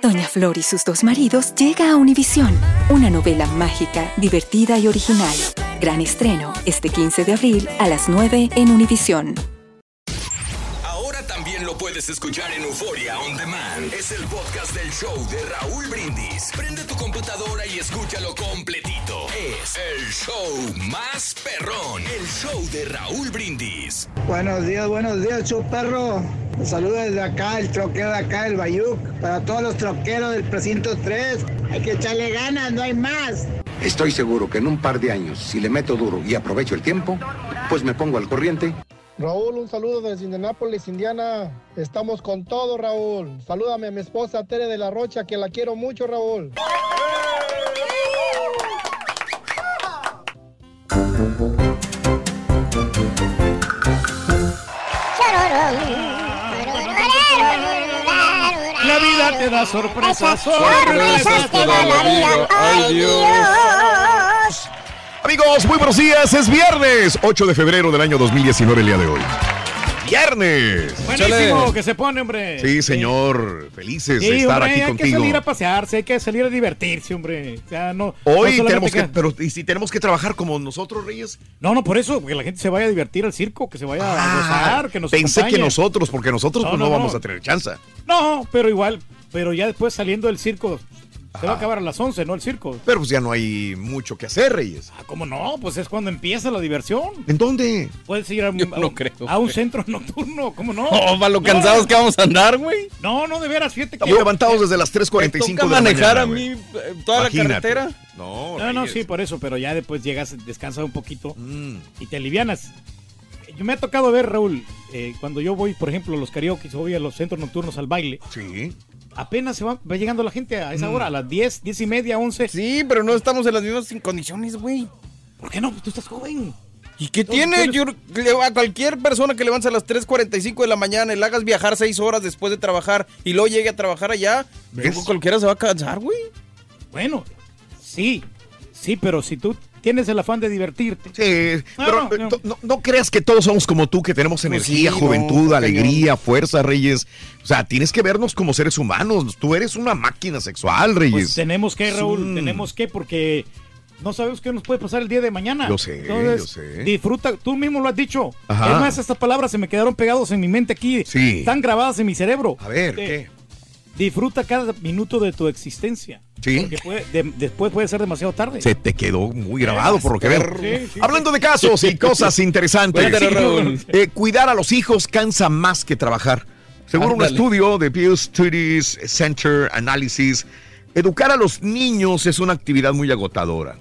Doña Flor y sus dos maridos llega a Univisión, una novela mágica, divertida y original. Gran estreno este 15 de abril a las 9 en Univisión. Ahora también lo puedes escuchar en Euforia On Demand. Es el podcast del show de Raúl Brindis. Prende tu computadora y escúchalo completito. Es el show más perrón. El show de Raúl Brindis. Buenos días, buenos días, show perro. Un saludo desde acá, el troquero de acá, el Bayuc. Para todos los troqueros del precinto 3. Hay que echarle ganas, no hay más. Estoy seguro que en un par de años, si le meto duro y aprovecho el tiempo, pues me pongo al corriente. Raúl, un saludo desde Indianápolis, Indiana. Estamos con todo, Raúl. Salúdame a mi esposa Tere de la Rocha, que la quiero mucho, Raúl. La vida te da sorpresas, sorpresas te da la vida. ¡Ay, Dios! Amigos, muy buenos días. Es viernes, 8 de febrero del año 2019, el día de hoy. Viernes. Buenísimo que se pone, hombre. Sí, señor. Felices de Sí, estar hombre, aquí hay contigo. que salir a pasearse, hay que salir a divertirse, hombre. O sea, no. Hoy no tenemos que, que- pero ¿y si tenemos que trabajar como nosotros, Reyes? No, no, por eso, que la gente se vaya a divertir al circo, que se vaya a gozar, que nos Ah, Pensé acompañe. que nosotros, porque nosotros No, pues, no, no, vamos a tener chance. No, pero igual, pero ya después saliendo del circo, se va a acabar a las 11, ¿no? El circo. Pero pues ya no hay mucho que hacer, Reyes. Ah, ¿Cómo no? Pues es cuando empieza la diversión. ¿En dónde? Puedes ir a un, a un- a un centro nocturno, ¿cómo no? Oh, para lo No. cansados que vamos a andar, güey. No, no, de veras, fíjate que... Estamos levantados desde las 3.45 Me toca de la manejar mañana, a güey. mí eh, toda la carretera. No, No, no, sí, por eso, pero ya después llegas, descansas un poquito Mm. y te alivianas. Yo me ha tocado ver, Raúl, eh, cuando yo voy, por ejemplo, a los karaoke, voy a los centros nocturnos al baile. Sí. Apenas se va, va llegando la gente a esa Mm. hora, a las 10, 10 y media, 11. Sí, pero no estamos en las mismas condiciones, güey. ¿Por qué no? Pues tú estás joven. ¿Y qué tiene? Yo, a cualquier persona que levante a las 3.45 de la mañana y le hagas viajar 6 horas después de trabajar y luego llegue a trabajar allá, ¿Ves? cualquiera se va a cansar, güey. Bueno, sí, sí, pero si tú tienes el afán de divertirte. Sí, No, pero no, no. to- no, no creas que todos somos como tú, que tenemos Pues energía, sí, juventud, no, alegría, fuerza, Reyes. O sea, tienes que vernos como seres humanos. Tú eres una máquina sexual, Reyes. Pues tenemos que, Raúl, Mm. tenemos que, porque no sabemos qué nos puede pasar el día de mañana. Yo sé, Entonces, yo sé. Disfruta, tú mismo lo has dicho. Ajá. Es más, estas palabras se me quedaron pegados en mi mente aquí. Sí. Están grabadas en mi cerebro. A ver, Eh, ¿qué? Disfruta cada minuto de tu existencia. Sí. Porque puede- de- después puede ser demasiado tarde. Se te quedó muy grabado, por lo que veo. Sí, sí, Hablando de casos y cosas interesantes. Eh, cuidar a los hijos cansa más que trabajar. Según un estudio de Pew Studies Center Analysis, educar a los niños es una actividad muy agotadora,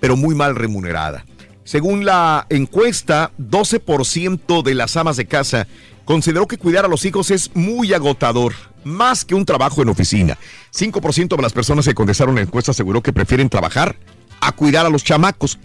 pero muy mal remunerada. Según la encuesta, 12% de las amas de casa consideró que cuidar a los hijos es muy agotador, más que un trabajo en oficina. 5% de las personas que contestaron la encuesta aseguró que prefieren trabajar a cuidar a los chamacos.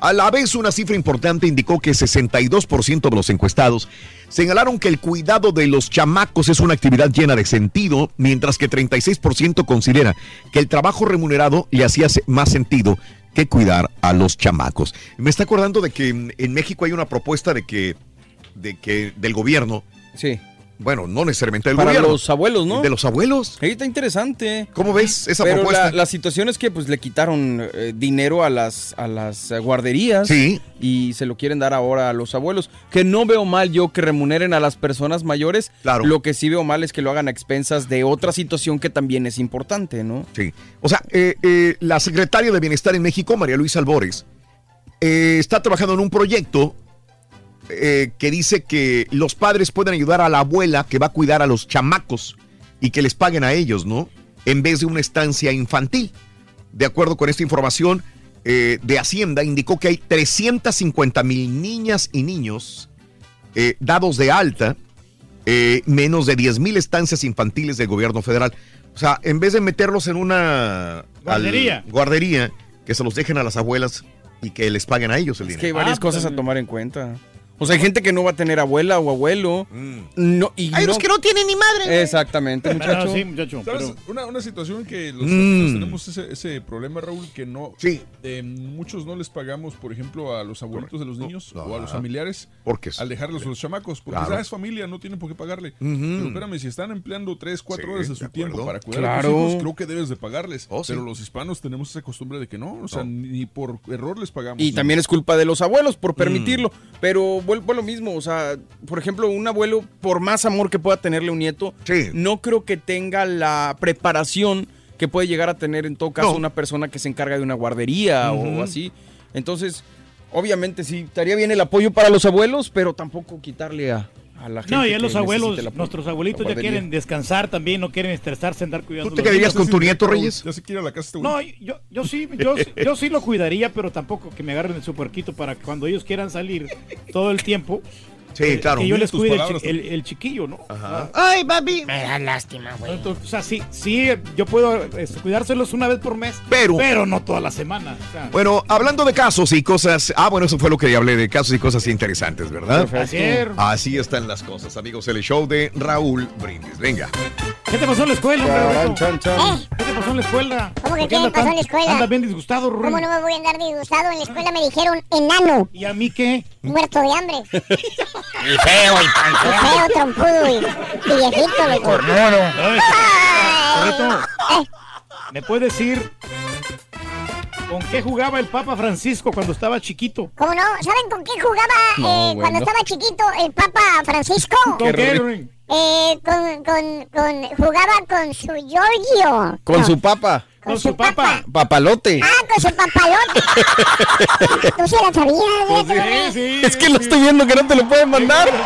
A la vez, una cifra importante indicó que 62% de los encuestados señalaron que el cuidado de los chamacos es una actividad llena de sentido, mientras que 36% considera que el trabajo remunerado le hacía más sentido que cuidar a los chamacos. Me está acordando de que en México hay una propuesta de que, de que del gobierno Sí. Bueno, no necesariamente del Para gobierno. los abuelos, ¿no? De los abuelos. Ahí está interesante. ¿Cómo ves esa Pero propuesta? La, la situación es que pues le quitaron eh, dinero a las, a las guarderías. Sí. Y se lo quieren dar ahora a los abuelos. Que no veo mal yo que remuneren a las personas mayores. Claro. Lo que sí veo mal es que lo hagan a expensas de otra situación que también es importante, ¿no? Sí. O sea, eh, eh, la secretaria de Bienestar en México, María Luisa Albores, eh, está trabajando en un proyecto eh, que dice que los padres pueden ayudar a la abuela que va a cuidar a los chamacos y que les paguen a ellos, ¿no? En vez de una estancia infantil. De acuerdo con esta información eh, de Hacienda, indicó que hay 350 mil niñas y niños eh, dados de alta, eh, menos de 10 mil estancias infantiles del gobierno federal. O sea, en vez de meterlos en una al- Guardería. guardería, que se los dejen a las abuelas y que les paguen a ellos el Es que hay dinero. varias cosas a tomar en cuenta. O sea, hay gente que no va a tener abuela o abuelo. No, y Hay no- los que no tienen ni madre. Exactamente, muchacho. muchacho. ¿Sabes? Una, una situación que los Mm. latinos tenemos ese, ese problema, Raúl, que no. eh, muchos no les pagamos, por ejemplo, a los abuelitos de los niños o a los familiares Porque al dejarlos a los chamacos. Porque Claro. ya es familia, no tienen por qué pagarle. Pero espérame, si están empleando 3, 4 Sí, horas de de su tiempo para cuidar Claro. a tus hijos, creo que debes de pagarles. Oh, sí. Pero los hispanos tenemos esa costumbre de que no, o sea, ni por error les pagamos. Y también es culpa de los abuelos Mm. por permitirlo. Pero vuelvo a lo mismo. O sea, por ejemplo, un abuelo, por más amor que pueda tenerle un nieto, no creo que tenga la preparación que puede llegar a tener en todo caso No. una persona que se encarga de una guardería Ujú. o así. Entonces, obviamente sí, estaría bien el apoyo para los abuelos, pero tampoco quitarle a, a la gente. No, y a los abuelos, el nuestros abuelitos ya quieren descansar también, no quieren estresarse, andar cuidando. ¿Tú te los quedarías con tu nieto, Reyes? Ya se quiere a la casa este No, yo, yo sí, yo, yo sí lo cuidaría, pero tampoco que me agarren en su puerquito para que cuando ellos quieran salir todo el tiempo. Sí, claro. Que yo les cuide el, palabras chi- el- el chiquillo, ¿no? Ajá. Ay, papi. Me da lástima, güey. o sea, sí, sí, yo puedo este, cuidárselos una vez por mes, Pero- pero no toda la semana. o sea. Bueno, hablando de casos y cosas. Ah, bueno, eso fue lo que hablé de casos y cosas interesantes, ¿verdad? Perfecto. Así están las cosas, amigos. El show de Raúl Brindis. Venga. ¿Qué te pasó en la escuela, hombre. ¿Qué pasó en la escuela? ¿Cómo que ¿Por qué me pasó tan- en la escuela? Andas bien disgustado, Rubén. ¿Cómo no me voy a andar disgustado? En la escuela me dijeron enano, ¿Y a mí qué? muerto de hambre. Y feo y Y panzón. feo, trompudo y, y viejito, loco. Cornudo. Eh, ¿me puedes decir con qué jugaba el Papa Francisco cuando estaba chiquito? ¿Cómo no? ¿Saben con qué jugaba No, eh, cuando estaba chiquito el Papa Francisco? ¿Con qué? Eh, con, con, con, jugaba con su Giorgio. Con No, su papa. Con su papa. Papalote. Ah, con su papalote. Tú se la sabías, Pues ¿eh? sí, sí, Es que lo estoy viendo que no te lo pueden mandar.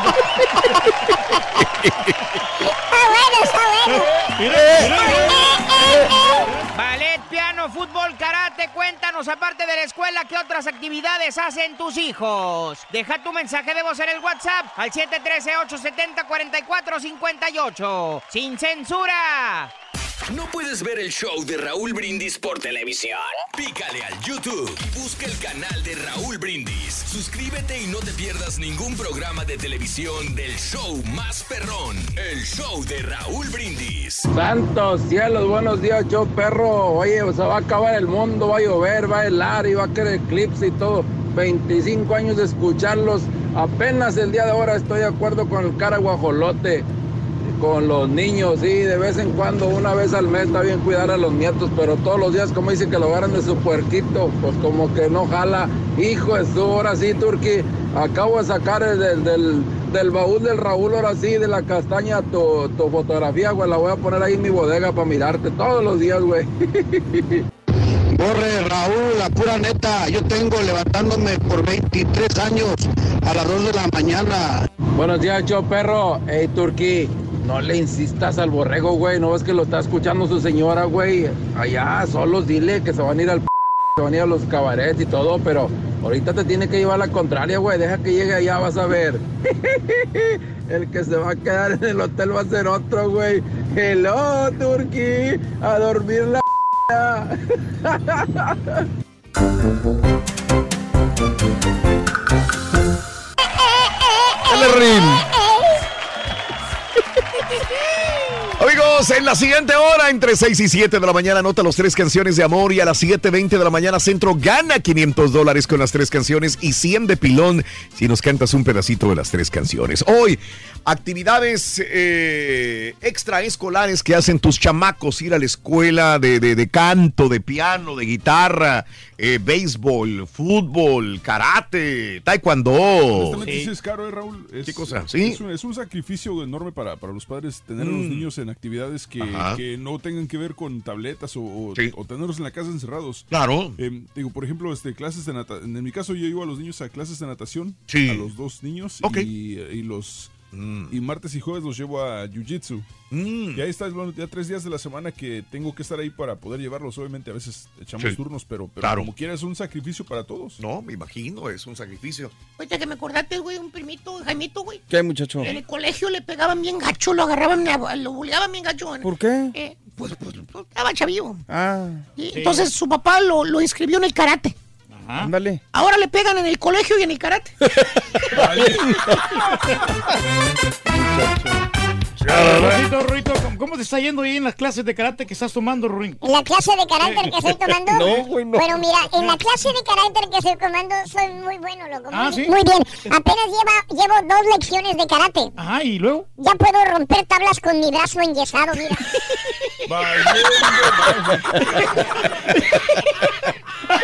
Está bueno, está bueno. Mira, mira, mira. Fútbol, karate, cuéntanos aparte de la escuela qué otras actividades hacen tus hijos. Deja tu mensaje de voz en el WhatsApp al 713-870-4458. ¡Sin censura! ¿No puedes ver el show de Raúl Brindis por televisión? Pícale al YouTube y busca el canal de Raúl Brindis. Suscríbete y no te pierdas ningún programa de televisión del show más perrón, el show de Raúl Brindis. Santos cielos, buenos días, yo perro. Oye, se va a acabar el mundo, va a llover, va a helar y va a querer eclipse y todo. 25 años de escucharlos. Apenas el día de ahora estoy de acuerdo con el cara guajolote. Con los niños, sí, de vez en cuando, una vez al mes está bien cuidar a los nietos, pero todos los días, como dice que lo agarran de su puerquito, pues como que no jala. Hijo de su, ahora sí, Turki, acabo de sacar el del, del, del baúl del Raúl, ahora sí, de la castaña, tu, tu fotografía, güey, la voy a poner ahí en mi bodega para mirarte todos los días, güey. Borre, Raúl, la pura neta, yo tengo levantándome por 23 años a las 2 de la mañana. Buenos días, yo perro. Hey, Turki, no le insistas al borrego, güey. No ves que lo está escuchando su señora, güey. Allá, solos dile que se van a ir al p se van a ir a los cabarets y todo, pero ahorita te tiene que llevar la contraria, güey. Deja que llegue allá, vas a ver. El que se va a quedar en el hotel va a ser otro, güey. Hello, Turki. A dormir la Dale, En la siguiente hora, entre 6 y 7 de la mañana, anota los tres canciones de amor y a las 7.20 de la mañana, Centro gana 500 dólares con las tres canciones y 100 de pilón si nos cantas un pedacito de las tres canciones. Hoy, Actividades eh, extraescolares que hacen tus chamacos, ir a la escuela de, de- de canto, de piano, de guitarra, eh, béisbol, fútbol, karate, taekwondo. Honestamente, sí es caro, ¿eh, Raúl? Es, ¿Qué cosa? Sí. Es un, es un sacrificio enorme para, para los padres tener a los Mm. niños en actividades que, que no tengan que ver con tabletas o, o- o tenerlos en la casa encerrados. Claro. Eh, digo, por ejemplo, este, clases de natación. En mi caso, yo llevo a los niños a clases de natación. Sí. A los dos niños. Ok. Y, y los. Y martes y jueves los llevo a Jiu-Jitsu. Mm. Y ahí está, bueno, ya tres días de la semana que tengo que estar ahí para poder llevarlos. Obviamente, a veces echamos Sí. turnos, pero, pero Claro. como quiera, es un sacrificio para todos. No, me imagino, es un sacrificio. Ahorita que me acordaste, güey, un primito, Jaimito, güey. ¿Qué, muchacho? En el colegio le pegaban bien gacho, lo agarraban, lo buleaban bien gacho. ¿Por qué? Eh, pues, pues, pues, estaba chavillo. Ah. Y Entonces su papá lo, lo inscribió en el karate. Ándale. Ahora le pegan en el colegio y en el karate. Rorrito, Rorrito, ¿cómo- ¿cómo te está yendo ahí en las clases de karate que estás tomando? En la clase de carácter que estoy tomando. No, güey, no. Bueno, mira, en la clase de carácter que estoy tomando soy muy bueno, loco. Ah, muy, ¿sí? muy bien. Apenas lleva, llevo dos lecciones de karate. Ajá, ¿y luego? Ya puedo romper tablas con mi brazo enyesado, mira.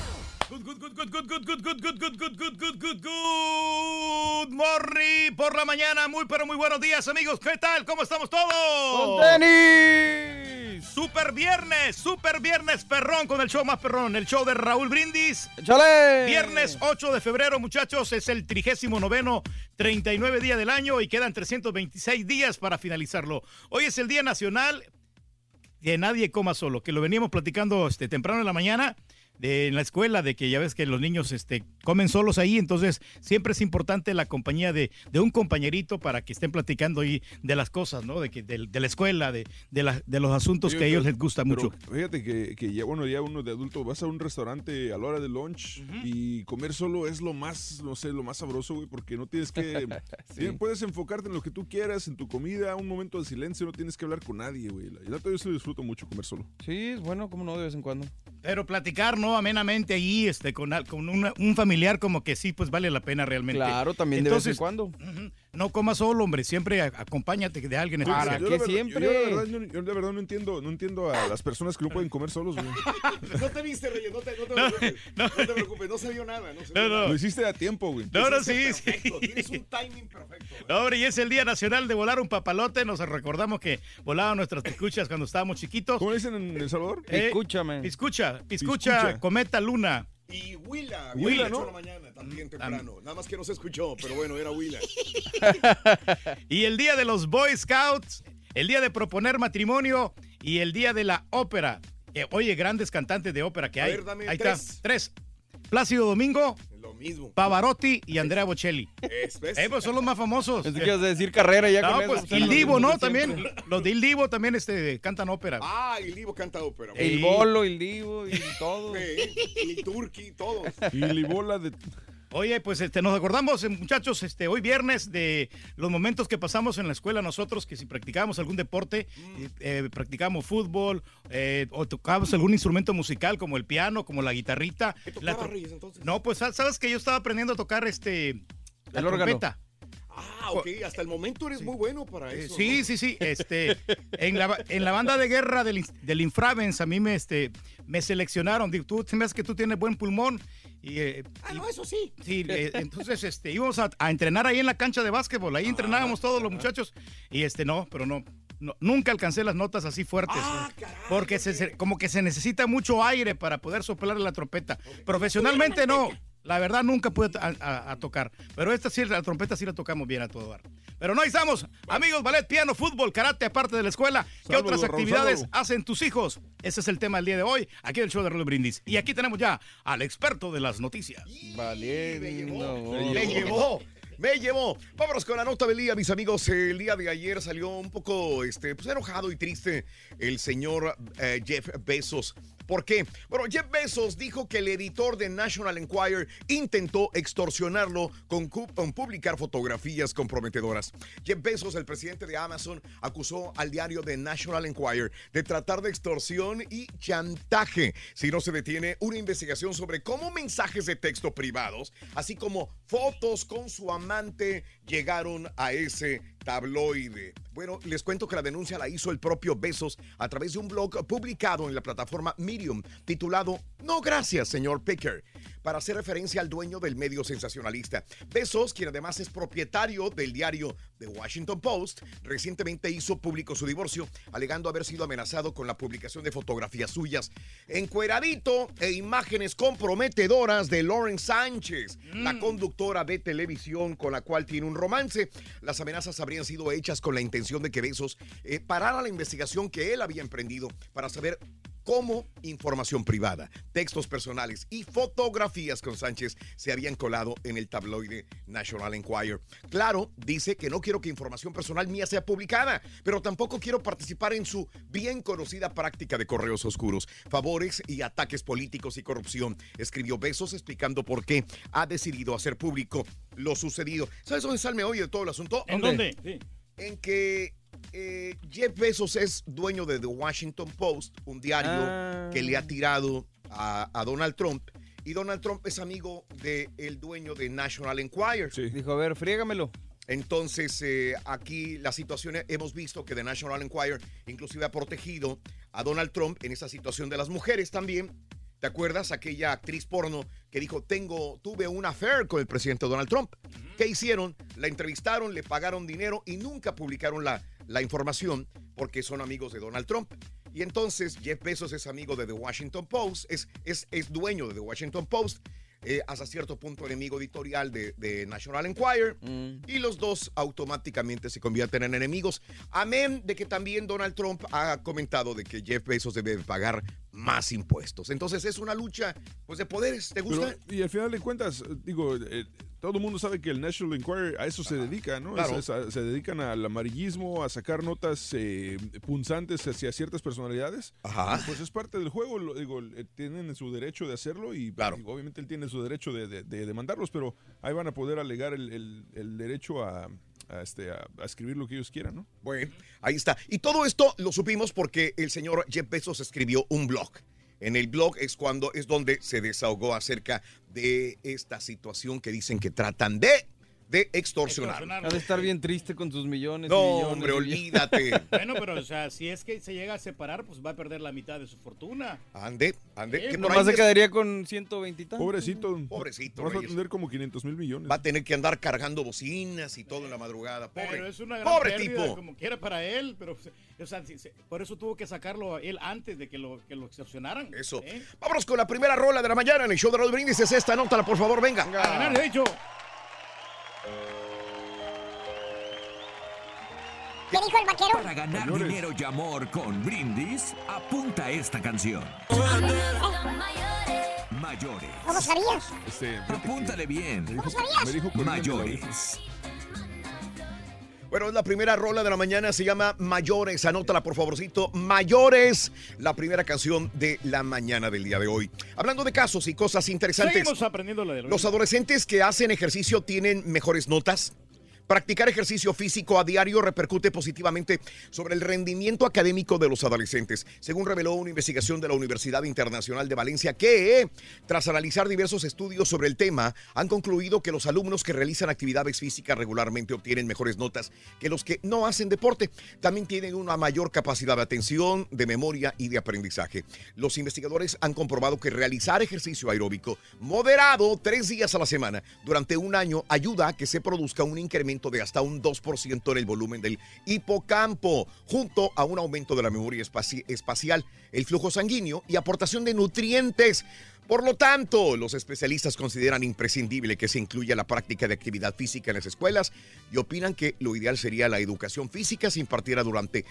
Good morning por la mañana, muy pero muy buenos días amigos, ¿qué tal? ¿Cómo estamos todos? ¡Con tenis! Super viernes, super viernes perrón con el show más perrón, el show de Raúl Brindis. ¡Échale! Viernes 8 de febrero, muchachos, es el trigésimo noveno, 39 día del año y quedan 326 días para finalizarlo. Hoy es el Día Nacional que nadie coma solo, que lo veníamos platicando este, temprano en la mañana de, en la escuela, de que ya ves que los niños este, comen solos ahí, entonces siempre es importante la compañía de, de un compañerito para que estén platicando ahí de las cosas, ¿no? De, que, de, de la escuela, de, de, la- de los asuntos que a ellos les gusta pero mucho. Fíjate que, que ya, bueno, ya uno de adulto vas a un restaurante a la hora de lunch y comer solo es lo más, no sé, lo más sabroso, güey, porque no tienes que. Sí. Puedes enfocarte en lo que tú quieras, en tu comida, un momento de silencio, no tienes que hablar con nadie, güey. Yo lo disfruto mucho comer solo. Sí, es bueno, como no, de vez en cuando. Pero platicar, ¿no? Amenamente ahí, este, con, al- con una- un familiar como que sí, pues vale la pena realmente. Claro, también de vez en cuando. No comas solo, hombre, siempre acompáñate de alguien yo la verdad- yo- Yo, la verdad, yo- yo la verdad no entiendo, no entiendo a las personas que no pueden comer solos, güey. No te viste, Reyes, no te, no te preocupes. No, te preocupes, no se vio nada. No, se vio nada. Lo hiciste a tiempo, güey. No, no, sí, perfecto, sí. Tienes un timing perfecto. No, hombre, y es el Día Nacional de Volar un Papalote. Nos recordamos que volaban nuestras piscuchas cuando estábamos chiquitos. ¿Cómo dicen en El Salvador? Escúchame. Piscucha, piscucha, Piscucha. cometa, luna. Y Willa, Willa, ¿no? mañana, también temprano. Nada más que no se escuchó, pero bueno, era Willa. Y el Día de los Boy Scouts, el Día de proponer matrimonio y el Día de la ópera. Eh, oye, grandes cantantes de ópera que A hay. ver, dame Ahí tres. está, tres. Plácido Domingo, mismo. Pavarotti y Andrea Bocelli. Es, ¿ves? Eh, pues son los más famosos. Que a decir carrera ya No, con pues eso. Il Divo, ¿no? Siempre. También. Los de Il Divo también este, cantan ópera. Ah, el Divo canta ópera. El bolo, el divo y todo. Sí, y Turki, todos. Y Libola de. Oye, pues este, nos acordamos, eh, muchachos, este, hoy viernes de los momentos que pasamos en la escuela nosotros, que si practicábamos algún deporte, Mm. eh, eh, practicábamos fútbol eh, o tocábamos algún instrumento musical como el piano, como la guitarrita. ¿Qué la Reyes entonces? No, pues sa- sabes que yo estaba aprendiendo a tocar este la El órgano. Ah, ok, hasta el momento eres muy bueno para Eh, eso. Sí, ¿no? sí, sí. Este, en, la, en la banda de guerra del, del Infravens a mí me, este, me seleccionaron. Digo, tú me que tú tienes buen pulmón. Y, eh, Ah, no, eso sí. Sí, eh, entonces este, íbamos a, a entrenar ahí en la cancha de básquetbol. Ahí entrenábamos todos los muchachos. Y este, no, pero no. no, nunca alcancé las notas así fuertes. Ah, porque se- se- como que se necesita mucho aire para poder soplar la trompeta. Profesionalmente no. La verdad nunca pude a, a- a tocar. Pero esta sí, la trompeta sí la tocamos bien a todo dar. Pero no ahí estamos. Amigos, ballet, piano, fútbol, karate, aparte de la escuela. ¿Qué otras Raúl, actividades hacen tus hijos? Ese es el tema del día de hoy, aquí en el show de Rollo Brindis. Y aquí tenemos ya al experto de las noticias. Valiendo. Me llevó, me llevó. Vámonos con la nota del día, mis amigos. El día de ayer salió un poco este, pues, enojado y triste el señor eh, Jeff Bezos ¿Por qué? Bueno, Jeff Bezos dijo que el editor de National Enquirer intentó extorsionarlo con, con publicar fotografías comprometedoras. Jeff Bezos, el presidente de Amazon, acusó al diario de National Enquirer de tratar de extorsión y chantaje si no se detiene una investigación sobre cómo mensajes de texto privados, así como fotos con su amante, llegaron a ese tabloide. Bueno, les cuento que la denuncia la hizo el propio Bezos a través de un blog publicado en la plataforma Medium titulado No gracias, señor Picker, para hacer referencia al dueño del medio sensacionalista. Bezos, quien además es propietario del diario The Washington Post, recientemente hizo público su divorcio, alegando haber sido amenazado con la publicación de fotografías suyas, encueradito e imágenes comprometedoras de Lauren Sánchez, la conductora de televisión con la cual tiene un romance. Las amenazas habrían sido hechas con la intención de que Besos eh, parara la investigación que él había emprendido para saber cómo información privada, textos personales y fotografías con Sánchez se habían colado en el tabloide National Enquirer. Claro, dice que no quiero que información personal mía sea publicada, pero tampoco quiero participar en su bien conocida práctica de correos oscuros, favores y ataques políticos y corrupción. Escribió Besos explicando por qué ha decidido hacer público lo sucedido. ¿Sabes dónde salme hoy de todo el asunto? ¿En dónde? Sí. En que eh, Jeff Bezos es dueño de The Washington Post, un diario Ah. que le ha tirado a, a Donald Trump. Y Donald Trump es amigo del dueño de National Enquirer. Dijo, a ver, friégamelo. Entonces, eh, aquí la situación, eh, hemos visto que The National Enquirer inclusive ha protegido a Donald Trump en esa situación de las mujeres también. ¿Te acuerdas? Aquella actriz porno que dijo, tengo, tuve un affair con el presidente Donald Trump. ¿Qué hicieron? La entrevistaron, le pagaron dinero y nunca publicaron la, la información porque son amigos de Donald Trump. Y entonces Jeff Bezos es amigo de The Washington Post, es, es, es dueño de The Washington Post, eh, hasta cierto punto enemigo editorial de, de National Enquirer, y los dos automáticamente se convierten en enemigos. Amén de que también Donald Trump ha comentado de que Jeff Bezos debe pagar más impuestos. Entonces es una lucha pues, de poderes. ¿Te gusta? Pero, y al final de cuentas, digo, eh, todo el mundo sabe que el National Enquirer a eso se dedica, ¿no? Claro. Es- es a- se dedican al amarillismo, a sacar notas eh, punzantes hacia ciertas personalidades. Ajá. Pues es parte del juego, lo- digo, eh, tienen su derecho de hacerlo y digo, obviamente él tiene su derecho de, de- de demandarlos, pero ahí van a poder alegar el, el- el derecho a, a, este, a, a escribir lo que ellos quieran, ¿no? Bueno, ahí está. Y todo esto lo supimos porque el señor Jeff Bezos escribió un blog. En el blog es cuando es donde se desahogó acerca de esta situación que dicen que tratan de de extorsionar. Ha de estar bien triste con sus millones. No, millones hombre, olvídate. Bueno, pero o sea, si es que se llega a separar, pues va a perder la mitad de su fortuna. Ande, ande. Por Nomás ahí se es- quedaría con 120 y tantos. Pobrecito. Pobrecito. Vas a tener como 500 mil millones. Va a tener que andar cargando bocinas y todo en la madrugada. Pobre, Pero es una gran pobre pérdida, tipo. como quiera para él, pero o sea, por eso tuvo que sacarlo él antes de que lo, que lo extorsionaran. Eso. ¿eh? Vámonos con la primera rola de la mañana en el show de Raúl Brindis. Es esta, anótala, por favor, venga. A ganar, de hecho. ¿Qué dijo el vaquero? Para ganar dinero y amor con Brindis, apunta esta canción. Mayores. ¿Cómo sabías? Este, Apúntale bien. sabías? Me dijo con Mayores. Bueno, es la primera rola de la mañana, se llama Mayores. Anótala, por favorcito. Mayores, la primera canción de la mañana del día de hoy. Hablando de casos y cosas interesantes. Seguimos aprendiendo lo de Los adolescentes que hacen ejercicio tienen mejores notas. Practicar ejercicio físico a diario repercute positivamente sobre el rendimiento académico de los adolescentes, según reveló una investigación de la Universidad Internacional de Valencia que, tras analizar diversos estudios sobre el tema, han concluido que los alumnos que realizan actividades físicas regularmente obtienen mejores notas que los que no hacen deporte. También tienen una mayor capacidad de atención, de memoria y de aprendizaje. Los investigadores han comprobado que realizar ejercicio aeróbico moderado tres días a la semana durante un año ayuda a que se produzca un incremento de hasta un 2% en el volumen del hipocampo, junto a un aumento de la memoria espaci- espacial, el flujo sanguíneo y aportación de nutrientes. Por lo tanto, los especialistas consideran imprescindible que se incluya la práctica de actividad física en las escuelas y opinan que lo ideal sería la educación física se impartiera durante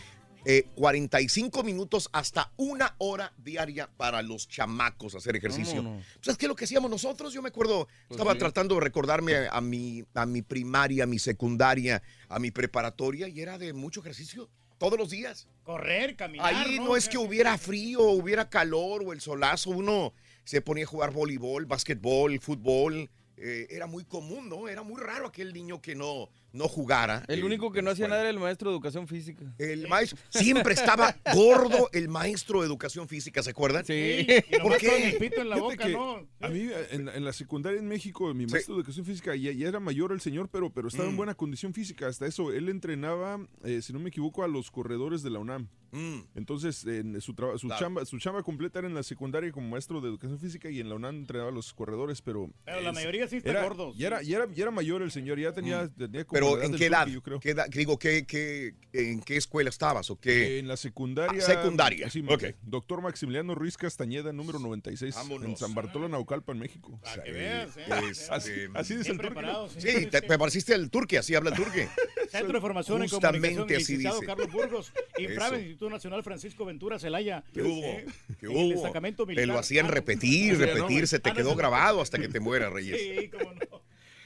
eh, 45 minutos hasta una hora diaria para los chamacos hacer ejercicio. Vámonos. ¿Sabes qué es lo que hacíamos nosotros? Yo me acuerdo, Pues estaba sí. tratando de recordarme a, a mi, a mi primaria, a mi secundaria, a mi preparatoria y era de mucho ejercicio. todos los días. Correr, caminar. Ahí no, es que hubiera frío, hubiera calor o el solazo, uno se ponía a jugar voleibol, básquetbol, fútbol. eh, era muy común, ¿no? Era muy raro aquel niño que no, no jugara. El único que no hacía nada era el maestro de educación física. El maestro siempre estaba gordo, el maestro de educación física, ¿se acuerdan? Sí. ¿Por qué? Fíjate que A mí, en, en la secundaria en México, mi maestro de educación física ya, ya era mayor el señor, pero, pero estaba en Mm. buena condición física. Hasta eso, él entrenaba, eh, si no me equivoco, a los corredores de la UNAM. Mm. Entonces, en su, traba- su, Claro. chamba, su chamba completa era en la secundaria como maestro de educación física y en la UNAM entrenaba a los corredores, pero... Pero la es- mayoría sí están era- gordos. Ya era, ya, era, ya era mayor el señor, ya tenía, tenía como Pero la ¿en qué edad? Yo creo. ¿Qué edad? Digo, ¿qué, qué, ¿en qué escuela estabas o qué? En la secundaria. Ah, secundaria, Sí, ok. Doctor Maximiliano Ruiz Castañeda, número 96, en San Bartolo, Naucalpan, México. Para que veas, ¿eh? Este, así, así dice el turco. preparados, Sí, te, me pareciste el turque, así habla el turque. Centro de Formación en Comunicación, Justamente así dice. Carlos Burgos, Infrave, Eso. Instituto Nacional Francisco Ventura Celaya. ¿Qué hubo? Eh, destacamento Te militar. lo hacían Ah, repetir, ah, repetir, no, se te ah, quedó no. grabado hasta que te mueras, Reyes. Sí, cómo no.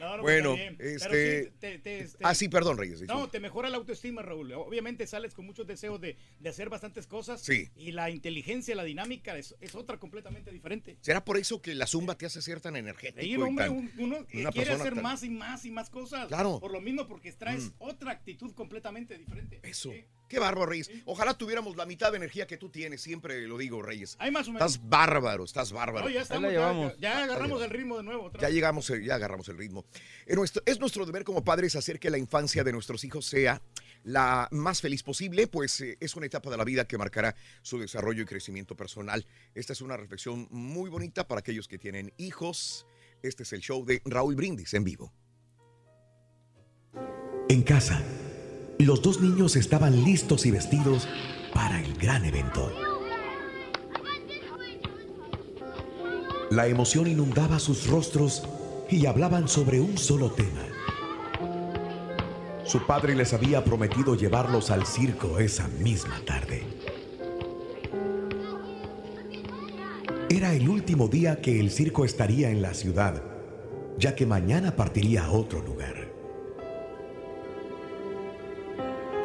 No, no, Bueno, pues. Pero este- sí, te- te- este- Ah, sí, perdón, Reyes. No, te mejora la autoestima, Raúl. Obviamente sales con muchos deseos de, de hacer bastantes cosas. Sí. Y la inteligencia, la dinámica es, es otra completamente diferente. ¿Será por eso que la zumba te hace ser tan energético? Sí, hombre, tan- un- uno una quiere hacer tan- más y más y más cosas. Claro. Por lo mismo, porque traes Mm. otra actitud completamente diferente. Eso. Qué bárbaro, Reyes. Ojalá tuviéramos la mitad de energía que tú tienes, siempre lo digo, Reyes. Hay más o menos. Estás bárbaro, estás bárbaro. No, ya estamos, ya, ya agarramos el ritmo de nuevo. otra Ya vez. llegamos, eh, ya agarramos el ritmo. Es nuestro, es nuestro deber como padres hacer que la infancia de nuestros hijos sea la más feliz posible, pues eh, es una etapa de la vida que marcará su desarrollo y crecimiento personal. Esta es una reflexión muy bonita para aquellos que tienen hijos. Este es el show de Raúl Brindis en vivo. En casa, los dos niños estaban listos y vestidos para el gran evento. La emoción inundaba sus rostros y hablaban sobre un solo tema. Su padre les había prometido llevarlos al circo esa misma tarde. Era el último día que el circo estaría en la ciudad, ya que mañana partiría a otro lugar.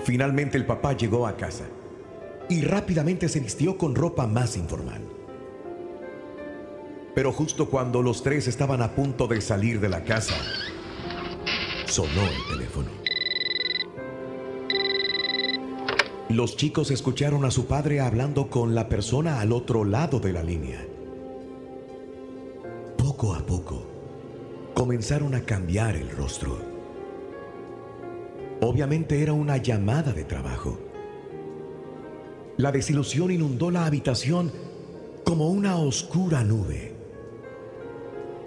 Finalmente el papá llegó a casa y rápidamente se vistió con ropa más informal. Pero justo cuando los tres estaban a punto de salir de la casa, sonó el teléfono. Los chicos escucharon a su padre hablando con la persona al otro lado de la línea. Poco a poco, comenzaron a cambiar el rostro. Obviamente era una llamada de trabajo. La desilusión inundó la habitación como una oscura nube.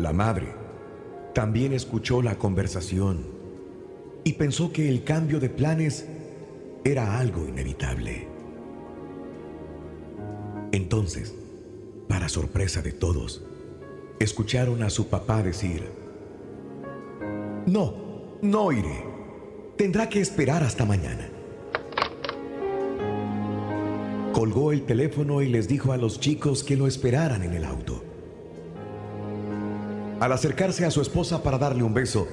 La madre también escuchó la conversación y pensó que el cambio de planes era algo inevitable. Entonces, para sorpresa de todos, escucharon a su papá decir, No, no iré. Tendrá que esperar hasta mañana. Colgó el teléfono y les dijo a los chicos que lo esperaran en el auto. Al acercarse a su esposa para darle un beso,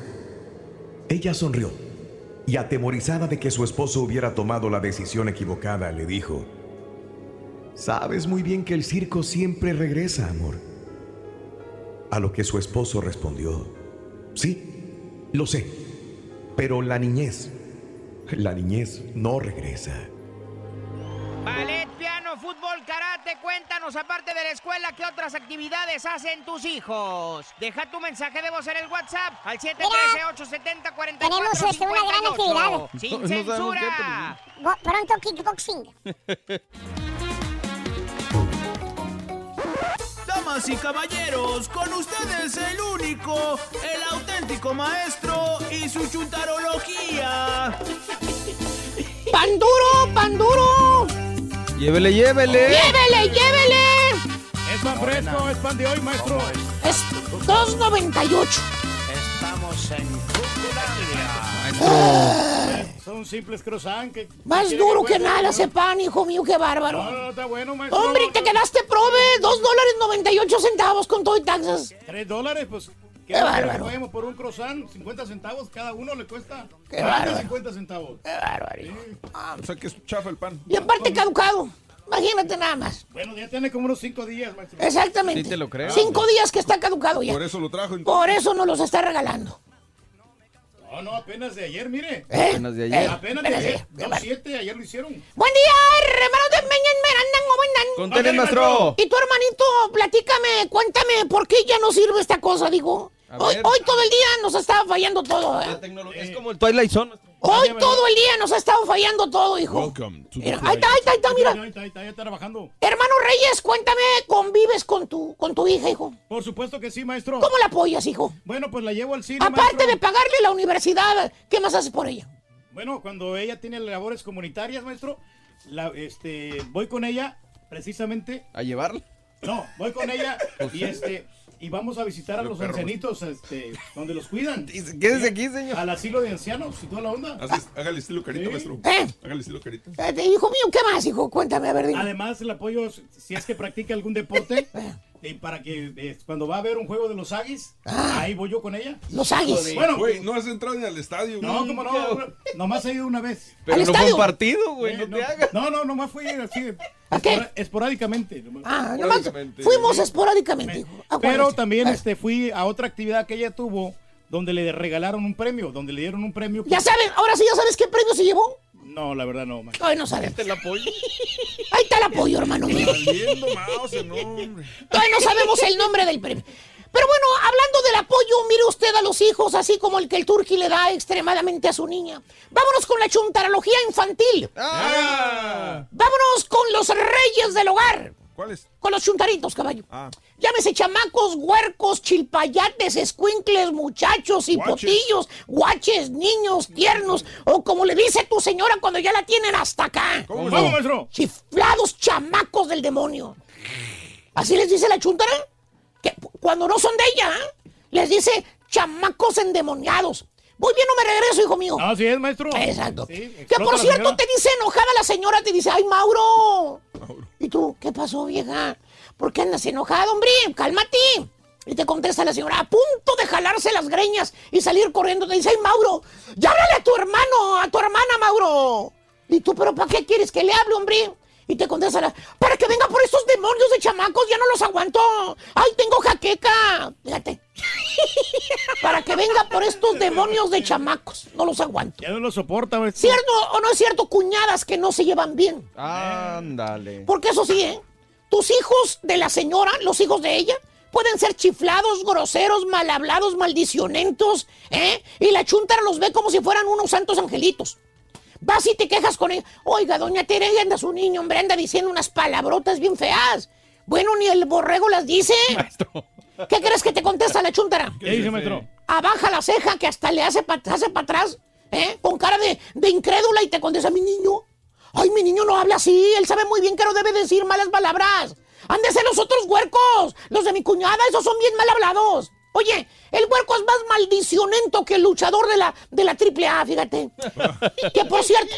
ella sonrió y atemorizada de que su esposo hubiera tomado la decisión equivocada, le dijo, Sabes muy bien que el circo siempre regresa, amor. A lo que su esposo respondió, Sí, lo sé, pero la niñez, la niñez no regresa. Karate, cuéntanos, aparte de la escuela, ¿qué otras actividades hacen tus hijos? Deja tu mensaje de voz en el WhatsApp al 713-870-4458. Tenemos este, una gran actividad. ¡Sin No- no sabemos censura! Pronto kickboxing. Damas y caballeros, con ustedes el único, el auténtico maestro y su chuntarología. ¡Pan duro, pan duro! Llévele, llévele. ¡Llévele, llévele! Es pan fresco, es pan de hoy, maestro. Es 2.98. Estamos en Son simples croissants. que- Más duro que nada no? ese pan, hijo mío, qué bárbaro. No, no, está bueno, maestro. Hombre, te quedaste prove, dos dólares 98 centavos con todo y taxas. Tres dólares, pues ¿Qué bárbaro. paguemos por un croissant? 50 centavos cada uno le cuesta. Qué bárbaro. 50 centavos. Qué bárbaro. O sea que es chafa el pan. Y aparte caducado. Imagínate nada más. Bueno, ya tiene como unos 5 días, maestro. Exactamente. Sí te lo creo. Cinco días que está caducado ya. Por eso lo trajo. entonces. Por eso nos los está regalando. No, no, apenas de ayer, mire. ¿Eh? Apenas de ayer. Apenas de Apenas de ayer. No, siete, ayer lo hicieron. Buen día, hermanos de Meñan Merandan, ¿cómo andan? Con tenis, maestro. Y tu hermanito, platícame, cuéntame, ¿por qué ya no sirve esta cosa, digo? Hoy, todo el día nos ha estado fallando todo, ¿eh? La tecnología es como el Twilight Zone. Hoy todo el día nos ha estado fallando todo, hijo. Mira, ahí está, ahí está, ahí está, mira. Ahí está, ahí está, ya está trabajando. Hermano Reyes, cuéntame, ¿convives con tu, con tu hija, hijo? Por supuesto que sí, maestro. ¿Cómo la apoyas, hijo? Bueno, pues la llevo al cine, Aparte maestro. de pagarle la universidad, ¿qué más haces por ella? Bueno, cuando ella tiene labores comunitarias, maestro, la, este, voy con ella precisamente. ¿A llevarla? No, voy con ella y este y vamos a visitar a los ancianitos, este, donde los cuidan. Quédese aquí, señor. Al asilo de ancianos y toda la onda. Haces- Hágale estilo carita, Sí. maestro. ¿Eh? Hágale estilo carita. Eh, hijo mío, ¿qué más, hijo? Cuéntame, a ver, dime. Además, el apoyo, si es que practica algún deporte, y para que eh, cuando va a haber un juego de los Aggies, ahí voy yo con ella. Ah. Los Aggies. Bueno, Güey, no has entrado ni al estadio. no, como no, nomás he ido una vez. Pero ¿Al no fue estadio? un partido, güey, Eh, no no, te hagas. no, no, nomás fui así, ¿A qué? esporádicamente. nomás. Ah, nomás Esporádicamente. fuimos esporádicamente, hijo. Pero también este, fui a otra actividad que ella tuvo, donde le regalaron un premio, donde le dieron un premio. Ya saben, ahora sí ya sabes qué premio se llevó. No, la verdad no, maestro. Ay, no sabes. ¿Te la apoyo? Ahí está el apoyo, hermano mío. Valiendo mouse, no, hombre. Todavía no sabemos el nombre del premio. Pero bueno, hablando del apoyo, mire usted a los hijos, así como el que el turqui le da extremadamente a su niña. Vámonos con la chuntarología infantil. ¡Ah! Vámonos con los reyes del hogar. ¿Cuál es? Con los chuntaritos, caballo. Ah. Llámese chamacos, huercos, chilpayates, escuincles, muchachos, hipotillos, guaches, niños, tiernos, o como le dice tu señora cuando ya la tienen hasta acá. ¿Cómo, ¿Cómo, maestro? Chiflados chamacos del demonio. Así les dice la chuntara. Que cuando no son de ella, ¿eh? les dice chamacos endemoniados. Voy bien o me regreso, hijo mío. Así es, maestro. Exacto. Sí, que por cierto te dice enojada la señora, te dice, ay, Mauro. Y tú, ¿qué pasó, vieja? ¿Por qué andas enojado, hombre? Cálmate. Y te contesta la señora, a punto de jalarse las greñas y salir corriendo. Te dice, ay, Mauro, ya háblale a tu hermano, a tu hermana, Mauro. Y tú, ¿pero para qué quieres que le hable, hombre? Y te contesta la, para que venga por estos demonios de chamacos, ya no los aguanto. Ay, tengo jaqueca. Fíjate. para que venga por estos demonios de chamacos, no los aguanto. Ya no lo soporta. ¿Cierto o no es cierto, cuñadas que no se llevan bien? Ándale. Porque eso sí, ¿eh? Tus hijos de la señora, los hijos de ella, pueden ser chiflados, groseros, mal hablados, maldicionentos, ¿eh? Y la chuntara los ve como si fueran unos santos angelitos. Vas y te quejas con ella. Oiga, doña Tere, anda su niño, hombre, anda diciendo unas palabrotas bien feas. Bueno, ni el borrego las dice. ¿Qué crees que te contesta la chuntara? ¿Qué dice, maestro? abaja la ceja que hasta le hace para hace pa atrás, ¿eh? Con cara de, de incrédula y te contesta, mi niño. Ay, mi niño no habla así, él sabe muy bien que no debe decir malas palabras. Han de ser los otros huercos, los de mi cuñada, esos son bien mal hablados. Oye, el huerco es más maldicionento que el luchador de la, de la AAA, fíjate. que por cierto,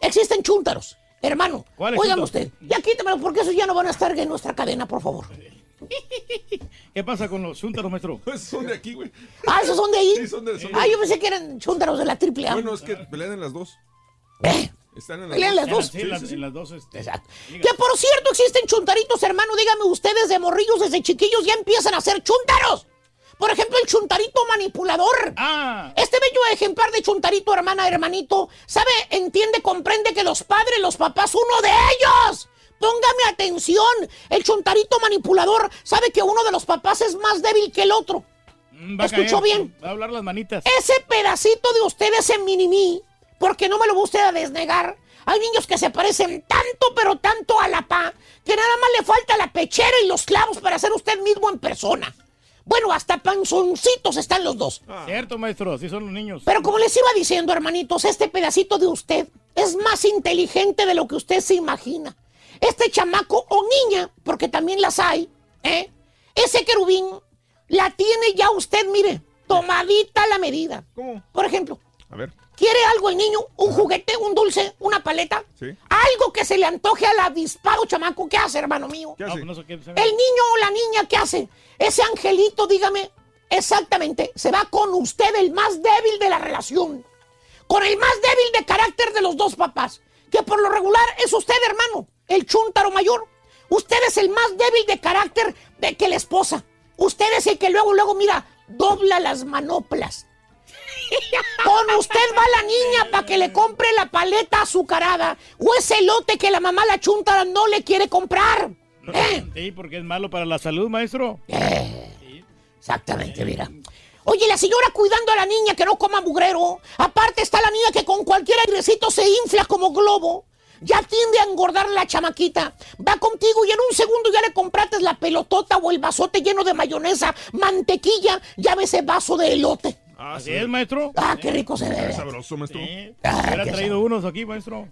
existen chúntaros. Hermano, ¿Cuáles óigame chúntaros? usted, ya quítamelo porque esos ya no van a estar en nuestra cadena, por favor. ¿Qué pasa con los chúntaros, maestro? Pues son de aquí, güey. Ah, esos son de ahí. Sí, son de, son de- Ah, yo pensé que eran chúntaros de la AAA. Bueno, es que pelean en las dos. ¿Eh? Están en las dos. las dos. Sí, Sí, las, sí, sí. en las dos. Este, Exacto. Que por cierto existen chuntaritos, hermano. Dígame ustedes de morrillos desde chiquillos ya empiezan a ser chuntaros. Por ejemplo, el chuntarito manipulador. Ah, Este bello ejemplar de chuntarito, hermana, hermanito, sabe, entiende, comprende que los padres, los papás, uno de ellos. Póngame atención. El chuntarito manipulador sabe que uno de los papás es más débil que el otro. mm, va a ¿Escuchó caer. bien? Va a hablar las manitas. Ese pedacito de usted, ese mini porque no me lo va usted a desnegar. Hay niños que se parecen tanto, pero tanto a la pa, que nada más le falta la pechera y los clavos para ser usted mismo en persona. Bueno, hasta panzoncitos están los dos. Cierto, maestro, así son los niños. Pero como les iba diciendo, hermanitos, este pedacito de usted es más inteligente de lo que usted se imagina. Este chamaco o niña, porque también las hay, ¿eh? Ese querubín la tiene ya usted, mire, tomadita la medida. ¿Cómo? Por ejemplo, A ver. ¿Quiere algo el niño? ¿Un juguete, un dulce, una paleta? Sí. Algo que se le antoje al avispado chamaco. ¿Qué hace, hermano mío? ¿Qué No, hace? pues se El niño o la niña, ¿qué hace? Ese angelito, dígame, Exactamente, se va con usted el más débil de la relación. Con el más débil de carácter de los dos papás. Que por lo regular es usted, hermano, el chúntaro mayor. Usted es el más débil de carácter de que la esposa. Usted es el que luego, luego, mira, dobla las manoplas. Con usted va la niña para que le compre la paleta azucarada o ese lote que la mamá la chuntara no le quiere comprar. ¿Eh? Sí, porque es malo para la salud, maestro. Exactamente, mira. Oye, la señora cuidando a la niña que no coma mugrero. Aparte está la niña que con cualquier airecito se infla como globo. Ya tiende a engordar la chamaquita. Va contigo y en un segundo ya le compraste la pelotota o el vasote lleno de mayonesa, mantequilla, ya ves ese vaso de elote. Así es, maestro. Ah, qué rico se ve. sabroso, maestro. Ah, Hubiera traído unos aquí, maestro.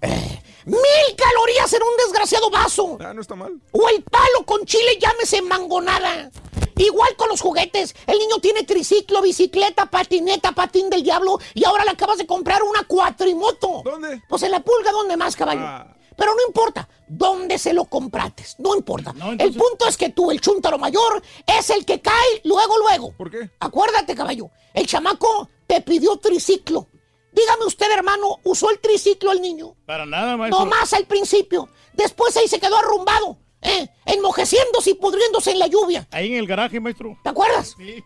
Mil calorías en un desgraciado vaso. Ah, no está mal. O el palo con chile, llámese mangonada. Igual con los juguetes. El niño tiene triciclo, bicicleta, patineta, patín del diablo. Y ahora le acabas de comprar una cuatrimoto. ¿Dónde? Pues en la pulga, ¿dónde más, caballo? Ah. Pero no importa dónde se lo comprates. No importa. El punto es que tú, el chúntaro mayor, es el que cae luego, luego. ¿Por qué? Acuérdate, caballo. El chamaco te pidió triciclo. Dígame usted, hermano, ¿usó el triciclo el niño? Para nada, maestro. No más al principio. Después ahí se quedó arrumbado, ¿eh? enmojeciéndose y pudriéndose en la lluvia. Ahí en el garaje, maestro. ¿Te acuerdas? Sí.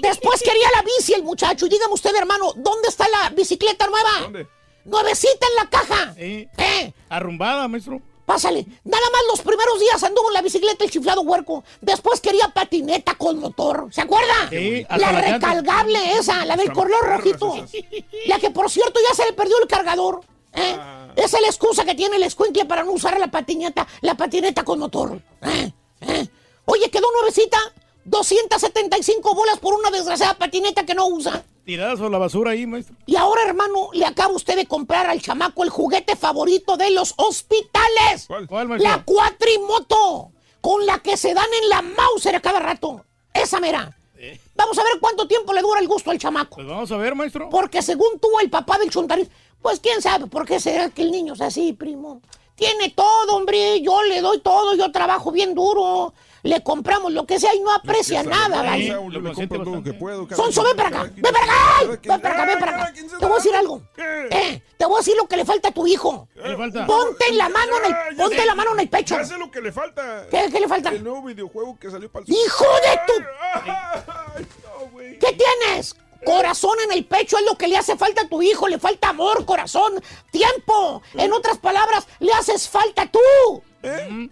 Después quería la bici el muchacho. Y dígame usted, hermano, ¿dónde está la bicicleta nueva? ¿Dónde? Nuevecita en la caja. Sí. ¿Eh? Arrumbada, maestro. Pásale. Nada más los primeros días anduvo en la bicicleta el chiflado huerco. Después quería patineta con motor. ¿Se acuerda? Sí, la recargable esa, la del color rojito. La que por cierto ya se le perdió el cargador. ¿eh? Esa es la excusa que tiene el escuincle para no usar la patineta, la patineta con motor. ¿eh? ¿eh? Oye, quedó nuevecita. 275 bolas por una desgraciada patineta que no usa. Tiradas a la basura ahí, maestro. Y ahora, hermano, le acaba usted de comprar al chamaco el juguete favorito de los hospitales. ¿Cuál, maestro? La cuatrimoto, con la que se dan en la Mauser a cada rato. Esa mera. Vamos a ver cuánto tiempo le dura el gusto al chamaco. Pues vamos a ver, maestro. Porque según tú, el papá del chuntarín, pues quién sabe por qué será que el niño es así, primo. Tiene todo, hombre. Yo le doy todo, yo trabajo bien duro. Le compramos lo que sea y no aprecia nada, ¿vale? Yo le compro todo lo que puedo. cada Sonso, quien- ven para acá, ven para acá, ven para acá, ven para acá. Te voy a decir algo. Eh, te voy a decir lo que le falta a tu hijo. ¿Qué le falta? Ponte la mano en el, ponte la mano en el pecho. Sé lo que le falta. ¿Qué, qué le falta? El nuevo videojuego que salió para el ¡Hijo de tu! ¿Qué tienes? Corazón en el pecho es lo que le hace falta a tu hijo. Le falta amor, corazón, tiempo. En otras palabras, le haces falta tú.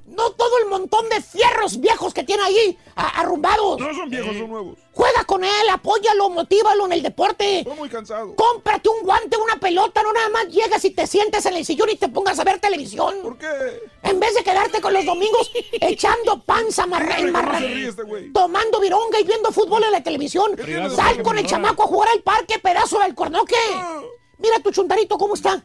No todo el montón de fierros viejos que tiene ahí arrumbados. No son viejos, son nuevos. Juega con él, apóyalo, motívalo en el deporte. Estoy muy cansado. Cómprate un guante, una pelota, no nada más llegas y te sientes en el sillón y te pongas a ver televisión. ¿Por qué? En vez de quedarte con los domingos echando panza marra, marra- este tomando vironga y viendo fútbol en la televisión. Sal con el chamaco a jugar al parque, pedazo del cornoque. Mira tu chuntarito, ¿cómo está?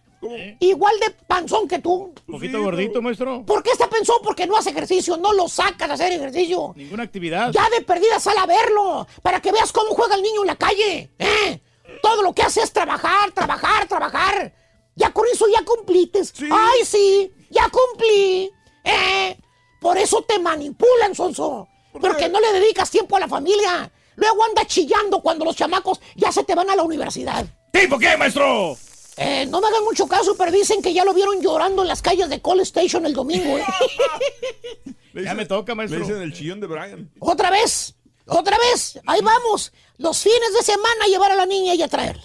Igual de panzón que tú. Un poquito gordito, maestro. ¿Por qué está panzón? Porque no hace ejercicio, no lo sacas a hacer ejercicio. Ninguna actividad. Ya de perdida sal a verlo, para que veas cómo juega el niño en la calle. ¿eh? Todo lo que hace es trabajar, trabajar, trabajar. Ya con eso ya cumplites. Ay, sí, ya cumplí. ¿eh? Por eso te manipulan, Sonso. Porque no le dedicas tiempo a la familia. Luego anda chillando cuando los chamacos ya se te van a la universidad. ¿Tipo qué, maestro? Eh, no me hagan mucho caso, pero dicen que ya lo vieron llorando en las calles de Call Station el domingo. ¿eh? Ya me toca, Le maestro. dicen el chillón de Brian. Otra vez, otra vez. Ahí vamos. Los fines de semana a llevar a la niña y a traerla.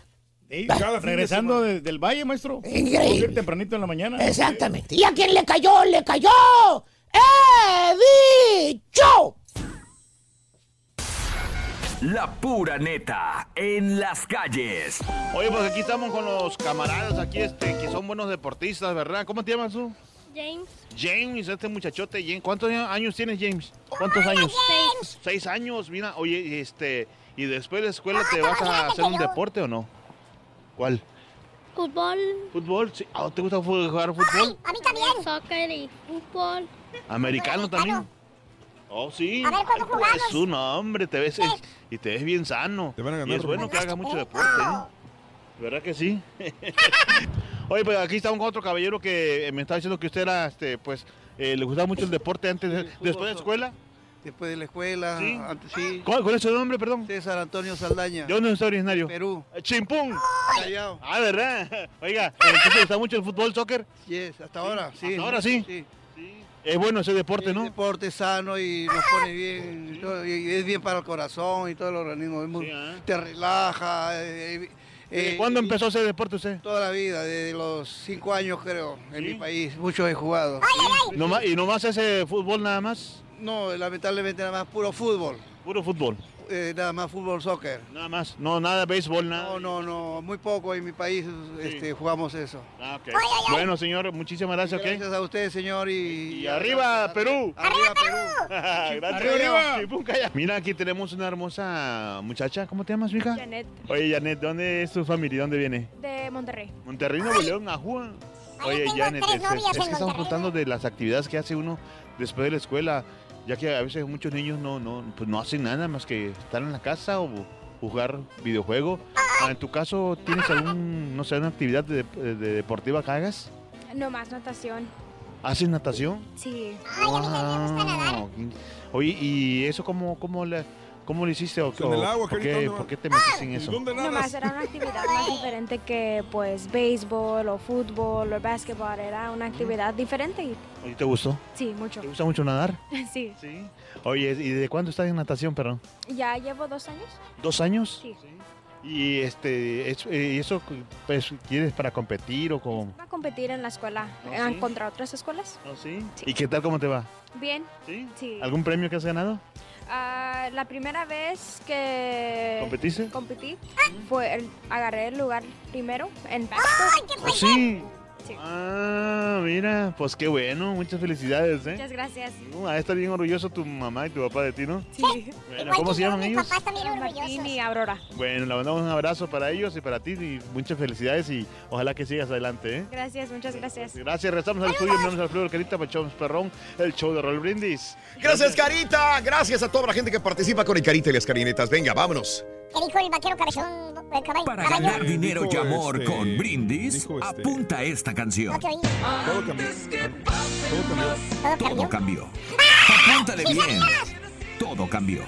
Sí, Cada fin de regresando de- del valle, maestro. Increíble. Tempranito en la mañana. Exactamente. ¿Y a quién le cayó? ¡Le cayó! ¡He dicho! La pura neta en las calles. Oye, pues aquí estamos con los camaradas aquí, este, que son buenos deportistas, ¿verdad? ¿Cómo te llamas tú? James. James, este muchachote. James. ¿Cuántos años tienes, James? ¿Cuántos años? Seis. Seis años, mira. Oye, este, ¿y después de la escuela te vas a hacer un deporte o no? ¿Cuál? Fútbol. ¿Fútbol? Sí. Ah, ¿Te gusta jugar fútbol? A mí también. Soccer y fútbol. ¿Americano también? Oh, sí. A ver, ¿cuándo pues, jugamos? su nombre, te ves, y te ves bien sano. Te van a y ganar, es bueno que hagas mucho deporte, ¿eh? ¿Verdad que sí? Oye, pues aquí estamos con otro caballero que me estaba diciendo que usted era, este, pues, eh, le gustaba mucho el deporte antes, de- después de escuela. después de la escuela. ¿Sí? antes- sí. ¿Cuál, cuál es su nombre, perdón? César Antonio Saldaña. ¿De dónde es originario? Perú. Chimpún. Callao. Ah, ¿verdad? Oiga, ¿entonces le gusta mucho el fútbol, soccer? Yes, hasta ahora, sí. Hasta ahora sí. Sí. Es bueno ese deporte, ¿no? Deporte sano y nos pone bien, y y es bien para el corazón y todo el organismo. es muy- Te relaja. eh, ¿Desde eh, cuándo y empezó ese deporte usted? Toda la vida, desde los cinco años creo, en mi país. Muchos he jugado. ¿Nomás- ¿Y nomás ese fútbol nada más? No, lamentablemente nada más puro fútbol. Puro fútbol. Eh, nada más fútbol, soccer. Nada más. No, nada de béisbol, nada. No, no, no, muy poco en mi país este, jugamos eso. Ah. Bueno, señor, muchísimas gracias. Gracias a usted, señor, y... Y arriba, Perú. ¡Arriba, Perú! Gracias. Arriba, calla. Mira, aquí tenemos una hermosa muchacha. ¿Cómo te llamas, hija? Janet. Oye, Janet, ¿dónde es tu familia? ¿Dónde viene? De Monterrey. Monterrey, Nuevo León, Ajúa. Oye, Janet, tres es, es- que estamos contando de las actividades que hace uno después de la escuela, ya que a veces muchos niños no, no, pues no hacen nada más que estar en la casa o jugar videojuego. Ah, En tu caso, ¿tienes algún, no sé, una actividad de, de deportiva que hagas? No más natación. ¿Haces natación? Sí. Ah, Oye, ¿y eso cómo, cómo, le, cómo lo hiciste? O, En el agua, ¿por, qué, ¿dónde por qué te metiste en eso? No más, era una actividad más diferente que pues béisbol o fútbol o básquetbol. Era una actividad diferente y ¿Y te gustó? sí, mucho. ¿Te gusta mucho nadar? Sí. Oye, ¿y de cuándo estás en natación, perdón? Ya llevo dos años. ¿Dos años? Sí. Y este, es- eh, ¿y eso pues, quieres para competir o con...? Voy a competir en la escuela ¿Ah, eh, sí? contra otras escuelas. sí? ¿Y qué tal, cómo te va? Bien. Sí. ¿Algún premio que has ganado? Ah, la primera vez que ¿Competiste? competí fue el- agarré el lugar primero en básquet. ¿Oh, sí? Sí. Ah, mira, pues qué bueno, muchas felicidades, ¿eh? Muchas gracias. Uh, de estar bien orgulloso tu mamá y tu papá de ti, ¿no? Sí. Bueno, ¿cómo se llaman ellos? Martín y Aurora. Bueno, le mandamos un abrazo para ellos y para ti y muchas felicidades y ojalá que sigas adelante, ¿eh? Gracias, muchas gracias. Gracias, regresamos al estudio, nombre es Alfredo Carita, Pachón Perrón, el show de Roll Brindis. Gracias, Carita. Gracias a toda la gente que participa con el Carita y las Carinetas. Venga, vámonos. ¿Qué dijo el vaquero cabezón? eh, caball- Para caballo? ganar dinero y amor este, con Brindis, este, apunta esta canción. No te oí. Todo cambió. Todo cambió. ¿Todo Todo cambió? cambió. Apúntale bien. Todo cambió.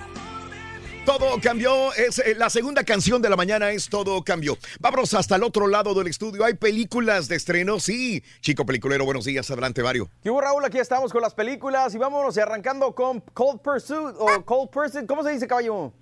Todo cambió. Es eh, la segunda canción de la mañana es Todo cambió. Vámonos hasta el otro lado del estudio. ¿Hay películas de estreno? Sí. Chico peliculero, buenos días. Adelante, Vario. ¿Qué hubo, Raúl? Aquí estamos con las películas y vámonos y arrancando con Cold Pursuit o Cold Pursuit. ¿Cómo se dice, caballo?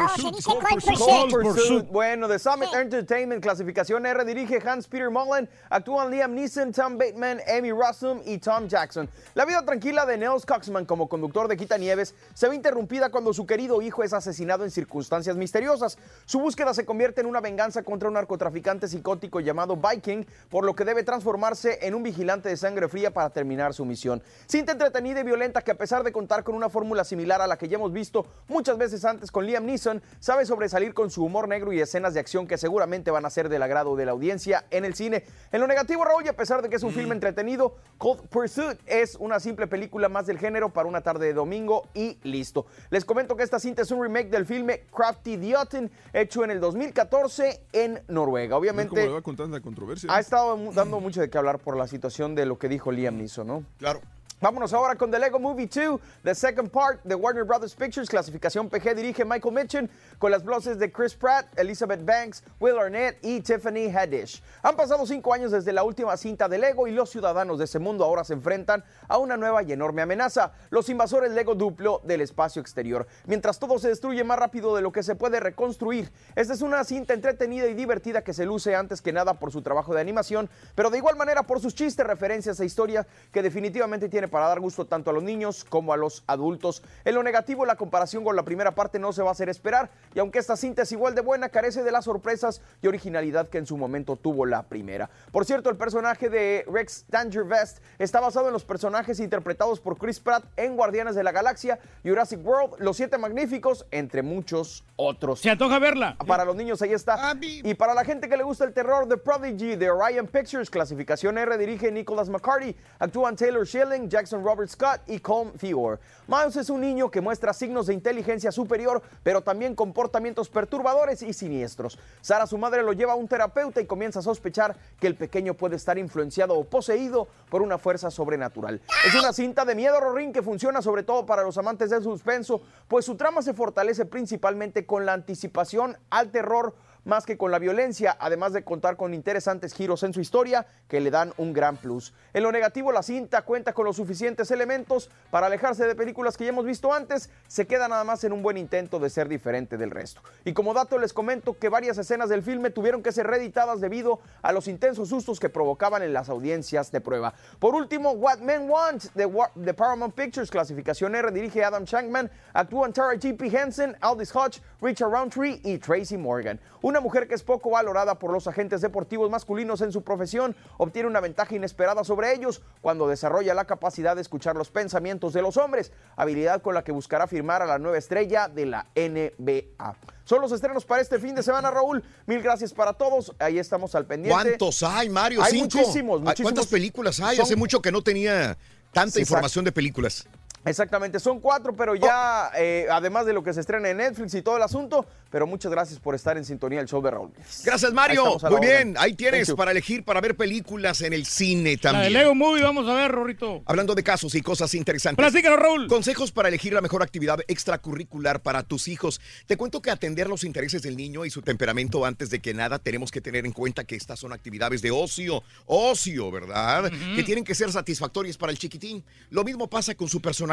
Oh, Pursuit. Pursuit. Bueno, The Summit Entertainment, clasificación R, dirige Hans-Peter Mullen, actúan Liam Neeson, Tom Bateman, Amy Rossum y Tom Jackson. La vida tranquila de Nels Coxman como conductor de Quitanieves se ve interrumpida cuando su querido hijo es asesinado en circunstancias misteriosas. Su búsqueda se convierte en una venganza contra un narcotraficante psicótico llamado Viking, por lo que debe transformarse en un vigilante de sangre fría para terminar su misión. Cinta entretenida y violenta que a pesar de contar con una fórmula similar a la que ya hemos visto muchas veces antes con Liam Neeson, sabe sobresalir con su humor negro y escenas de acción que seguramente van a ser del agrado de la audiencia en el cine. En lo negativo, Raúl, y a pesar de que es un filme entretenido, Cold Pursuit es una simple película más del género para una tarde de domingo y listo. Les comento que esta cinta es un remake del filme Crafty the Otten, hecho en el 2014 en Noruega. ¿Cómo Obviamente le va con tanta controversia? ha estado mu- dando mucho de qué hablar por la situación de lo que dijo Liam Neeson, ¿no? Claro. Vámonos ahora con The Lego Movie 2, The Second Part de Warner Brothers Pictures, clasificación PG, dirige Michael Mitchell, con las voces de Chris Pratt, Elizabeth Banks, Will Arnett y Tiffany Haddish. Han pasado cinco años desde la última cinta de Lego y los ciudadanos de ese mundo ahora se enfrentan a una nueva y enorme amenaza, los invasores Lego duplo del espacio exterior. Mientras todo se destruye más rápido de lo que se puede reconstruir, esta es una cinta entretenida y divertida que se luce antes que nada por su trabajo de animación, pero de igual manera por sus chistes, referencias e historia que definitivamente tiene para dar gusto tanto a los niños como a los adultos. En lo negativo, la comparación con la primera parte no se va a hacer esperar, y aunque esta cinta es igual de buena, carece de las sorpresas y originalidad que en su momento tuvo la primera. Por cierto, el personaje de Rex Dangervest está basado en los personajes interpretados por Chris Pratt en Guardianes de la Galaxia, Jurassic World, Los Siete Magníficos, entre muchos otros. Se antoja verla. Para los niños ahí está. Y para la gente que le gusta el terror, The Prodigy de Orion Pictures, clasificación R, dirige Nicholas McCarty. Actúan Taylor Schilling, Jackson Robert Scott y Colm Feore. Miles es un niño que muestra signos de inteligencia superior, pero también comportamientos perturbadores y siniestros. Sara, su madre, lo lleva a un terapeuta y comienza a sospechar que el pequeño puede estar influenciado o poseído por una fuerza sobrenatural. Es una cinta de miedo rorín que funciona sobre todo para los amantes del suspenso, pues su trama se fortalece principalmente con la anticipación al terror más que con la violencia, además de contar con interesantes giros en su historia que le dan un gran plus. En lo negativo, la cinta cuenta con los suficientes elementos para alejarse de películas que ya hemos visto antes, se queda nada más en un buen intento de ser diferente del resto. Y como dato les comento que varias escenas del filme tuvieron que ser reeditadas debido a los intensos sustos que provocaban en las audiencias de prueba. Por último, What Men Want de, de Paramount Pictures, clasificación R, dirige Adam Shankman, actúan Tara G.P. Henson, Aldous Hodge, Richard Roundtree y Tracy Morgan. Una mujer que es poco valorada por los agentes deportivos masculinos en su profesión obtiene una ventaja inesperada sobre ellos cuando desarrolla la capacidad de escuchar los pensamientos de los hombres, habilidad con la que buscará firmar a la nueva estrella de la NBA. Son los estrenos para este fin de semana, Raúl. Mil gracias para todos. Ahí estamos al pendiente. ¿Cuántos hay, Mario? Hay ¿Cinco? muchísimos, muchísimos. ¿Cuántas películas hay? Son- Hace mucho que no tenía tanta Sí, información de películas. Exactamente, son cuatro, pero ya, eh, además de lo que se estrena en Netflix y todo el asunto, pero muchas gracias por estar en sintonía del show de Raúl. Gracias, Mario. la Muy bien, ahí tienes Thank you. para elegir para ver películas en el cine La de también. Lego Movie, vamos a ver, Rorrito. Hablando de casos y cosas interesantes. Platícanos, Raúl. Consejos para elegir la mejor actividad extracurricular para tus hijos. Te cuento que atender los intereses del niño y su temperamento antes de que nada, tenemos que tener en cuenta que estas son actividades de ocio. Ocio, ¿verdad? Que tienen que ser satisfactorias para el chiquitín. Lo mismo pasa con su personalidad.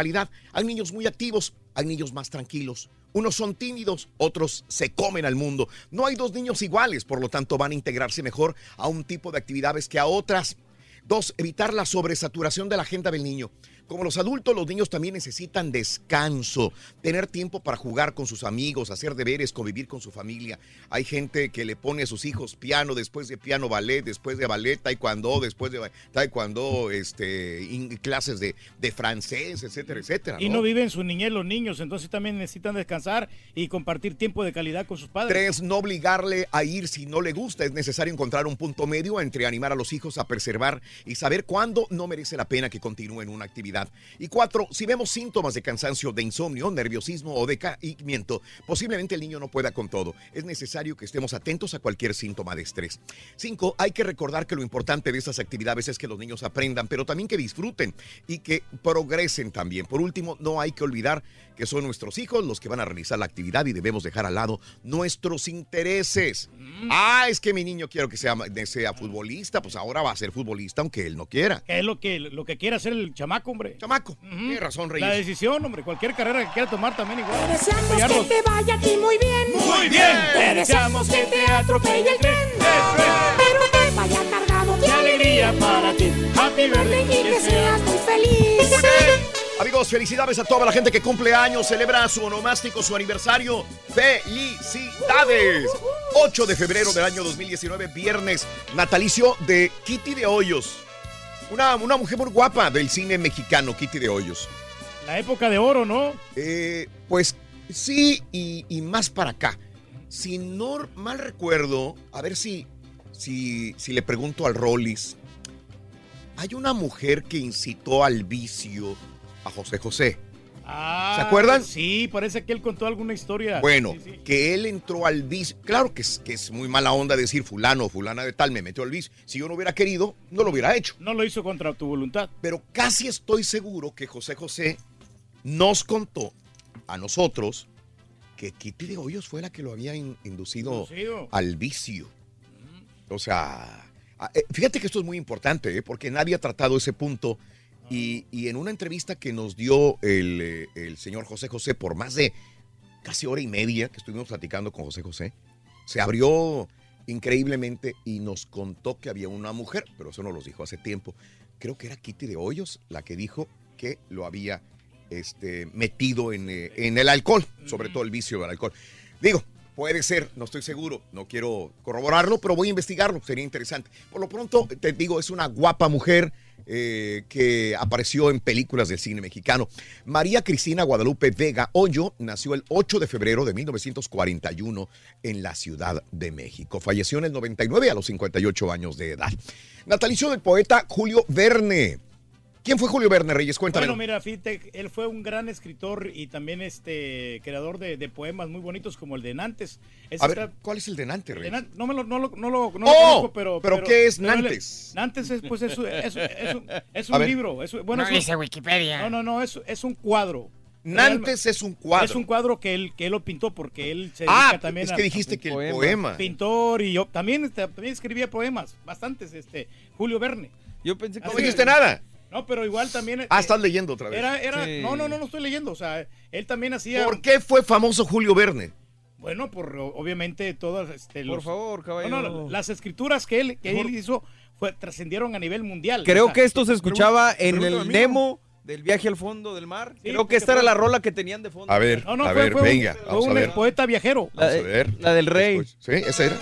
Hay niños muy activos, hay niños más tranquilos. Unos son tímidos, otros se comen al mundo. No hay dos niños iguales, por lo tanto van a integrarse mejor a un tipo de actividades que a otras. Dos, evitar la sobresaturación de la agenda del niño. Como los adultos, los niños también necesitan descanso, tener tiempo para jugar con sus amigos, hacer deberes, convivir con su familia. Hay gente que le pone a sus hijos piano, después de piano ballet, después de ballet taekwondo, después de taekwondo, este, in- clases de, de francés, etcétera, etcétera. Y no viven su niñez los niños, entonces también necesitan descansar y compartir tiempo de calidad con sus padres. Tres, no obligarle a ir si no le gusta. Es necesario encontrar un punto medio entre animar a los hijos a preservar y saber cuándo no merece la pena que continúen una actividad. Y cuatro, si vemos síntomas de cansancio, de insomnio, nerviosismo o decaimiento, posiblemente el niño no pueda con todo. Es necesario que estemos atentos a cualquier síntoma de estrés. Cinco, hay que recordar que lo importante de estas actividades es que los niños aprendan, pero también que disfruten y que progresen también. Por último, no hay que olvidar que son nuestros hijos los que van a realizar la actividad y debemos dejar al lado nuestros intereses. Ah, es que mi niño quiero que sea, sea futbolista, pues ahora va a ser futbolista aunque él no quiera. Es lo que, lo que quiere hacer el chamaco, hombre. Chamaco, tiene razón, Reyes. La decisión, hombre, cualquier carrera que quiera tomar también igual. Deseamos Apoyarlos. que te vaya a ti muy bien. Muy bien. Te deseamos que te atropelle el tren. Pero que vaya cargado de alegría para ti. Happy birthday y que seas muy feliz. Amigos, felicidades a toda la gente que cumple años, celebra su onomástico, su aniversario. ¡Felicidades! 8 de febrero del año 2019, viernes, natalicio de Kitty de Hoyos. Una, una mujer muy guapa del cine mexicano, Kitty de Hoyos. La época de oro, ¿no? Eh, pues sí, y, y más para acá. Si no mal recuerdo, a ver si, si, si le pregunto al Rollis. Hay una mujer que incitó al vicio a José José. Ah, ¿Se acuerdan? Sí, parece que él contó alguna historia. Bueno, Sí, sí. que él entró al vicio. Claro que es, que es muy mala onda decir fulano o fulana de tal me metió al vicio. Si yo no hubiera querido, no lo hubiera hecho. No lo hizo contra tu voluntad. Pero casi estoy seguro que José José nos contó a nosotros que Kitty de Hoyos fue la que lo había in- inducido Inducido. al vicio. O sea, eh, fíjate que esto es muy importante, ¿eh? porque nadie ha tratado ese punto. Y, y en una entrevista que nos dio el, eh, el señor José José por más de casi hora y media que estuvimos platicando con José José, se abrió increíblemente y nos contó que había una mujer, pero eso nos lo dijo hace tiempo. Creo que era Kitty de Hoyos la que dijo que lo había este, metido en, eh, en el alcohol, sobre todo el vicio del alcohol. Digo, puede ser, no estoy seguro, no quiero corroborarlo, pero voy a investigarlo, sería interesante. Por lo pronto, te digo, es una guapa mujer eh, que apareció en películas del cine mexicano. María Cristina Guadalupe Vega Hoyo nació el 8 de febrero de 1941 en la Ciudad de México. Falleció en el 99 a los 58 años de edad. Natalicio del poeta Julio Verne. ¿Quién fue Julio Verne Reyes? Cuéntame. Bueno, mira, fíjate, él fue un gran escritor y también este creador de, de poemas muy bonitos como el de Nantes. Ese A ver, está- ¿cuál es el de Nantes, Reyes? No me lo, no lo, no lo, no lo ¡Oh! conozco, pero, ¿Pero qué es pero Nantes? Nantes es, pues, es, es- es un, es libro. Es, bueno, No es un- dice Wikipedia. No, no, no, es, es un cuadro. Nantes es un cuadro. Es un cuadro que él, que él lo pintó porque él se dedica Ah, también es que dijiste que el poema. poema. Pintor y yo también, este, también escribía poemas, bastantes, este, Julio Verne. Yo pensé No dijiste nada. No, pero igual también. Ah, eh, estás leyendo otra vez. Era, era, Sí. no, no, no, no estoy leyendo. O sea, él también hacía. ¿Por qué fue famoso Julio Verne? Bueno, por obviamente todas. Este, Por los- favor, caballero. No, no, las escrituras que él, que él hizo fue, trascendieron a nivel mundial. Creo O sea, que esto se escuchaba en el mí, Nemo del viaje al fondo del mar. Sí, Creo que esta era la rola que tenían de fondo. A ver, No, no, a fue- ver, fue un- venga, fue vamos a un ver. poeta viajero. La, Vamos a ver. la del rey. Sí, esa era.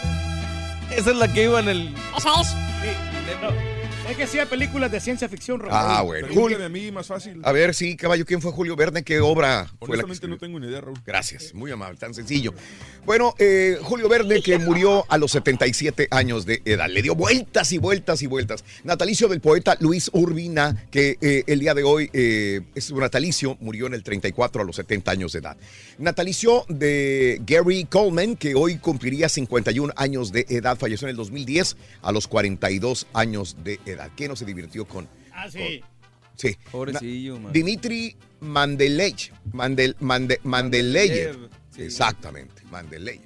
Esa es la que iba en el. Esa es. No, es que hacía películas de ciencia ficción. Raúl. Ah, bueno. Julio- a mí, más fácil. A ver, sí, caballo, ¿quién fue Julio Verne? ¿Qué obra fue la que Honestamente no tengo ni idea, Raúl. Gracias, muy amable, tan sencillo. Bueno, eh, Julio Verne que murió a los 77 años de edad. Le dio vueltas y vueltas y vueltas. Natalicio del poeta Luis Urbina, que eh, el día de hoy eh, es su natalicio, murió en el 34 a los 70 años de edad. Natalicio de Gary Coleman, que hoy cumpliría 51 años de edad, falleció en el 2010 a los 42 años de edad. ¿Quién no se divirtió con...? Ah, sí. Sí. Pobrecillo, man. Dimitri Mandeleev. Mandel, Mande- Mandeleev. Exactamente, Mandeleev.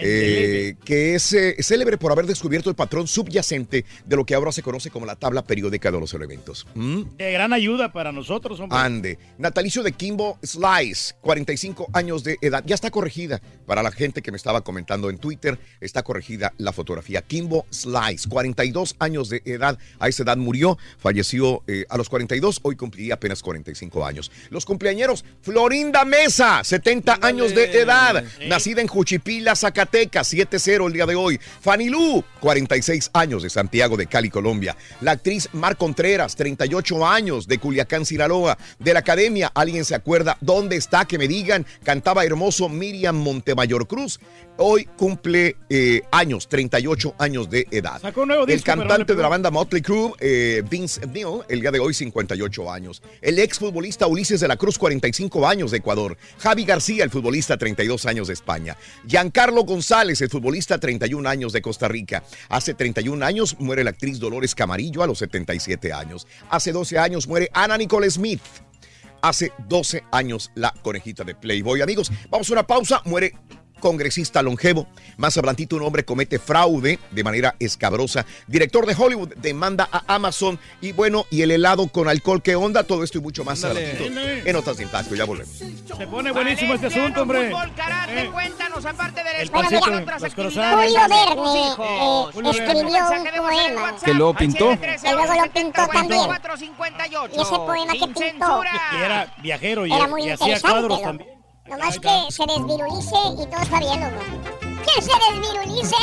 Eh, que es eh, célebre por haber descubierto el patrón subyacente de lo que ahora se conoce como la tabla periódica de los elementos. ¿Mm? De gran ayuda para nosotros, hombre. Ande. Natalicio de Kimbo Slice, 45 años de edad. Ya está corregida. Para la gente que me estaba comentando en Twitter, está corregida la fotografía. Kimbo Slice, 42 años de edad. A esa edad murió, falleció eh, a los 42, hoy cumpliría apenas 45 años. Los cumpleañeros, Florinda Mesa, 70 años de edad. Nacida en Juchipila, Zacatecas, 7-0 el día de hoy. Fanny Lu, 46 años de Santiago de Cali, Colombia. La actriz Mar Contreras, 38 años de Culiacán, Sinaloa. De la academia, ¿alguien se acuerda dónde está? Que me digan. Cantaba hermoso Miriam Montemayor Cruz. Hoy cumple eh, años, 38 años de edad. Sacó un nuevo el disco, cantante de la banda Motley Crue, eh, Vince Neil, el día de hoy 58 años. El exfutbolista Ulises de la Cruz, 45 años de Ecuador. Javi García, el futbolista, 32 años de España. Giancarlo González, el futbolista, 31 años de Costa Rica. Hace 31 años muere la actriz Dolores Camarillo a los 77 años. Hace 12 años muere Ana Nicole Smith. Hace 12 años la conejita de Playboy. Amigos, vamos a una pausa. Muere congresista longevo. Más adelantito un hombre comete fraude de manera escabrosa. Director de Hollywood demanda a Amazon. Y bueno, y el helado con alcohol, ¿qué onda? Todo esto y mucho más en Notas de Impacto. Ya volvemos. Se pone buenísimo este asunto, hombre. Fútbol, karate, Eh. cuéntanos, aparte de la El escuela, pancito, ¿qué otras croissants. Julio Verne eh, escribió un poema. Que lo pintó. 713 Que luego lo pintó también. 458. Y ese poema que pintó. era viajero y, Era muy y hacía cuadros también. Nomás que se desvirulice y todo está bien, loco. ¡Que se desvirulice!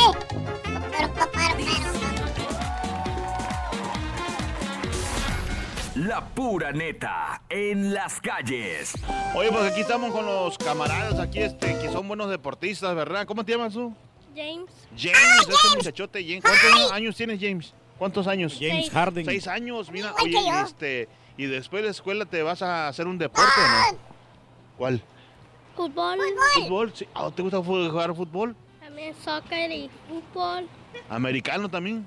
La pura neta en las calles. Oye, pues aquí estamos con los camaradas aquí, este, que son buenos deportistas, ¿verdad? ¿Cómo te llamas tú? James. James, este muchachote, James. ¿Cuántos años tienes, James? ¿Cuántos años? James Seis. Harden. Seis años, mira. Oye, yo. este, y después de la escuela te vas a hacer un deporte, Ah. ¿no? ¿Cuál? Fútbol. ¿Fútbol? Sí. Ah, ¿Te gusta jugar fútbol? También soccer y fútbol. ¿Americano también?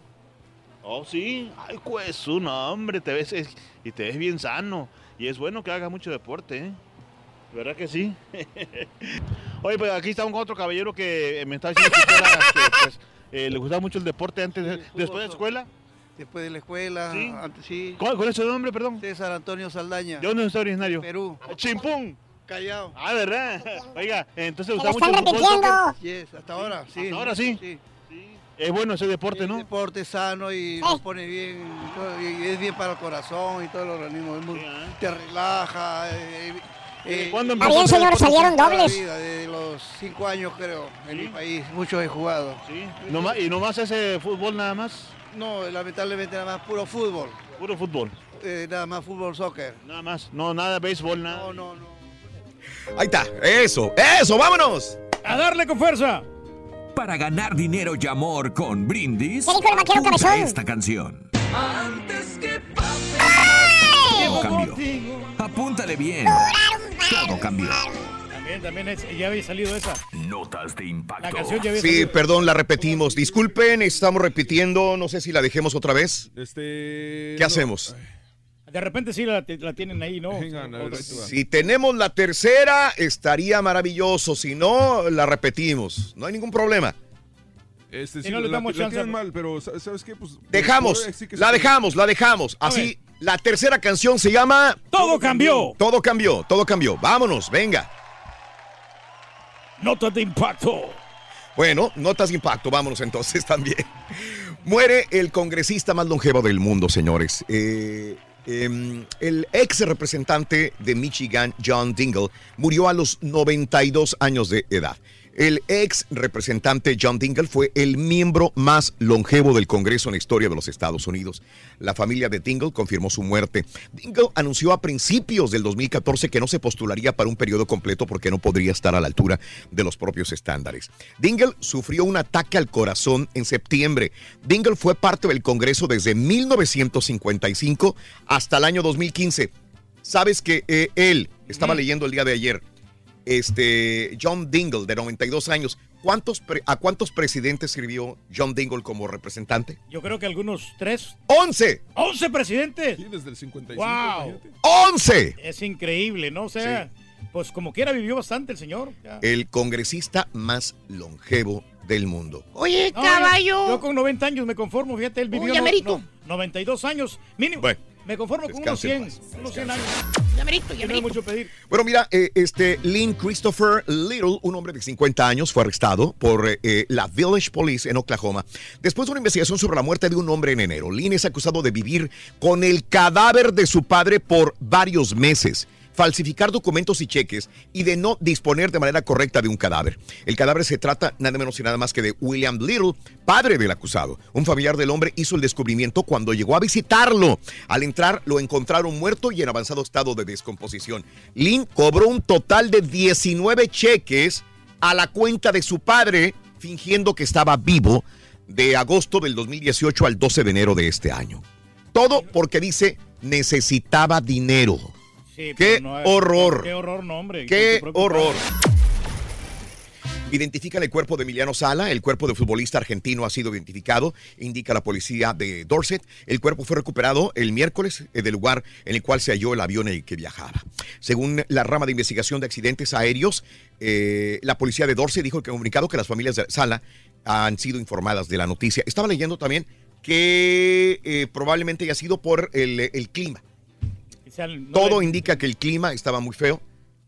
Oh, sí. Ay, pues, su nombre, te ves, es- y te ves bien sano. Y es bueno que hagas mucho deporte, ¿eh? ¿Verdad que sí? Oye, pues aquí estamos con otro caballero que me está diciendo que, era, que, pues, eh, le gustaba mucho el deporte antes, de- después de escuela. Después de la escuela, Sí. antes sí. ¿Cuál, cuál es su nombre, perdón? César Antonio Saldaña. ¿De dónde es originario? Perú. Chimpún. Callao. Ah, ¿verdad? Oiga, entonces lo mucho están repitiendo. Yes, hasta ahora, sí. Hasta ahora sí. sí. Es bueno ese deporte, Es ¿no? deporte sano y nos pone bien, y todo, y es bien para el corazón y todo el organismo. es muy- ¿eh? Te relaja. eh, eh, ¿Cuándo Está empezó señor, salieron dobles. vida, desde los cinco años creo, en Sí. mi país. Muchos he jugado. Sí. Nomás- ¿Y nomás ese fútbol nada más? No, lamentablemente nada más puro fútbol. Puro fútbol. eh, nada más fútbol, soccer. Nada más. No, nada de béisbol, nada. No, no, no. Ahí está. Eso, eso, vámonos. A darle con fuerza. Para ganar dinero y amor con brindis, ¿Qué dijo el vaquero cabezón? esta canción. Antes que pase Todo cambió. Apúntale bien. Todo cambió. También, también es- ya había salido esa. Notas de impacto. La canción ya había Sí, salido. perdón, la repetimos. Disculpen, estamos repitiendo. No sé si la dejemos otra vez. Este. ¿Qué hacemos? De repente sí la, la tienen ahí, ¿no? Si tenemos la tercera, estaría maravilloso. Si no, la repetimos. No hay ningún problema. Este, Si sí, no le damos la chance, pues. mal, pero ¿sabes qué? Pues, Dejamos, sí que se la puede. dejamos, la dejamos. Así, la tercera canción se llama Todo cambió. Todo cambió, todo cambió. Vámonos, venga. Notas de impacto. Bueno, notas de impacto, vámonos entonces también. Muere el congresista más longevo del mundo, señores. Eh, em, el ex representante de Michigan, John Dingle, murió a los 92 años de edad. El ex representante John Dingle fue el miembro más longevo del Congreso en la historia de los Estados Unidos. La familia de Dingle confirmó su muerte. Dingle anunció a principios del 2014 que no se postularía para un periodo completo porque no podría estar a la altura de los propios estándares. Dingle sufrió un ataque al corazón en septiembre. Dingle fue parte del Congreso desde 1955 hasta el año 2015. Sabes que eh, él, estaba leyendo el día de ayer, este John Dingle, de 92 años, ¿cuántos pre- ¿a cuántos presidentes sirvió John Dingle como representante? Yo creo que algunos tres. ¡Once! ¡Once presidentes! Sí, desde el 55. ¡Wow! ¡Once! Es increíble, ¿no? O sea, pues como quiera vivió bastante el señor. Ya. El congresista más longevo del mundo. Oye, caballo. Yo, yo con 90 años me conformo, fíjate, él vivió ya no- merito. no- 92 años, mínimo. Bueno, me conformo con unos descanse 100, en unos 100 años. Ya merito, ya Que no merito. mucho pedir. Bueno, mira, eh, este Lynn Christopher Little, un hombre de 50 años, fue arrestado por eh, la Village Police en Oklahoma después de una investigación sobre la muerte de un hombre en enero. Lynn es acusado de vivir con el cadáver de su padre por varios meses falsificar documentos y cheques y de no disponer de manera correcta de un cadáver. El cadáver se trata nada menos y nada más que de William Little, padre del acusado. Un familiar del hombre hizo el descubrimiento cuando llegó a visitarlo. Al entrar lo encontraron muerto y en avanzado estado de descomposición. Lynn cobró un total de 19 cheques a la cuenta de su padre, fingiendo que estaba vivo de agosto del 2018 al 12 de enero de este año. Todo porque dice necesitaba dinero. Sí, ¡Qué no horror! ¡Qué horror, no, hombre! ¡Qué horror! Identifican el cuerpo de Emiliano Sala, el cuerpo de futbolista argentino ha sido identificado, indica la policía de Dorset. El cuerpo fue recuperado el miércoles eh, del lugar en el cual se halló el avión en el que viajaba. Según la rama de investigación de accidentes aéreos, eh, la policía de Dorset dijo que comunicado que las familias de Sala han sido informadas de la noticia. Estaba leyendo también que eh, probablemente haya sido por el, el clima. O sea, no Todo le- indica que el clima estaba muy feo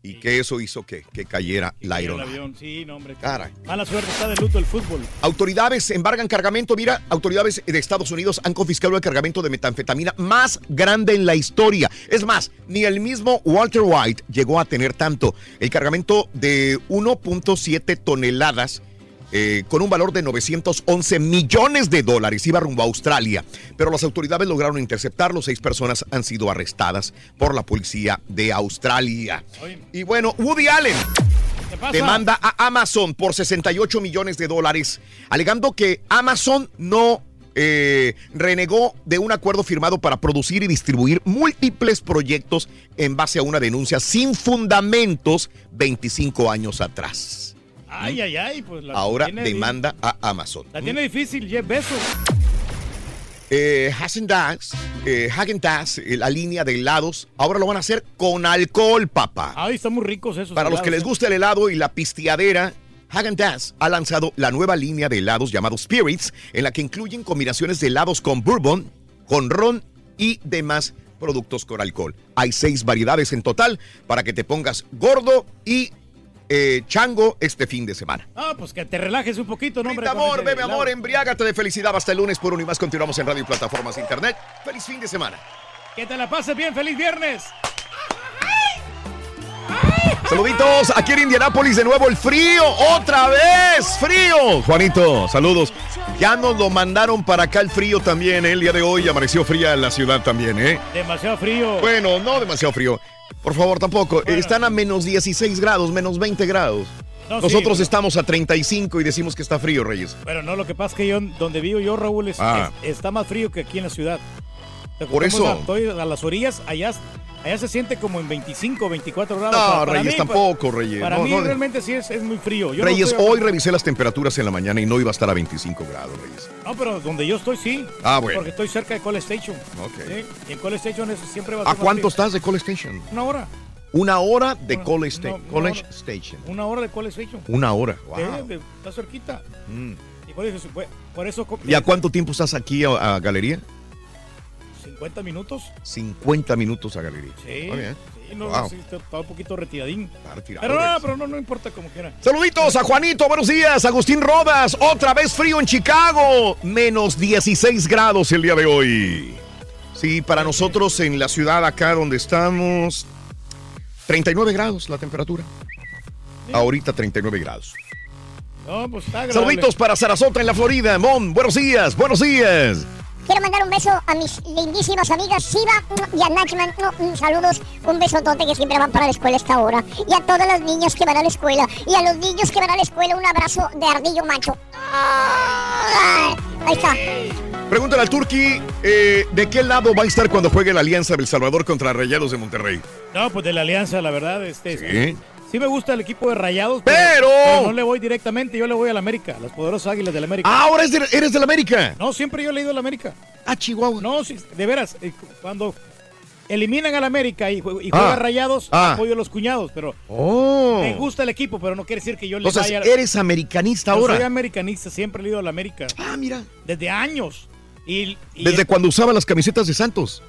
y que eso hizo que, que cayera la el aeronave. avión. Sí, no, hombre. Caray. Mala suerte, está de luto el fútbol. Autoridades embargan cargamento. Mira, autoridades de Estados Unidos han confiscado el cargamento de metanfetamina más grande en la historia. Es más, ni el mismo Walter White llegó a tener tanto. El cargamento de 1.7 toneladas. Eh, con un valor de 911 millones de dólares, iba rumbo a Australia, pero las autoridades lograron interceptarlo. Seis personas han sido arrestadas por la policía de Australia. Y bueno, Woody Allen demanda a Amazon por 68 millones de dólares, alegando que Amazon no eh, renegó de un acuerdo firmado para producir y distribuir múltiples proyectos en base a una denuncia sin fundamentos 25 años atrás. Ay, ay, ay. Pues la Ahora demanda a Amazon. La tiene difícil, Jeff Bezos. Eh, Häagen-Dazs, eh, eh, la línea de helados, ahora lo van a hacer con alcohol, papá. Ay, están muy ricos esos. Para los que les ¿eh? gusta el helado y la pisteadera, Häagen-Dazs ha lanzado la nueva línea de helados llamado Spirits, en la que incluyen combinaciones de helados con bourbon, con ron y demás productos con alcohol. Hay seis variedades en total para que te pongas gordo y eh, chango este fin de semana. Ah, pues que te relajes un poquito, ¿no, hombre? Amor, bebe amor, embriágate de felicidad hasta el lunes por uno y más. Continuamos en radio y plataformas de internet. Feliz fin de semana. Que te la pases bien, feliz viernes. Saluditos aquí en Indianápolis de nuevo el frío, otra vez frío. Juanito, saludos. Ya nos lo mandaron para acá el frío también. ¿eh? El día de hoy amaneció fría la ciudad también, ¿eh? Demasiado frío. Bueno, no demasiado frío. Por favor, tampoco. Están a menos 16 grados, menos 20 grados. No, Nosotros estamos a 35 y decimos que está frío, Reyes. Pero no, lo que pasa es que yo, donde vivo yo, Raúl, es- Ah. es- está más frío que aquí en la ciudad. Por eso. a- estoy a las orillas, allá allá se siente como en 25, 24 grados. No, Para- Reyes, mí, tampoco, Reyes. Para No, mí no, realmente sí es, es muy frío. Yo Reyes, hoy revisé las temperaturas en la mañana y no iba a estar a 25 grados, Reyes. No, pero donde yo estoy sí. Ah, bueno. Porque estoy cerca de College Station. Ok. Sí, Y en College Station es- siempre va a ¿A ser más cuánto frío. estás de College Station? Una hora. Una hora de Una- College, Sta- no, una College hora. Station. Una hora de College Station. Una hora. Wow. Sí, de- está cerquita. Mm. Y por eso, por- eso ¿Y a cuánto tiempo estás aquí a, a Galería? 50 minutos. 50 minutos a Galería. Sí. Muy bien. sí, no, Wow. sí, un poquito retiradín. retirado, Pero no, pero no, no importa como quiera. Saluditos a Juanito, buenos días. Agustín Rodas, otra vez frío en Chicago. Menos 16 grados el día de hoy. Sí, para nosotros en la ciudad acá donde estamos, 39 grados la temperatura. Ahorita 39 grados. No, pues está. Saluditos para Sarasota en la Florida. Mon, buenos días, buenos días. Quiero mandar un beso a mis lindísimas amigas Siva y a Nachman. Mm, Saludos, un besotote que siempre van para la escuela a esta hora. Y a todas las niñas que van a la escuela. Y a los niños que van a la escuela, un abrazo de ardillo macho. Ahí está. Pregúntale al Turqui, eh, ¿de qué lado va a estar cuando juegue la Alianza del Salvador contra Rayados de Monterrey? No, pues de la alianza, la verdad, este. Sí. Sí me gusta el equipo de Rayados, Pero- no le voy directamente, yo le voy al América, las poderosas águilas del América. Ah, ahora eres de, eres del América. No, siempre yo le he ido al América. Ah, Chihuahua. No, sí, de veras, eh, cuando eliminan al América y, jue- y juega Ah, Rayados, ah. apoyo a los cuñados, pero Oh. me gusta el equipo, pero no quiere decir que yo le Entonces, vaya... eres americanista Yo ahora. soy americanista, siempre he ido al América. Ah, mira. Desde años. Y, y Desde cuando usaba las camisetas de Santos.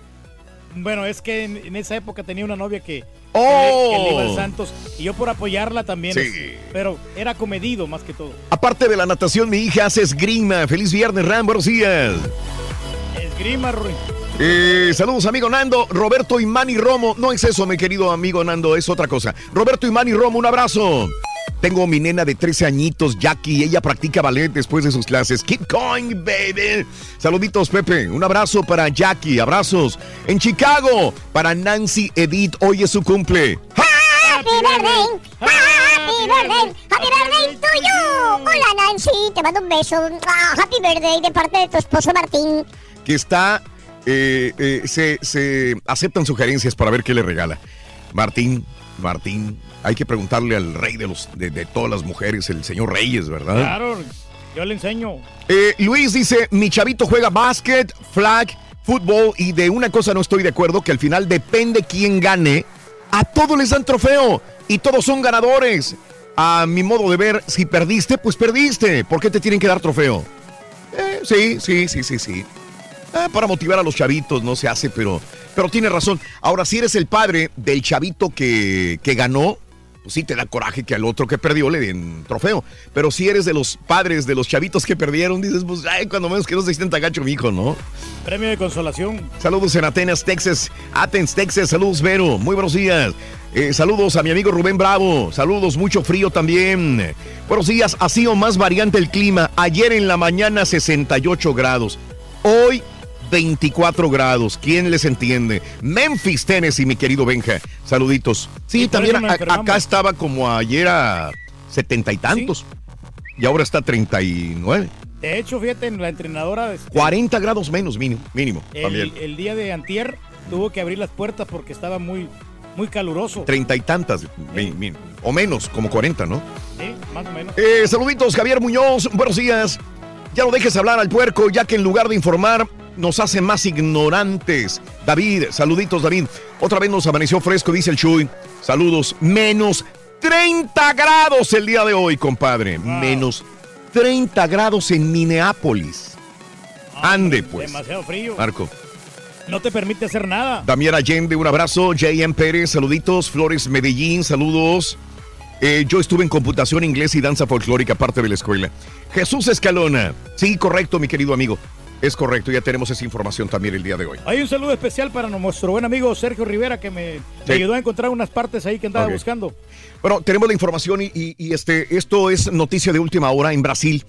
Bueno, es que en, en esa época tenía una novia que ¡Oh! iba al Santos y yo por apoyarla también. Sí. es- pero era comedido más que todo. Aparte de la natación, mi hija hace esgrima. Feliz viernes, Ram. Buenos días. Esgrima, Rui. Eh, saludos, amigo Nando. Roberto y Manny Romo. No es eso, mi querido amigo Nando, es otra cosa. Roberto y Manny Romo, un abrazo. Tengo mi nena de 13 añitos, Jackie. Ella practica ballet después de sus clases. Keep going, baby. Saluditos, Pepe. Un abrazo para Jackie. Abrazos. En Chicago, para Nancy Edith. Hoy es su cumple. Happy birthday, happy birthday, happy birthday to you. Hola Nancy, te mando un beso. Ah, Happy birthday de parte de tu esposo Martín. que está, eh, eh, se, se aceptan sugerencias para ver qué le regala. Martín, Martín, hay que preguntarle al rey de, los, de, de todas las mujeres, el señor Reyes, ¿verdad? Claro, yo le enseño. Eh, Luis dice, mi chavito juega básquet, flag, fútbol y de una cosa no estoy de acuerdo, que al final depende quién gane, a todos les dan trofeo y todos son ganadores. A mi modo de ver, si perdiste, pues perdiste. ¿Por qué te tienen que dar trofeo? Eh, sí, sí, sí, sí, sí. Ah, para motivar a los chavitos no se hace, pero, pero tiene razón. Ahora, si eres el padre del chavito que, que ganó, pues sí te da coraje que al otro que perdió le den trofeo. Pero si eres de los padres de los chavitos que perdieron, dices, pues, ay, cuando menos que no se sienta gacho mi hijo, ¿no? Premio de consolación. Saludos en Atenas, Texas. Athens, Texas. Saludos, Vero. Muy buenos días. Eh, saludos a mi amigo Rubén Bravo. Saludos, mucho frío también. Buenos días. Ha sido más variante el clima. Ayer en la mañana 68 grados. Hoy 24 grados. ¿Quién les entiende? Memphis, Tennessee, mi querido Benja. Saluditos. Sí, también a- acá estaba como ayer a setenta y tantos. Y ahora está 39. De hecho, fíjate, la entrenadora este, 40 grados menos mínimo. mínimo también. el, el día de antier tuvo que abrir las puertas porque estaba muy, muy caluroso. Treinta y tantas, o menos, como 40, ¿no? Sí, más o menos. Eh, saluditos, Javier Muñoz, buenos días. Ya no dejes hablar al puerco, ya que en lugar de informar, nos hace más ignorantes. David, saluditos, David. Otra vez nos amaneció fresco, dice el Chuy. Saludos, menos 30 grados el día de hoy, compadre. Menos 30 grados en Minneapolis. Ande, pues. Demasiado frío. Marco. No te permite hacer nada. Damián Allende, un abrazo. J.M. Pérez, saluditos. Flores Medellín, saludos. Eh, yo estuve en computación inglés y danza folclórica, parte de la escuela. Jesús Escalona. Sí, correcto, mi querido amigo. Es correcto, ya tenemos esa información también el día de hoy. Hay un saludo especial para nuestro buen amigo Sergio Rivera que me, Sí. ayudó a encontrar unas partes ahí que andaba buscando. Bueno, tenemos la información y, y- y, este, esto es noticia de última hora en Brasil.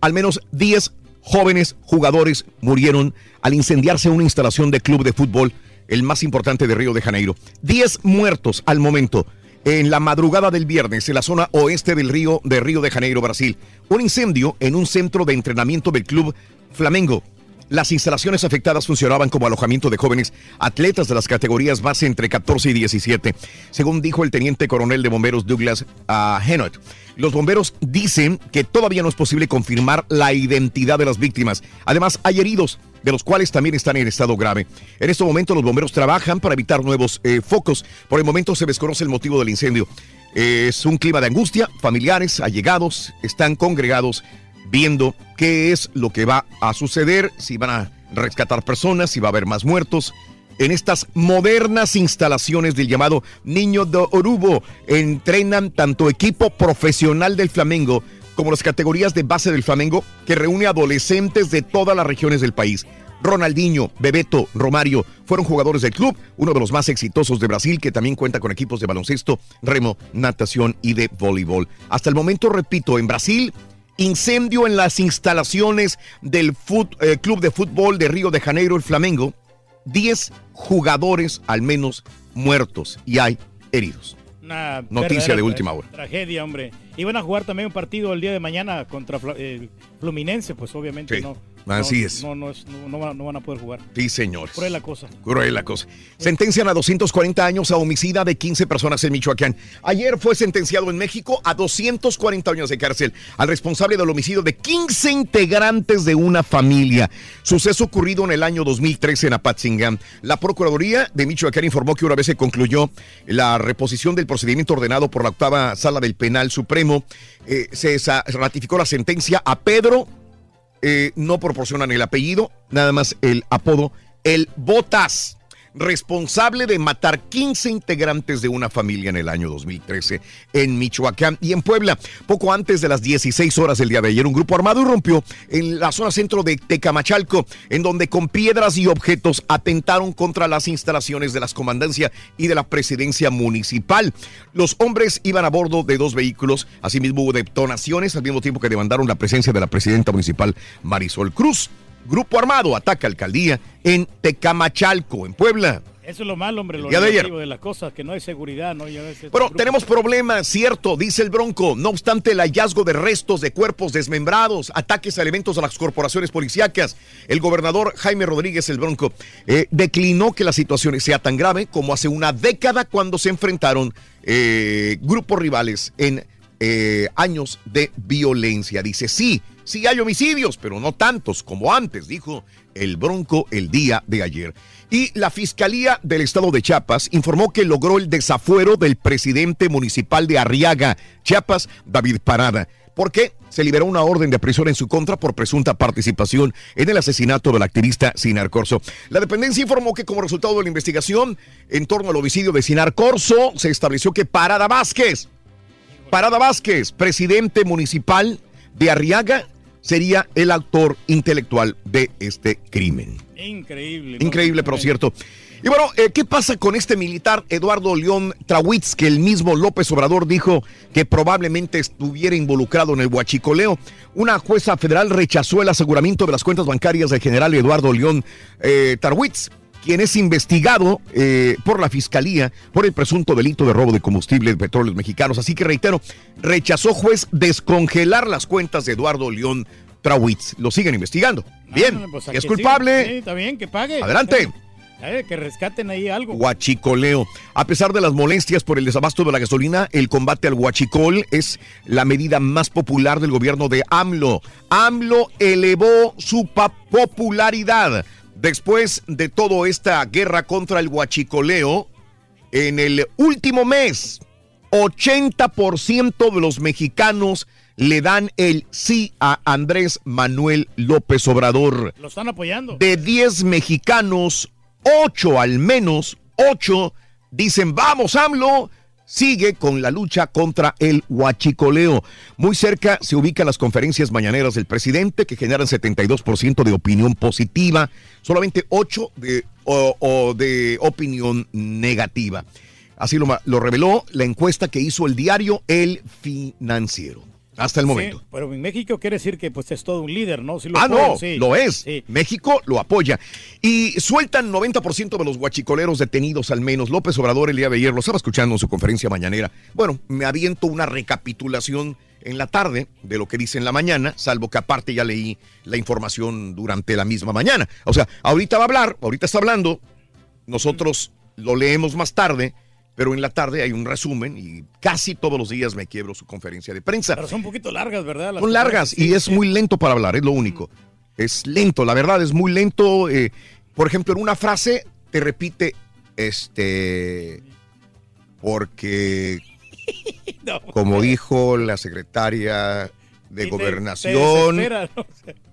Al menos 10 jóvenes jugadores murieron al incendiarse una instalación de club de fútbol, el más importante de Río de Janeiro. 10 muertos al momento. En la madrugada del viernes, en la zona oeste del río de Río de Janeiro, Brasil. Un incendio en un centro de entrenamiento del club Flamengo. Las instalaciones afectadas funcionaban como alojamiento de jóvenes atletas de las categorías base entre 14 y 17, según dijo el teniente coronel de bomberos Douglas uh. Los bomberos dicen que todavía no es posible confirmar la identidad de las víctimas. Además, hay heridos, de los cuales también están en estado grave. En este momento los bomberos trabajan para evitar nuevos eh, focos. Por el momento se desconoce el motivo del incendio. Es un clima de angustia, familiares, allegados, están congregados viendo qué es lo que va a suceder, si van a rescatar personas, si va a haber más muertos. En estas modernas instalaciones del llamado Niño de Orubo entrenan tanto equipo profesional del Flamengo como las categorías de base del Flamengo que reúne adolescentes de todas las regiones del país. Ronaldinho, Bebeto, Romario fueron jugadores del club, uno de los más exitosos de Brasil que también cuenta con equipos de baloncesto, remo, natación y de voleibol. Hasta el momento, repito, en Brasil incendio en las instalaciones del eh, Club de Fútbol de Río de Janeiro, el Flamengo. 10 jugadores al menos muertos y hay heridos. Una Noticia de última hora. Tragedia, hombre. Iban a jugar también un partido el día de mañana contra eh, Fluminense, pues obviamente Sí. no. Así no- es. No, no, es- no- no van- a poder jugar. Sí, señores. Cruel la cosa. Cruel la cosa. Sentencian a 240 años a homicida de 15 personas en Michoacán. Ayer fue sentenciado en México a 240 años de cárcel al responsable del homicidio de 15 integrantes de una familia. Suceso ocurrido en el año 2013 en Apatzingán. La Procuraduría de Michoacán informó que una vez se concluyó la reposición del procedimiento ordenado por la octava sala del penal supremo, eh, se ratificó la sentencia a Pedro eh, no proporcionan el apellido, nada más el apodo, el Botas, responsable de matar 15 integrantes de una familia en el año 2013 en Michoacán y en Puebla. Poco antes de las 16 horas del día de ayer, un grupo armado irrumpió en la zona centro de Tecamachalco, en donde con piedras y objetos atentaron contra las instalaciones de las comandancias y de la presidencia municipal. Los hombres iban a bordo de dos vehículos, asimismo hubo detonaciones al mismo tiempo que demandaron la presencia de la presidenta municipal Marisol Cruz. Grupo armado ataca alcaldía en Tecamachalco, en Puebla. Eso es lo malo, hombre, lo día de negativo de las cosas, que no hay seguridad, ¿no? Grupo- tenemos problemas, cierto, dice el Bronco. No obstante, el hallazgo de restos de cuerpos desmembrados, ataques a elementos de las corporaciones policíacas, el gobernador Jaime Rodríguez, el Bronco, eh, declinó que la situación sea tan grave como hace una década cuando se enfrentaron eh, grupos rivales en eh, años de violencia. Dice, sí, sí hay homicidios, pero no tantos como antes, dijo el Bronco el día de ayer. Y la Fiscalía del Estado de Chiapas informó que logró el desafuero del presidente municipal de Arriaga, Chiapas, David Parada. porque se liberó una orden de prisión en su contra por presunta participación en el asesinato del activista Sinar Corso. La dependencia informó que como resultado de la investigación en torno al homicidio de Sinar Corso, se estableció que Parada Vázquez, Parada Vázquez, presidente municipal de Arriaga, sería el autor intelectual de este crimen. Increíble. Increíble, pero cierto. Y bueno, eh, ¿qué pasa con este militar Eduardo León Trawitz, que el mismo López Obrador dijo que probablemente estuviera involucrado en el huachicoleo? Una jueza federal rechazó el aseguramiento de las cuentas bancarias del general Eduardo León eh, Trawitz, quien es investigado eh, por la fiscalía por el presunto delito de robo de combustible de petróleos mexicanos. Así que reitero, rechazó juez descongelar las cuentas de Eduardo León Trawitz. Lo siguen investigando. Bien, Ah, pues si aquí es sí. culpable. Sí, está bien, que pague. Adelante. Eh, que rescaten ahí algo. Huachicoleo. A pesar de las molestias por el desabasto de la gasolina, el combate al huachicol es la medida más popular del gobierno de AMLO. AMLO elevó su popularidad después de toda esta guerra contra el huachicoleo. En el último mes, 80% de los mexicanos le dan el sí a Andrés Manuel López Obrador Lo están apoyando. de 10 mexicanos, 8 al menos, 8 dicen, vamos AMLO, sigue con la lucha contra el huachicoleo. Muy cerca se ubican las conferencias mañaneras del presidente que generan 72% de opinión positiva, solamente 8 de, o- de opinión negativa. Así lo, lo reveló la encuesta que hizo el diario El Financiero. Hasta el momento. Sí, pero en México quiere decir que pues es todo un líder, ¿no? Sí lo ah, no, sí. lo es. Sí. México lo apoya. Y sueltan 90% de los guachicoleros detenidos al menos. López Obrador el día de ayer lo estaba escuchando en su conferencia mañanera. Bueno, me aviento una recapitulación en la tarde de lo que dice en la mañana, salvo que aparte ya leí la información durante la misma mañana. O sea, ahorita va a hablar, ahorita está hablando, nosotros lo leemos más tarde, pero en la tarde hay un resumen y casi todos los días me quiebro su conferencia de prensa. Pero son un poquito largas, ¿verdad? Las Son largas y es muy lento para hablar, es lo único. Es lento, la verdad, es muy lento. eh, por ejemplo, en una frase te repite, este, porque, como dijo la secretaria de te- gobernación, te ¿no?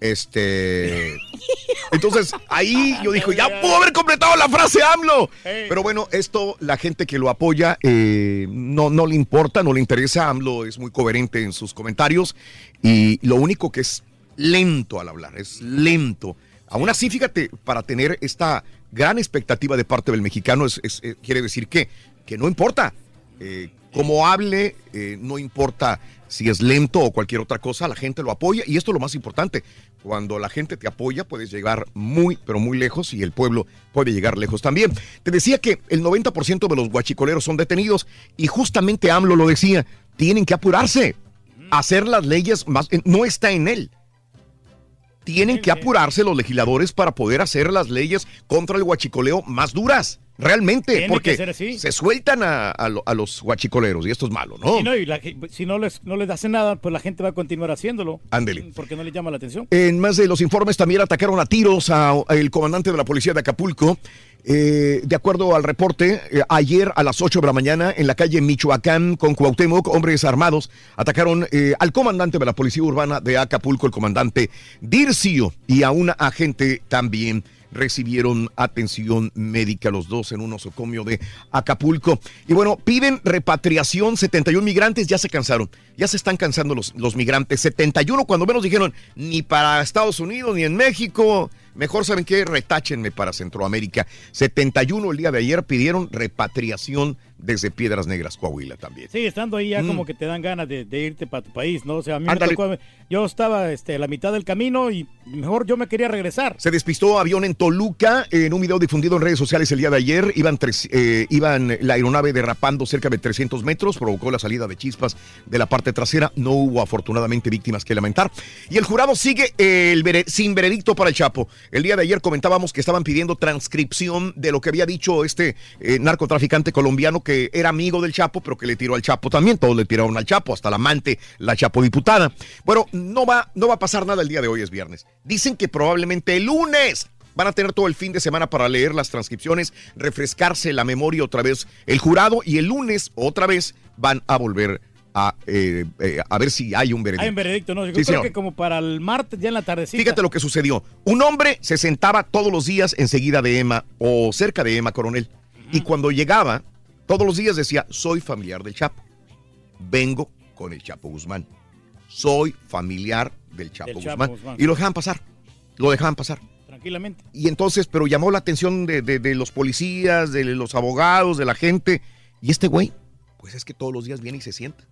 este, entonces ahí yo dije, ya puedo haber completado la frase AMLO. Pero bueno, esto la gente que lo apoya eh, no, no le importa, no le interesa. AMLO es muy coherente en sus comentarios y lo único que es lento al hablar, es lento. Aún así, fíjate, para tener esta gran expectativa de parte del mexicano, es, es- eh, quiere decir que, que no importa. Eh, como hable, eh, no importa si es lento o cualquier otra cosa, la gente lo apoya y esto es lo más importante. Cuando la gente te apoya, puedes llegar muy, pero muy lejos y el pueblo puede llegar lejos también. Te decía que el 90% de los guachicoleros son detenidos y justamente AMLO lo decía, tienen que apurarse, hacer las leyes más, eh, no está en él. Tienen que apurarse los legisladores para poder hacer las leyes contra el guachicoleo más duras. Realmente, porque se sueltan a, a lo- a los guachicoleros y esto es malo, ¿no? Sí, no, y la si no les, no les hacen nada, pues la gente va a continuar haciéndolo. Ándele. Porque no les llama la atención. En más de los informes también atacaron a tiros al comandante de la policía de Acapulco. Eh, de acuerdo al reporte, eh, ayer a las 8 de la mañana en la calle Michoacán con Cuauhtémoc, hombres armados atacaron eh, al comandante de la policía urbana de Acapulco, el comandante Dircio, y a un agente también recibieron atención médica los dos en un osocomio de Acapulco. Y bueno, piden repatriación, 71 migrantes ya se cansaron, ya se están cansando los, los migrantes. 71 cuando menos dijeron, ni para Estados Unidos ni en México, mejor saben qué, retáchenme para Centroamérica. 71 el día de ayer pidieron repatriación desde Piedras Negras, Coahuila también. Sí, estando ahí ya Mm. como que te dan ganas de, de irte para tu país, ¿no? O sea, a mí me tocó, yo estaba este, a la mitad del camino y mejor yo me quería regresar. Se despistó avión en Toluca en un video difundido en redes sociales el día de ayer. Iban, tres- eh, iban la aeronave derrapando cerca de 300 metros, provocó la salida de chispas de la parte trasera. No hubo afortunadamente víctimas que lamentar. Y el jurado sigue eh, el sin veredicto para el Chapo. El día de ayer comentábamos que estaban pidiendo transcripción de lo que había dicho este eh, narcotraficante colombiano que era amigo del Chapo, pero que le tiró al Chapo también. Todos le tiraron al Chapo, hasta la amante, la Chapo diputada. Bueno, no va, no va a pasar nada el día de hoy, es viernes. Dicen que probablemente el lunes van a tener todo el fin de semana para leer las transcripciones, refrescarse la memoria otra vez el jurado y el lunes otra vez van a volver a, eh, eh, a ver si hay un veredicto. Hay un veredicto, ¿no? Yo Sí, creo señor. que como para el martes, ya en la tardecita. Fíjate lo que sucedió. Un hombre se sentaba todos los días enseguida de Emma o cerca de Emma Coronel. Y cuando llegaba, todos los días decía, soy familiar del Chapo. Vengo con el Chapo Guzmán. Soy familiar del Chapo, Del Chapo Guzmán. Y lo dejaban pasar. Lo dejaban pasar. Tranquilamente. Y entonces, pero llamó la atención de, de- de los policías, de los abogados, de la gente. Y este güey, pues es que todos los días viene y se sienta.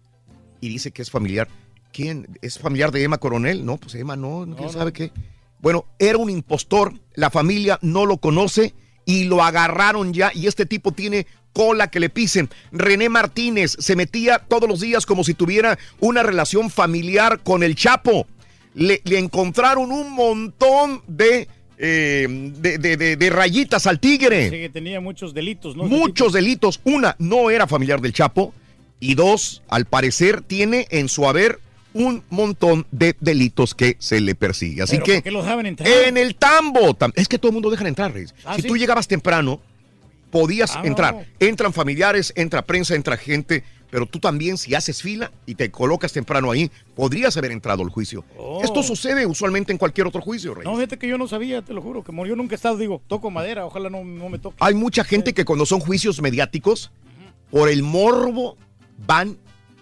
Y dice que es familiar. ¿Quién? ¿Es familiar de Emma Coronel? No, pues Emma no, no, quién no. sabe qué. Bueno, era un impostor, la familia no lo conoce y lo agarraron ya y este tipo tiene cola que le pisen. René Martínez se metía todos los días como si tuviera una relación familiar con el Chapo. Le, le encontraron un montón de, eh, de, de- rayitas al tigre. Sí, que tenía muchos delitos, ¿no? Muchos delitos. Una, no era familiar del Chapo. Y dos, al parecer tiene en su haber un montón de delitos que se le persigue. Así Pero que ¿por qué lo dejaban entrar? en el tambo. tam- Es que todo el mundo deja de entrar, Reyes. Ah, si ¿sí? tú llegabas temprano, podías Ah, entrar. no. Entran familiares, entra prensa, entra gente. Pero tú también, si haces fila y te colocas temprano ahí, podrías haber entrado al juicio. Oh. Esto sucede usualmente en cualquier otro juicio, Reyes. No, fíjate que yo no sabía, te lo juro, que yo nunca he estado, digo, toco madera, ojalá no, no me toque. Hay mucha gente que cuando son juicios mediáticos, por el morbo, van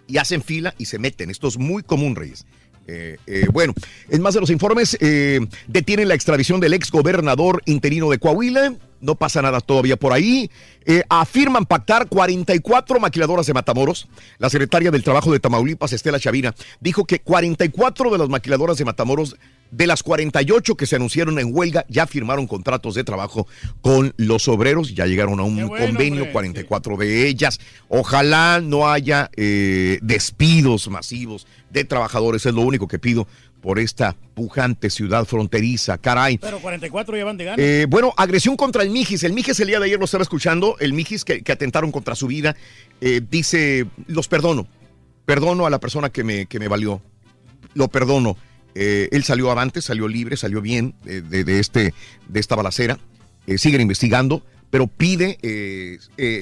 y hacen fila y se meten. Esto es muy común, Reyes. Eh, eh, bueno, en más de los informes, eh, detienen la extradición del ex gobernador interino de Coahuila. No pasa nada todavía por ahí. Eh, afirman pactar 44 maquiladoras de Matamoros. La secretaria del Trabajo de Tamaulipas, Estela Chavira, dijo que 44 de las maquiladoras de Matamoros De las 48 que se anunciaron en huelga, ya firmaron contratos de trabajo con los obreros, ya llegaron a un bueno, convenio, hombre, 44 de ellas. Ojalá no haya eh, despidos masivos de trabajadores, es lo único que pido por esta pujante ciudad fronteriza, caray. Pero 44 ya van de gana. Eh, bueno, agresión contra el Mijis. El Mijis el día de ayer lo estaba escuchando. El Mijis que, que atentaron contra su vida. eh, dice, los perdono. Perdono a la persona que me, que me valió. Lo perdono. Eh, él salió avante, salió libre, salió bien de, de este, de esta balacera. Siguen investigando, pero pide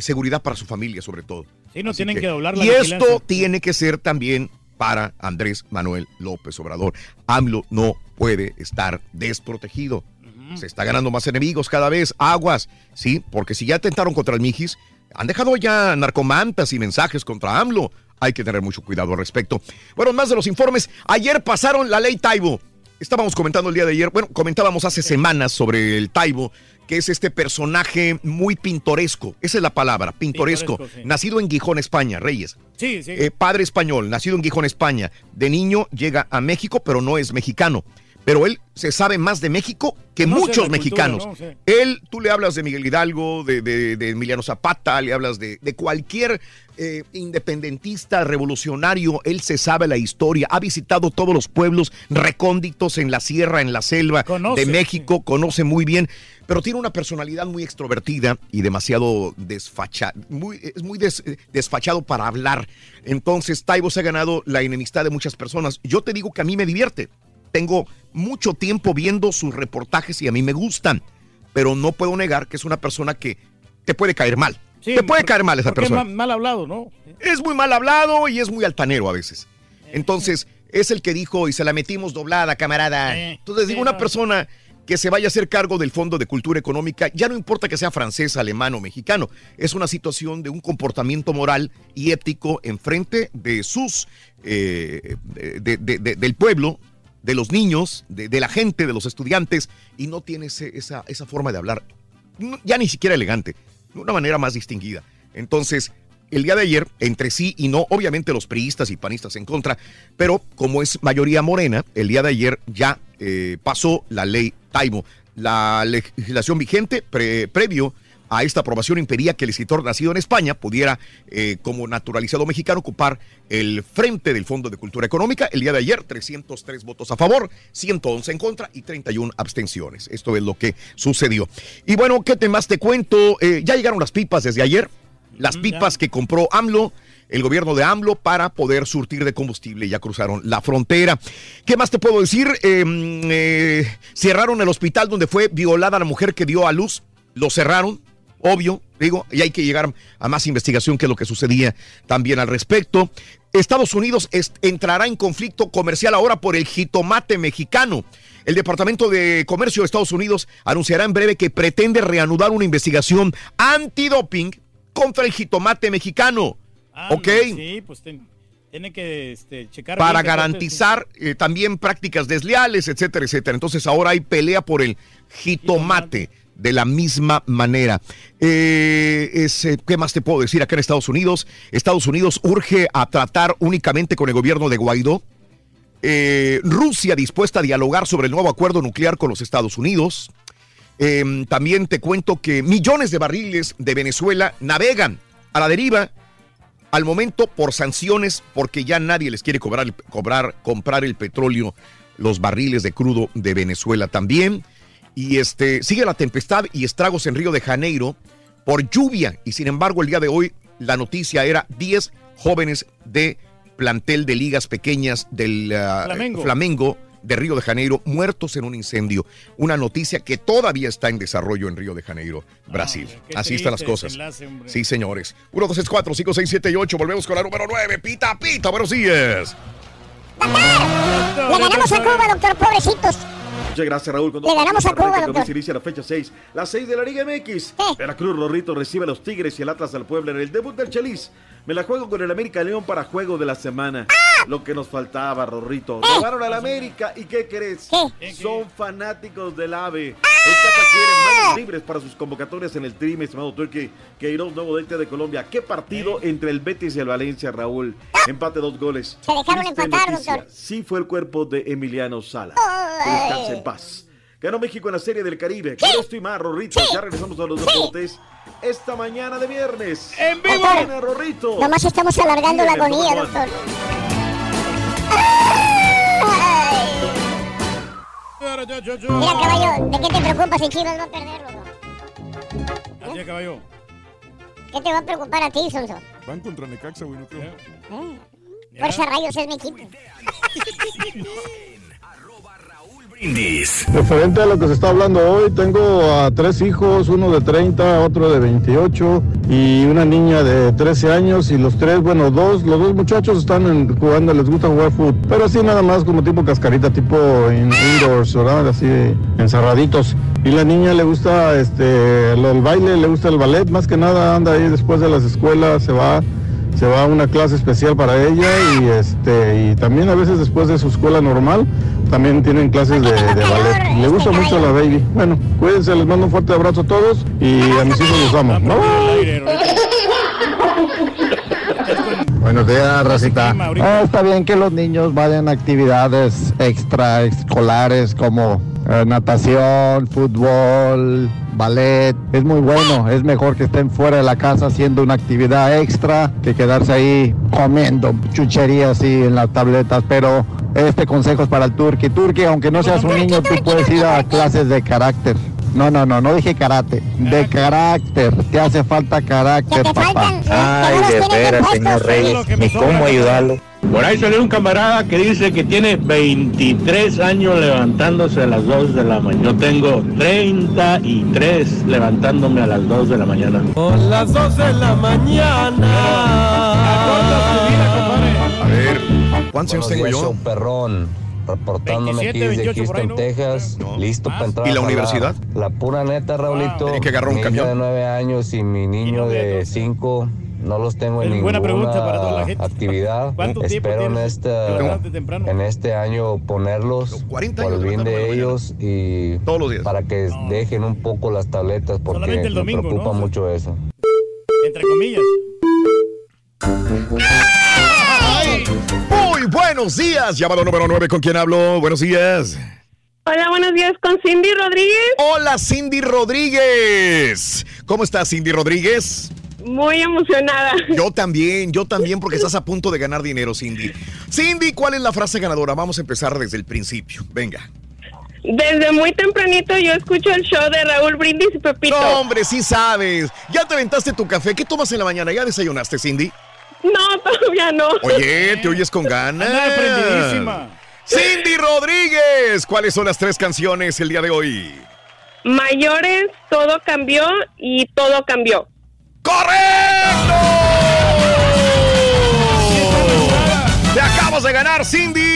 seguridad para su familia sobre todo. Sí, no Así tienen que, doblar la y vigilancia. esto tiene que ser también para Andrés Manuel López Obrador. AMLO no puede estar desprotegido. Se está ganando más enemigos cada vez. Aguas, ¿sí? Porque si ya atentaron contra el Mijis, han dejado ya narcomantas y mensajes contra AMLO. Hay que tener mucho cuidado al respecto. Bueno, más de los informes. Ayer pasaron la ley Taibo. Estábamos comentando el día de ayer, bueno, comentábamos hace semanas sobre el Taibo, que es este personaje muy pintoresco. Esa es la palabra, pintoresco. Pintoresco, sí. Nacido en Gijón, España, Reyes. Sí, sí. Eh, padre español, nacido en Gijón, España. De niño llega a México, pero no es mexicano. Pero él se sabe más de México que muchos cultura, mexicanos. Él, tú le hablas de Miguel Hidalgo, de, de- de Emiliano Zapata, le hablas de, de cualquier eh, independentista, revolucionario. Él se sabe la historia, ha visitado todos los pueblos recónditos en la sierra, en la selva Conoce, de México, conoce muy bien, pero tiene una personalidad muy extrovertida y demasiado desfachada, muy, es muy des- desfachado para hablar. Entonces, Taibo se ha ganado la enemistad de muchas personas. Yo te digo que a mí me divierte. Tengo mucho tiempo viendo sus reportajes y a mí me gustan, pero no puedo negar que es una persona que te puede caer mal. Sí, te puede por- caer mal esa es persona. ma- mal hablado, ¿no? Es muy mal hablado y es muy altanero a veces. Entonces, es el que dijo y se la metimos doblada, camarada. Entonces, digo, una persona que se vaya a hacer cargo del Fondo de Cultura Económica, ya no importa que sea francés, alemán o mexicano, es una situación de un comportamiento moral y ético en frente de sus, eh, de- de- de- del pueblo, de los niños, de, de la gente, de los estudiantes, y no tiene ese- esa, esa forma de hablar, ya ni siquiera elegante, de una manera más distinguida. Entonces, el día de ayer, entre sí y no, obviamente los priistas y panistas en contra, pero como es mayoría morena, el día de ayer ya eh, pasó la ley Taibo. La legislación vigente pre- previo a esta aprobación impedía que el escritor nacido en España pudiera, eh, como naturalizado mexicano, ocupar el frente del Fondo de Cultura Económica. El día de ayer, 303 votos a favor, 111 en contra y 31 abstenciones. Esto es lo que sucedió. Y bueno, ¿qué temas te cuento? Eh, ya llegaron las pipas desde ayer. Las pipas que compró AMLO, el gobierno de AMLO, para poder surtir de combustible. Ya cruzaron la frontera. ¿Qué más te puedo decir? Eh, eh, cerraron el hospital donde fue violada la mujer que dio a luz. Lo cerraron, obvio, digo, y hay que llegar a más investigación que lo que sucedía también al respecto. Estados Unidos est- entrará en conflicto comercial ahora por el jitomate mexicano. El Departamento de Comercio de Estados Unidos anunciará en breve que pretende reanudar una investigación antidoping contra el jitomate mexicano. Ah, ¿Ok? Sí, pues ten- tiene que este, checar. Para garantizar eh, también prácticas desleales, etcétera, etcétera. Entonces ahora hay pelea por el jitomate de la misma manera. Eh, eh, ¿Qué más te puedo decir acá en Estados Unidos? Estados Unidos urge a tratar únicamente con el gobierno de Guaidó. Eh, Rusia dispuesta a dialogar sobre el nuevo acuerdo nuclear con los Estados Unidos. Eh, también te cuento que millones de barriles de Venezuela navegan a la deriva al momento por sanciones porque ya nadie les quiere cobrar comprar el petróleo, los barriles de crudo de Venezuela también. Y este sigue la tempestad y estragos en Río de Janeiro por lluvia y sin embargo el día de hoy la noticia era 10 jóvenes de plantel de ligas pequeñas del ah, Flamengo. Flamengo de Río de Janeiro muertos en un incendio. Una noticia que todavía está en desarrollo en Río de Janeiro, Brasil. Así están las cosas. Sí, señores. 1, 2, 3, 4, 5, 6, 7 y 8. Volvemos con la número 9. Pita, pita. Buenos días. Le ganamos a Cuba, doctor, pobrecitos. Muchas gracias, Raúl. Con Le ganamos a Cuba, doctor. Se inicia la fecha 6. La 6 de la Liga MX. Veracruz Rorrito recibe a los Tigres y el Atlas al Puebla en el debut del Chelis. Me la juego con el América León para juego de la semana. Lo que nos faltaba, Rorrito. Robaron al América y ¿qué crees? Son fanáticos del AVE. Tata quiere manos libres para sus convocatorias en el Tri, mi estimado Turque. Queiroz, nuevo DT de Colombia. ¿Qué partido entre el Betis y el Valencia, Raúl? Empate dos goles. Se dejaron Triste empatar, noticia. doctor. Sí fue el cuerpo de Emiliano Sala. Que descanse en paz. Ganó México en la Serie del Caribe. Con esto y más, Rorrito. Ya regresamos a los deportes esta mañana de viernes. ¡En vivo! Rorrito! Nomás estamos alargando la agonía, doctor. Mira, caballo, ¿de qué te preocupas si Chivas va a perder, loco? Caballo. ¿Qué te va a preocupar a ti, Sonso? Van contra Necaxa, güey, no creo. Eh, Fuerza Rayos es mi equipo. Brindis. Referente a lo que se está hablando hoy, tengo a tres hijos, uno de 30, otro de 28 y una niña de 13 años y los tres, bueno, dos, los dos muchachos están en- jugando, les gusta jugar fútbol, pero así nada más como tipo cascarita, tipo in- indoors, ¿verdad? Así encerraditos. Y la niña le gusta este el, el baile, le gusta el ballet, más que nada anda ahí después de las escuelas, se va se va a una clase especial para ella y este y también a veces después de su escuela normal también tienen clases de, de ballet. Le gusta mucho a la baby. Bueno, cuídense, les mando un fuerte abrazo a todos y a mis hijos los amo. Buenos días, Racita. Ah, está bien que los niños vayan a actividades extraescolares como eh, natación, fútbol, ballet. Es muy bueno. Es mejor que estén fuera de la casa haciendo una actividad extra que quedarse ahí comiendo chucherías y en las tabletas. Pero este consejo es para el turqui. Turqui, aunque no seas un niño, tú puedes ir a clases de carácter. No, no, no, no dije karate, de carácter. Te hace falta carácter, papá. Ay, de veras, señor Reyes, ni cómo ayudarlo. Por ahí salió un camarada que dice que tiene 23 años levantándose a las 2 de la mañana. Yo tengo 33 levantándome a las 2 de la mañana. Son las 2 de la mañana. A ver, ¿cuántos años tengo yo? perrón. Reportándome 27, aquí desde 28 por ahí, Houston, ¿no? Texas. Listo para entrar ¿Y la universidad? La pura neta, Raulito. Tenía que agarrar un mi camión. hija de 9 años y mi niño de 5 no los tengo en ninguna pregunta para toda la gente. actividad. ¿Cuánto tiempo Espero en, temprano? en este año ponerlos por el bien de ellos y para que dejen un poco las tabletas porque el me domingo, preocupa ¿no? mucho eso. Entre comillas. Muy buenos días. Llamado número 9, ¿con quién hablo? Buenos días. Hola, buenos días con Cindy Rodríguez. Hola, Cindy Rodríguez. ¿Cómo estás, Cindy Rodríguez? Muy emocionada. Yo también, yo también, porque estás a punto de ganar dinero, Cindy. Cindy, ¿cuál es la frase ganadora? Vamos a empezar desde el principio. Venga. Desde muy tempranito yo escucho el show de Raúl Brindis y Pepito. No, hombre, sí sabes. Ya te aventaste tu café. ¿Qué tomas en la mañana? ¿Ya desayunaste, Cindy? No, todavía no. Oye, te oyes con ganas. Anda prendidísima. Cindy Rodríguez, ¿cuáles son las tres canciones el día de hoy? Mayores, todo cambió y todo cambió. Te acabas de ganar, Cindy.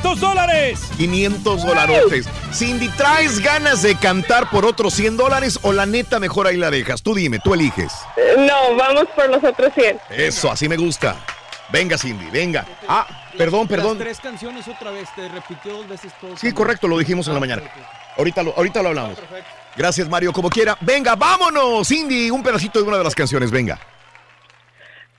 500 dólares. 500 dolarotes. Cindy, ¿traes ganas de cantar por otros 100 dólares o la neta mejor ahí la dejas? Tú dime, tú eliges. Eh, No, vamos por los otros 100. Eso, así me gusta. Venga, Cindy, venga. Ah, perdón, perdón. Las tres canciones otra vez, te repitió dos veces todo. Sí, correcto, lo dijimos en la mañana. Ahorita lo, ahorita lo hablamos. Gracias, Mario, como quiera. Venga, vámonos, Cindy, un pedacito de una de las canciones, venga.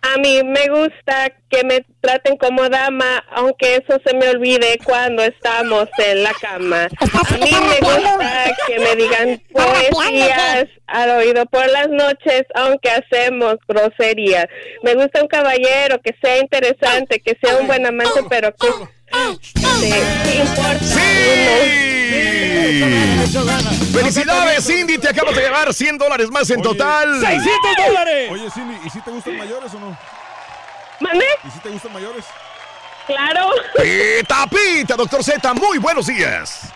A mí me gusta que me traten como dama, aunque eso se me olvide cuando estamos en la cama. A mí me gusta que me digan poesías al oído por las noches, aunque hacemos groserías. Me gusta un caballero que sea interesante, que sea un buen amante, pero que importa ¡Felicidades, Cindy! Te acabas de llevar 100 dólares más en total. dólares! Oye, Cindy, ¿y si te gustan mayores o no? ¿Mande? ¿Y si te gustan mayores? Claro. Pita, pita, doctor Z, muy buenos días.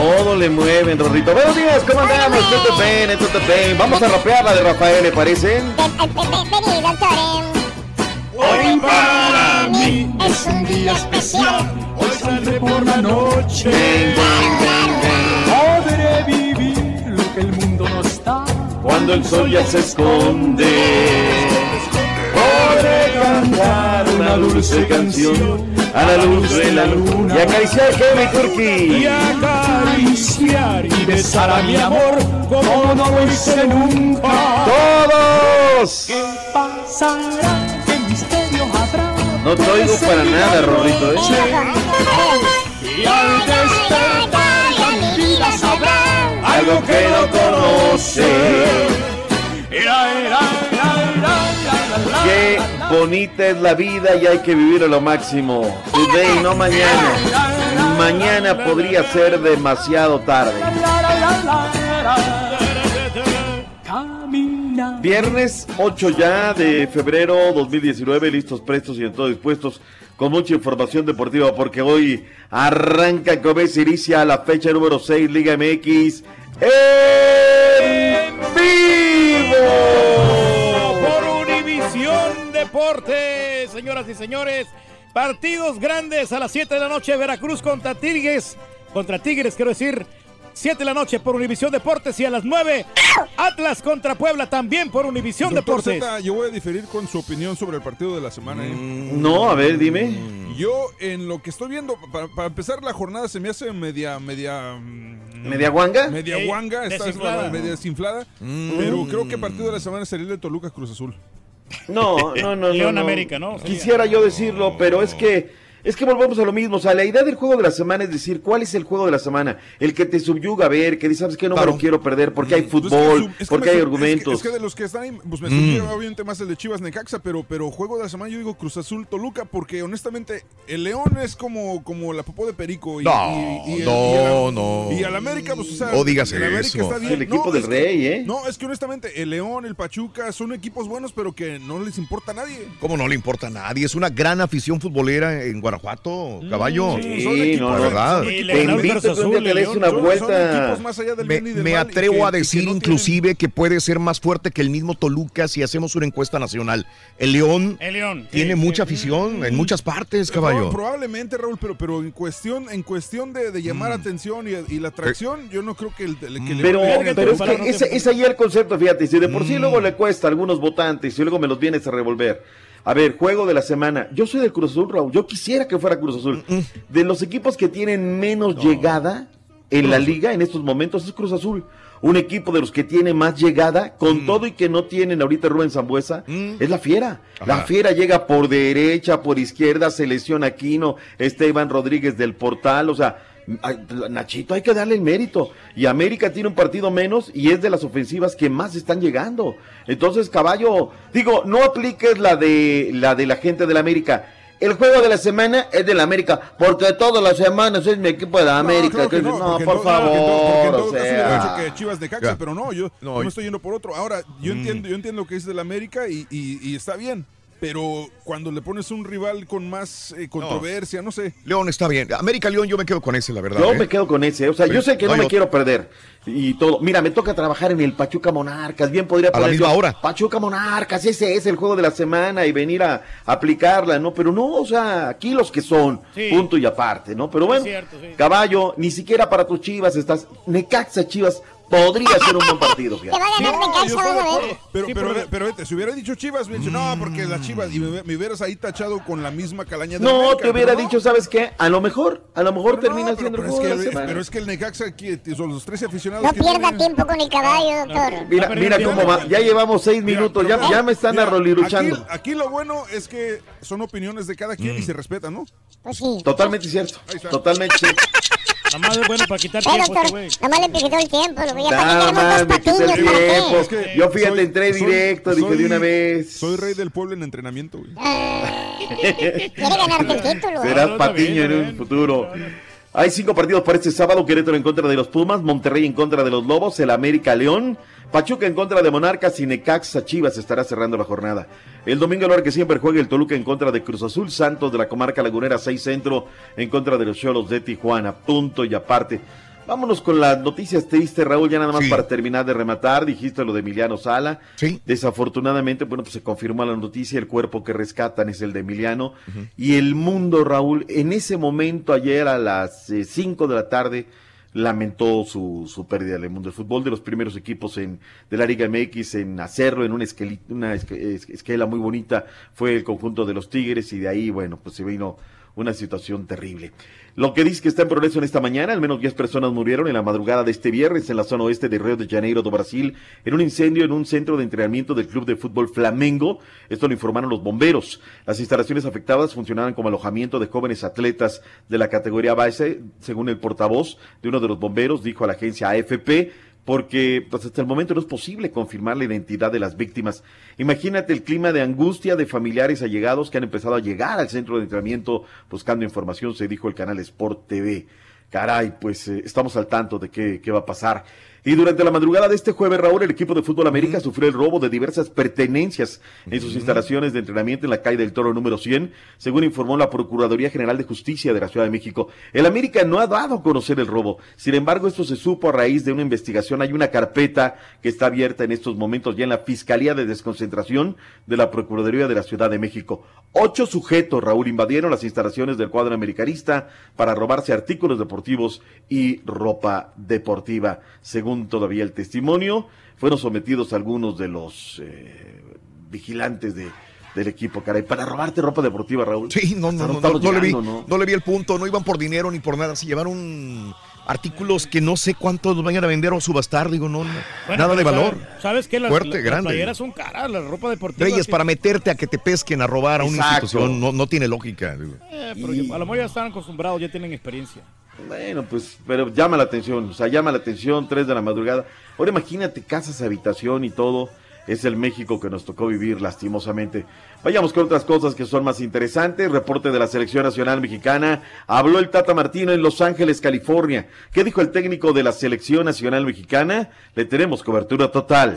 Todo le mueven, Rorrito. Buenos días, ¿cómo andamos? Todo bien, todo bien. Vamos a rapear la de Rafael, ¿le parece? Vení, doctor. Hoy para mí es un día especial. Hoy saldré por la noche. Podré vivir lo que el mundo no está. Cuando el sol ya se esconde. Podré cantar una dulce canción a la luz de la luna. Y acariciar mi turqui. Y acariciar y besar a mi amor como no lo hice nunca. ¡Todos! ¿Qué pasará? ¿Qué misterio habrá? No te oigo para nada, Rorrito. ¿eh? Y al despertar la vida sabrá Algo que no conoce. Era, era, Qué bonita es la vida y hay que vivir lo máximo. Today, no mañana. Mañana podría ser demasiado tarde. Viernes 8 ya de febrero 2019, listos, prestos y en todo dispuestos con mucha información deportiva porque hoy arranca como se inicia la fecha número 6 Liga MX en vivo. Deportes, señoras y señores. Partidos grandes a las 7 de la noche. Veracruz contra Tigres. Contra Tigres, quiero decir. 7 de la noche por Univisión Deportes y a las 9 Atlas contra Puebla también por Univisión Deportes. Yo voy a diferir con su opinión sobre el partido de la semana. ¿eh? No, a ver, dime. Yo, en lo que estoy viendo, para, para empezar la jornada se me hace media, media... mm, ¿Media guanga? Media Sí, guanga, está desinflada. es la- media desinflada. Mm. Pero creo que el partido de la semana sería el de Toluca Cruz Azul. No, no, no, no. León no. América, ¿no? Quisiera yo decirlo, pero es que es que volvemos a lo mismo. O sea, la idea del juego de la semana es decir, ¿cuál es el juego de la semana? El que te subyuga a ver, que dices, ¿sabes qué? No me lo quiero perder porque hay fútbol, su- es que porque me hay argumentos. Es que, es que de los que están ahí, pues me Mm. obviamente más el de Chivas Necaxa, pero, pero juego de la semana yo digo Cruz Azul Toluca, porque honestamente el León es como, como la popó de Perico. Y, No, y, y el- no, el- no. Y al América, pues o sea, No digas el América eso. está bien. El equipo No, del Rey, ¿eh? No, es que honestamente el León, el Pachuca son equipos buenos, pero que no les importa a nadie. ¿Cómo no le importa a nadie? Es una gran afición futbolera en Guanajuato, caballo. Sí, son equipos- no, la verdad. Te invito que te des una son- vuelta. equipos más allá del Me, atrevo que- a que decir no inclusive que puede ser más fuerte que el mismo Toluca si hacemos una encuesta nacional. El León El León. tiene sí, mucha sí. afición en muchas partes, caballo. Probablemente, Raúl, pero, pero en cuestión, en cuestión de, de llamar atención y, y la atracción, yo no creo que el, el- que le Pero, pero es que ese, es ahí el concepto, fíjate, si de por sí luego le cuesta a algunos votantes y luego me los vienes a revolver. A ver, juego de la semana. Yo soy del Cruz Azul, Raúl. Yo quisiera que fuera Cruz Azul. De los equipos que tienen menos llegada en la liga en estos momentos es Cruz Azul. Un equipo de los que tiene más llegada, con todo y que no tienen ahorita Rubén Zambuesa, es la Fiera. La. Fiera llega por derecha, por izquierda, se lesiona Aquino, Esteban Rodríguez del Portal, o sea, Nachito, hay que darle el mérito. Y América tiene un partido menos y es de las ofensivas que más están llegando. Entonces, caballo, digo, no apliques la de la de la gente de la América. El juego de la semana es de la América, porque todas las semanas es mi equipo de la América. claro que que- no, no, porque por en todo- porque en todo- porque en favor, todo o sea. que Chivas de Caxa, pero no, yo No, yo me estoy yendo por otro. Ahora, yo Mm. entiendo, yo entiendo lo que es del América y, y- y está bien, pero cuando le pones un rival con más eh, controversia, no. sé. León está bien. América León, yo me quedo con ese, la verdad. Yo ¿eh? me quedo con ese, o sea, yo sé que no me otro. quiero perder y todo. Mira, me toca trabajar en el Pachuca Monarcas, bien podría A la poner misma yo, hora. Pachuca Monarcas, ese es el juego de la semana y venir a, aplicarla, ¿no? Pero no, o sea, aquí los que son, Sí. punto y aparte, ¿no? Pero bueno, cierto, sí. caballo, ni siquiera para tus Chivas estás, Necaxa Chivas podría ser un buen partido, Te fíjate. va a ganar acuerdo, Pero, Sí, pero, porque- pero vete, si hubiera dicho Chivas, hubiera dicho, no, porque las Chivas, y me, me hubieras ahí tachado con la misma calaña de No, América, te hubiera pero no. dicho, ¿sabes qué? A lo mejor, a lo mejor Pero termina no, siendo pero, el pero es juego de la que, pero es que el Necaxa, aquí, son los 13 aficionados No que pierda tienen- tiempo con el caballo, doctor. Mira, mira cómo va, ya llevamos seis minutos, pero ya, ya me están arroliruchando. Aquí, aquí lo bueno es que son opiniones de cada quien y se respetan, ¿no? Pues sí. Totalmente cierto, totalmente cierto. Nada más es bueno para quitar tiempo doctor, nada más le todo el tiempo. Lo voy a Nada más, me quité el patiños, ¿para qué? tiempo. Es que Yo fíjate, soy- entré soy- directo, dije de una vez. Soy rey del pueblo en entrenamiento, güey. Quiere ganarte el título. Serás No, patiño bien, en un futuro. Hay cinco partidos para este sábado: Querétaro en contra de los Pumas, Monterrey en contra de los Lobos, el América León, Pachuca en contra de Monarcas y Necaxa Chivas estará cerrando la jornada. El domingo, a que siempre juega el Toluca en contra de Cruz Azul, Santos de la comarca lagunera 6 Centro en contra de los Cholos de Tijuana. Punto y aparte. Vámonos con las noticias tristes, Raúl, ya nada más Sí. para terminar de rematar. Dijiste lo de Emiliano Sala. Sí. Desafortunadamente, bueno, pues se confirmó la noticia, el cuerpo que rescatan es el de Emiliano. Y el mundo, Raúl, en ese momento, ayer a las 5 de la tarde, lamentó su, su pérdida del mundo del fútbol, de los primeros equipos en, de la Liga MX en hacerlo en una, una esque- es- esquela muy bonita, fue el conjunto de los Tigres y de ahí, bueno, pues se vino una situación terrible. Lo que dice que está en progreso en esta mañana, al menos 10 personas murieron en la madrugada de este viernes en la zona oeste de Río de Janeiro, do Brasil, en un incendio en un centro de entrenamiento del club de fútbol Flamengo. Esto lo informaron los bomberos. Las instalaciones afectadas funcionaban como alojamiento de jóvenes atletas de la categoría base, según el portavoz de uno de los bomberos, dijo a la agencia AFP porque pues, hasta el momento no es posible confirmar la identidad de las víctimas. Imagínate el clima de angustia de familiares allegados que han empezado a llegar al centro de entrenamiento buscando información, se dijo el canal Sport TV. Caray, pues eh, estamos al tanto de qué, qué va a pasar. Y durante la madrugada de este jueves, Raúl, el equipo de fútbol América sufrió el robo de diversas pertenencias en sus instalaciones de entrenamiento en la calle del Toro número 100, según informó la Procuraduría General de Justicia de la Ciudad de México. El América no ha dado a conocer el robo. Sin embargo, esto se supo a raíz de una investigación. Hay una carpeta que está abierta en estos momentos ya en la Fiscalía de Desconcentración de la Procuraduría de la Ciudad de México. Ocho sujetos, Raúl, invadieron las instalaciones del cuadro americanista para robarse artículos deportivos y ropa deportiva. Según todavía el testimonio, fueron sometidos algunos de los eh, vigilantes de, del equipo, caray, para robarte ropa deportiva, Raúl. Sí, no, no, no, no, no le vi, llegando, no le vi el punto, no iban por dinero ni por nada, se llevaron artículos que no sé cuántos los vayan a vender o subastar, digo, no, no, Bueno, nada de valor. ¿sabes- ¿Sabes qué? Las, Fuerte, las- las grande. playeras son caras, la ropa deportiva. Reyes, sí. para meterte a que te pesquen a robar a una Exacto. institución no, no tiene lógica. digo. Eh, pero a lo mejor ya están acostumbrados, ya tienen experiencia. Bueno, pues, pero llama la atención, o sea, llama la atención, tres de la madrugada. Ahora imagínate casas, habitación y todo. Es el México que nos tocó vivir lastimosamente. Vayamos con otras cosas que son más interesantes. Reporte de la Selección Nacional Mexicana. Habló el Tata Martino en Los Ángeles, California. ¿Qué dijo el técnico de la Selección Nacional Mexicana? Le tenemos cobertura total.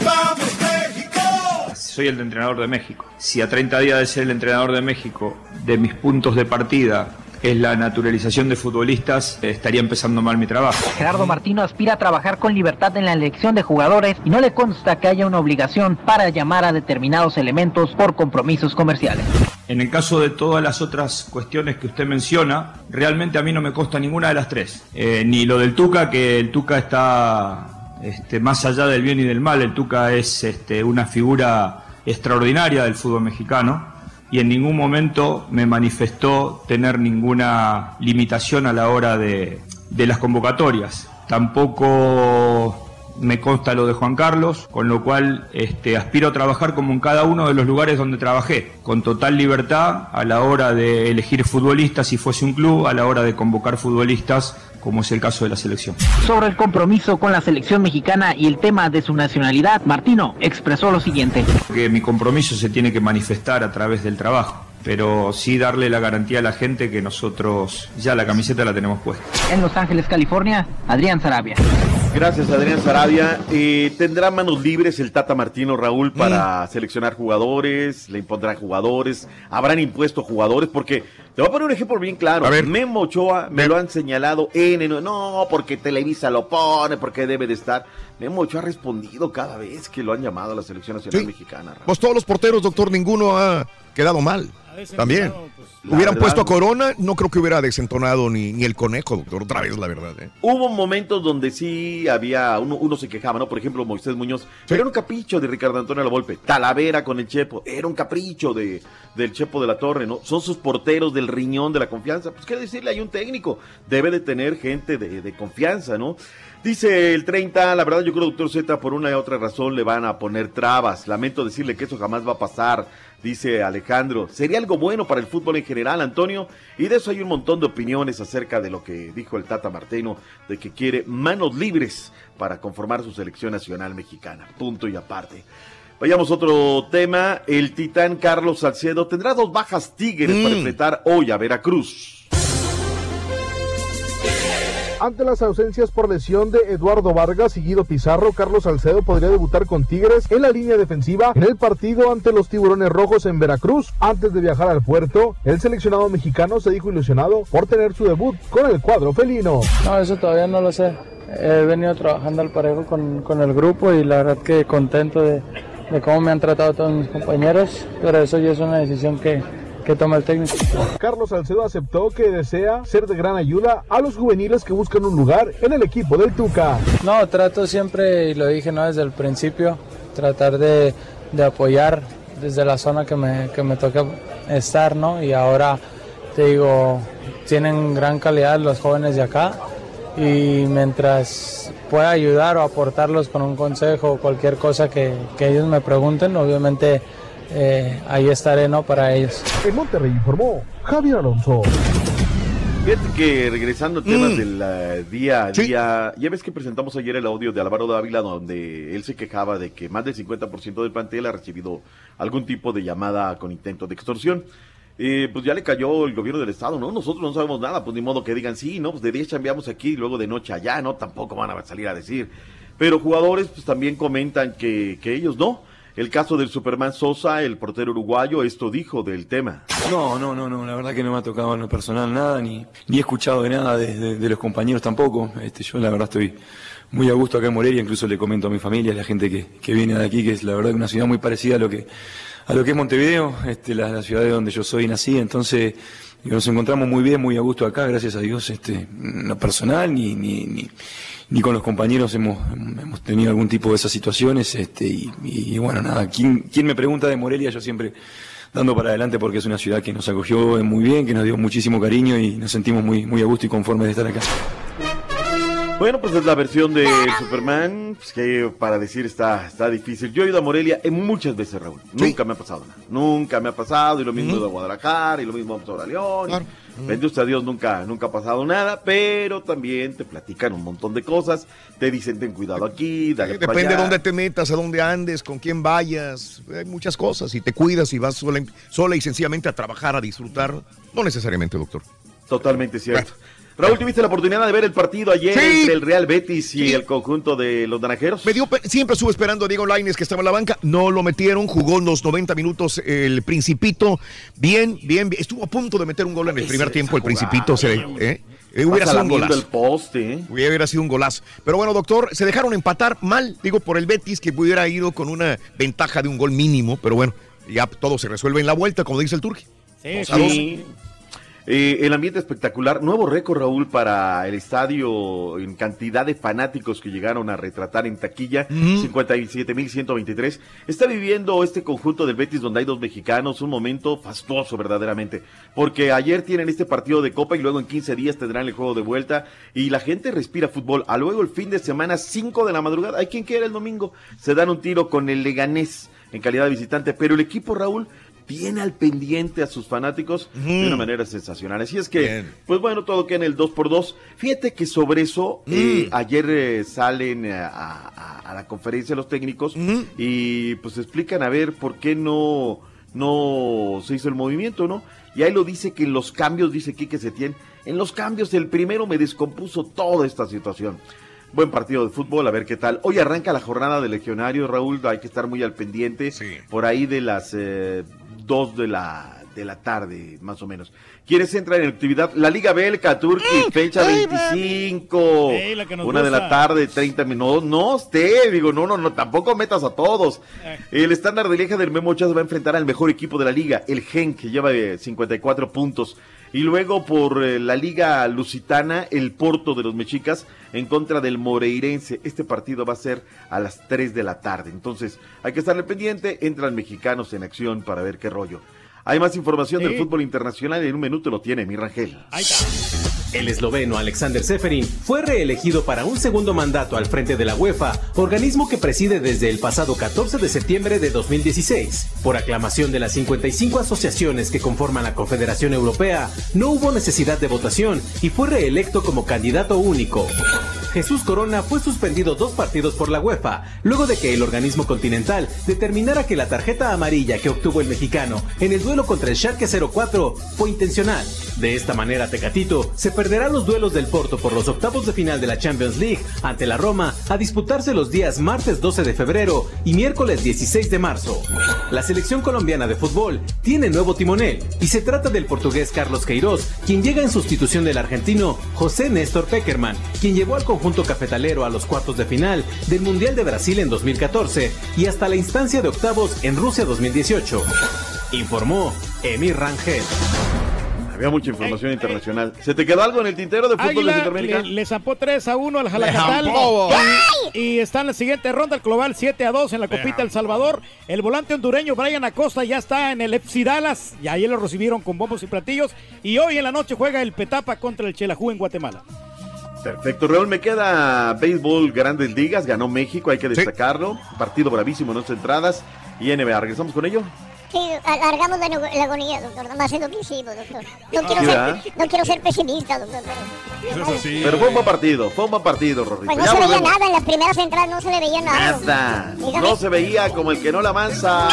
Soy el entrenador de México. Si a 30 días de ser el entrenador de México, de mis puntos de partida es la naturalización de futbolistas, eh, estaría empezando mal mi trabajo. Gerardo Martino aspira a trabajar con libertad en la elección de jugadores y no le consta que haya una obligación para llamar a determinados elementos por compromisos comerciales. En el caso de todas las otras cuestiones que usted menciona, realmente a mí no me consta ninguna de las tres. Eh, ni lo del Tuca, que el Tuca está este, más allá del bien y del mal. El Tuca es este, una figura extraordinaria del fútbol mexicano y en ningún momento me manifestó tener ninguna limitación a la hora de, de las convocatorias. Tampoco me consta lo de Juan Carlos, con lo cual este, aspiro a trabajar como en cada uno de los lugares donde trabajé, con total libertad a la hora de elegir futbolistas si fuese un club, a la hora de convocar futbolistas, como es el caso de la selección. Sobre el compromiso con la selección mexicana y el tema de su nacionalidad, Martino expresó lo siguiente. Que mi compromiso se tiene que manifestar a través del trabajo, pero sí darle la garantía a la gente que nosotros ya la camiseta la tenemos puesta. En Los Ángeles, California, Adrián Sarabia. Gracias, Adrián Sarabia. Eh, ¿Tendrá manos libres el Tata Martino, Raúl, para seleccionar jugadores? ¿Le impondrán jugadores? ¿Habrán impuesto jugadores? Porque te voy a poner un ejemplo bien claro. Memo Ochoa me lo han señalado en, en- no, porque Televisa lo pone, porque debe de estar. Memo Ochoa ha respondido cada vez que lo han llamado a la selección nacional Sí. mexicana. Raúl. Pues todos los porteros, doctor, ninguno ha quedado mal. También. La Hubieran verdad, puesto a ¿no? Corona, no creo que hubiera desentonado ni, ni el conejo, doctor, otra vez, la verdad. ¿eh? Hubo momentos donde sí había, uno, uno se quejaba, ¿no? Por ejemplo, Moisés Muñoz, pero era un capricho de Ricardo Antonio La Volpe. Talavera con el Chepo, era un capricho de, del Chepo de la Torre, ¿no? Son sus porteros del riñón de la confianza. Pues qué decirle, hay un técnico, debe de tener gente de, de confianza, ¿no? Dice el 30, la verdad yo creo, doctor Z, por una y otra razón le van a poner trabas. Lamento decirle que eso jamás va a pasar, dice Alejandro. Sería algo bueno para el fútbol en general, Antonio. Y de eso hay un montón de opiniones acerca de lo que dijo el Tata Martino, de que quiere manos libres para conformar su selección nacional mexicana. Punto y aparte. Vayamos a otro tema. El titán Carlos Salcedo tendrá dos bajas tigres para enfrentar hoy a Veracruz. Ante las ausencias por lesión de Eduardo Vargas y Guido Pizarro, Carlos Salcedo podría debutar con Tigres en la línea defensiva en el partido ante los Tiburones Rojos en Veracruz. Antes de viajar al puerto, el seleccionado mexicano se dijo ilusionado por tener su debut con el cuadro felino. No, eso todavía no lo sé. He venido trabajando al parejo con, con el grupo y la verdad que contento de, de cómo me han tratado todos mis compañeros, pero eso ya es una decisión que, que toma el técnico. Carlos Salcedo aceptó que desea ser de gran ayuda a los juveniles que buscan un lugar en el equipo del Tuca. No, trato siempre, y lo dije ¿no? desde el principio, tratar de, de apoyar desde la zona que me, que me toca estar, ¿no? Y ahora te digo, tienen gran calidad los jóvenes de acá y mientras pueda ayudar o aportarlos con un consejo o cualquier cosa que, que ellos me pregunten, obviamente eh, ahí estaré ¿no? para ellos. En Monterrey informó Javier Alonso. Fíjate que regresando a temas Mm. del eh, día a día, ya ves que presentamos ayer el audio de Álvaro Dávila donde él se quejaba de que más del 50% del plantel ha recibido algún tipo de llamada con intento de extorsión. Eh, pues ya le cayó el gobierno del estado, ¿no? Nosotros no sabemos nada, pues ni modo que digan, sí, ¿no? Pues de día chambeamos aquí y luego de noche allá, ¿no? Tampoco van a salir a decir. Pero jugadores pues también comentan que, que ellos no. El caso del Superman Sosa, el portero uruguayo, esto dijo del tema. No, no, no, no, la verdad que no me ha tocado en lo personal nada, ni, ni he escuchado de nada de, los compañeros tampoco. Este, yo la verdad estoy muy a gusto acá en Morelia, incluso le comento a mi familia, a la gente que, que viene de aquí, que es la verdad una ciudad muy parecida a lo que, a lo que es Montevideo, este, la, ciudad de donde yo soy y nací, entonces nos encontramos muy bien, muy a gusto acá, gracias a Dios, este, en lo personal, ni, ni, ni, ni con los compañeros hemos, hemos tenido algún tipo de esas situaciones, este, y, y bueno, nada, ¿quién, quién me pregunta de Morelia? Yo siempre dando para adelante porque es una ciudad que nos acogió muy bien, que nos dio muchísimo cariño y nos sentimos muy, muy a gusto y conformes de estar acá. Bueno, pues es la versión de Superman, pues que para decir está, está difícil. Yo he ido a Morelia en muchas veces, Raúl. Nunca me ha pasado nada. Nunca me ha pasado, y lo mismo he ido a Guadalajara, y lo mismo a León. Bendito sea Dios, nunca, nunca ha pasado nada, pero también te platican un montón de cosas. Te dicen, ten cuidado aquí, dale para Depende de allá. dónde te metas, a dónde andes, con quién vayas. Hay muchas cosas. Y te cuidas y vas sola, sola y sencillamente a trabajar, a disfrutar. No necesariamente, doctor. Totalmente cierto. Raúl, ¿tuviste la oportunidad de ver el partido ayer Sí. entre el Real Betis y el conjunto de los naranjeros? Me dio siempre estuve esperando a Diego Laines que estaba en la banca, no lo metieron, jugó los 90 minutos el Principito, bien, bien, bien. estuvo a punto de meter un gol en el primer tiempo el Principito, se, ¿eh? Eh, hubiera sido un golazo. el poste, ¿eh? Hubiera sido un golazo. Pero bueno, doctor, se dejaron empatar mal, digo, por el Betis, que hubiera ido con una ventaja de un gol mínimo, pero bueno, ya todo se resuelve en la vuelta, como dice el a dos. Sí. Eh, el ambiente espectacular, nuevo récord Raúl para el estadio en cantidad de fanáticos que llegaron a retratar en taquilla, 57.123. Está viviendo este conjunto del Betis donde hay dos mexicanos, un momento fastuoso verdaderamente, porque ayer tienen este partido de Copa y luego en 15 días tendrán el juego de vuelta y la gente respira fútbol. A luego el fin de semana, 5 de la madrugada, hay quien quiera el domingo, se dan un tiro con el Leganés en calidad de visitante, pero el equipo Raúl tiene al pendiente a sus fanáticos de una manera sensacional. Así es que, pues bueno, todo queda en el 2 por 2 Fíjate que sobre eso, eh, ayer eh, salen a, a- a la conferencia los técnicos y pues explican a ver por qué no, no se hizo el movimiento, ¿no? Y ahí lo dice que en los cambios, dice Quique Setién, en los cambios el primero me descompuso toda esta situación. Buen partido de fútbol, a ver qué tal. Hoy arranca la jornada de legionarios, Raúl, hay que estar muy al pendiente. Por ahí de las eh, 2 de la, de la tarde, más o menos. ¿Quieres entrar en actividad? La Liga Belka, Turquía, fecha 25. Ey, la que nos Una de la gusta. tarde, 30 minutos. No, usted, digo, no, no, no, tampoco metas a todos. Eh. El estándar de Lieja del Memo se va a enfrentar al mejor equipo de la liga, el Gen, que lleva eh, 54 puntos. Y luego por eh, la Liga Lusitana, el Porto de los Mexicas en contra del Moreirense. Este partido va a ser a las 3 de la tarde. Entonces, hay que estarle pendiente. Entran mexicanos en acción para ver qué rollo. Hay más información Sí. del fútbol internacional y en un minuto lo tiene mi Rangel. El esloveno Alexander Seferin fue reelegido para un segundo mandato al frente de la UEFA, organismo que preside desde el pasado 14 de septiembre de 2016. Por aclamación de las 55 asociaciones que conforman la Confederación Europea, no hubo necesidad de votación y fue reelecto como candidato único. Jesús Corona fue suspendido dos partidos por la UEFA, luego de que el organismo continental determinara que la tarjeta amarilla que obtuvo el mexicano en el duelo contra el Schalke 04 fue intencional. De esta manera, Tecatito se perderá los duelos del Porto por los octavos de final de la Champions League ante la Roma a disputarse los días martes 12 de febrero y miércoles 16 de marzo. La selección colombiana de fútbol tiene nuevo timonel y se trata del portugués Carlos Queiroz, quien llega en sustitución del argentino José Néstor Peckerman, quien llevó al conjunto cafetalero a los cuartos de final del Mundial de Brasil en 2014 y hasta la instancia de octavos en Rusia 2018. informó Emir Rangel. Había mucha información internacional. ¿Se te quedó algo en el tintero de fútbol Centroamérica? le, le zampó 3 a 1 al Jalacatal. Y, y está en la siguiente ronda, el global 7 a 2 en la Copita El Salvador. El volante hondureño Brian Acosta ya está en el FC Dallas. Y ahí lo recibieron con bombos y platillos. Y hoy en la noche juega el Petapa contra el Chelajú en Guatemala. Perfecto, Raúl, me queda béisbol Grandes Ligas, ganó México, hay que destacarlo. Partido bravísimo, no entradas. Y NBA, ¿regresamos con ello? Sí, alargamos la, la agonía, doctor. Nada más es lo que hicimos, doctor. No quiero, ser, no quiero ser pesimista, doctor. Pero, Pero fue un buen partido, fue un buen partido, Rorrito. pues no Ya se veía nada. En las primeras entradas no se le veía nada. Nada. No se veía como el que no la avanza.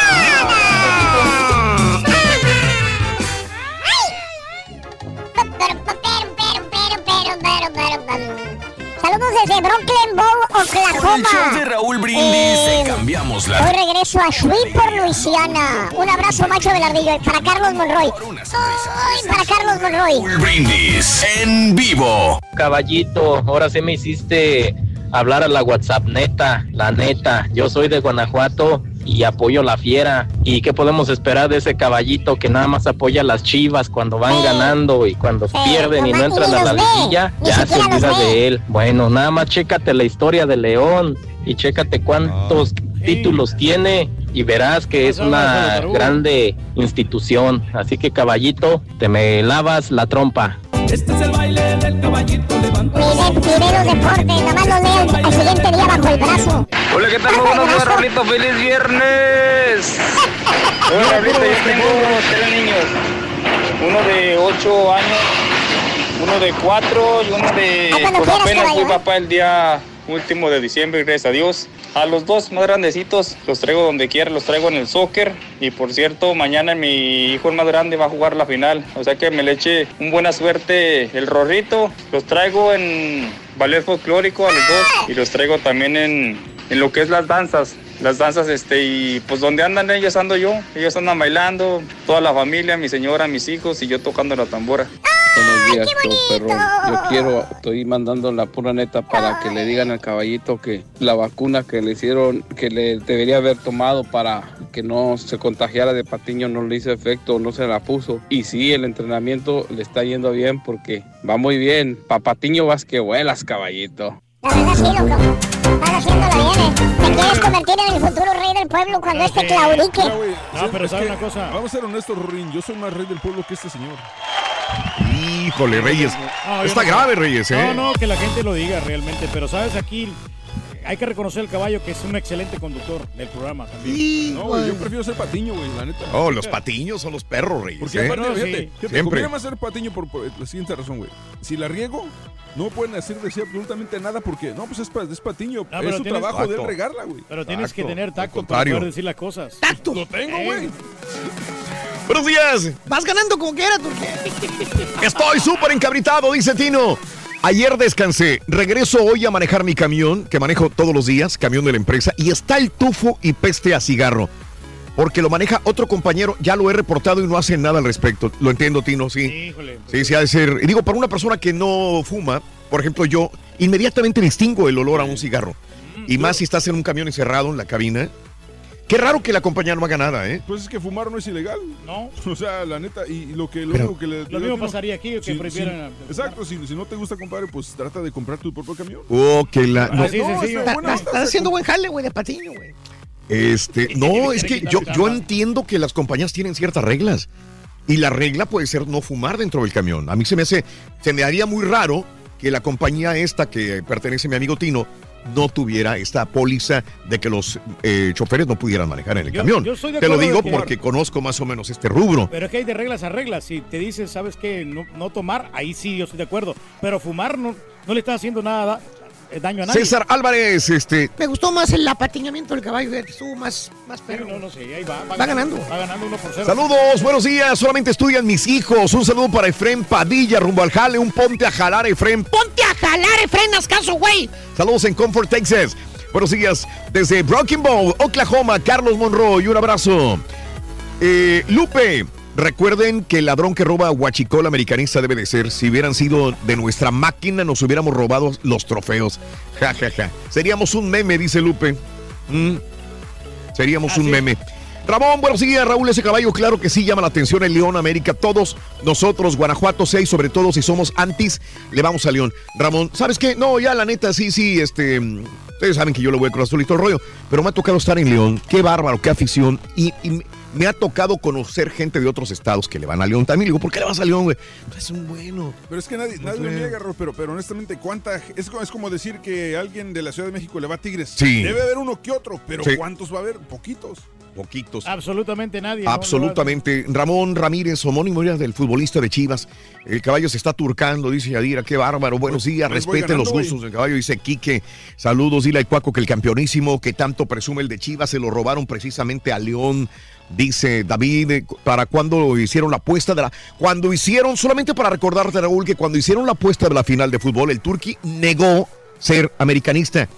Saludos desde Brooklyn Bowl, Con el show de Oklahoma. Raúl Brindis Eh, cambiamos Hoy la... regreso a Shreveport, Luisiana. Un abrazo, macho del ardillo. Para Carlos Monroy. Ay, para Carlos Monroy. Raúl Brindis en vivo. Caballito, ahora sí me hiciste hablar a la WhatsApp, neta, la neta. Yo soy de Guanajuato y apoyo la fiera. ¿Y qué podemos esperar de ese caballito que nada más apoya a las chivas cuando van ganando y cuando pierden y no entran a la liguilla? Ya se olvida de él. Bueno, nada más chécate la historia de León y chécate cuántos títulos tiene y verás que es una grande institución. Así que caballito, te me lavas la trompa. Este es el baile del caballito levanta. Miré los deportes, nomás los leo al siguiente día bajo el brazo. Hola, ¿qué tal? Buenos días, Raulito. ¡Feliz viernes! Hola, Raulito. Yo tengo tres niños. Uno de 8 años, uno de 4 y uno de... cuando Pues quieras, apenas fui ¿eh? papá el día último de diciembre, gracias a Dios. A los dos más grandecitos los traigo donde quiera, los traigo en el soccer. Y por cierto, mañana mi hijo el más grande va a jugar la final. O sea que me le eche un buena suerte el rorrito. Los traigo en ballet folclórico a los dos y los traigo también en, en lo que es las danzas. Las danzas, este, y pues donde andan ellos ando yo. Ellos andan bailando, toda la familia, mi señora, mis hijos y yo tocando la tambora. Buenos días, perrón. Yo quiero, estoy mandando la pura neta para que le digan al caballito que la vacuna que le hicieron, que le debería haber tomado para que no se contagiara de patiño, no le hizo efecto, no se la puso. Y sí, el entrenamiento le está yendo bien porque va muy bien. Pa' patiño vas que vuelas, caballito. La verdad sí, loco. Haciéndola bien, ¿eh? Te quieres convertir en el futuro rey del pueblo cuando este claudique. No, pero es ¿sabe que, una cosa? Vamos a ser honestos, Rorín. Yo soy más rey del pueblo que este señor. Híjole, Reyes. No, Está no- grave, Reyes, ¿eh? No, no, que la gente lo diga realmente, pero sabes, aquí hay que reconocer al caballo que es un excelente conductor del programa también. No, güey, yo prefiero ser patiño, güey, la neta. Oh, los patiños son los perros, Reyes. Porque ¿eh? aparte, No, fíjate, sí. fíjate, Siempre. más ser patiño por, por la siguiente razón, güey. Si la riego, no pueden hacer decir absolutamente nada porque, no, pues es, es patiño. Ah, pero es su tienes- trabajo de regarla, güey. Pero tienes que tener tacto para poder decir las cosas. ¡Tacto! Lo tengo, Eh. güey. Buenos días. Vas ganando como quiera, tú. Estoy súper encabritado, dice Tino. Ayer descansé, regreso hoy a manejar mi camión, que manejo todos los días, camión de la empresa, y está el tufo y peste a cigarro. Porque lo maneja otro compañero, ya lo he reportado y no hacen nada al respecto. Lo entiendo, Tino, sí. Híjole. Sí, sí, ha de ser. Y digo, para una persona que no fuma, por ejemplo, yo inmediatamente distingo el olor a un cigarro. Y más si estás en un camión encerrado en la cabina. Qué raro que la compañía no haga nada, ¿eh? Pues es que fumar no es ilegal. No. O sea, la neta, y lo que lo Pero- único que le. Lo mismo no- pasaría aquí, que si- si- Exacto, si, si no te gusta, compadre, pues trata de comprar tu propio camión. Oh, que la. no, Así sencillo. está buena, Estás estás haciendo buen jale, güey, de patiño, güey. Este, no, es que yo, yo entiendo que las compañías tienen ciertas reglas. Y la regla puede ser no fumar dentro del camión. A mí se me hace, se me haría muy raro que la compañía esta que pertenece a mi amigo Tino no tuviera esta póliza de que los eh, choferes no pudieran manejar en el Yo- camión. yo Te lo digo porque conozco más o menos este rubro. Pero es que hay de reglas a reglas. Si te dicen, sabes que no, no tomar, ahí sí yo estoy de acuerdo. Pero fumar no, no le está haciendo nada da- daño a nadie. César Álvarez, este, Me gustó más el apatiñamiento del caballo, estuvo más, más perro. No, no sé, ahí va. Va ganando. Va ganando uno por cero. Saludos, buenos días. Solamente estudian mis hijos. Un saludo para Efren Padilla, rumbo al jale. Un ponte a jalar, Efren. Ponte a jalar, frenas caso, güey. Saludos en Comfort, Texas. Buenos días desde Broken Bow, Oklahoma, Carlos Monroe. Y un abrazo. Eh, Lupe, recuerden que el ladrón que roba a Huachicol americanista debe de ser. Si hubieran sido de nuestra máquina, nos hubiéramos robado los trofeos. Ja, ja, ja. Seríamos un meme, dice Lupe. Mm. Seríamos un meme. Ramón, buenos días, Raúl. Ese caballo, claro que sí llama la atención el León América. Todos nosotros, Guanajuato 6, sobre todo si somos antis, le vamos a León. Ramón, ¿sabes qué? No, ya la neta, sí, sí, este. Ustedes saben que yo le voy a Cruz Azul y todo el rollo, pero me ha tocado estar en León. Qué bárbaro, qué afición. Y, y me ha tocado conocer gente de otros estados que le van a León también. Le digo, ¿por qué le vas a León, güey? Pues es un bueno. Pero es que nadie, nadie lo niega, Ro, pero, pero honestamente, ¿cuánta? Es, como- es como decir que alguien de la Ciudad de México le va a Tigres. Sí. Debe haber uno que otro, pero Sí. ¿cuántos va a haber? Poquitos. Poquitos. Absolutamente nadie. ¿no? Absolutamente. Ramón Ramírez, homónimo del futbolista de Chivas. El caballo se está turcando, dice Yadira. Qué bárbaro. Buenos días, pues respeten los gustos del caballo. Dice Quique. Saludos, dile al Cuaco que el campeonísimo que tanto presume el de Chivas se lo robaron precisamente a León. Dice David, eh, para cuando hicieron la apuesta de la. Cuando hicieron, solamente para recordarte, Raúl, que cuando hicieron la apuesta de la final de fútbol, el Turqui negó ser americanista.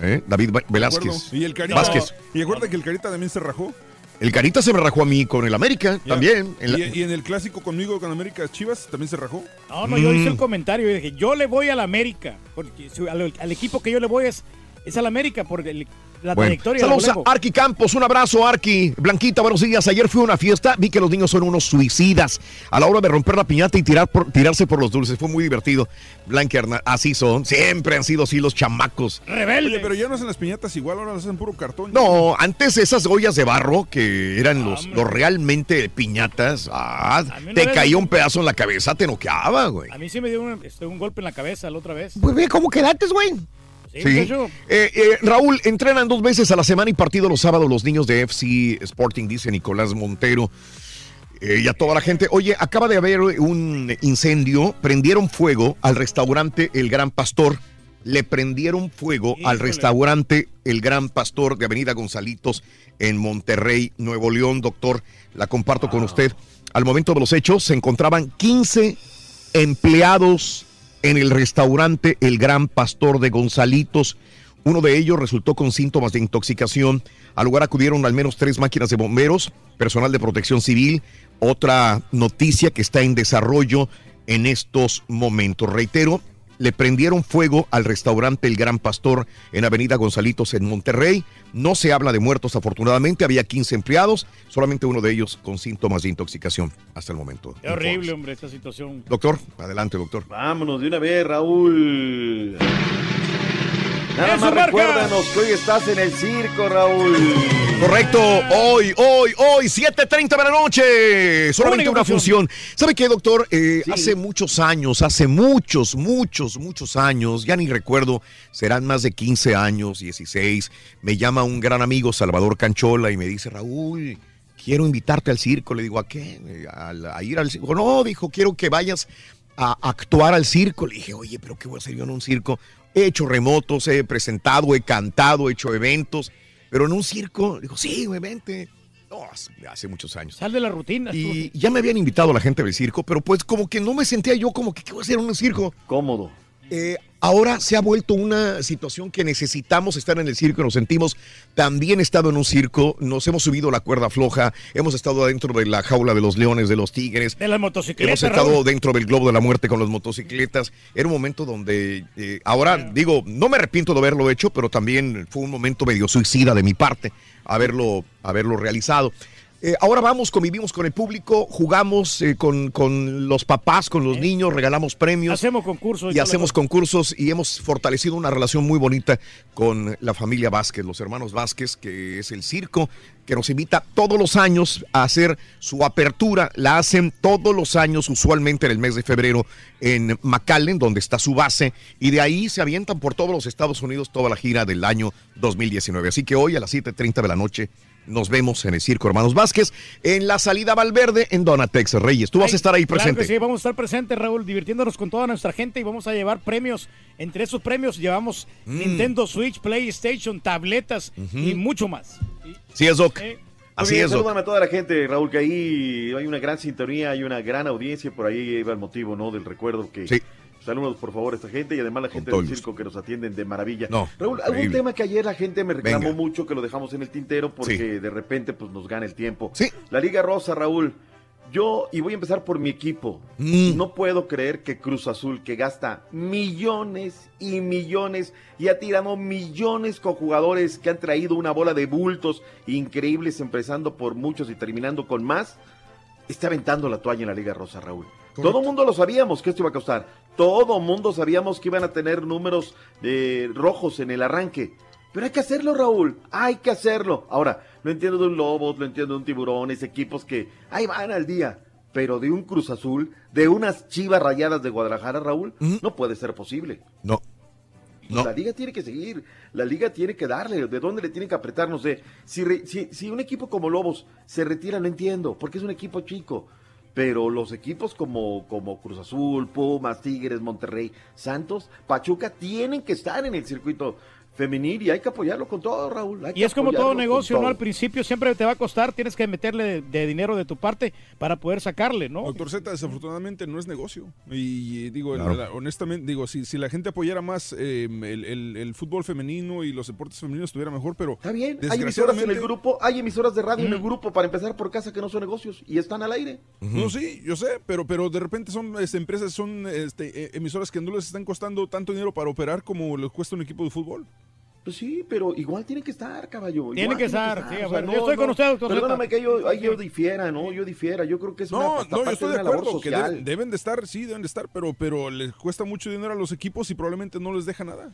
¿Eh? David. Velázquez. Y el Carita. Vázquez. Y acuérdate que el Carita también se rajó. El Carita se me rajó a mí con el América también. en la- Y, y en el clásico conmigo con América Chivas también se rajó. No, no, yo hice Mm. el comentario. Yo dije, yo le voy al América. Porque al, al equipo que yo le voy es, es al América por el- la Bueno, trayectoria. saludos a. Arqui Campos, un abrazo Arqui. Blanquita, buenos días. Ayer fui a una fiesta, vi que los niños son unos suicidas a la hora de romper la piñata y tirar por- tirarse por los dulces. Fue muy divertido. Blanca Hernán, así son, siempre han sido así los chamacos. Oye, pero ya no hacen las piñatas igual, ahora las hacen puro cartón. No, antes esas ollas de barro que eran los, los realmente piñatas, ah, te caía un pedazo en la cabeza, te noqueaba, güey. A mí sí me dio un, este, un golpe en la cabeza la otra vez. Pues ve cómo quedaste, güey. Sí. Eh, eh, Raúl, entrenan dos veces a la semana y partido los sábados los niños de FC Sporting, dice Nicolás Montero. Eh, y a toda la gente. Oye, acaba de haber un incendio. Prendieron fuego al restaurante El Gran Pastor. Le prendieron fuego al restaurante El Gran Pastor de Avenida Gonzalitos en Monterrey, Nuevo León. Doctor, la comparto con usted. Al momento de los hechos se encontraban 15 empleados en el restaurante El Gran Pastor de Gonzalitos. Uno de ellos resultó con síntomas de intoxicación. Al lugar acudieron al menos tres máquinas de bomberos, personal de protección civil. Otra noticia que está en desarrollo en estos momentos. Reitero, le prendieron fuego al restaurante El Gran Pastor en Avenida Gonzalitos en Monterrey. No se habla de muertos afortunadamente, había 15 empleados, solamente uno de ellos con síntomas de intoxicación hasta el momento. Qué horrible, hombre, esta situación. Doctor, adelante, doctor. Vámonos de una vez, Raúl. Nada ¡Eso, más marca! recuérdanos que hoy estás en el circo, Raúl. Correcto, hoy, hoy, hoy, 7.30 de la noche. Solamente una función. ¿Sabe qué, doctor? Eh, Hace muchos años, hace muchos, muchos, muchos años, ya ni recuerdo, serán más de 15 años, 16, me llama un gran amigo, Salvador Canchola, y me dice, Raúl, quiero invitarte al circo. Le digo, ¿a qué? Al- A, ir al circo. No, dijo, quiero que vayas a actuar al circo. Le dije, oye, pero ¿qué voy a hacer yo en un circo? He hecho remotos, he presentado, he cantado, he hecho eventos, pero en un circo, dijo, sí, güey, vente. No, hace, hace muchos años. Sal de la rutina. Y ya me habían invitado a la gente del circo, pero pues como que no me sentía yo como que, ¿qué voy a hacer en un circo? Cómodo. Eh, ahora se ha vuelto una situación que necesitamos estar en el circo nos sentimos también estado en un circo, nos hemos subido la cuerda floja, hemos estado adentro de la jaula de los leones, de los tigres, De las motocicletas. hemos estado Raúl. dentro del globo de la muerte con las motocicletas. Era un momento donde eh, ahora digo, no me arrepiento de haberlo hecho, pero también fue un momento medio suicida de mi parte haberlo, haberlo realizado. Eh, ahora vamos, convivimos con el público, jugamos eh, con, con los papás, con los niños, regalamos premios. Hacemos concursos. Y hacemos concursos y hemos fortalecido una relación muy bonita con la familia Vázquez, los hermanos Vázquez, que es el circo que nos invita todos los años a hacer su apertura. La hacen todos los años, usualmente en el mes de febrero, en McAllen, donde está su base, y de ahí se avientan por todos los Estados Unidos toda la gira del año 2019. Así que hoy a las 7.30 de la noche nos vemos en el Circo Hermanos Vázquez, en la salida Valverde, en Donatex Reyes. Tú vas a estar ahí Claro presente. que sí, vamos a estar presentes, Raúl, divirtiéndonos con toda nuestra gente y vamos a llevar premios. Entre esos premios llevamos Mm. Nintendo Switch, PlayStation, tabletas y mucho más. Sí, es Doc. Eh, Así bien, es, Doc. salúdame a toda la gente, Raúl, que ahí hay una gran sintonía, hay una gran audiencia, por ahí iba el motivo, ¿no? Del recuerdo que... Sí. Saludos, por favor, a esta gente y además la gente del el circo que nos atienden de maravilla. No, Raúl, algún increíble. tema que ayer la gente me reclamó Venga. mucho, que lo dejamos en el tintero porque Sí. de repente pues nos gana el tiempo. Sí. La Liga Rosa, Raúl, Yo, y voy a empezar por mi equipo, Mm. no puedo creer que Cruz Azul, que gasta millones y millones y ha tirado millones con jugadores que han traído una bola de bultos increíbles, empezando por muchos y terminando con más, está aventando la toalla en la Liga Rosa, Raúl. Todo mundo lo sabíamos que esto iba a costar. Todo mundo sabíamos que iban a tener números de rojos en el arranque. Pero hay que hacerlo, Raúl. Hay que hacerlo. Ahora, lo entiendo de un Lobos, lo entiendo de un Tiburones, equipos que ahí van al día. Pero de un Cruz Azul, de unas chivas rayadas de Guadalajara, Raúl, no puede ser posible. No. No. La liga tiene que seguir, la liga tiene que darle, de dónde le tienen que apretar, no sé. Si, re- si, si un equipo como Lobos se retira, no entiendo, porque es un equipo chico. Pero los equipos como, como Cruz Azul, Pumas, Tigres, Monterrey, Santos, Pachuca tienen que estar en el circuito femenil y hay que apoyarlo con todo, Raúl. hay Y es como todo negocio, ¿no? Al principio siempre te va a costar, tienes que meterle de, de dinero de tu parte para poder sacarle, ¿no? Doctor Z, desafortunadamente no es negocio. Y digo, Claro. la- honestamente, digo, si, si la gente apoyara más eh, el, el- el fútbol femenino y los deportes femeninos estuviera mejor, pero Está bien, hay emisoras en el grupo, hay emisoras de radio en el grupo para empezar por casa que no son negocios y están al aire. No, sí, yo sé, pero, pero de repente son este, empresas, son este, eh, emisoras que no les están costando tanto dinero para operar como les cuesta un equipo de fútbol. Pues sí, pero igual tiene que estar, caballo. Tiene que estar, sí, o sea, bueno, yo estoy con usted, doctor Perdóname Zeta. que yo, ahí yo difiera, ¿no? Yo difiera. Yo creo que es una, No, hasta no, yo estoy de una labor acuerdo que deben, deben de estar, sí, deben de estar, pero, pero les cuesta mucho dinero a los equipos y probablemente no les deja nada.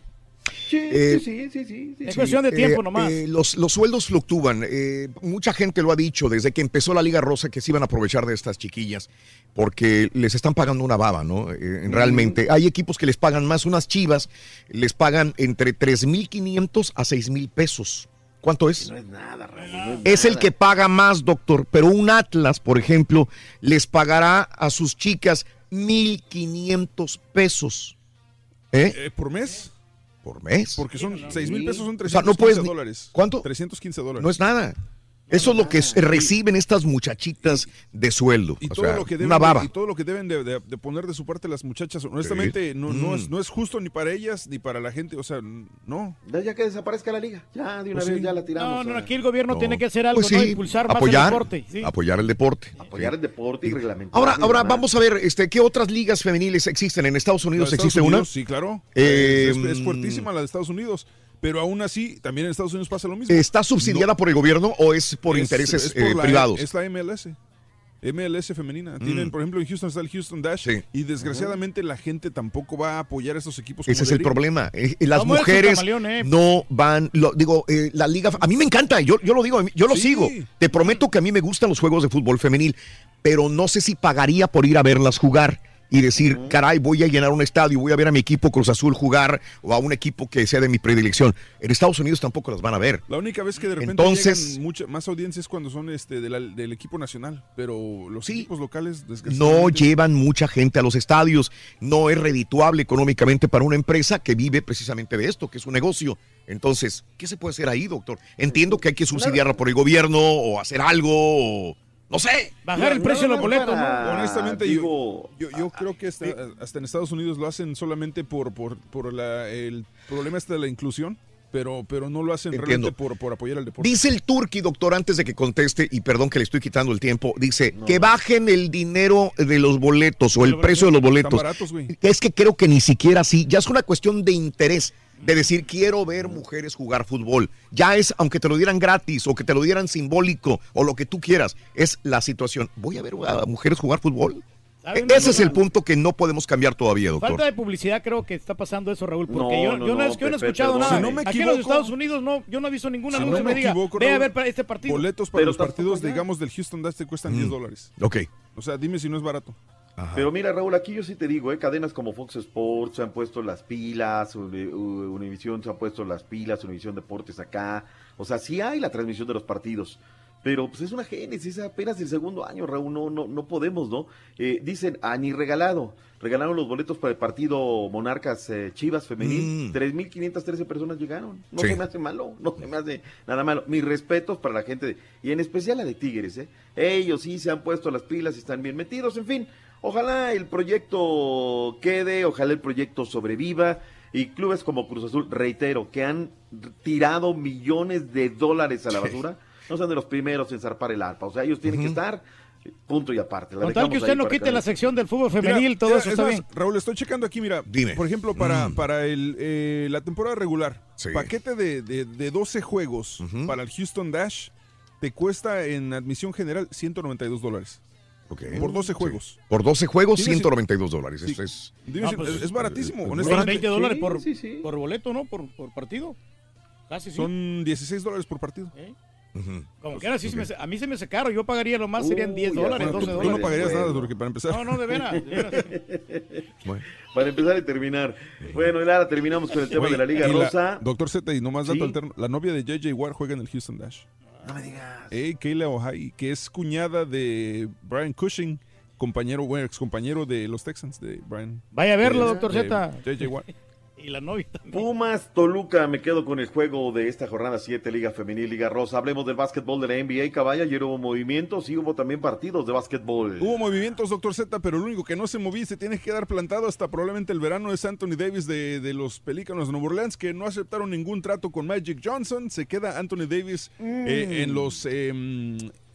Sí, Eh, sí, sí, sí, sí. Es cuestión de tiempo Eh, nomás. eh, los, los sueldos fluctúan. Eh, mucha gente lo ha dicho desde que empezó la Liga Rosa que se iban a aprovechar de estas chiquillas porque les están pagando una baba, ¿no? Eh, realmente. Hay equipos que les pagan más. Unas chivas les pagan entre 3.500 a 6.000 pesos. ¿Cuánto es? No es nada, Raúl, no Es el nada. que paga más, doctor. Pero un Atlas, por ejemplo, les pagará a sus chicas 1.500 pesos. ¿Eh? Eh, ¿Por mes? Por mes. Porque son 6 mil pesos, son O sea, 315 no puedes ni- dólares. ¿Cuánto? 315 dólares. No es nada. Eso es lo que reciben estas muchachitas de sueldo. Y o todo, sea, lo que deben una de- baba. y todo lo que deben de, de- de poner de su parte las muchachas, honestamente, no, no, Mm. es, no es justo ni para ellas ni para la gente. O sea, no. Ya, que desaparezca la liga. Ya, de una Pues vez sí. ya la tiramos. No, no, aquí el gobierno No. tiene que hacer algo, Pues ¿no? Impulsar más apoyar, el deporte. sí. Apoyar el deporte. Apoyar el deporte y reglamentar. Ahora, ahora vamos a ver, este, ¿qué otras ligas femeniles existen? ¿En Estados Unidos existe Estados una? Unidos, Sí, claro. Eh, es, es fuertísima la de Estados Unidos. Pero aún así, también en Estados Unidos pasa lo mismo. ¿Está subsidiada por el gobierno o es por Es- intereses es por eh, la- privados? Es la MLS. MLS femenina. Tienen, Mm. por ejemplo, en Houston está el Houston Dash. Y desgraciadamente la gente tampoco va a apoyar a estos equipos. Ese es el problema. Eh, eh, las Vamos mujeres eh. no van, lo, digo, eh, la liga, a mí me encanta, yo, yo lo digo, yo lo Sí. sigo. Te prometo que a mí me gustan los juegos de fútbol femenil, pero no sé si pagaría por ir a verlas jugar y decir, caray, voy a llenar un estadio, voy a ver a mi equipo Cruz Azul jugar o a un equipo que sea de mi predilección. En Estados Unidos tampoco las van a ver. La única vez que de repente Entonces- llegan mucha, más audiencias es cuando son este de la- del equipo nacional, pero los equipos locales No llevan mucha gente a los estadios, no es redituable económicamente para una empresa que vive precisamente de esto, que es un negocio. Entonces, ¿qué se puede hacer ahí, doctor? Entiendo que hay que subsidiarla por el gobierno o hacer algo, o no sé. Bajar el precio de los boletos, ¿no? Honestamente, digo, yo, yo, yo creo que hasta, hasta en Estados Unidos lo hacen solamente por, por, por la- el problema este de la inclusión, pero, pero no lo hacen Entiendo. realmente por, por apoyar al deporte. Dice el Turqui, doctor, antes de que conteste, y perdón que le estoy quitando el tiempo, dice que bajen el dinero de los boletos o el precio de los boletos. Baratos. Es que creo que ni siquiera así, ya es una cuestión de interés, de decir quiero ver mujeres jugar fútbol. Ya es, aunque te lo dieran gratis o que te lo dieran simbólico o lo que tú quieras, es la situación. ¿Voy a ver a mujeres jugar fútbol? ¿Sabe E- Ese es el punto que no podemos cambiar todavía, doctor. Falta de publicidad creo que está pasando eso, Raúl, porque No, yo, no, yo no, no, es que yo no he escuchado perdón. nada. Si no me Aquí en los Estados Unidos no, yo no he visto ningún Si anuncio me me diga, equivoco, ve a Raúl, ver para este partido. Boletos para Pero los partidos, digamos, del Houston Dash te cuestan Mm. 10 dólares. Ok. O sea, dime si no es barato. Pero mira, Raúl, aquí yo sí te digo, ¿eh? cadenas como Fox Sports se han puesto las pilas, Uni- U- Univision se han puesto las pilas, Univision Deportes acá. O sea, sí hay la transmisión de los partidos. Pero pues es una génesis, es apenas el segundo año, Raúl, no, no, no podemos, ¿no? Eh, dicen, a ni regalado. Regalaron los boletos para el partido Monarcas eh, Chivas Femenil. Mm. 3.513 personas llegaron. No Sí. se me hace malo, no se me hace nada malo. Mis respetos para la gente, de- y en especial la de Tigres, ¿eh? Ellos sí se han puesto las pilas y están bien metidos, en fin. Ojalá el proyecto quede, ojalá el proyecto sobreviva. Y clubes como Cruz Azul, reitero, que han tirado millones de dólares a la basura, no sean de los primeros en zarpar el arpa. O sea, ellos tienen que estar Punto y aparte. La Con tal que usted no quite la sección del fútbol Mira, femenil, todo mira, eso es está más, bien. Raúl, estoy checando aquí, mira. Dime. Por ejemplo, para, Mm. para el, eh, la temporada regular, Sí. paquete de, de, de 12 juegos para el Houston Dash te cuesta en admisión general 192 dólares. Ok. Por 12 Sí. juegos. Por 12 juegos, Dime si- 192 dólares. Sí. Esto es- Dime si- pues, es, es baratísimo, Son honestamente. 20 dólares por, sí, sí. por boleto, ¿no? Por, por partido. Casi sí. Son 16 dólares por partido. ¿Eh? Ujú. Como quiera, sí se me a mí se me hace caro. Yo pagaría lo más, serían 10 Uy, ya, dólares, bueno, 12 Tú dólares. no pagarías Bueno. nada, porque para empezar. No, no, de veras. de veras. Bueno. Para empezar y terminar. Bueno, y ahora terminamos con el tema Güey, de la Liga Rosa. Doctor Z, y nomás dato Sí. alterno. La novia de JJ Watt juega en el Houston Dash. No me digas. Eh, Kayla Ohai, que es cuñada de Brian Cushing, compañero, bueno, ex compañero de los Texans, de Brian. Vaya a verlo, de- doctor Z. JJ Watt. Y la novia también. Pumas Toluca, me quedo con el juego de esta jornada 7, Liga Femenil, Liga Rosa. Hablemos del básquetbol de la NBA, caballa. Ayer hubo movimientos y hubo también partidos de básquetbol. Hubo movimientos, doctor Z, pero el único que no se movía y se tiene que quedar plantado hasta probablemente el verano es Anthony Davis de, de los Pelícanos de Nueva Orleans, que no aceptaron ningún trato con Magic Johnson. Se queda Anthony Davis eh, en, los, eh,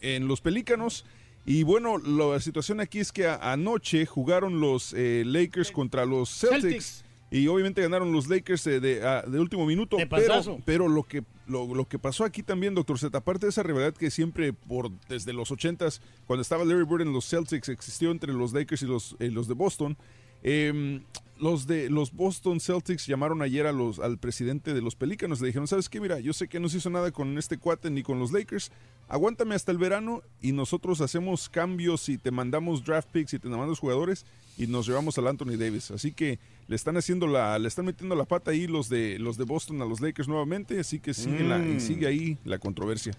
en los Pelícanos. Y bueno, la situación aquí es que a- anoche jugaron los eh, Lakers contra los Celtics. Celtics. Y obviamente ganaron los Lakers eh, de, a- de último minuto. Pero, pero lo que lo, lo que pasó aquí también, doctor Z, aparte de esa rivalidad que siempre por desde los 80s, cuando estaba Larry Bird en los Celtics, existió entre los Lakers y los, eh, los de Boston. eh, los de los Boston Celtics llamaron ayer a los, al presidente de los Pelícanos. Le dijeron, ¿sabes qué? Mira, yo sé que no se hizo nada con este cuate ni con los Lakers. Aguántame hasta el verano y nosotros hacemos cambios y te mandamos draft picks y te mandamos jugadores y nos llevamos al Anthony Davis. Así que le están haciendo la, le están metiendo la pata ahí los de los de Boston a los Lakers nuevamente. Así que sigue, la- Mm. y sigue ahí la controversia.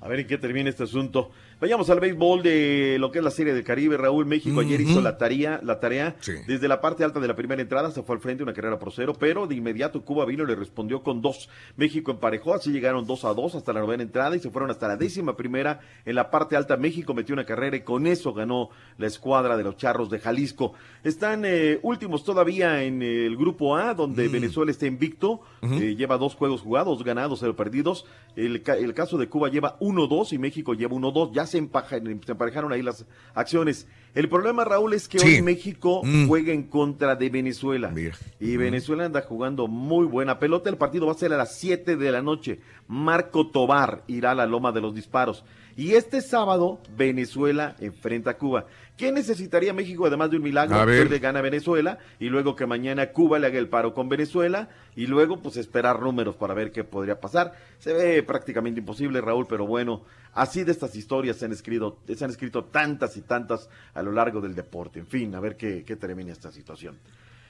A ver en qué termina este asunto. Vayamos al béisbol de lo que es la Serie del Caribe. Raúl México ayer hizo la tarea, la tarea Sí. desde la parte alta de la primera entrada, se fue al frente una carrera por cero, pero de inmediato Cuba vino y le respondió con dos. México emparejó, así llegaron dos a dos hasta la novena entrada y se fueron hasta la décima primera. En la parte alta México metió una carrera y con eso ganó la escuadra de los Charros de Jalisco. Están eh, últimos todavía en el grupo A, donde Mm. Venezuela está invicto, eh, lleva dos juegos jugados, dos ganados, cero perdidos. El, el caso de Cuba lleva 1-2 y México lleva 1-2. Ya se, emparejaron ahí las acciones. El problema, Raúl, es que Sí. hoy México Mm. juega en contra de Venezuela. Mira. Y Venezuela anda jugando muy buena pelota. El partido va a ser a las 7 de la noche. Marco Tobar irá a la loma de los disparos. Y este sábado, Venezuela enfrenta a Cuba. ¿Qué necesitaría México además de un milagro? A ver. Que le gana Venezuela y luego que mañana Cuba le haga el paro con Venezuela y luego pues esperar números para ver qué podría pasar. Se ve prácticamente imposible, Raúl, pero bueno, así de estas historias se han escrito, se han escrito tantas y tantas a lo largo del deporte. En fin, a ver qué, qué termina esta situación.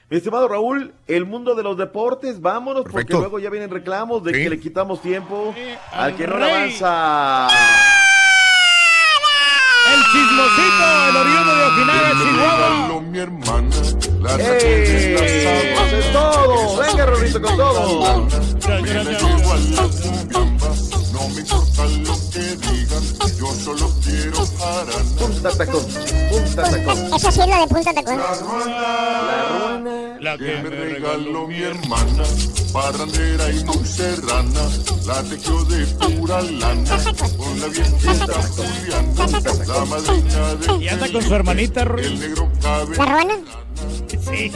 Mi estimado Raúl, el mundo de los deportes, vámonos, porque luego ya vienen reclamos de Sí. que le quitamos tiempo al al que no avanza. Chismosito, el oriundo de Okinawa, Chihuahua. mi hermana, la ¡Ey! ¡Eso es todo! ¡Venga, Rorrito, con todo! No me importa lo que digan, yo solo quiero jarana. Punta tacón, punta tacón. Esa sí es la de punta tacón. La ruana. La Que me regaló mi hermana, parrandera y muy serrana, la tejió de pura lana, con la viejita Juliana, la madrina de Y anda con su hermanita, Ro- el negro cabe. ¿La ruana? Sí.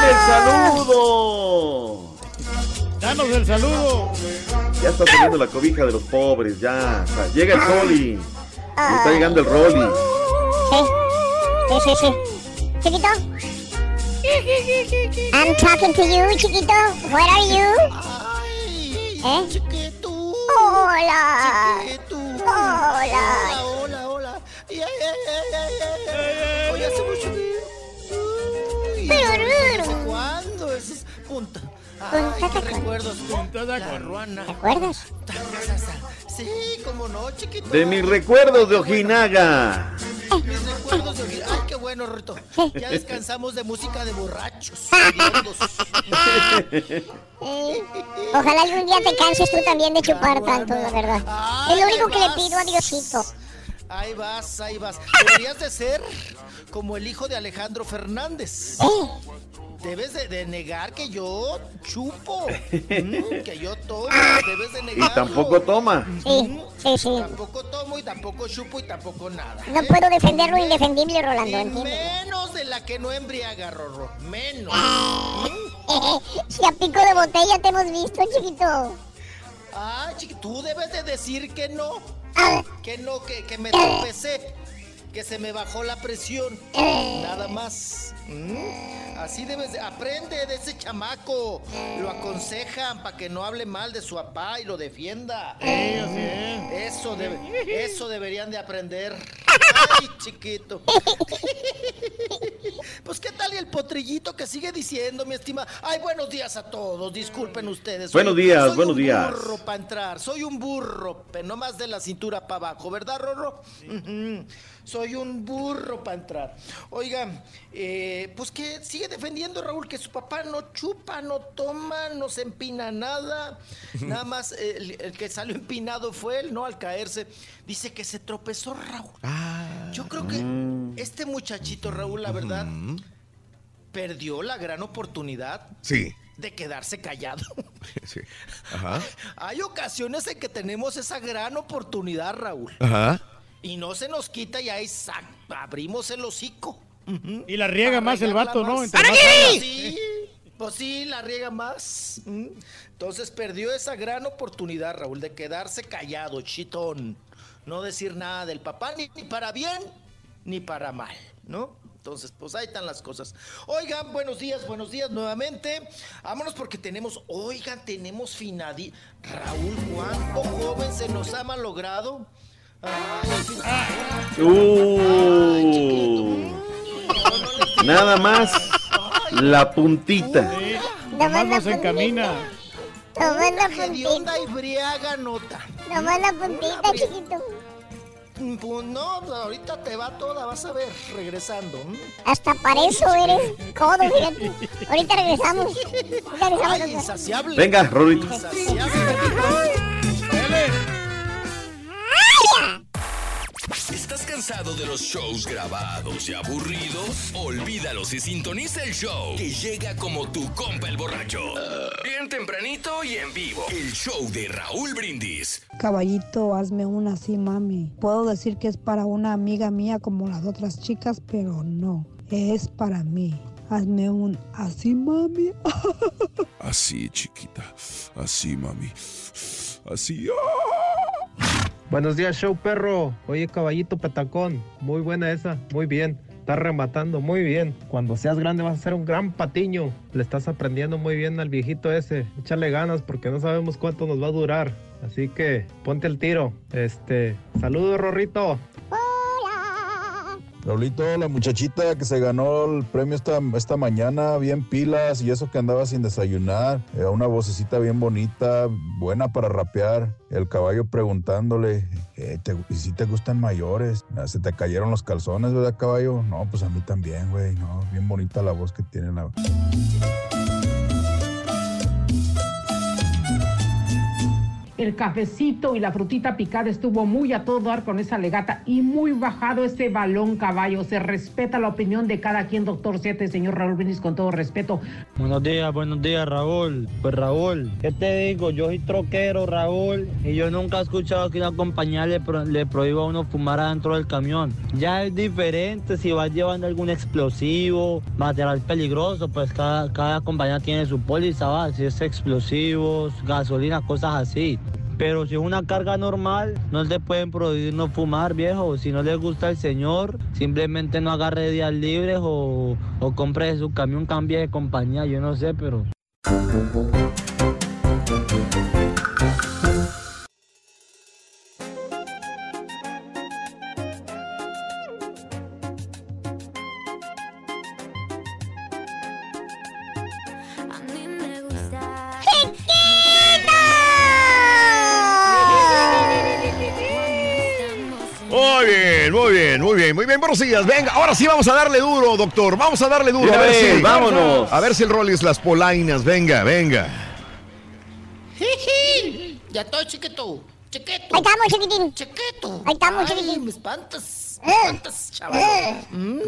¡Dame el saludo! Danos el saludo. Ya está saliendo la cobija de los pobres, ya. O sea, llega el Soli. Y está llegando el Rolly. Sí. Sí, sí, sí. Chiquito. I'm talking to you, chiquito. Where are you? ¿Eh? Hola. Hola. Hola, hola. Oye, hace mucho que... punta... Punta Ay, qué recuerdos. Punta La tacón. ruana. ¿Te acuerdas? Sí, cómo no, chiquito. De mis recuerdos de Ojinaga. Mis recuerdos de oír. Ay, qué bueno, Rito. Ya descansamos de música de borrachos. Eh, Ojalá algún día te canses tú también de chupar tanto, la verdad. Es lo único que le pido a Diosito. Ahí vas, ahí vas. Deberías de ser como el hijo de Alejandro Fernández. Eh, Debes de, de negar que yo chupo, mm, que yo tomo, debes de Y negar. tampoco toma. Sí, sí, sí. Tampoco tomo y tampoco chupo y tampoco nada. No ¿eh? puedo defender lo indefendible, Rolando, Y menos de la que no embriaga, Rorro. Menos. Si a pico de botella te hemos visto, chiquito. Ah, chiqui, tú debes de decir que no. Ah. Que no, que, que me tropecé. Que se me bajó la presión. Nada más. ¿Mm? Así debes de... Aprende de ese chamaco. Lo aconsejan para que no hable mal de su papá y lo defienda. Eso, debe- eso deberían de aprender. Ay, chiquito. Pues qué tal y el potrillito que sigue diciendo, mi estima. Ay, buenos días a todos. Disculpen ustedes. Buenos Soy- días, soy buenos un días. burro para entrar. Soy un burro, pero no más de la cintura para abajo, ¿verdad, Rorro? Ujú. Soy un burro para entrar. Oigan, eh, pues que sigue defendiendo Raúl que su papá no chupa, no toma, no se empina nada. Nada más eh, el, el que salió empinado fue él, ¿no? Al caerse. Dice que se tropezó Raúl. Yo creo que este muchachito, Raúl, la verdad, perdió la gran oportunidad Sí, de quedarse callado. sí. Ajá. Hay ocasiones en que tenemos esa gran oportunidad, Raúl. Ajá. Y no se nos quita y ahí sac- abrimos el hocico. Y la riega Para más el vato, ¿no? más. Sí, pues sí, la riega más. Entonces perdió esa gran oportunidad, Raúl, de quedarse callado, chitón. No decir nada del papá, ni, ni para bien, ni para mal, ¿no? Entonces, pues ahí están las cosas. Oigan, buenos días, buenos días nuevamente. Vámonos porque tenemos, oigan, tenemos finadi. Raúl, ¿cuánto joven se nos ha malogrado? Uh, nada más la puntita. Nomás nos encamina. Nomás la Hedionda y briaga nota. Nomás la puntita, chiquito. Pues no, ahorita te va toda, vas a ver, regresando. Hasta para eso eres codo, fíjate. Ahorita regresamos. Ahorita regresamos. Ay, insaciable. Venga, Rorrito. ¿Estás cansado de los shows grabados y aburridos? Olvídalos y sintoniza el show que llega como tu compa el borracho. Bien tempranito y en vivo. El show de Raúl Brindis. Caballito, hazme una así, mami. Puedo decir que es para una amiga mía como las otras chicas, pero no. Es para mí. Hazme un así, mami. Así, chiquita. Así, mami. Así. Buenos días, show perro. Oye, caballito petacón. Muy buena esa. Muy bien. Estás rematando muy bien. Cuando seas grande vas a ser un gran patiño. Le estás aprendiendo muy bien al viejito ese. Échale ganas porque no sabemos cuánto nos va a durar. Así que ponte el tiro. Este, saludos, Rorrito. Raulito, la muchachita que se ganó el premio esta, esta mañana, bien pilas y eso que andaba sin desayunar, eh, una vocecita bien bonita, buena para rapear. El caballo preguntándole, eh, ¿y si te gustan mayores? Ah, ¿Se te cayeron los calzones, verdad, caballo? No, pues a mí también, güey, no, bien bonita la voz que tiene la... El cafecito y la frutita picada estuvo muy a todo dar con esa legata y muy bajado ese balón caballo. Se respeta la opinión de cada quien, doctor Siete, señor Raúl Brindis, con todo respeto. Buenos días, buenos días, Raúl. Pues Raúl, ¿qué te digo? Yo soy troquero, Raúl, y yo nunca he escuchado que una compañía le, pro- le prohíba a uno fumar adentro del camión. Ya es diferente si vas llevando algún explosivo, material peligroso, pues cada, cada compañía tiene su póliza, si es explosivos, gasolina, cosas así. Pero si es una carga normal, no le pueden prohibir no fumar, viejo. Si no le gusta el señor, simplemente no agarre días libres o, o compre su camión, cambie de compañía, yo no sé, pero... bien, muy bien. Buenos días. Venga, ahora sí vamos a darle duro, doctor. Vamos a darle duro. A ver si, vámonos. A ver si el Rollis las polainas. Venga, venga. Ya estoy chiquito. Chiquito. Ahí estamos, chiquitín. Chiquito. Ahí estamos, Ay, chiquitín. me espantas. Eh. Me espantas, chaval. Eh. Mm.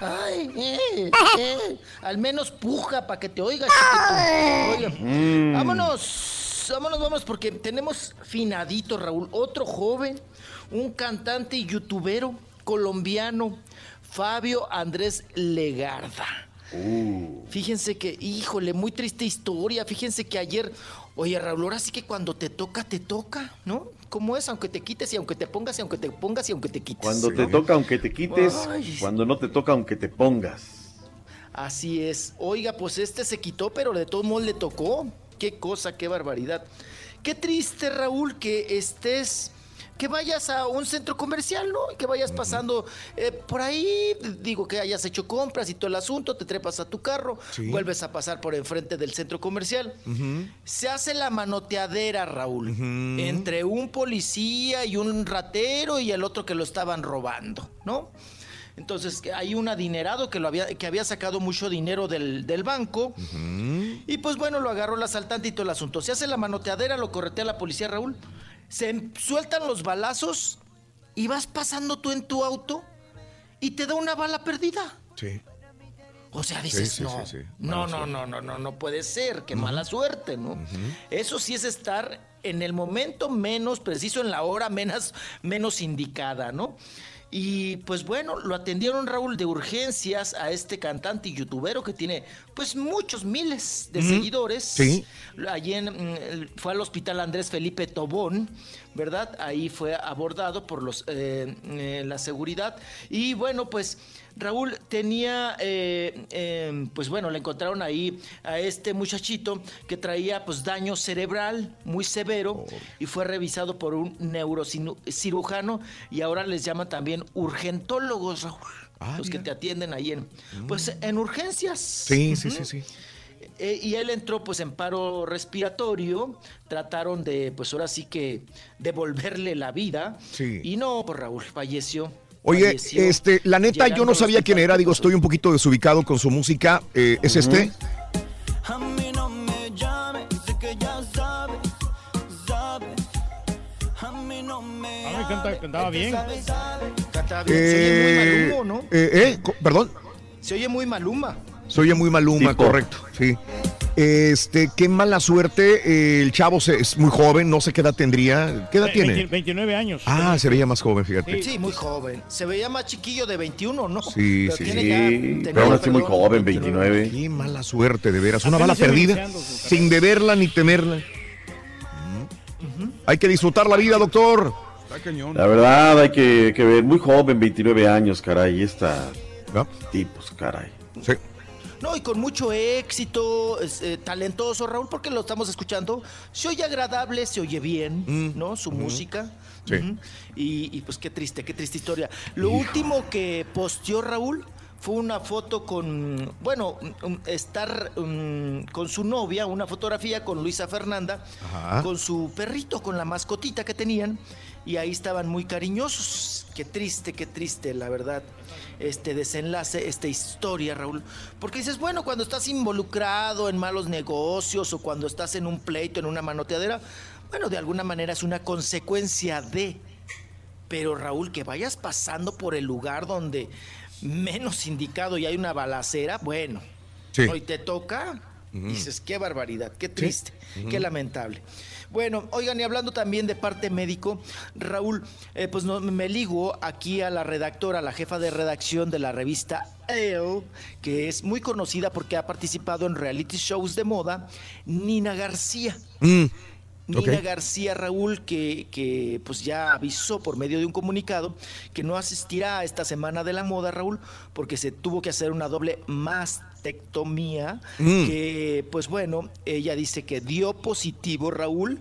Ay, eh, eh. Al menos puja para que te oiga, chiquito. Oiga, Mm. vámonos. Vámonos, vámonos, porque tenemos finadito, Raúl. Otro joven, un cantante y youtubero colombiano, Fabio Andrés Legarda. Fíjense que, híjole, muy triste historia. Fíjense que ayer, oye Raúl, ahora sí que cuando te toca, te toca, ¿no? ¿Cómo es? Aunque te quites y aunque te pongas y aunque te pongas y aunque te quites. Cuando te toca, aunque te quites. Ay. Cuando no te toca, aunque te pongas. Así es. Oiga, pues este se quitó, pero de todos modos le tocó. Qué cosa, qué barbaridad. Qué triste, Raúl, que estés, que vayas a un centro comercial, ¿no? Y Que vayas pasando eh, por ahí, digo que hayas hecho compras y todo el asunto, te trepas a tu carro, Sí. vuelves a pasar por enfrente del centro comercial. Se hace la manoteadera, Raúl, entre un policía y un ratero y el otro que lo estaban robando, ¿no? Entonces hay un adinerado que, lo había, que había sacado mucho dinero del, del banco. Y pues bueno, lo agarró el asaltante y todo el asunto. Se hace la manoteadera, lo corretea la policía, Raúl. Se em- sueltan los balazos y vas pasando tú en tu auto y te da una bala perdida. Sí. O sea, dices, Sí, sí, no, sí, no, no, no, no, no, no puede ser, qué mala suerte, ¿no? Eso sí es estar en el momento menos preciso, en la hora menos, menos indicada, ¿no? Y pues bueno, lo atendieron Raúl de urgencias a este cantante y youtubero que tiene pues muchos miles de seguidores. Sí. Allí en, mm, fue al hospital Andrés Felipe Tobón, ¿verdad? Ahí fue abordado por los eh, eh, la seguridad. Y bueno, pues Raúl tenía, eh, eh, pues bueno, le encontraron ahí a este muchachito que traía pues daño cerebral muy severo y fue revisado por un neurocirujano y ahora les llaman también urgentólogos, Raúl. los que te atienden ahí en, pues, en urgencias. Sí, sí, sí, sí. Eh, y él entró pues en paro respiratorio, trataron de pues ahora sí que devolverle la vida Sí. y no, pues Raúl falleció. Oye, falleció este, la neta, yo no sabía quién era, digo, estoy un poquito desubicado con su música. Eh, ¿Es este? A mí no me llames, sé que ya sabes, sabes. A mí no me Ah, canta- cantaba bien. Cantaba bien. Se oye muy Eh, maluma, ¿no? eh, eh, perdón. Se oye muy maluma. Se oye muy maluma, correcto, sí. Este, qué mala suerte. eh, el chavo se- es muy joven, no sé qué edad tendría. ¿Qué edad Ve- tiene? 20 29 años. Ah, se veía más joven, fíjate. Sí, muy joven. Se veía más chiquillo de 21, ¿no? Sí, Pero sí. tiene ya- tenía, pero aún así muy joven, 29. Qué mala suerte, de veras. Una bala Apenas perdida, sin deberla ni temerla. Hay que disfrutar la vida, doctor. Está cañón. La verdad, hay que, que ver. Muy joven, 29 años, caray. Esta ¿No? tipos, caray. Sí. No, y con mucho éxito, eh, talentoso, Raúl, porque lo estamos escuchando. Se oye agradable, se oye bien, Mm. ¿no? Su música. Sí. Y, y, pues qué triste, qué triste historia. Lo último que posteó Raúl fue una foto con, bueno, um, estar um, con su novia, una fotografía con Luisa Fernanda, Ajá. con su perrito, con la mascotita que tenían, y ahí estaban muy cariñosos. Qué triste, qué triste, la verdad, este desenlace, esta historia, Raúl. Porque dices, bueno, cuando estás involucrado en malos negocios o cuando estás en un pleito, en una manoteadera, bueno, de alguna manera es una consecuencia de... Pero Raúl, que vayas pasando por el lugar donde menos indicado y hay una balacera, bueno, Sí. hoy te toca, dices, qué barbaridad, qué triste, qué lamentable. Bueno, oigan, y hablando también de parte médico, Raúl, eh, pues no, me ligo aquí a la redactora, la jefa de redacción de la revista Elle, que es muy conocida porque ha participado en reality shows de moda, Nina García. Mm, Nina. García Raúl, que, que, pues ya avisó por medio de un comunicado que no asistirá a esta semana de la moda, Raúl, porque se tuvo que hacer una doble mastectomía, Mm. que pues bueno, ella dice que dio positivo, Raúl,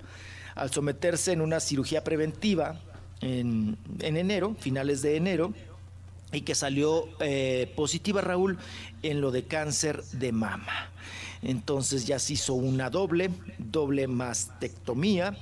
al someterse en una cirugía preventiva en, en enero, finales de enero, y que salió eh, positiva, Raúl, en lo de cáncer de mama. Entonces ya se hizo una doble, doble mastectomía.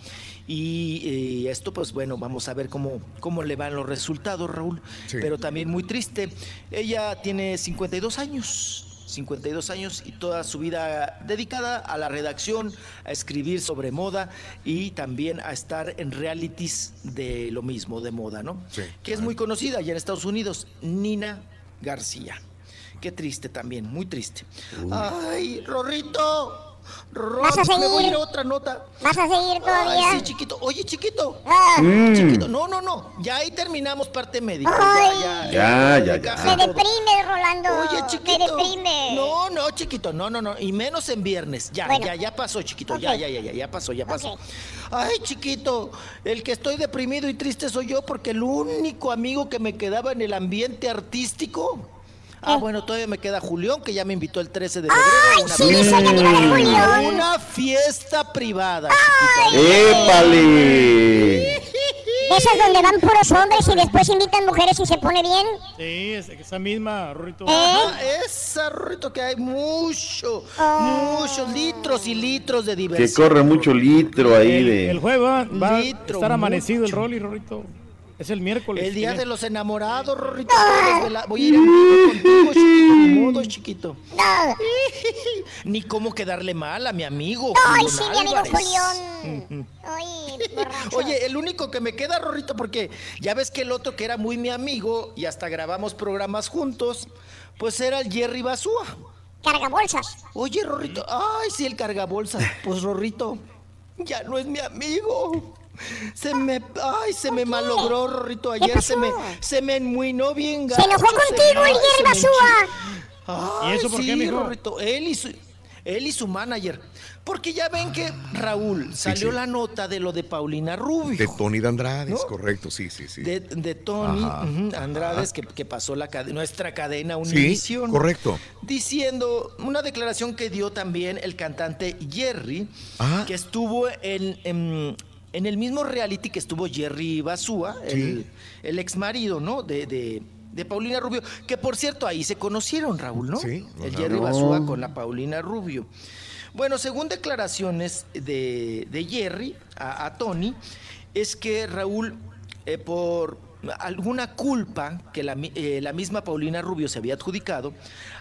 Y eh, esto, pues bueno, vamos a ver cómo, cómo le van los resultados, Raúl. Sí. Pero también muy triste. Ella tiene 52 años. 52 años y toda su vida dedicada a la redacción, a escribir sobre moda y también a estar en realities de lo mismo, de moda, ¿no? Sí. Que es muy conocida allá en Estados Unidos, Nina García. Qué triste también, muy triste. Ay, Rorrito. ¿Vas a me voy a seguir? ir a otra nota. ¿Vas a seguir todavía? Ay, sí, chiquito. Oye, chiquito. Ah. Mm. Chiquito, no, no, no. Ya ahí terminamos parte médica. Ay. Ya, ya, Ya, ya, ya. caja Me deprime, Rolando. Oye, chiquito. Me deprime. No, no, chiquito, no, no, no. Y menos en viernes. Ya, Bueno. ya, ya pasó, chiquito. Ya, ya, ya, ya, ya pasó, ya pasó. Ay, chiquito, el que estoy deprimido y triste soy yo porque el único amigo que me quedaba en el ambiente artístico. Ah, bueno, todavía me queda Julián, que ya me invitó el 13 de febrero. Ay, a una sí, fiesta- soy amigo de Julián. Una fiesta privada, chiquito. ¡Épale! Esas donde van puros hombres y después invitan mujeres y se pone bien. Sí, es- esa misma, Rorrito. ¿Eh? Ajá, esa, Rorrito, que hay mucho, muchos litros y litros de Que diversión. corre mucho litro ahí El, de. el jueves va, va a Litro, estar amanecido el mucho. Rolly, Rorrito. Es el miércoles. El día de los enamorados, Rorrito. Voy a ir contigo, chiquito. Ni modo, chiquito. No. Ni cómo quedarle mal a mi amigo. Ay, sí, mi amigo. Julián. Ay, borracho. Oye, el único que me queda, Rorrito, porque ya ves que el otro que era muy mi amigo y hasta grabamos programas juntos, pues era el Jerry Basúa. Carga bolsas. Oye, Rorrito, ay, sí, el cargabolsa. Pues, Rorrito, ya no es mi amigo. Se me, ay, se me malogró, Rorrito. Ayer se me, se me enmuinó bien Se enojó contigo el ay, se Jerry me Basúa. Ay, ¿Y eso por sí, qué, mijo? Rorrito, él y su, él y su manager. Porque ya ven que, Raúl, salió sí. la nota de lo de Paulina Rubio. De Tony de Andrade, ¿No? correcto, sí, sí, sí. De, de Tony Ajá, Andrades, que, que pasó la nuestra cadena sí, Univisión. correcto. Diciendo una declaración que dio también el cantante Jerry, Ajá. que estuvo en, en, en el mismo reality que estuvo Jerry Basúa, el, el ex marido, ¿no? De, de, de Paulina Rubio, que por cierto ahí se conocieron, Raúl, ¿no? Sí, El. Jerry. Basúa con la Paulina Rubio. Bueno, según declaraciones de, de Jerry a, a Tony, es que Raúl, eh, por alguna culpa que la, eh, la misma Paulina Rubio se había adjudicado,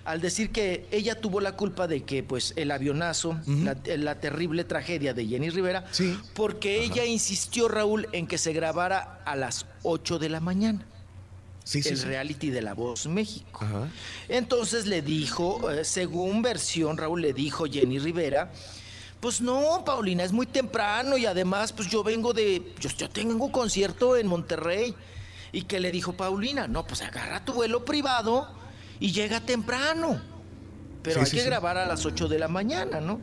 al decir que ella tuvo la culpa de que pues el avionazo, la, la terrible tragedia de Jenny Rivera, Sí. porque ella insistió, Raúl, en que se grabara a las 8 de la mañana. Sí, sí, el sí. reality de La Voz México. Ajá. Entonces le dijo, eh, según versión, Raúl le dijo Jenny Rivera, pues no, Paulina, es muy temprano y además, pues yo vengo de, yo, yo tengo concierto en Monterrey. Y que le dijo Paulina, no, pues agarra tu vuelo privado y llega temprano. Pero Sí, hay sí, que sí. grabar a las 8 de la mañana, ¿no?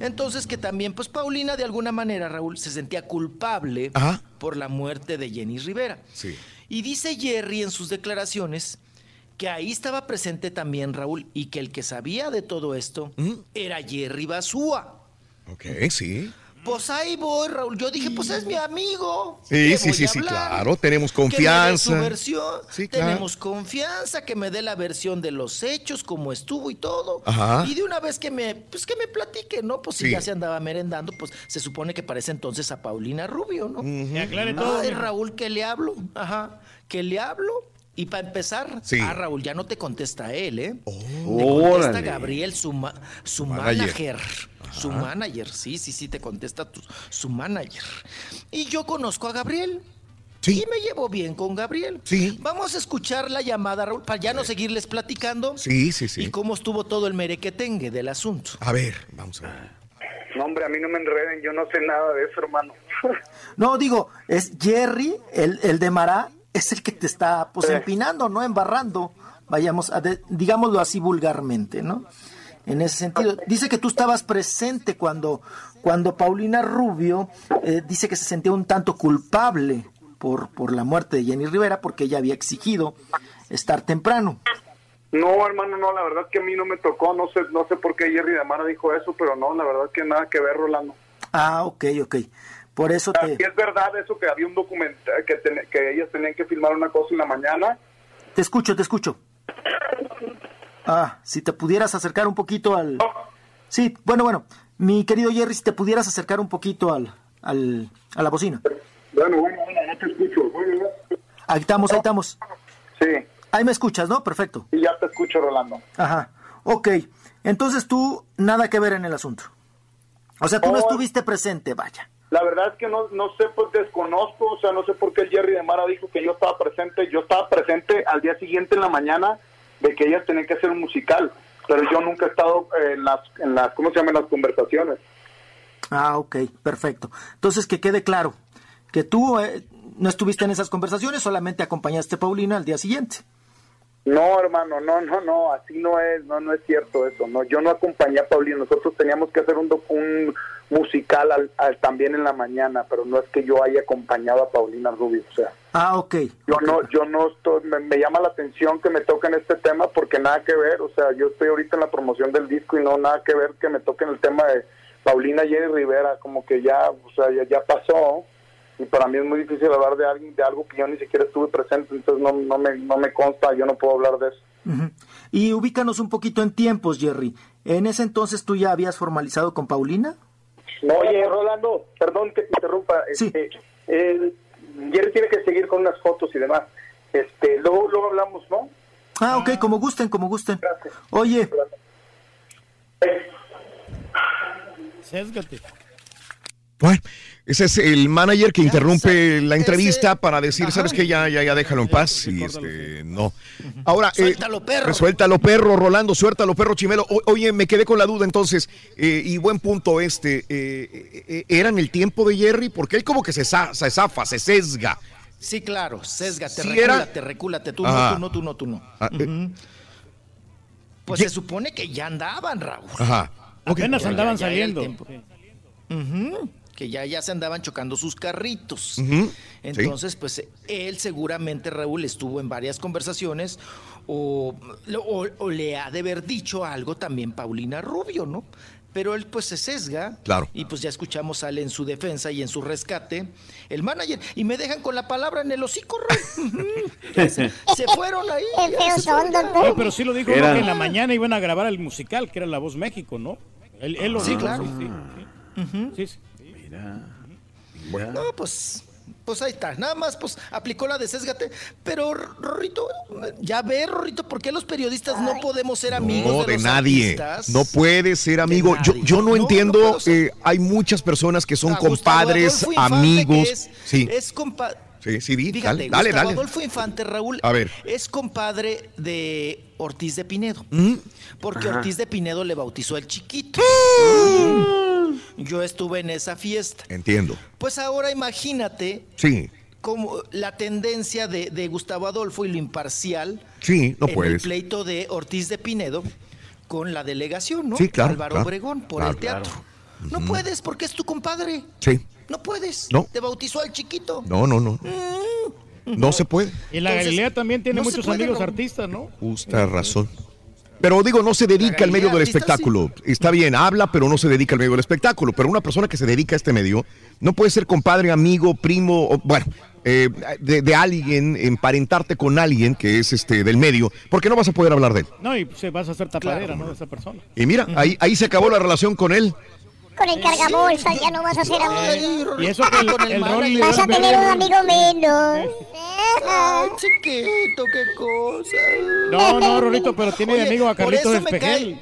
Entonces que también, pues Paulina de alguna manera, Raúl, se sentía culpable Ajá. por la muerte de Jenny Rivera. Sí. Y dice Jerry en sus declaraciones que ahí estaba presente también Raúl y que el que sabía de todo esto Mm. era Jerry Basúa. Ok, sí. Pues ahí voy, Raúl. Yo dije, pues es mi amigo. Sí, sí, sí, sí, claro. Tenemos que me dé confianza. su versión. Sí, claro. Tenemos confianza, que me dé la versión de los hechos, cómo estuvo y todo. Ajá. Y de una vez que me, pues que me platique, ¿no? Pues si Sí. ya se andaba merendando, pues se supone que parece entonces a Paulina Rubio, ¿no? Que aclare todo. Ay. Raúl, que le hablo. Ajá. Que le hablo. Y para empezar, Sí. ah, Raúl, ya no te contesta él, ¿eh? Oh. Te contesta Órale. Gabriel, su, ma- su Manager. manager. Su manager, sí, sí, sí, te contesta tu- su manager. Y yo conozco a Gabriel. Sí. Y me llevo bien con Gabriel. Sí. Vamos a escuchar la llamada, Raúl, para ya no seguirles platicando. Sí, sí, sí. Y cómo estuvo todo el merequetengue del asunto. A ver, vamos a ver. No, hombre, a mí no me enreden, yo no sé nada de eso, hermano. No, digo, es Jerry, el, el de Mará, es el que te está pues empinando, ¿no? Embarrando, vayamos, a de- digámoslo así vulgarmente, ¿no? En ese sentido. Dice que tú estabas presente cuando, cuando Paulina Rubio eh, dice que se sentía un tanto culpable por, por la muerte de Jenny Rivera porque ella había exigido estar temprano. No, hermano, no, la verdad que a mí no me tocó, no sé, no sé por qué Jerry de Mara dijo eso, pero no, la verdad que nada que ver, Rolando. Ah, ok, ok. Por eso te, es verdad eso que había un documental, que, ten- que ellas tenían que filmar una cosa en la mañana. te escucho, te escucho. Ah, si te pudieras acercar un poquito al... Sí, bueno, bueno. Mi querido Jerry, si te pudieras acercar un poquito al, al, a la bocina. Bueno, bueno, bueno, no te escucho. Bueno, Ahí estamos, ahí estamos. Sí, Ahí me escuchas, ¿no? Perfecto. y ya te escucho, Rolando. Ajá. Ok, entonces tú nada que ver en el asunto. O sea, tú No. estuviste presente, vaya. La verdad es que no, no sé, pues desconozco, o sea, no sé por qué el Jerry de Mara dijo que yo estaba presente. Yo estaba presente al día siguiente en la mañana de que ellas tenían que hacer un musical, pero yo nunca he estado en las, en las ¿cómo se llaman? las conversaciones. Ah, ok, perfecto. Entonces que quede claro que tú eh, no estuviste en esas conversaciones, solamente acompañaste a Paulina al día siguiente. No, hermano, no, no, no, así no es, no, no es cierto eso. No, yo no acompañé a Paulina. Nosotros teníamos que hacer un, un musical al- al- también en la mañana, pero no es que yo haya acompañado a Paulina Rubio, o sea. Ah, ok. Yo no, yo no estoy, me, me llama la atención que me toquen este tema porque nada que ver, o sea, yo estoy ahorita en la promoción del disco y no nada que ver que me toquen el tema de Paulina Jerry Rivera, como que ya, o sea, ya, ya pasó y para mí es muy difícil hablar de alguien, de algo que yo ni siquiera estuve presente, entonces no, no me, no me consta, yo no puedo hablar de eso. Y ubícanos un poquito en tiempos, Jerry. ¿En ese entonces tú ya habías formalizado con Paulina? No, oye, Rolando, perdón que te interrumpa. Este, eh, Jerry tiene que seguir con unas fotos y demás. Este, luego, luego hablamos, ¿no? Ah, ok, como gusten, como gusten. Oye, Sésgate. Bueno, ese es el manager que interrumpe la entrevista para decir, ¿sabes qué? Ya, ya, ya déjalo en paz. Y este, no. Ahora, eh, Suéltalo, perro. Suéltalo, perro, Rolando, suéltalo, perro, Chimelo. O- oye, me quedé con la duda entonces, eh, y buen punto este. eh, eh, eh, ¿Era en el tiempo de Jerry? Porque él como que se, se zafa, se sesga. sí, claro, sesgate, Sí recúlate, era- recúlate. Tú Ajá. no, tú no, tú no, tú no. Ah, eh. Ujú. Pues se supone que ya andaban, Raúl. Ajá. Apenas andaban ya saliendo. Que ya, ya se andaban chocando sus carritos. Entonces, pues él seguramente, Raúl, estuvo en varias conversaciones o, o- o le ha de haber dicho algo también Paulina Rubio, ¿no? Pero él pues se sesga. Claro. Y pues ya escuchamos sale en su defensa y en su rescate el manager. Y me dejan con la palabra en el hocico, se, se fueron ahí. Se fueron. No, pero sí lo dijo Era- ¿no? que en la mañana iban a grabar el musical, que era La Voz México, ¿no? Él, él lo Sí, dijo, claro. sí, sí, sí, sí. No, pues, pues ahí está. Nada más, pues, aplicó la de sésgate. Pero, Rorrito, ya ve, Rorrito, ¿por qué los periodistas no podemos ser amigos No, de, de los nadie. artistas? No puede ser amigo. Yo, yo no, entiendo. eh, hay muchas personas que son Gustavo compadres, Adolfo amigos. es, sí, Es compa- sí, sí, di, Fíjate, dale, dale, dale. Adolfo Infante, Raúl, A ver. es compadre de Ortiz de Pinedo. ¿Mm? Porque Ajá. Ortiz de Pinedo le bautizó el chiquito. Yo estuve en esa fiesta. Entiendo. Pues ahora imagínate Sí, como la tendencia de, de Gustavo Adolfo y lo imparcial sí, no en el puedes. pleito de Ortiz de Pinedo con la delegación, ¿no? Sí, claro, Álvaro claro, Obregón por claro, el teatro. No puedes porque es tu compadre. Sí. No puedes. No. Te bautizó al chiquito. No, no, no. No se puede. Y la Entonces, Galilea también tiene no muchos amigos artistas, ¿no? Justa razón. Pero digo, no se dedica al medio del espectáculo. Está bien, habla, pero no se dedica al medio del espectáculo. Pero una persona que se dedica a este medio no puede ser compadre, amigo, primo, o, bueno, eh, de, de alguien, emparentarte con alguien que es este del medio, porque no vas a poder hablar de él. No, y se vas a hacer tapadera, ¿no? De esa persona. Y mira, ahí, ahí se acabó la relación con él. Con el cargabolsa ya no vas a ser amigo. Y eso que el, el Rolly le Vas a tener un amigo menos. Ay, chiquito, qué cosa. No, no, Rolito, pero tiene de Oye, amigo a Carlitos Espejel.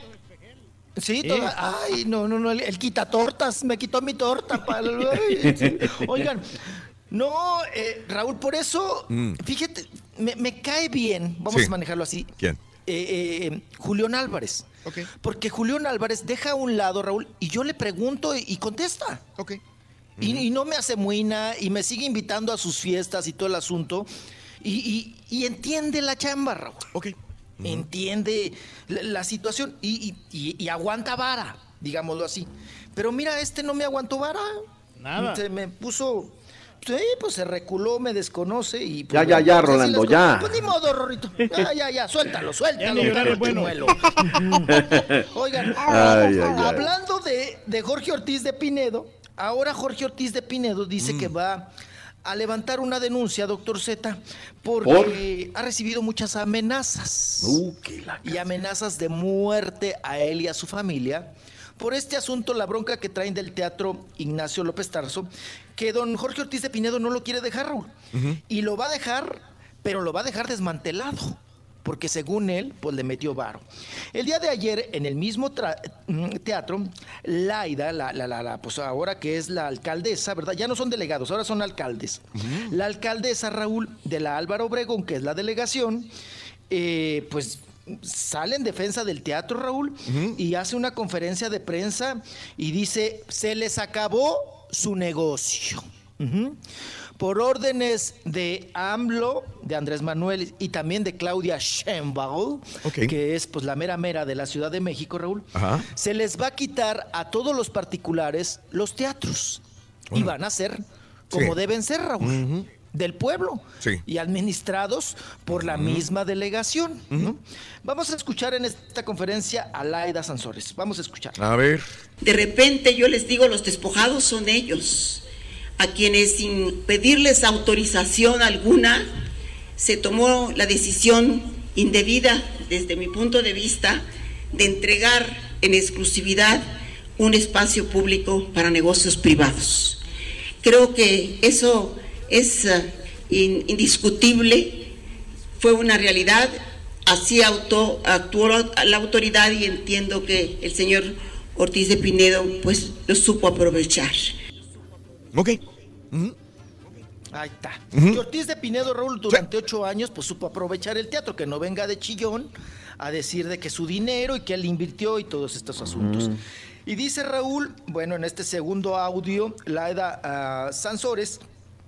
Sí, toda- ay, no, no, no, el, el quita tortas, me quitó mi torta. pa- ay. Oigan, no, eh, Raúl, por eso, Mm. fíjate, me, me cae bien, vamos Sí. a manejarlo así, ¿Quién? Eh, eh, Julián Álvarez. Porque Julián Álvarez deja a un lado, Raúl, y yo le pregunto y, y contesta. Y, y no me hace muina y me sigue invitando a sus fiestas y todo el asunto. Y, y- y entiende la chamba, Raúl. Entiende la, la situación y, y- y- y aguanta vara, digámoslo así. Pero mira, este no me aguantó vara. Nada. Se me puso. Sí, pues se reculó, me desconoce y. pues, Ya, ya, ya, pues, Rolando, ya. Pues ni modo, Rorrito. Ya, ya, ya, suéltalo, suéltalo. perro bueno. Oigan, Ay, ay, ay. hablando de, de Jorge Ortiz de Pinedo, ahora Jorge Ortiz de Pinedo dice Mm. que va a levantar una denuncia, doctor Z, porque ha recibido muchas amenazas. Uh, la y amenazas de muerte a él y a su familia. Por este asunto, la bronca que traen del teatro Ignacio López Tarso, que don Jorge Ortiz de Pinedo no lo quiere dejar, Raúl. Y lo va a dejar, pero lo va a dejar desmantelado. porque según él, pues le metió varo. El día de ayer, en el mismo mm, teatro, Laida, la, la, la, la, pues ahora que es la alcaldesa, ¿verdad? Ya no son delegados, ahora son alcaldes. La alcaldesa Raúl de la Álvaro Obregón, que es la delegación, eh, pues sale en defensa del teatro, Raúl, y hace una conferencia de prensa y dice, se les acabó su negocio. Por órdenes de AMLO, de Andrés Manuel y también de Claudia Sheinbaum, que es pues la mera mera de la Ciudad de México, Raúl, se les va a quitar a todos los particulares los teatros. Y van a ser como Sí. deben ser, Raúl, del pueblo Sí. y administrados por la misma delegación. ¿no? Vamos a escuchar en esta conferencia a Laida Sansores. Vamos a escuchar. A ver. De repente yo les digo, los despojados son ellos, a quienes sin pedirles autorización alguna, se tomó la decisión indebida, desde mi punto de vista, de entregar en exclusividad un espacio público para negocios privados. Creo que eso es eh, in- indiscutible, fue una realidad, así auto- actuó la autoridad y entiendo que el señor Ortiz de Pinedo pues lo supo aprovechar. Ok. Ahí está. Y Ortiz de Pinedo, Raúl, durante ocho años, pues supo aprovechar el teatro, que no venga de chillón a decir de que su dinero y que él invirtió y todos estos asuntos. Y dice Raúl, bueno, en este segundo audio, Laida ah, Sansores,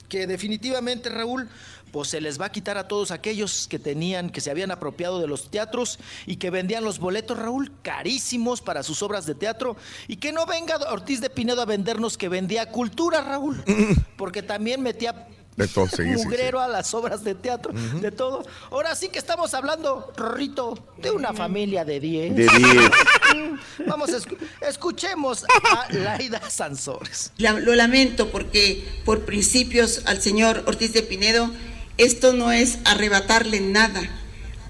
que definitivamente, Raúl, pues se les va a quitar a todos aquellos que tenían, que se habían apropiado de los teatros y que vendían los boletos, Raúl, carísimos para sus obras de teatro. Y que no venga Ortiz de Pinedo a vendernos que vendía cultura, Raúl, porque también metía De todo, sí, sí, sí. mugrero a las obras de teatro, de todo. Ahora sí que estamos hablando, Rorrito, de una familia de 10. De 10. Vamos, escu- escuchemos a Laida Sansores. La- lo lamento porque por principios al señor Ortiz de Pinedo, esto no es arrebatarle nada.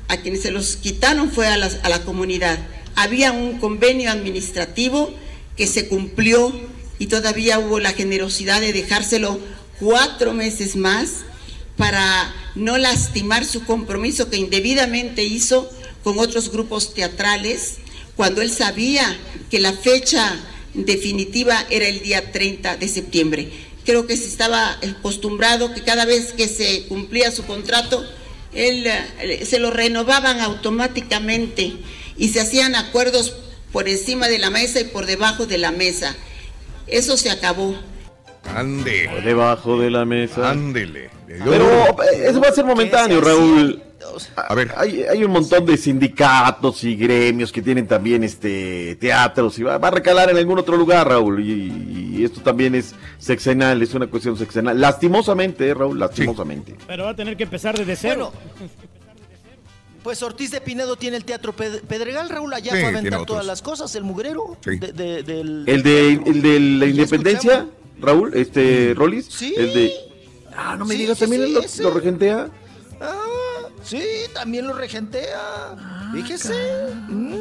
A quienes se los quitaron fue a, las- a la comunidad. Había un convenio administrativo que se cumplió y todavía hubo la generosidad de dejárselo cuatro meses más para no lastimar su compromiso que indebidamente hizo con otros grupos teatrales cuando él sabía que la fecha definitiva era el día 30 de septiembre. Creo que se estaba acostumbrado que cada vez que se cumplía su contrato, él eh, se lo renovaban automáticamente y se hacían acuerdos por encima de la mesa y por debajo de la mesa. Eso se acabó. Ande. Debajo de la mesa. Ándele. Pero eh, eso va a ser momentáneo, Raúl. A ver. Hay, hay un montón de sindicatos y gremios que tienen también este teatros y va, va a recalar en algún otro lugar, Raúl. Y, y esto también es sexenal, es una cuestión sexenal. Lastimosamente, eh, Raúl, lastimosamente. Pero va a tener que empezar desde cero. Pues Ortiz de Pinedo tiene el Teatro Ped- Pedregal, Raúl, allá Sí, fue a aventar todas las cosas, el mugrero Sí. de- de- del... El de, el de la independencia, Raúl, este, Rolis. Sí. El de. Ah, no me Sí, digas, sí, también lo, regentea. Ah, sí, también lo regentea. Fíjese. Mm.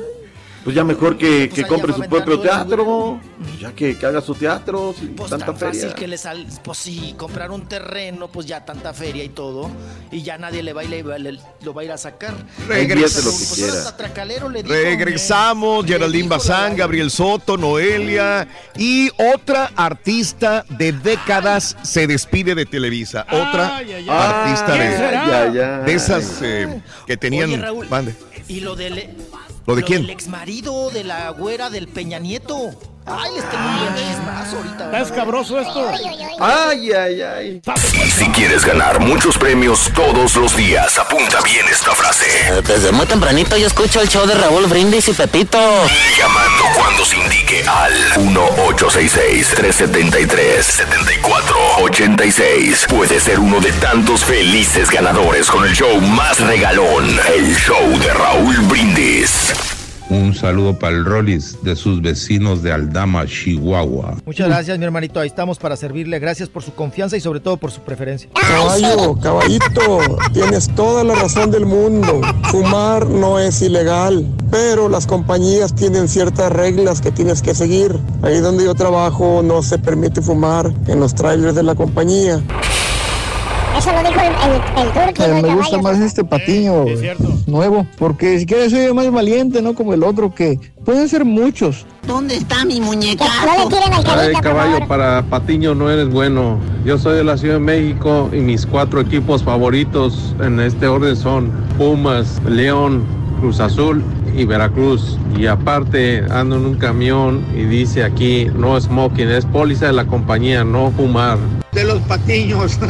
Pues ya mejor que, Pues que compre su propio teatro. Ya que, que haga su teatro sin Pues tanta tan feria. fácil que le sal, pues sí, comprar un terreno, pues ya tanta feria y todo, y ya nadie le va a ir, le- lo va a ir a sacar. Regresa lo que Pues Regresamos, Geraldine Bazán, Gabriel Soto, Noelia y otra artista de décadas se despide de Televisa. Otra Ay, ay, ay. artista ¿Quién de, de esas eh, que tenían. Oye, Raúl. Y lo del... ¿Lo de quién? del ex marido de la güera del Peña Nieto. Ay, les tengo un chismazo ahorita. Está escabroso esto. Ay, ay, ay. Si quieres ganar muchos premios todos los días, apunta bien esta frase. Desde muy tempranito yo escucho el show de Raúl Brindis y Pepito. Llamando cuando se indique al 1-866-373-7486. Puede ser uno de tantos felices ganadores con el show más regalón, el show de Raúl Brindis. Un saludo para el Rollis de sus vecinos de Aldama, Chihuahua. Muchas gracias, mi hermanito. Ahí estamos para servirle. Gracias por su confianza y sobre todo por su preferencia. Caballo, caballito, tienes toda la razón del mundo. Fumar no es ilegal, pero las compañías tienen ciertas reglas que tienes que seguir. Ahí donde yo trabajo no se permite fumar en los trailers de la compañía. Eso lo dijo el, el, el turqui, no el me gusta más este patiño nuevo, porque si quieres soy más valiente, no como el otro que pueden ser muchos. ¿Dónde está mi muñeca? No le tiren al Ay, carita, por caballo, favor. para Patiño no eres bueno. Yo soy de la Ciudad de México y mis cuatro equipos favoritos en este orden son Pumas, León, Cruz Azul y Veracruz. Y aparte ando en un camión y dice aquí no smoking, es póliza de la compañía, no fumar. De los patiños.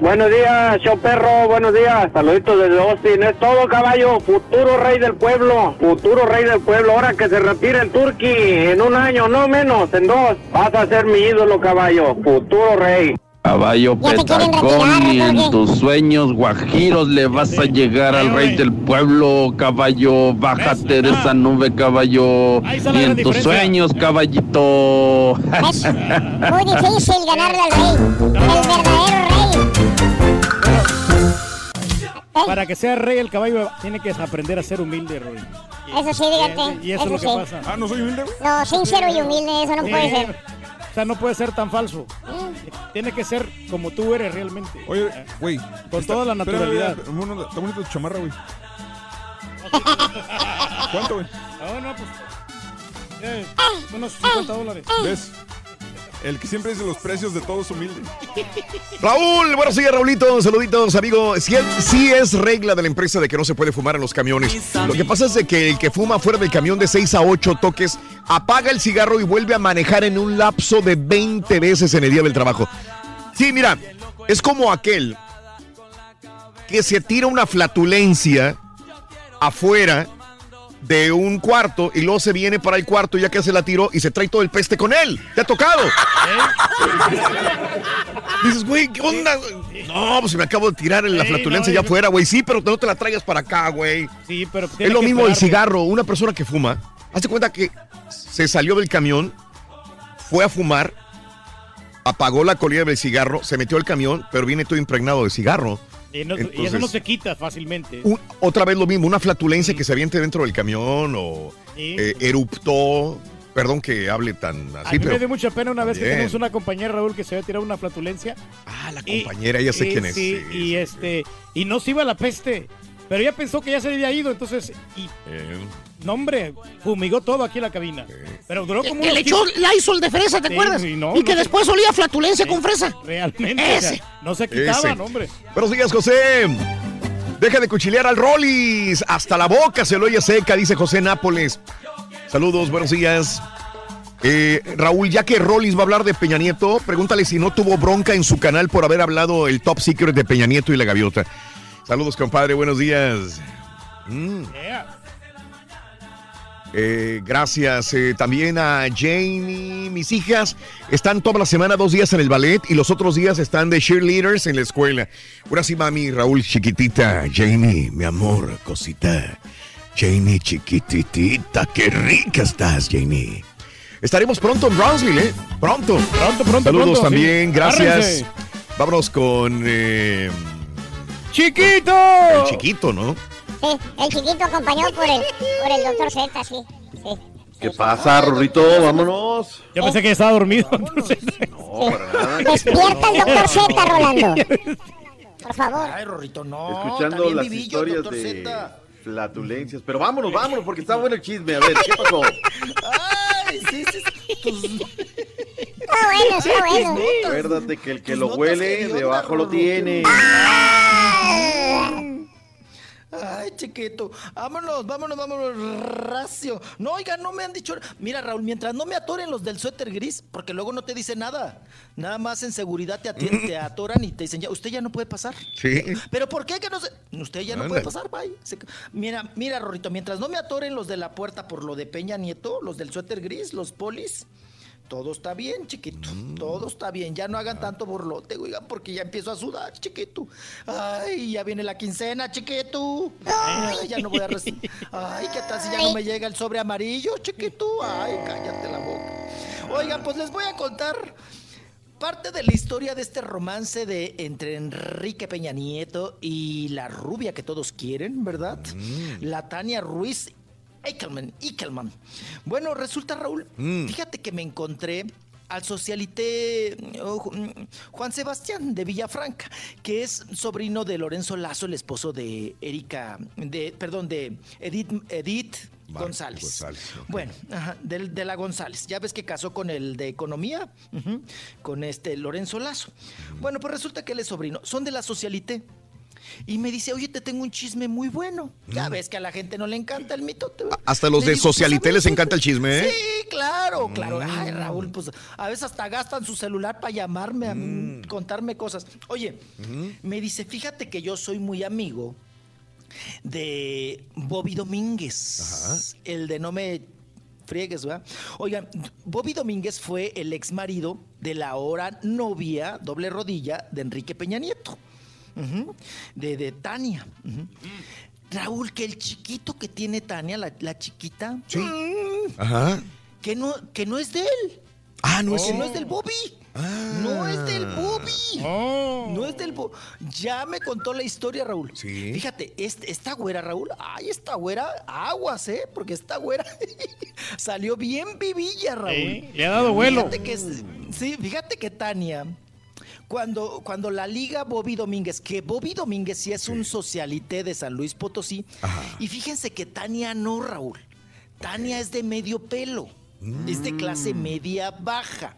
Buenos días, show perro, buenos días. Saluditos desde Austin. Es todo, caballo. Futuro rey del pueblo. Futuro rey del pueblo. Ahora que se retire el Turqui en un año, no menos, en dos. Vas a ser mi ídolo, caballo. Futuro rey. Caballo petacón y en tus sueños guajiros le vas a llegar al rey del pueblo, caballo. Bájate de esa nube, caballo. Y en tus sueños, caballito. Muy difícil ganarle al rey. El verdadero rey. Para que sea rey el caballo tiene que aprender a ser humilde, Roy. Eso sí, dígate. Y eso, es lo que sí. pasa. Ah, no soy humilde. No, sincero y humilde, eso no Sí. puede ser. O sea, no puede ser tan falso. Tiene que ser como tú eres realmente. Oye, güey. Con está- toda la naturalidad. bueno, Está bonita tu chamarra, güey. ¿Cuánto, güey? Ah, no, pues. eh, unos 50 dólares. ¿Ves? El que siempre dice los precios de todos humilde. Raúl, buenos días, Raulito. Saluditos, amigo. Sí, sí es regla de la empresa de que no se puede fumar en los camiones. Lo que pasa es de que el que fuma fuera del camión de 6 a 8 toques apaga el cigarro y vuelve a manejar en un lapso de 20 veces en el día del trabajo. Sí, mira, es como aquel que se tira una flatulencia afuera de un cuarto y luego se viene para el cuarto ya que se la tiró y se trae todo el peste con él. ¿Te ha tocado? Dices, güey, ¿qué onda? No, pues me acabo de tirar en la flatulencia no, ya afuera, güey. Sí, pero no te la traigas para acá, güey. Sí, pero Es lo mismo el cigarro. Una persona que fuma, hace cuenta que se salió del camión, fue a fumar, apagó la colilla del cigarro, se metió al camión, pero viene todo impregnado de cigarro. Y, no- y eso no se quita fácilmente. Un- otra vez lo mismo, una flatulencia que se aviente dentro del camión o Sí. eh, eruptó. Perdón que hable tan a así, me pero dio mucha pena una vez que tenemos una compañera, Raúl, que se había tirado una flatulencia. Ah, la compañera, ya sé quién es. Sí, Sí, y este, y no se iba la peste. Pero ella pensó que ya se había ido, entonces, y eh, no hombre, fumigó todo aquí en la cabina. Pero duró como Que le echó 15 Lysol de fresa, ¿te Sí, acuerdas? sí, no, y que no después olía flatulencia con fresa. Realmente, o sea, Ese. no se quitaban, Ese. hombre. Buenos días, José. Deja de cuchilear al Rollis. Hasta la boca se lo oye seca, dice José Nápoles. Saludos, buenos días. Eh, Raúl, ya que Rollis va a hablar de Peña Nieto, pregúntale si no tuvo bronca en su canal por haber hablado el top secret de Peña Nieto y la gaviota. Saludos, compadre, buenos días. Mm. Eh, gracias eh, también a Jamie. Mis hijas están toda la semana dos días en el ballet y los otros días están de cheerleaders en la escuela. Ahora sí, mami, Raúl, chiquitita. Jamie, mi amor, cosita. Jamie, chiquititita, qué rica estás, Jamie. Estaremos pronto en Brownsville, ¿eh? Pronto. Pronto, pronto. Saludos pronto, también, sí. gracias. Vámonos con eh, ¡Chiquito! el chiquito, ¿no? Sí, el chiquito acompañado por el, por el doctor Z, sí. sí. ¿Qué pasa, Rorrito? Vámonos. Yo pensé que estaba dormido. entonces- No, para nada. Despierta el doctor Z, Rolando. Por favor. Ay, Rorrito, no. Escuchando también las historias doctor de Z. flatulencias. Pero vámonos, vámonos, porque está bueno el chisme. A ver, ¿qué pasó? Ay, sí, sí. sí. Tus- Está bueno, está bueno. Acuérdate que el que Tus lo huele, debajo lo tiene. Ay, chiquito. Vámonos, vámonos, vámonos, racio. No, oiga, no me han dicho. Mira, Raúl, mientras no me atoren los del suéter gris, porque luego no te dicen nada. Nada más en seguridad te, te atoran y te dicen, ya, usted ya no puede pasar. Sí. ¿Pero por qué que no se.? Usted ya no Anda. puede pasar, bye. Se- Mira, mira, Rorrito, mientras no me atoren los de la puerta por lo de Peña Nieto, los del suéter gris, los polis. Todo está bien, chiquito. Mm. Todo está bien. Ya no hagan tanto borlote, oigan, porque ya empiezo a sudar, chiquito. Ay, ya viene la quincena, chiquito. Ay, ya no voy a recibir. Ay, ¿qué tal si ya no me llega el sobre amarillo, chiquito? Ay, cállate la boca. Oigan, pues les voy a contar parte de la historia de este romance de entre Enrique Peña Nieto y la rubia que todos quieren, ¿verdad? La Tania Ruiz Eichelman, Eichelman. Bueno, resulta, Raúl, Mm. fíjate que me encontré al socialité oh, mm, Juan Sebastián de Villafranca, que es sobrino de Lorenzo Lazo, el esposo de Erika, de, perdón, de Edith, Edith González. González, Bueno, ajá, de, la González. Ya ves que casó con el de Economía, con este Lorenzo Lazo. Bueno, pues resulta que él es sobrino. Son de la Socialité. Y me dice, oye, te tengo un chisme muy bueno. Ya ves que a la gente no le encanta el mitote. Hasta los Le de digo, pues, Socialité les encanta el chisme, ¿eh? Sí, claro, claro. Ay, Raúl, pues a veces hasta gastan su celular para llamarme, a mí, contarme cosas. Oye, me dice, fíjate que yo soy muy amigo de Bobby Domínguez, el de no me friegues, ¿verdad? Oigan, Bobby Domínguez fue el ex marido de la ahora novia, doble rodilla, de Enrique Peña Nieto, De, de Tania. Raúl, que el chiquito que tiene Tania, la, la chiquita, mm, Ajá. que no, que no es de él. Ah, no Que es Ah. no es del Bobby. No es del Bobby. No es del Bobby. Ya me contó la historia, Raúl. Sí. Fíjate, este- esta güera, Raúl, ay, esta güera, aguas, ¿eh? Porque esta güera salió bien vivilla, Raúl. Sí, le ha dado vuelo. Fíjate que, es- sí, fíjate que Tania, cuando, cuando la liga Bobby Domínguez, que Bobby Domínguez sí es un socialité de San Luis Potosí, y fíjense que Tania no, Raúl. Tania es de medio pelo, es de clase media baja.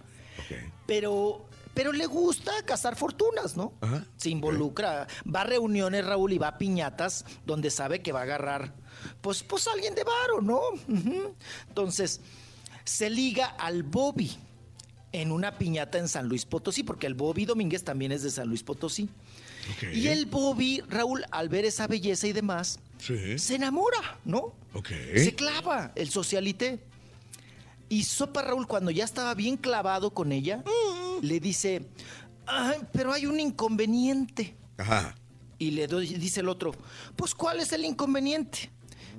Pero, pero le gusta cazar fortunas, ¿no? Se involucra, va a reuniones, Raúl, y va a piñatas donde sabe que va a agarrar, pues, pues alguien de varo, ¿no? Entonces, se liga al Bobby en una piñata en San Luis Potosí, porque el Bobby Domínguez también es de San Luis Potosí. Y el Bobby, Raúl, al ver esa belleza y demás, se enamora, ¿no? Se clava el socialité. Y Sopa Raúl, cuando ya estaba bien clavado con ella, le dice, "Ay, pero hay un inconveniente. Ajá. Y le doy- dice el otro, pues ¿cuál es el inconveniente?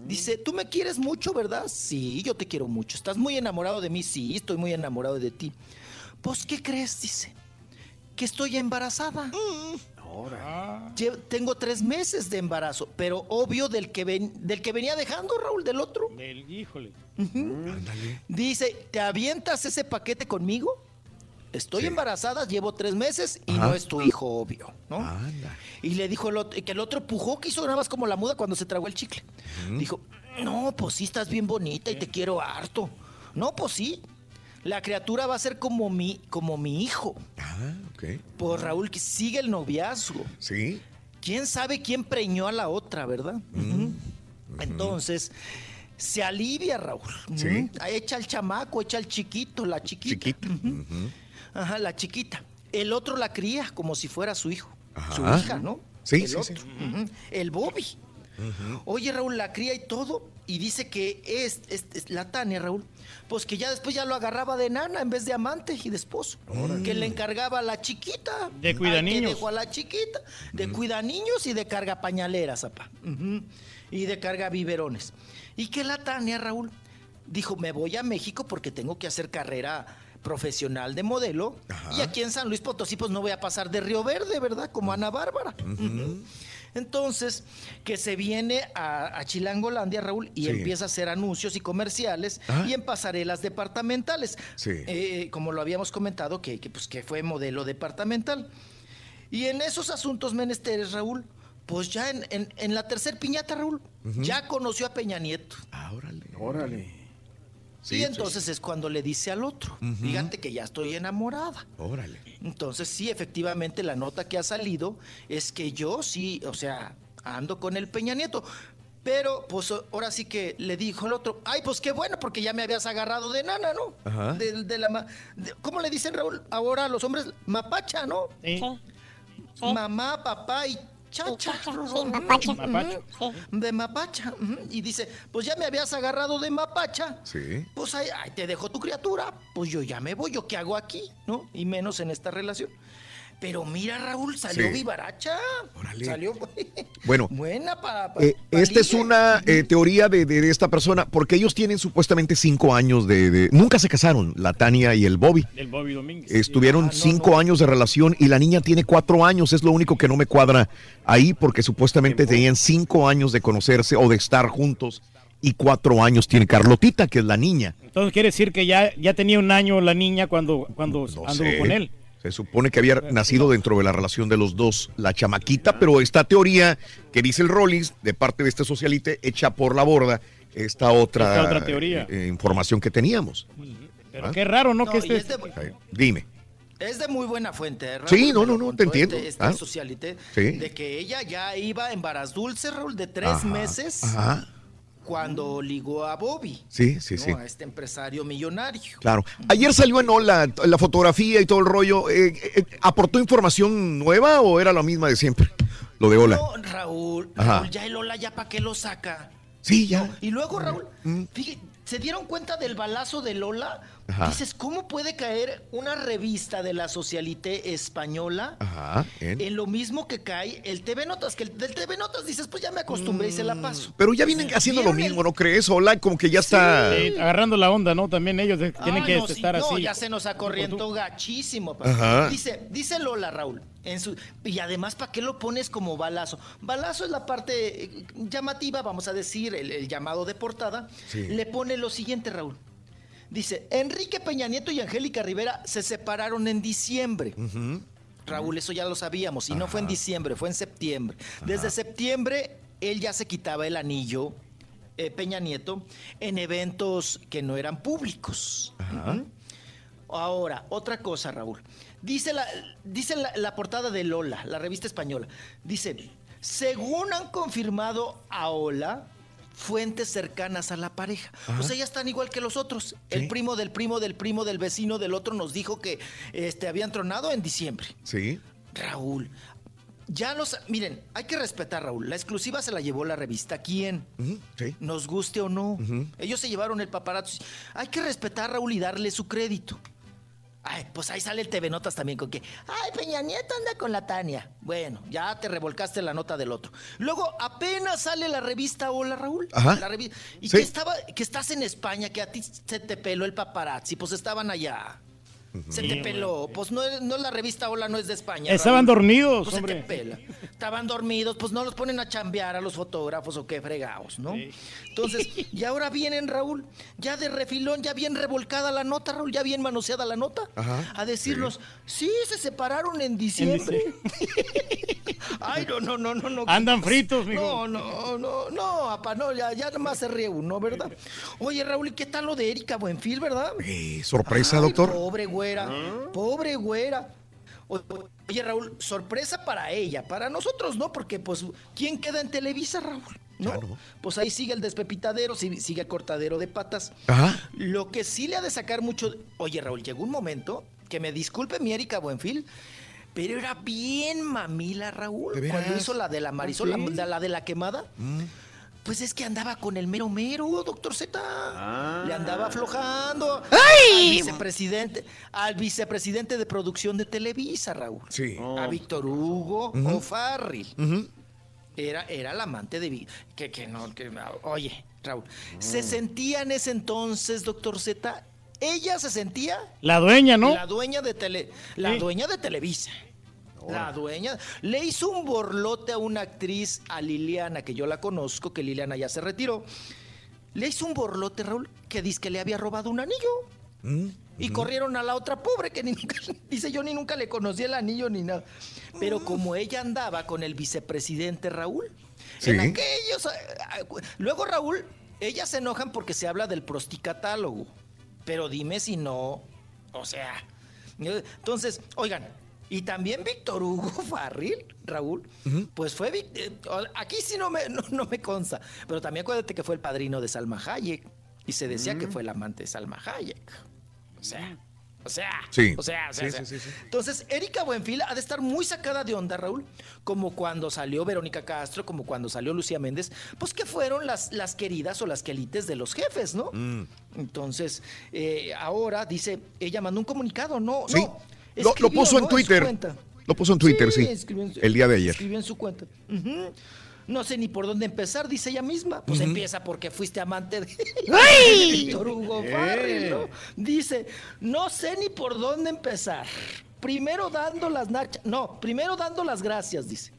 Dice, tú me quieres mucho, ¿verdad? Sí, yo te quiero mucho. ¿Estás muy enamorado de mí? Sí, estoy muy enamorado de ti. Pues, ¿qué crees? Dice, que estoy embarazada. Lle- Tengo tres meses de embarazo, pero obvio del que, ven- del que venía dejando, Raúl, del otro. Del, híjole. Dice, ¿te avientas ese paquete conmigo? Estoy embarazada, llevo tres meses y Ajá. no es tu hijo, obvio, ¿no? Y le dijo el otro, que el otro pujó, que hizo nada más como la muda cuando se tragó el chicle. Dijo, no, pues sí, estás bien bonita y te quiero harto. No, pues sí. La criatura va a ser como mi, como mi hijo. Ah, ok. Pues Raúl, que sigue el noviazgo. Sí. ¿Quién sabe quién preñó a la otra, verdad? Ujú. Entonces, se alivia, Raúl. Sí. Echa al chamaco, echa al chiquito, la chiquita. Chiquita. Ajá, la chiquita. El otro la cría como si fuera su hijo. Su Ajá. hija, ¿no? Sí, El sí, otro. sí. El Bobby. Oye, Raúl, la cría y todo. Y dice que es, es- es la Tania, Raúl, pues que ya después ya lo agarraba de nana en vez de amante y de esposo. Que le encargaba a la chiquita. De cuida Al que niños. dejó a la chiquita. De cuida niños y de carga pañaleras, apa. Ujú. Y de carga biberones. Y que la Tania, Raúl, dijo, me voy a México porque tengo que hacer carrera profesional de modelo. Y aquí en San Luis Potosí, pues no voy a pasar de Río Verde, ¿verdad? Como Ana Bárbara. Entonces, que se viene a, a Chilangolandia, Raúl, y Sí. empieza a hacer anuncios y comerciales Ah. y en pasarelas departamentales. Sí. Eh, como lo habíamos comentado, que, que, pues, que fue modelo departamental. Y en esos asuntos menesteres, Raúl, pues ya en, en- en la tercer piñata, Raúl, ya conoció a Peña Nieto. Ah, órale. Órale. Sí, y sí, entonces es cuando le dice al otro, Ujú. fíjate que ya estoy enamorada. Órale. Entonces sí, efectivamente la nota que ha salido es que yo sí, o sea, ando con el Peña Nieto. Pero pues ahora sí que le dijo el otro, ay, pues qué bueno, porque ya me habías agarrado de nana, ¿no? Ajá. De, de la ma- de- ¿Cómo le dicen, Raúl? Ahora a los hombres, mapacha, ¿no? Mamá, papá y chacha. Sí, mapacha. Mapacha. Ujú, De mapacha. Y dice, pues ya me habías agarrado de mapacha. Sí. Pues ahí, ahí te dejo tu criatura. Pues yo ya me voy, ¿yo qué hago aquí? ¿No? Y menos en esta relación. Pero mira, Raúl, salió Sí. vivaracha. Salió Bueno. buena para. Eh, esta es una eh, teoría de, de- de esta persona, porque ellos tienen supuestamente cinco años de, de- Nunca se casaron, la Tania y el Bobby. El Bobby Domínguez. Estuvieron Ah, no, cinco no. años de relación y la niña tiene cuatro años. Es lo único que no me cuadra ahí, porque supuestamente tenían cinco años de conocerse o de estar juntos y cuatro años tiene Carlotita, que es la niña. Entonces quiere decir que ya, ya tenía un año la niña cuando, cuando anduvo sé. con él. Se supone que había nacido dentro de la relación de los dos, la chamaquita, pero esta teoría que dice el Rollins, de parte de este socialite, echa por la borda esta otra, Esta otra teoría. eh, información que teníamos. Pero ¿Ah? qué raro, ¿no? No, que este... es de- Dime. Es de muy buena fuente, ¿eh, Raúl? Sí, no, no, no, te entiendo. Este, este Ah. socialite, Sí. de que ella ya iba en varas dulces, Raúl, de tres Ajá, meses Ajá. Cuando ligó a Bobby. Sí, sí, ¿no? sí. A este empresario millonario. Claro. Ayer salió en Hola la fotografía y todo el rollo. Eh, eh, ¿Aportó información nueva o era la misma de siempre? Lo de Hola. No, Raúl, Ajá. Raúl, ya el Lola, ¿ya para qué lo saca? Sí, ya. No, Y luego, Raúl, fíjate, ¿se dieron cuenta del balazo de Lola? Ajá. Dices, ¿cómo puede caer una revista de la socialité española Ajá. en- en lo mismo que cae el TV Notas? Que el del TV Notas dices, pues ya me acostumbré y se la paso. Pero ya vienen haciendo lo ¿Vieron el- mismo, ¿no crees? Hola, como que ya está. Sí, agarrando la onda, ¿no? También ellos eh, tienen Ah, que no, sí, estar no, así. ya se nos acorrientó gachísimo. papá. Dice, dice Lola, Raúl, en su, y además, ¿para qué lo pones como balazo? Balazo es la parte eh, llamativa, vamos a decir, el, el llamado de portada. Sí. Le pone lo siguiente, Raúl. Dice, Enrique Peña Nieto y Angélica Rivera se separaron en diciembre. Raúl, eso ya lo sabíamos, y no fue en diciembre, fue en septiembre. Desde septiembre, él ya se quitaba el anillo, eh, Peña Nieto, en eventos que no eran públicos. Ahora, otra cosa, Raúl. Dice, la, dice la, la portada de Lola, la revista española. Dice, según han confirmado a Ola, fuentes cercanas a la pareja. Ajá. O sea, ya están igual que los otros. El primo del primo del primo del vecino del otro nos dijo que este, habían tronado en diciembre. Sí. Raúl, ya los... Miren, hay que respetar, Raúl. La exclusiva se la llevó la revista Quién. sí. Nos guste o no. Ellos se llevaron el paparazzo. Hay que respetar, Raúl, y darle su crédito. Ay, pues ahí sale el TV Notas también con que, ay, Peña Nieto anda con la Tania. Bueno, ya te revolcaste la nota del otro. Luego apenas sale la revista Hola, Raúl. Ajá. La revi- y Sí. que estaba, que estás en España, que a ti se te peló el paparazzi, pues estaban allá. Se te peló. Pues no, es- no es la revista Hola, no es de España. Estaban Raúl. dormidos, Pues se te pela. Estaban dormidos, pues no los ponen a chambear a los fotógrafos o qué fregados, ¿no? Entonces, y ahora vienen, Raúl, ya de refilón, ya bien revolcada la nota, Raúl, ya bien manoseada la nota, Ajá. a decirnos, sí. se separaron en diciembre. Ay, no, no, no, no, no. Andan fritos, mijo. No, no, no, no, apa, no, ya, ya nomás se ríe uno, ¿verdad? Oye, Raúl, ¿y qué tal lo de Erika Buenfil, verdad? Eh, sorpresa, Ay, doctor. Pobre güera, pobre güera. Oye, Raúl, sorpresa para ella, para nosotros no, porque pues, ¿quién queda en Televisa, Raúl? ¿No? Pues ahí sigue el despepitadero, sigue el cortadero de patas. Ajá. Lo que sí le ha de sacar mucho. Oye, Raúl, llegó un momento que me disculpe mi Erika Buenfil, pero era bien mamila, Raúl. ¿De Cuando hizo la de la Marisol, ¿Ah, sí? la, la de la quemada. Mm. Pues es que andaba con el mero mero, doctor Z. Le andaba aflojando. ¡Ay! Al vicepresidente, al vicepresidente de producción de Televisa, Raúl. Sí. A Víctor Hugo. O'Farrill. Ujú. Era, era el amante de que, que no, que oye, Raúl, Mm. se sentía en ese entonces, doctor Z, ella se sentía La dueña, ¿no? la dueña de tele, la Sí. dueña de Televisa. La dueña le hizo un borlote a una actriz, a Liliana, que yo la conozco, que Liliana ya se retiró. Le hizo un borlote, Raúl, que dice que le había robado un anillo. Mm, Y corrieron a la otra pobre que ni nunca, dice yo ni nunca le conocí el anillo ni nada. Pero como ella andaba con el vicepresidente Raúl, Sí. en aquellos... ah, ah, Luego Raúl, ellas se enojan porque se habla del prosticatálogo. Pero dime si no, o sea... eh, Entonces, oigan, y también Víctor Hugo Farril, Raúl, pues fue... Eh, Aquí sí no me, no, no me consta, pero también acuérdate que fue el padrino de Salma Hayek. Y se decía que fue el amante de Salma Hayek. O sea, o sea, Sí. o sea, o sea, Sí, o sea. sí, sí, sí. Entonces, Erika Buenfil ha de estar muy sacada de onda, Raúl, como cuando salió Verónica Castro, como cuando salió Lucía Méndez, pues que fueron las, las queridas o las quelites de los jefes, ¿no? Mm. Entonces, eh, ahora dice, ella mandó un comunicado, no, Sí. no. Lo- puso en Twitter. Lo puso en Twitter, sí. escribió en su- El día de ayer. Escribió en su cuenta. No sé ni por dónde empezar, dice ella misma. Pues empieza porque fuiste amante de, de Víctor Hugo Eh. Farrell, ¿no? Dice, no sé ni por dónde empezar. Primero dando las nachas, no, primero dando las gracias, dice.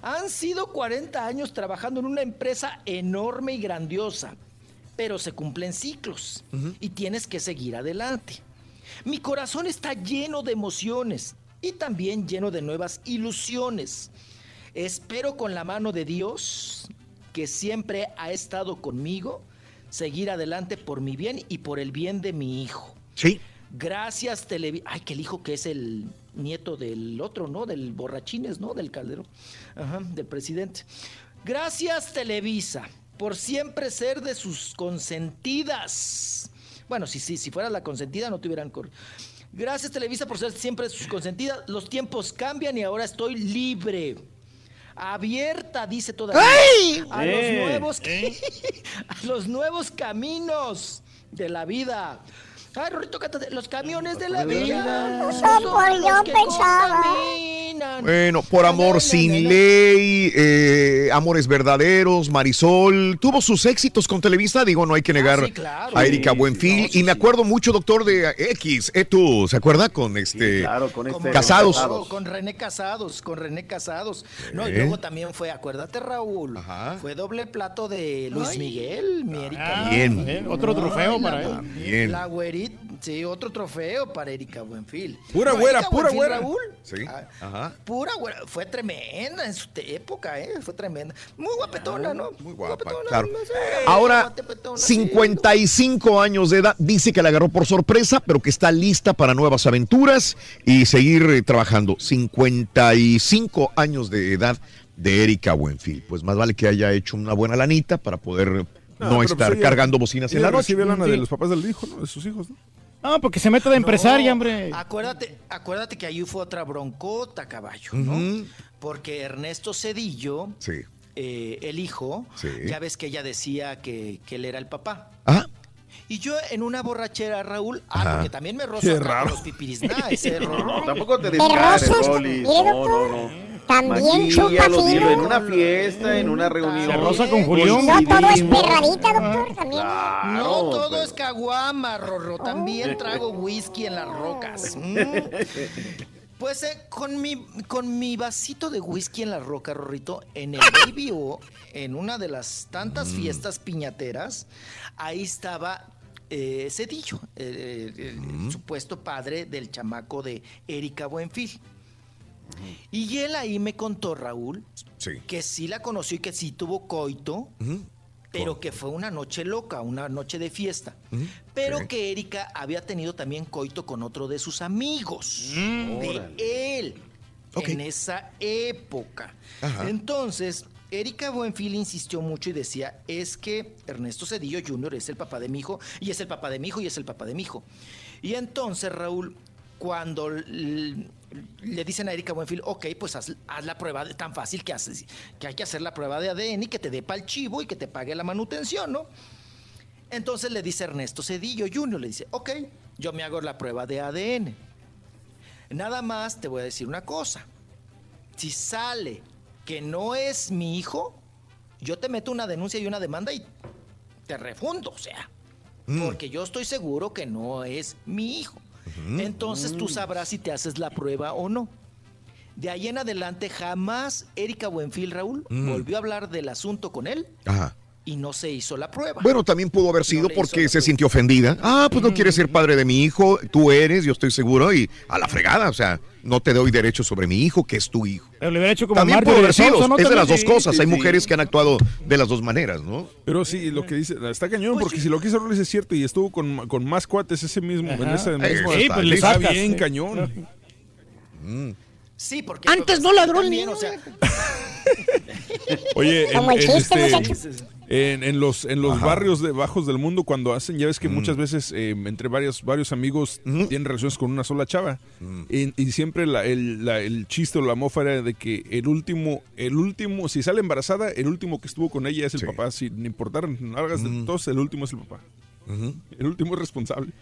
Han sido 40 años trabajando en una empresa enorme y grandiosa. pero se cumplen ciclos y tienes que seguir adelante. Mi corazón está lleno de emociones y también lleno de nuevas ilusiones. Espero con la mano de Dios, que siempre ha estado conmigo, seguir adelante por mi bien y por el bien de mi hijo. Sí. Gracias, Televisa. Ay, que el hijo que es el nieto del otro, ¿no? Del borrachines, ¿no? Del caldero. Ajá, del presidente. Gracias, Televisa, por siempre ser de sus consentidas. Bueno, si, si, si fuera la consentida, no te hubieran corrido. Gracias, Televisa, por ser siempre sus consentidas. Los tiempos cambian y ahora estoy libre. Abierta, dice todavía. ¡Ay! A Eh, los nuevos a los nuevos caminos de la vida. Ay, Rorito, cántate. Los camiones de la vida. Eso por yo pensaba. Bueno, por amor sin ley, eh, amores verdaderos, Marisol, tuvo sus éxitos con Televisa, digo, no hay que negar claro. a Erika Sí, Buenfil. y me acuerdo mucho, doctor, de X, Etu, ¿se acuerda? Con este. Como Casados. Con, con René Casados, con René Casados. No, y Eh. luego también fue, acuérdate, Raúl, fue doble plato de Luis Miguel, mi Erika. Ah, Bien. Buenfil. otro trofeo Ay, para la- él. Bien. La güerita, sí, otro trofeo para Erika Buenfil. Pura No, güera, Erika pura Buenfil, güera. Raúl, Sí. ah, Ajá. Pura güera, fue tremenda en su época, ¿eh? Fue tremenda. Muy guapetona, ¿no? Muy guapa, claro. Ahora, 55 años de edad, dice que la agarró por sorpresa, pero que está lista para nuevas aventuras y seguir eh, trabajando. 55 años de edad de Erika Buenfil. Pues más vale que haya hecho una buena lanita para poder no, pero pues estar ella- cargando bocinas en la noche. recibe lana Sí. de los papás del hijo, ¿no? De sus hijos, ¿no? Ah, porque se mete de empresaria, No, hombre. Acuérdate, acuérdate que ahí fue otra broncota, caballo, ¿no? Porque Ernesto Cedillo, Sí. eh, el hijo, Sí. ya ves que ella decía que, que él era el papá. Ah. Y yo en una borrachera, Raúl, ah, Ajá. porque también me rozo los pipirisná, ese error. Tampoco te Rolis. mire, No, no, no. También chupa dilo, en una fiesta, en una reunión. Se roza con Julián. No todo es perradita, doctor, también. No todo pero- es caguama, Rorro. También trago whisky en las rocas. Mm. Pues eh, con, mi, con mi vasito de whisky en la roca, Rorrito, en el Baby O, en una de las tantas fiestas piñateras, ahí estaba eh, Cedillo, eh, eh, el supuesto padre del chamaco de Erika Buenfil. Y él ahí me contó, Raúl, Sí. que sí la conoció y que sí tuvo coito, pero que fue una noche loca, una noche de fiesta. Pero Sí. que Erika había tenido también coito con otro de sus amigos, de él, en esa época. Ajá. Entonces, Erika Buenfil insistió mucho y decía, es que Ernesto Cedillo Jr. es el papá de mi hijo, y es el papá de mi hijo, y es el papá de mi hijo. Y entonces, Raúl, cuando le dicen a Erika Buenfil, ok, pues haz, haz la prueba de, tan fácil que haces, que hay que hacer la prueba de ADN y que te dé para el chivo y que te pague la manutención, ¿no? Entonces le dice Ernesto Cedillo Jr., le dice, ok, yo me hago la prueba de ADN. Nada más te voy a decir una cosa. Si sale que no es mi hijo, yo te meto una denuncia y una demanda y te refundo, o sea. Porque yo estoy seguro que no es mi hijo. Entonces tú sabrás si te haces la prueba o no. De ahí en adelante jamás Erika Buenfil, Raúl, Mm. volvió a hablar del asunto con él Ajá. Y no se hizo la prueba. Bueno, también pudo haber sido porque se sintió ofendida. Ah, pues no quieres ser padre de mi hijo, tú eres, yo estoy seguro, y a la fregada, o sea, no te doy derecho sobre mi hijo, que es tu hijo. Pero le hubiera hecho como También pudo haber sido, es de las dos cosas, Sí, hay sí. mujeres que han actuado de las dos maneras, ¿no? Pero sí, lo que dice, está cañón, porque si lo que hizo Rolis es cierto y estuvo con, con más cuates ese mismo, en ese mismo sí, pues le está sacas, bien sí. cañón. Sí, porque Antes pues, no ladró el también, niño. o sea, Oye, en, Como el en chiste, este-. En- en los, en los Ajá. barrios de bajos del mundo, cuando hacen, ya ves que Mm. muchas veces eh, entre varios, varios amigos tienen relaciones con una sola chava. Mm. Y, y siempre la- el, la- el chiste o la mofa era de que el último, el último, si sale embarazada, el último que estuvo con ella es el Sí. papá. Sin importar largas de Mm. todos, el último es el papá. El último es responsable.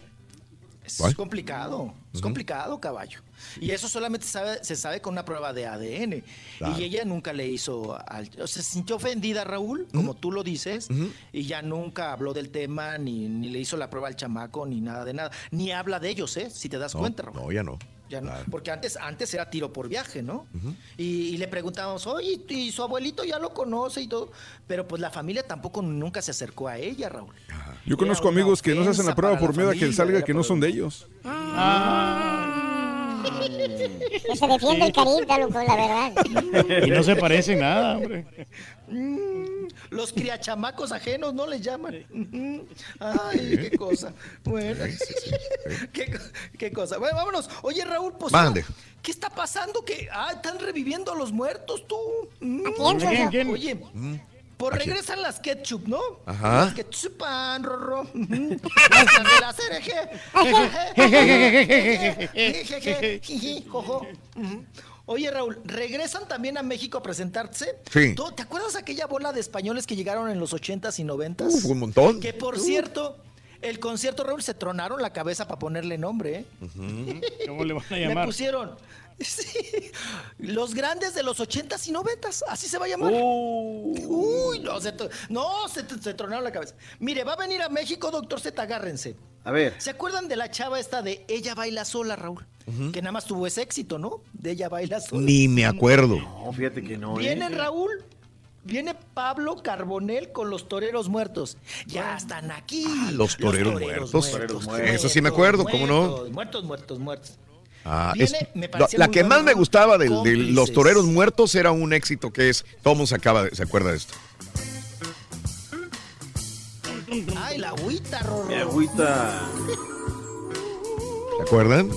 Es complicado, es complicado, caballo. Y eso solamente sabe- se sabe con una prueba de ADN. Claro. Y ella nunca le hizo, al, o sea, se sintió ofendida, Raúl, como tú lo dices, y ya nunca habló del tema, ni, ni le hizo la prueba al chamaco, ni nada de nada. Ni habla de ellos, ¿eh? Si te das No, cuenta, Raúl. no, ya no. Ya no, porque antes, antes era tiro por viaje, ¿no? y, y le preguntábamos, oye, y su abuelito ya lo conoce y todo. Pero pues la familia tampoco nunca se acercó a ella, Raúl. Yo conozco Era amigos que no se hacen la prueba por miedo a que salga que no son de ellos. Que se defiende el carita, loco, la verdad. Y no se parecen nada, hombre. Mm, Los criachamacos ajenos no les llaman. Ujú. Ay, qué cosa. Bueno, qué, co- qué cosa. Bueno, vámonos. Oye, Raúl, pues. Mande. ¿Qué está pasando? Que ah, están reviviendo a los muertos, tú. Mm. ¿A quién, ¿Quién, quién? Oye, pues regresan las ketchup, ¿no? Ajá. Las ketchup, pan, rorro. Las de la CRG. Jiji, jojo. Oye, Raúl, ¿regresan también a México a presentarse? Sí. ¿Tú- ¿Te acuerdas aquella bola de españoles que llegaron en los 80s y 90s? Uf, un montón. Que por cierto, el concierto, Raúl, se tronaron la cabeza para ponerle nombre, ¿eh? ¿Cómo le van a Le llamar? pusieron. sí, los grandes de los 80s y 90s, así se va a llamar. Uy, no, se, no, se, se tronaron la cabeza. Mire, va a venir a México, doctor Z, agárrense. A ver. ¿Se acuerdan de la chava esta de Ella baila sola, Raúl? Que nada más tuvo ese éxito, ¿no? De Ella baila sola. Ni me acuerdo. No, fíjate que no. ¿eh? Viene Raúl, viene Pablo Carbonel con los toreros muertos. Ya están aquí. Ah, los toreros muertos. Eso sí me acuerdo, ¿cómo no? Muertos, muertos, muertos, muertos. Ah, Viene, es- me la- la que bueno, más me gustaba de, los toreros muertos era un éxito que es, mundo se, acaba de- se acuerda de esto. Ay, la agüita, Rorro. Mi agüita. ¿Se acuerdan?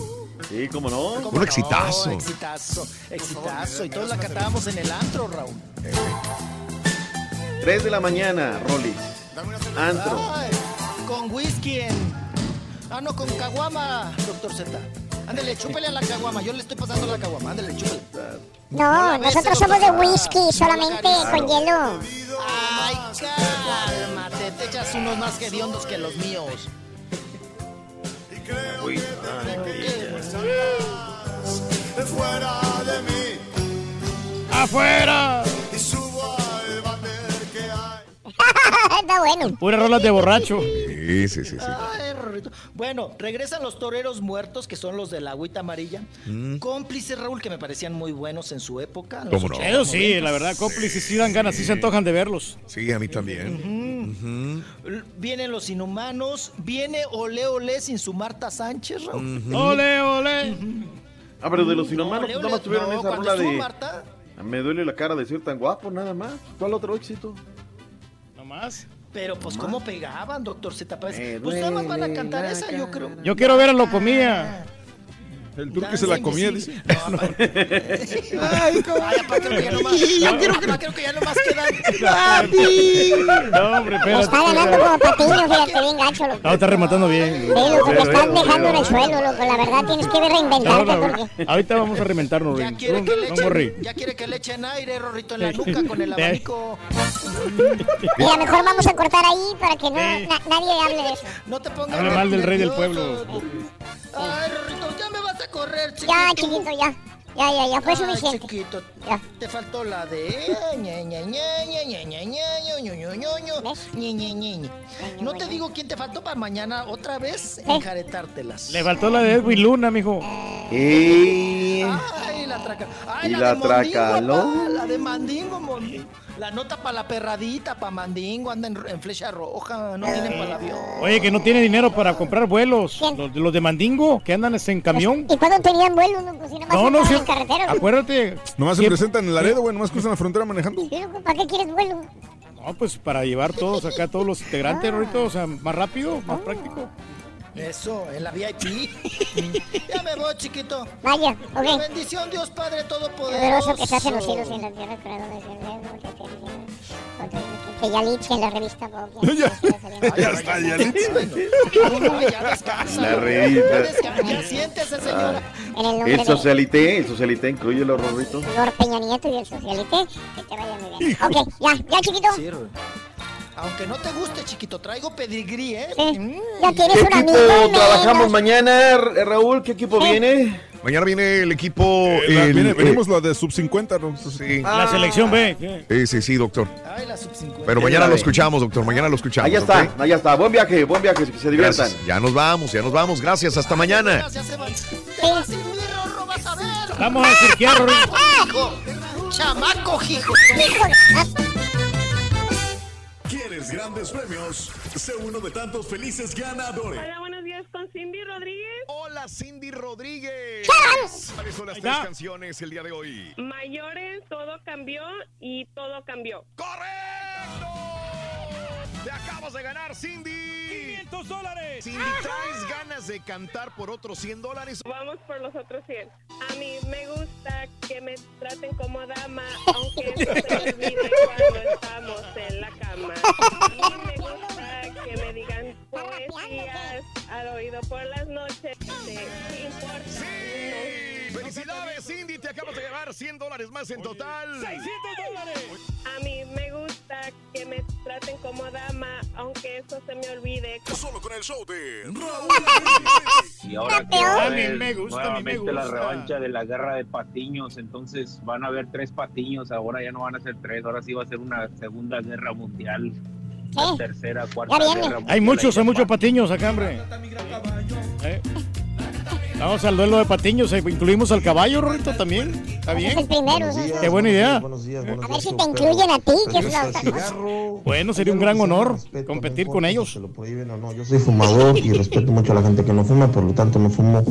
Sí, cómo no. ¿Cómo Un no? exitazo. Exitazo, exitazo. Y todos la cantábamos en el antro, Raúl. 3 de la mañana, Rolly. Antro. Ay, con whisky en... Ah, no, con caguama, doctor Z. Ándale, chúpele a la caguama. Yo le estoy pasando la caguama. Ándale, chúpele. No, nosotros somos de whisky, solamente con hielo. Ay, cálmate. Te echas unos más hediondos que los míos. fuera de mí. ¡Afuera! Está bueno. Puras rolas de borracho. Sí, sí, sí. sí. Ay, Rorrito. Bueno, regresan los toreros muertos, que son los de la agüita amarilla. Mm. Cómplices, Raúl, que me parecían muy buenos en su época. ¿Cómo no? 80s, Eso sí, 90s. la verdad, cómplices sí dan ganas, sí se antojan de verlos. Sí, a mí también. L- Vienen los inhumanos, viene Ole Ole sin su Marta Sánchez, Raúl. Ole, ole. Ah, pero de los inhumanos, pues nada más tuvieron no, esa estuvo de. Marta, Me duele la cara de ser tan guapo, nada más. ¿Cuál otro éxito? Pero pues cómo pegaban, doctor Z. Pues, pues nada más van a cantar esa, yo creo. Yo quiero ver a lo comía. El turco se la comía, dice. Ay, papá, creo que ya nomás, ya quiero, papá, creo que ya nomás quedan. No, hombre, espérate. está ganando como patiño, fíjate, bien gacho, loco. No, está rematando bien. Sí, loco, te estás dejando en el suelo, loco. La verdad, tienes que reinventarte No, no, porque... ahorita vamos a reinventarnos, Ya Rin. quiere, No, que le no, morri. echen, ya quiere que le echen aire, Rorrito, en la nuca con el abanico. Mira, mejor vamos a cortar ahí para que no, na- nadie hable de eso. No te pongas Habla mal del rey del pueblo. Ay, Rorrito, a correr, chiquito. Ya, chiquito, ya. Ya, ya, ya, fue Ay, suficiente. chiquito, Ya. te faltó la de. No te digo quién te faltó para mañana otra vez enjaretártelas. Le faltó la de Edwin Luna, mijo. Y... Ay, la traca. Ay, ¿Y la, la de Mondingo, tracaló? papá, La de Mandingo, La nota para la perradita, para Mandingo, anda en, en flecha roja, no tienen para el avión. Oye, que no tiene dinero para comprar vuelos. ¿Quién? Los, los de Mandingo, que andan en camión. ¿Y cuándo tenían vuelo? No, pues si nomás No, no, en carretera. Acuérdate. Nomás se presentan en Laredo, güey. Nomás cruzan la frontera manejando. ¿Para qué quieres vuelo? No, pues para llevar todos acá, todos los integrantes, ahorita, o sea, más rápido, más práctico. Eso, en la VIP. ya me voy, chiquito. Vaya, La ok. bendición, Dios Padre Todopoderoso. Poderoso que estás en los cielos y en la tierra, creador del que te diga, que ya liche en la revista Vogue. Ya. Ya está, ya le- Ay, ya descansa. La Ya revista. Ya siéntese, señora. En el nombre El de socialité, el socialité incluye los rorritos. Lord Peña Nieto y el socialite, que te vaya muy bien. Ok, ya, ya, chiquito. Aunque no te guste, chiquito, traigo pedigrí, ¿eh? Sí. Mm. Ya tienes ¿Qué un equipo amigo trabajamos mañana, R- Raúl? ¿Qué equipo viene? Mañana viene el equipo. Eh, la- el- viene- eh, venimos la de sub 50, ¿no? sí. La selección B. Eh, sí, sí, doctor. Ay, la sub 50. Pero ¿Quién mañana lo escuchamos, doctor. Mañana lo escuchamos. Allá está, ¿ok? allá está. Buen viaje, buen viaje, que se diviertan. Gracias. Ya nos vamos, ya nos vamos. Gracias. Hasta mañana. Te vas Rorro. Vamos a cirquear, Rorrito. Hijo, chamaco, hijo. ¿Quieres grandes premios? Sé uno de tantos felices ganadores. Hola, buenos días con Cindy Rodríguez. Hola, Cindy Rodríguez. ¿Cuáles son las tres canciones el día de hoy? Mayores, todo cambió y todo cambió. ¡Te acabas de ganar, Cindy! 500 dólares. Cindy, ¿traes ganas de cantar por otros 100 dólares? Vamos por los otros 100. A mí me gusta que me traten como dama, aunque eso se me olvide cuando estamos en la cama. A mí me gusta que me digan poesías al oído por las noches. ¿Qué importa? ¡Felicidades, Cindy! Te acabas de llevar 100 dólares más en total. 600 dólares. A mí me gusta que me traten como dama, aunque eso se me olvide. Solo con el show de Raúl. Y ahora que A va a mí me gusta, a mí me nuevamente la gusta. revancha de la guerra de patiños, entonces van a haber tres patiños, ahora ya no van a ser tres, ahora sí va a ser una segunda guerra mundial, la tercera, cuarta guerra mundial. Hay muchos, hay muchos patiños acá, hombre. Eh. Vamos al duelo de patiños, incluimos al caballo, Rorrito, también. ¿Está Es bien? el primero. ¿sí? Qué buena idea. A ver si te incluyen a ti, que es la otra cosa. Bueno, sería un gran honor competir con ellos. Yo soy fumador y respeto mucho a la gente que no fuma, por lo tanto no fumo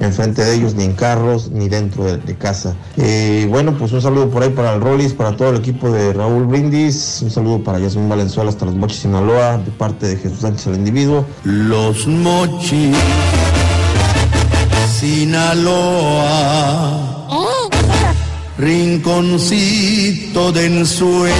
enfrente de ellos, ni en carros, ni dentro de, de casa. Eh, bueno, pues un saludo por ahí para el Rollis, para todo el equipo de Raúl Brindis, un saludo para Yasmin Valenzuela hasta los Mochis, Sinaloa, de parte de Jesús Sánchez el individuo. Los mochis, Sinaloa, rinconcito de ensueño.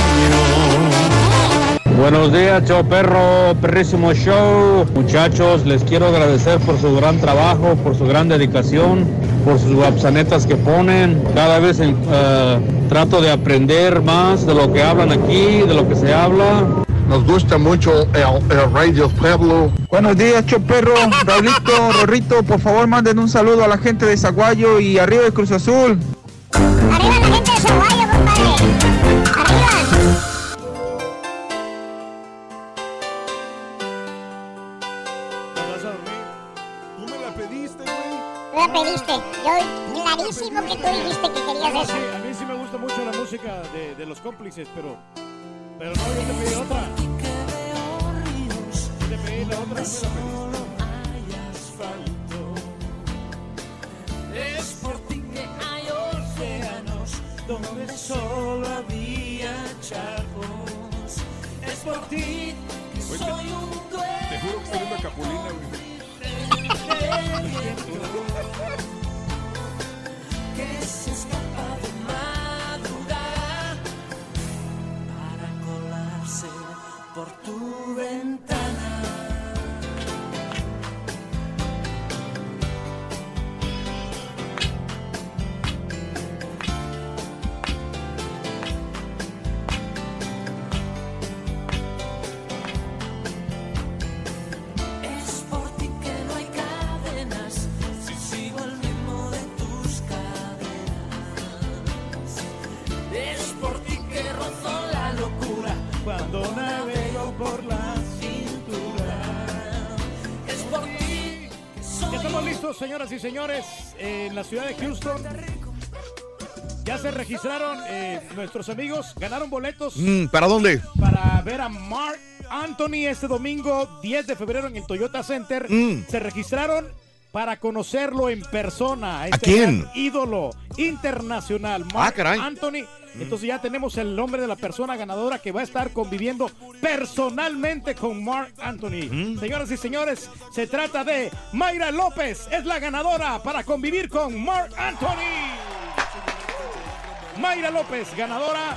Buenos días, show perro, perrísimo show. Muchachos, les quiero agradecer por su gran trabajo, por su gran dedicación, por sus wapsanetas que ponen. Cada vez eh, trato de aprender más de lo que hablan aquí, de lo que se habla. Nos gusta mucho el, el Radio Pueblo. Buenos días, Choperro, Raulito, Rorrito, por favor manden un saludo a la gente de Zaguayo y arriba de Cruz Azul. Arriba la gente de Zaguayo, compadre. Arriba. Tú me la pediste, güey. Tú la pediste. Yo, clarísimo que tú dijiste que querías eso. A mí sí me gusta mucho la música de, de los cómplices, pero. Pero no, yo te pedí otra. Yo te pedí la otra, tú me la Es por ti que hay océanos donde solo había charcos. Es por ti que soy un duende. Te juro que estoy viendo a Capulina, güey. que se por tu ventana. Señoras y señores, en la ciudad de Houston. Ya se registraron eh, nuestros amigos, ganaron boletos Mm, ¿Para dónde? para ver a Mark Anthony este domingo 10 de febrero en el Toyota Center. Mm. Se registraron para conocerlo en persona. a este quién? gran ídolo internacional, Mark Ah. Anthony. Entonces ya tenemos el nombre de la persona ganadora que va a estar conviviendo personalmente con Mark Anthony. Mm. Señoras y señores, se trata de Mayra López, es la ganadora para convivir con Mark Anthony. Mayra López, ganadora,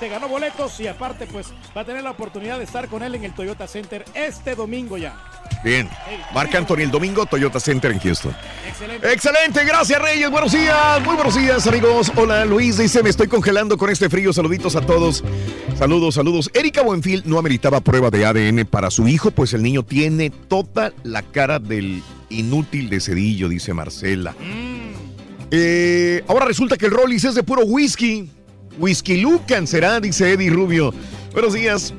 se ganó boletos y aparte pues va a tener la oportunidad de estar con él en el Toyota Center este domingo ya. Bien. Marc Anthony el domingo, Toyota Center en Houston. Excelente. Excelente, gracias Reyes, buenos días, muy buenos días amigos. Hola Luis, dice, me estoy congelando con este frío, saluditos a todos. Saludos, saludos. Erika Buenfil no ameritaba prueba de ADN para su hijo, pues el niño tiene toda la cara del inútil de Cedillo, dice Marcela. Eh, ahora resulta que el Rollis es de puro whisky. Whisky Lucan será, dice Eddie Rubio. Buenos días.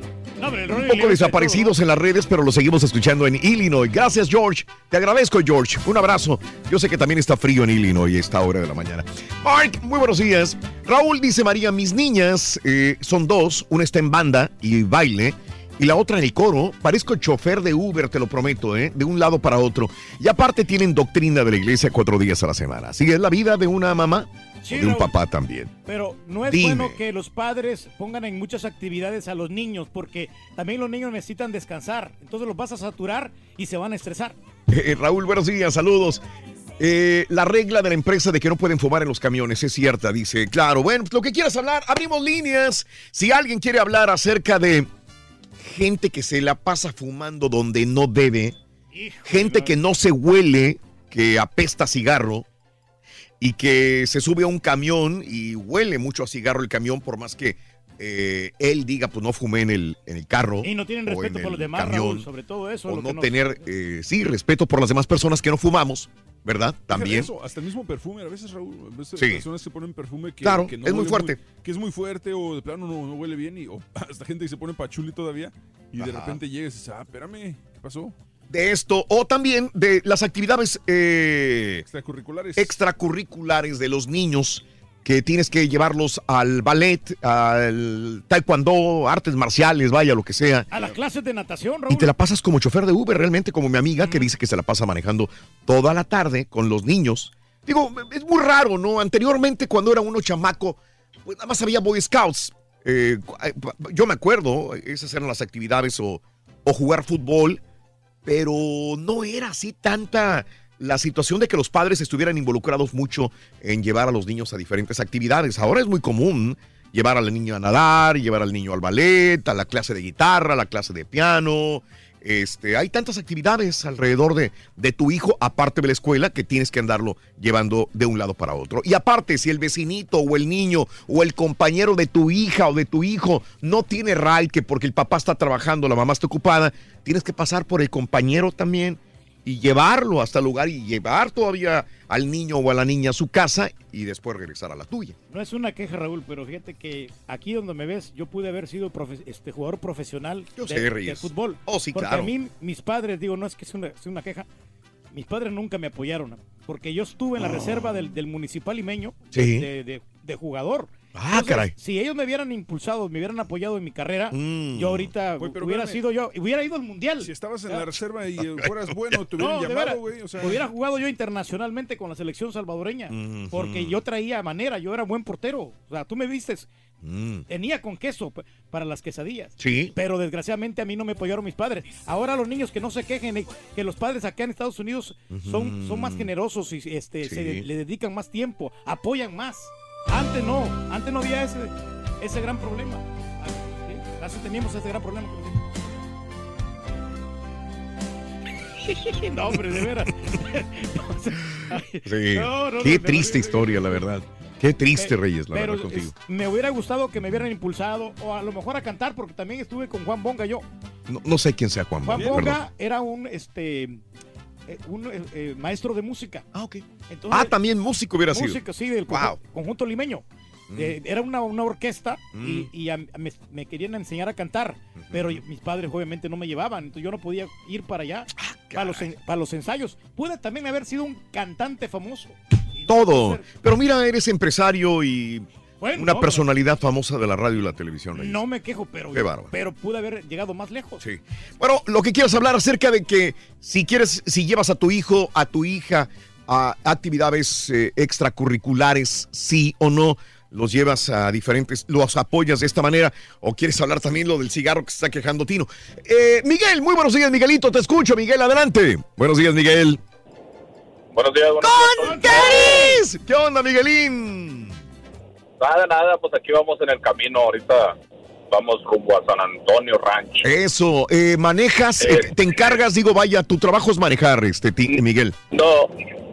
Un poco desaparecidos en las redes, pero lo seguimos escuchando en Illinois. Gracias, George. Te agradezco, George. Un abrazo. Yo sé que también está frío en Illinois a esta hora de la mañana. Mark, muy buenos días. Raúl dice María, mis niñas eh, son dos. Una está en banda y baile. Y la otra en el coro. Parezco chofer de Uber, te lo prometo, ¿eh? de un lado para otro. Y aparte tienen doctrina de la iglesia cuatro días a la semana. Así es la vida de una mamá Sí, o de un Raúl. papá también. Pero no es Dime. bueno que los padres pongan en muchas actividades a los niños porque también los niños necesitan descansar. Entonces los vas a saturar y se van a estresar. Eh, Raúl, buenos días, saludos. Eh, la regla de la empresa de que no pueden fumar en los camiones es cierta, dice. Claro, bueno, pues lo que quieras hablar, abrimos líneas. Si alguien quiere hablar acerca de gente que se la pasa fumando donde no debe, gente que no se huele, que apesta cigarro y que se sube a un camión y huele mucho a cigarro el camión, por más que eh, él diga, pues no fumé en el, en el carro. Y no tienen respeto por los demás, camión, Raúl, sobre todo eso. o lo no que tener, eh, sí, respeto por las demás personas que no fumamos, ¿verdad? También. eso, hasta el mismo perfume, a veces, Raúl, a veces Sí. personas que ponen perfume que, Claro, que no es muy fuerte. que es muy fuerte o de plano no, no huele bien y o hasta gente que se pone pachuli todavía y de Ajá. repente llegas y dices, ah, espérame, ¿qué pasó? De esto, o también de las actividades eh, Extracurriculares. extracurriculares de los niños que tienes que llevarlos al ballet, al taekwondo, artes marciales, vaya, lo que sea. A las clases de natación, Raúl. Y te la pasas como chofer de Uber, realmente como mi amiga que dice que se la pasa manejando toda la tarde con los niños. Digo, es muy raro, ¿no? Anteriormente, cuando era uno chamaco, pues nada más había Boy Scouts. Eh, yo me acuerdo, esas eran las actividades o, o jugar fútbol, pero no era así tanta la situación de que los padres estuvieran involucrados mucho en llevar a los niños a diferentes actividades. Ahora es muy común llevar al niño a nadar, llevar al niño al ballet, a la clase de guitarra, a la clase de piano. Este, hay tantas actividades alrededor de, de tu hijo, aparte de la escuela, que tienes que andarlo llevando de un lado para otro. Y aparte, si el vecinito o el niño o el compañero de tu hija o de tu hijo no tiene que porque el papá está trabajando, la mamá está ocupada, tienes que pasar por el compañero también y llevarlo hasta el lugar y llevar todavía al niño o a la niña a su casa y después regresar a la tuya. No es una queja, Raúl, pero fíjate que aquí donde me ves, yo pude haber sido profe- este jugador profesional Yo de, sé, de fútbol. Oh, sí, porque claro. a mí, mis padres, digo, no es que sea una, una queja, mis padres nunca me apoyaron, porque yo estuve en la reserva del, del municipal limeño Sí. de, de- de jugador. Ah, caray. Si ellos me hubieran impulsado, me hubieran apoyado en mi carrera, Mm. yo ahorita hubiera espérame. sido yo, hubiera ido al mundial. Si estabas en la reserva y fueras bueno, te hubieran No, llamado, güey. O sea, Hubiera jugado yo internacionalmente con la selección salvadoreña. Porque yo traía manera, yo era buen portero. O sea, tú me vistes. Mm. Tenía con queso para las quesadillas. Sí. Pero desgraciadamente a mí no me apoyaron mis padres. Ahora los niños que no se quejen, eh, que los padres acá en Estados Unidos son, son más generosos y este, Sí. se le dedican más tiempo, apoyan más. Antes no, antes no había ese, ese gran problema. ¿sí? Antes teníamos ese gran problema. no, hombre, de veras. Sí. No, no, Qué no, triste historia, la verdad. Qué triste, Reyes, la pero verdad, contigo. es- me hubiera gustado que me hubieran impulsado o a lo mejor a cantar porque también estuve con Juan Bonga yo. No, no sé quién sea Juan Juan Bonga, Bonga perdón. era un este eh, un eh, eh, maestro de música. Ah, ok. Entonces, Ah, también músico hubiera sido. música, sí, del conju- conjunto limeño. Eh, era una, una orquesta y, Mm. y a- me, me querían enseñar a cantar, pero mis padres obviamente no me llevaban, entonces yo no podía ir para allá, Ah, para, los, para los ensayos. Pude también haber sido un cantante famoso. Todo. Pero mira, eres empresario y Bueno, una no, personalidad famosa de la radio y la televisión. Reyes. No me quejo, pero, Qué bárbaro. pero pude haber llegado más lejos. Sí. Bueno, lo que quieras hablar acerca de que si quieres, si llevas a tu hijo, a tu hija a actividades eh, extracurriculares, sí o no, los llevas a diferentes, los apoyas de esta manera, o quieres hablar también lo del cigarro que se está quejando Tino. Eh, Miguel, muy buenos días, Miguelito, te escucho, Miguel, adelante. Buenos días, Miguel. Buenos días, buenos ¡Con Teris! ¿Qué onda, Miguelín? Nada, nada, pues aquí vamos en el camino. Ahorita vamos rumbo a San Antonio Ranch. Eso, eh, manejas, eh, te encargas, digo, vaya, tu trabajo es manejar, este, ti- Miguel. No,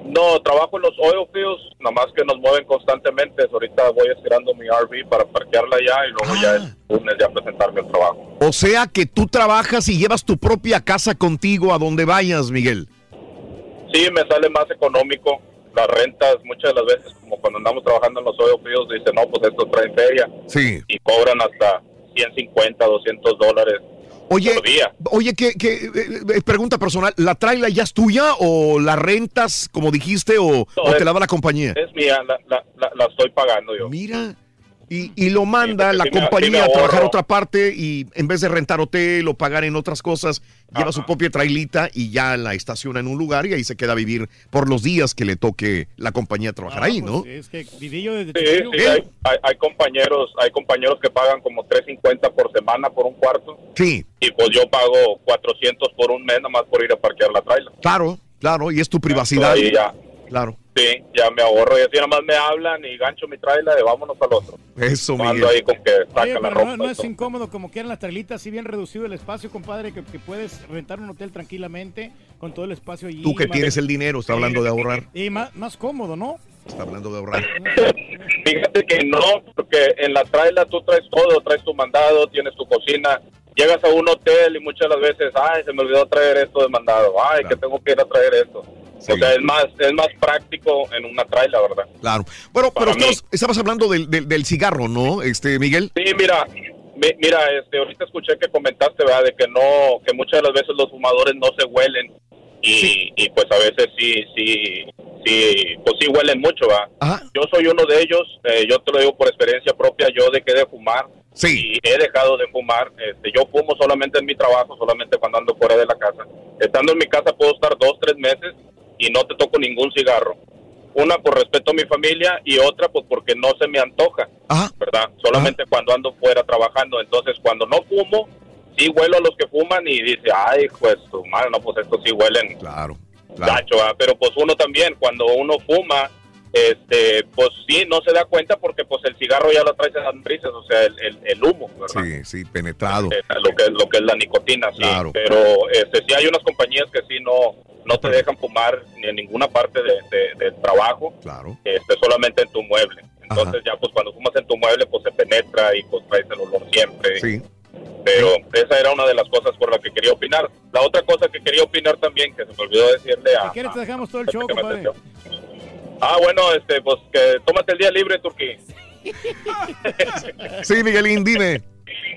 no, trabajo en los oil fields, nada más que nos mueven constantemente. Ahorita voy estirando mi RV para parquearla ya y luego ya Ah. el lunes ya presentarme al trabajo. O sea que tú trabajas y llevas tu propia casa contigo a donde vayas, Miguel. Sí, me sale más económico. Las rentas muchas de las veces, como cuando andamos trabajando en los oil fields, dicen, no, pues estos traen feria Sí. y cobran hasta 150, 200 dólares Oye, por día. oye, que, que, eh, eh, pregunta personal, ¿la trailer ya es tuya o la rentas, como dijiste, o, o te es- la da la compañía? Es mía, la, la, la, la estoy pagando yo. Mira. Y, y lo manda la sí me- sí me compañía a trabajar a otra parte y en vez de rentar hotel o pagar en otras cosas, lleva su propia trailita y ya la estaciona en un lugar y ahí se queda a vivir por los días que le toque la compañía trabajar ahí, ¿no? Es que viví yo desde Sí, sí, hay, hay, hay compañeros, hay compañeros que pagan como 350 por semana por un cuarto Sí, y pues yo pago 400 por un mes nada más por ir a parquear la trailer. claro, claro, y es tu privacidad. Ahí ya, Claro, sí, ya me ahorro y así nada más me hablan y gancho mi trailer y vámonos al otro. eso, Ando Miguel. ahí con que saca Oye, la ropa. no, es incómodo como quieran las trailitas, así bien reducido el espacio, compadre, que, que puedes rentar un hotel tranquilamente con todo el espacio allí. Tú que más- tienes el dinero, está hablando de ahorrar. Y más, más cómodo, ¿no? Está hablando de ahorrar. Fíjate que no, porque en la trailer tú traes todo, traes tu mandado, tienes tu cocina. Llegas a un hotel y muchas de las veces, ay, se me olvidó traer esto de mandado, ay, que tengo que ir a traer esto. O sea, es más, es más práctico en una trailer, ¿verdad? Claro. Bueno, pero mí. estabas, hablando del, del- del cigarro, ¿no, este Miguel? Sí, mira, mi- mira, este, ahorita escuché que comentaste, ¿verdad? De que no, que muchas de las veces los fumadores no se huelen y, y pues a veces sí, sí, sí, pues sí huelen mucho, ¿verdad? Yo soy uno de ellos, eh, yo te lo digo por experiencia propia, yo dejé de fumar y he dejado de fumar, este, yo fumo solamente en mi trabajo, solamente cuando ando fuera de la casa. Estando en mi casa puedo estar dos, tres meses y no te toco ningún cigarro. Una por respeto a mi familia y otra pues porque no se me antoja, ¿verdad? Solamente cuando ando fuera trabajando. Entonces cuando no fumo, sí huelo a los que fuman y dice, ay, pues tu madre, no, pues estos sí huelen. Claro. Gacho, pero pues uno también, cuando uno fuma, este, pues sí, no se da cuenta porque pues el cigarro ya lo trae en las brisas, o sea, el, el, el humo, ¿verdad? Sí, sí, penetrado. Lo que lo que es la nicotina sí Claro. pero este sí hay unas compañías que sí no no te dejan fumar ni en ninguna parte de, de- del trabajo claro. este solamente en tu mueble. Entonces ya pues cuando fumas en tu mueble pues se penetra y pues traes el olor siempre. Sí. Pero esa era una de las cosas por las que quería opinar. La otra cosa que quería opinar también que se me olvidó decirle a, Si quieres te dejamos todo el show, compadre. ah bueno este pues que tómate el día libre Turquí Sí, Miguelín, dime.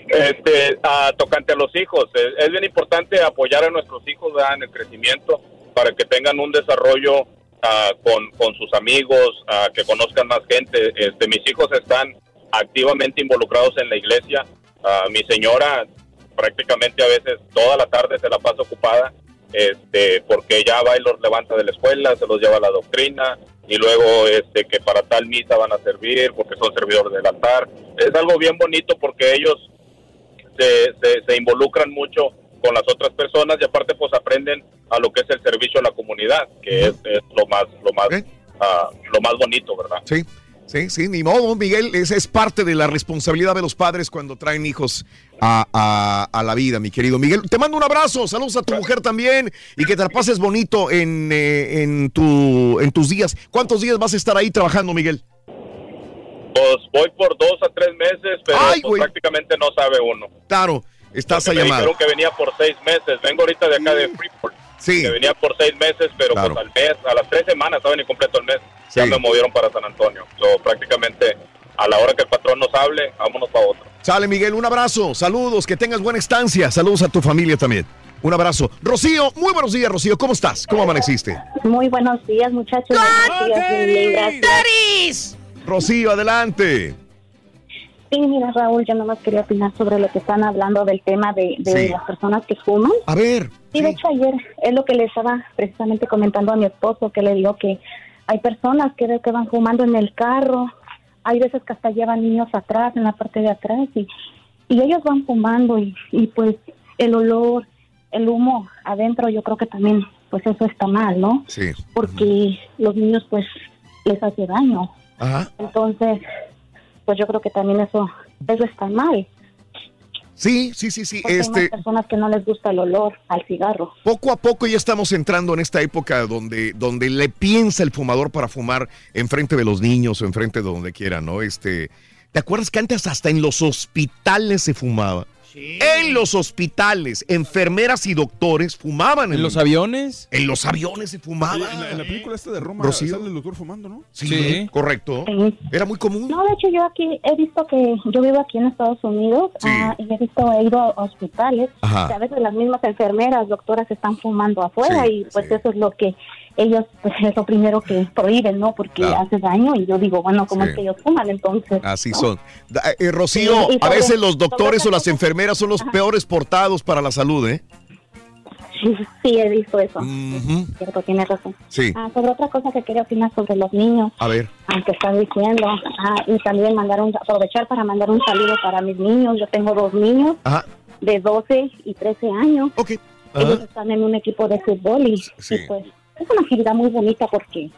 este, a, tocante a los hijos. Es, es bien importante apoyar a nuestros hijos ¿verdad? en el crecimiento para que tengan un desarrollo ah, con, con sus amigos, ah, que conozcan más gente. Este, mis hijos están activamente involucrados en la iglesia. Ah, mi señora prácticamente a veces toda la tarde se la pasa ocupada este, porque ella va y los levanta de la escuela, se los lleva a la doctrina y luego este, que para tal misa van a servir porque son servidores del altar. Es algo bien bonito porque ellos se, se involucran mucho con las otras personas y aparte pues aprenden a lo que es el servicio a la comunidad, que es, es lo más lo más ah, lo más bonito, ¿verdad? Sí, sí, sí, ni modo, Miguel. Esa es parte de la responsabilidad de los padres cuando traen hijos a, a- a la vida, mi querido Miguel. Te mando un abrazo, saludos a tu mujer también y que te la pases bonito en, eh, en, tu, en tus días. ¿Cuántos días vas a estar ahí trabajando, Miguel? Pues voy por dos a tres meses, pero pues, prácticamente no sabe uno. Claro, estás a me llamar. dijeron que venía por seis meses. Vengo ahorita de acá de Freeport. Sí. Que venía por seis meses, pero Claro. pues al mes, a las tres semanas, saben, y completo el mes, ya Sí. me movieron para San Antonio. So, prácticamente a la hora que el patrón nos hable, vámonos para otro. Sale, Miguel, un abrazo. Saludos, que tengas buena estancia. Saludos a tu familia también. Un abrazo. Rocío, muy buenos días, Rocío. ¿Cómo estás? ¿Cómo amaneciste? Muy buenos días, muchachos. Buenos días. Rocío, adelante. Sí, mira, Raúl, yo nomás quería opinar sobre lo que están hablando del tema de, de Sí. las personas que fuman. A ver. Sí, de hecho, ayer es lo que le estaba precisamente comentando a mi esposo, que le digo que hay personas que veo que van fumando en el carro. Hay veces que hasta llevan niños atrás, en la parte de atrás, y, y ellos van fumando, y, y pues el olor, el humo adentro, yo creo que también, pues eso está mal, ¿no? Sí. porque los niños pues les hace daño. Ajá. Entonces, pues yo creo que también eso, eso está mal. Sí, sí, sí, sí. Porque hay Este, más personas que no les gusta el olor al cigarro. poco a poco ya estamos entrando en esta época donde, donde le piensa el fumador para fumar enfrente de los niños o enfrente de donde quiera, ¿no? Este, ¿te acuerdas que antes hasta en los hospitales se fumaba? En los hospitales, enfermeras y doctores fumaban. ¿En los aviones? En los aviones se fumaba. Oye, en, la, en la película esta de Roma Rocío. sale el doctor fumando, ¿no? Sí, Sí. correcto. Sí. Era muy común. No, de hecho yo aquí he visto que yo vivo aquí en Estados Unidos Sí. ah, y he visto, he ido a hospitales Ajá. que a veces las mismas enfermeras, doctoras están fumando afuera Sí, y pues eso es lo que ellos, pues es lo primero que prohíben, ¿no? Porque Claro. hace daño y yo digo, bueno, ¿cómo Sí. es que ellos fuman entonces? Así ¿no? son. Da- eh, Rocío, Sí, a veces los doctores o las enfermeras son los peores portados para la salud, ¿eh? Sí, sí, he visto eso. Ujú. Cierto, tienes razón. Sí. Ah, sobre otra cosa que quería opinar sobre los niños. A ver. aunque están diciendo, ah, y también mandar un, aprovechar para mandar un saludo para mis niños. Yo tengo dos niños Ajá. de 12 y 13 años. Ok. Ellos están en un equipo de fútbol y, Sí. y, pues es una actividad muy bonita porque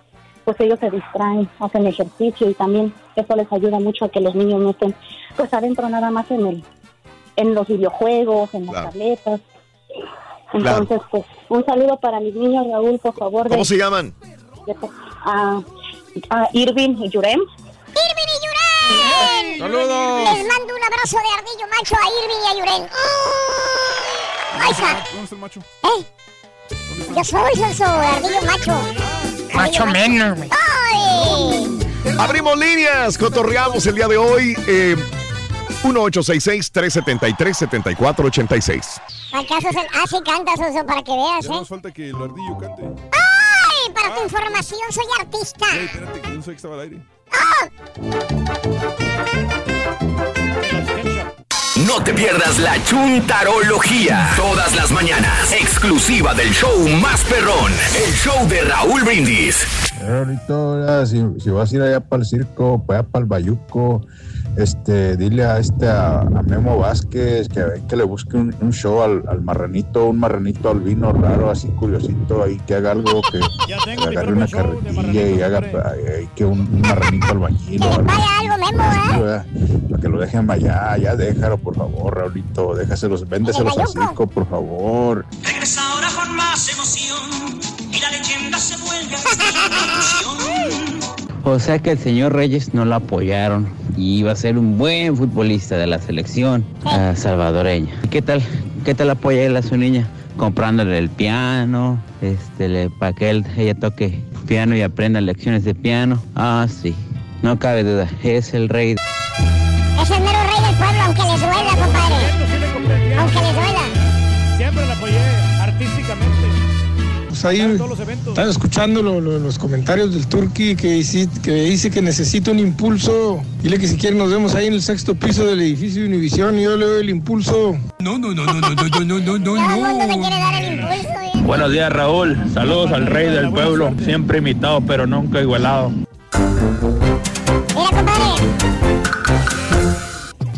pues ellos se distraen, hacen ejercicio y también eso les ayuda mucho a que los niños no estén pues adentro nada más en el en los videojuegos, en las Claro. tabletas. Entonces, pues un saludo para mis niños, Raúl, por favor. ¿Cómo de- se llaman? de- a, a Irving y Yurem. ¡Irving y Yuren! ¡Saludos! Les mando un abrazo de ardillo macho a Irving y a Yuren. ¡Ay, sa! ¿Dónde está el macho? ¿Eh? Yo soy Celso, ardillo macho. Macho menos, güey. ¡Ay! Abrimos líneas, cotorreamos el día de hoy. Eh, 1866-373-7486. ¿Acaso se... Ah, sí canta, Celso, para que veas, Ya ¿eh? nos falta que el ardillo cante. ¡Ay! Para tu información, soy artista. Ey, espérate, que yo no sé que estaba al aire. No te pierdas la chuntarología. Todas las mañanas. Exclusiva del show más perrón. El show de Raúl Brindis. Ahorita, si, si vas a ir allá para el circo, para allá para el Bayuco, este, dile a este a, a Memo Vázquez que, que le busque un, un show al, al marranito, un marranito albino raro, así curiosito, ahí que haga algo que, que agarre una carretilla y haga ahí que un, un marranito albañil. Vaya algo, Memo, así, ¿eh? ¿verdad? Para que lo dejen allá, ya déjalo, por favor, Raulito, déjaselos, véndeselos al circo, por favor. Regresa ahora con más emoción y la leyenda se vuelve a. O sea que el señor Reyes no lo apoyaron y iba a ser un buen futbolista de la selección ah, salvadoreña. ¿Y qué tal? ¿Qué tal apoya él a su niña? Comprándole el piano, este, le, para que él, ella toque piano y aprenda lecciones de piano. Ah, sí, no cabe duda, es el rey. Es el mero rey del pueblo, aunque les duela, compadre. Aunque les duela. Siempre la apoyé. Pues ahí están escuchando lo- lo- los comentarios del Turqui que, dice- que dice que necesita un impulso. Dile que si quiere nos vemos ahí en el sexto piso del edificio de Univisión y yo le doy el impulso. No, no, no, no, no, no, no, no, no, Todo el mundo me quiere dar el impulso. ¿eh? Buenos días, Raúl. Saludos al rey del pueblo. Siempre imitado, pero nunca igualado. Mira, compadre.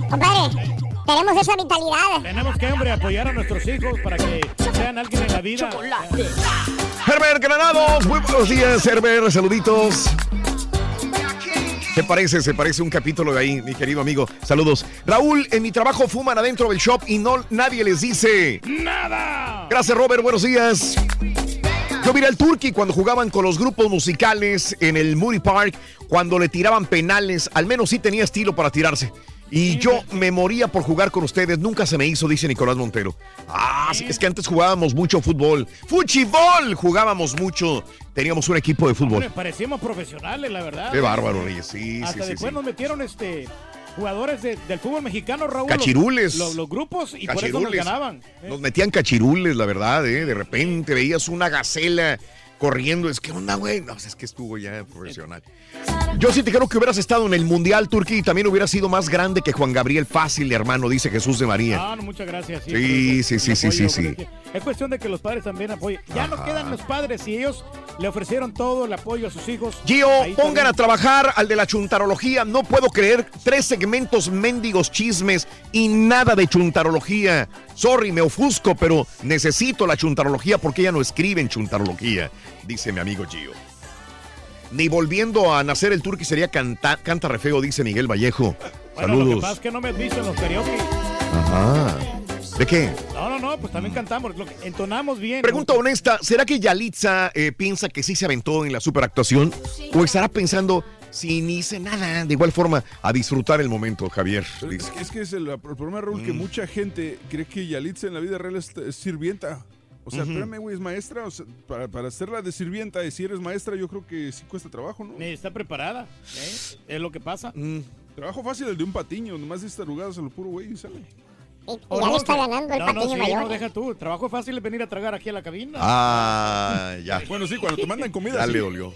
Compadre, tenemos esa vitalidad. Tenemos que, hombre, apoyar a nuestros hijos para que sean alguien en la vida. Herbert Granados, muy buenos días, Herbert, saluditos. ¿Te parece? Se parece un capítulo de ahí, mi querido amigo. Saludos. Raúl, en mi trabajo fuman adentro del shop y no nadie les dice nada. Gracias, Robert. Buenos días. Yo miré al Turkey cuando jugaban con los grupos musicales en el Moody Park, cuando le tiraban penales, al menos sí tenía estilo para tirarse. Y yo me moría por jugar con ustedes, nunca se me hizo, dice Nicolás Montero. Ah, sí, es que antes jugábamos mucho fútbol. ¡Fuchibol! Jugábamos mucho. Teníamos un equipo de fútbol. Hombre, parecíamos profesionales, la verdad. Qué bárbaro, Reyes. Sí, Hasta sí, después sí. nos metieron este jugadores de- del fútbol mexicano, Raúl. Cachirules. Los, los grupos y por eso nos Cachirules. ganaban. Nos metían cachirules, la verdad, ¿eh? De repente veías una gacela corriendo. Es que onda, güey. No, es que estuvo ya profesional. Yo sí te creo que hubieras estado en el Mundial Turquía y también hubiera sido más grande que Juan Gabriel Fácil, hermano, dice Jesús de María. Ah, no, muchas gracias. Sí, sí, sí, sí, sí, sí. Es, cuestión de que los padres también apoyen. Ya no Ajá. quedan los padres y ellos le ofrecieron todo el apoyo a sus hijos. Gio, Ahí pongan también- a trabajar al de la chuntarología. No puedo creer tres segmentos mendigos chismes y nada de chuntarología. Sorry, me ofusco, pero necesito la chuntarología porque ella no escribe en chuntarología, dice mi amigo Gio. Ni volviendo a nacer el turqui sería canta, canta re feo, dice Miguel Vallejo. Bueno, lo que Saludos. pasa es que no me has visto en los karaoke. Ajá. ¿De qué? No, no, no, pues también cantamos. Lo que, entonamos bien. Pregunta honesta, ¿será que Yalitza eh, piensa que sí se aventó en la superactuación? ¿O estará pensando, sin ni hice nada. De igual forma, a disfrutar el momento, Javier. Es, que- es que es el, el problema, Raúl, que Mm. mucha gente cree que Yalitza en la vida real es, es sirvienta. O sea, Ujú. espérame, güey, es maestra. O sea, para, para hacerla de sirvienta, y si eres maestra, yo creo que sí cuesta trabajo, ¿no? Está preparada. ¿eh? Es lo que pasa. Mm. Trabajo fácil el de un patiño, nomás de tarugadas a lo puro güey y sale. Y, ¿O ya no? le está ganando el no, patiño no, sí, mayor. No, deja tú. Trabajo fácil es venir a tragar aquí a la cabina. Ah, ya. Bueno, sí, cuando te mandan comida. Ya sí. le dolió.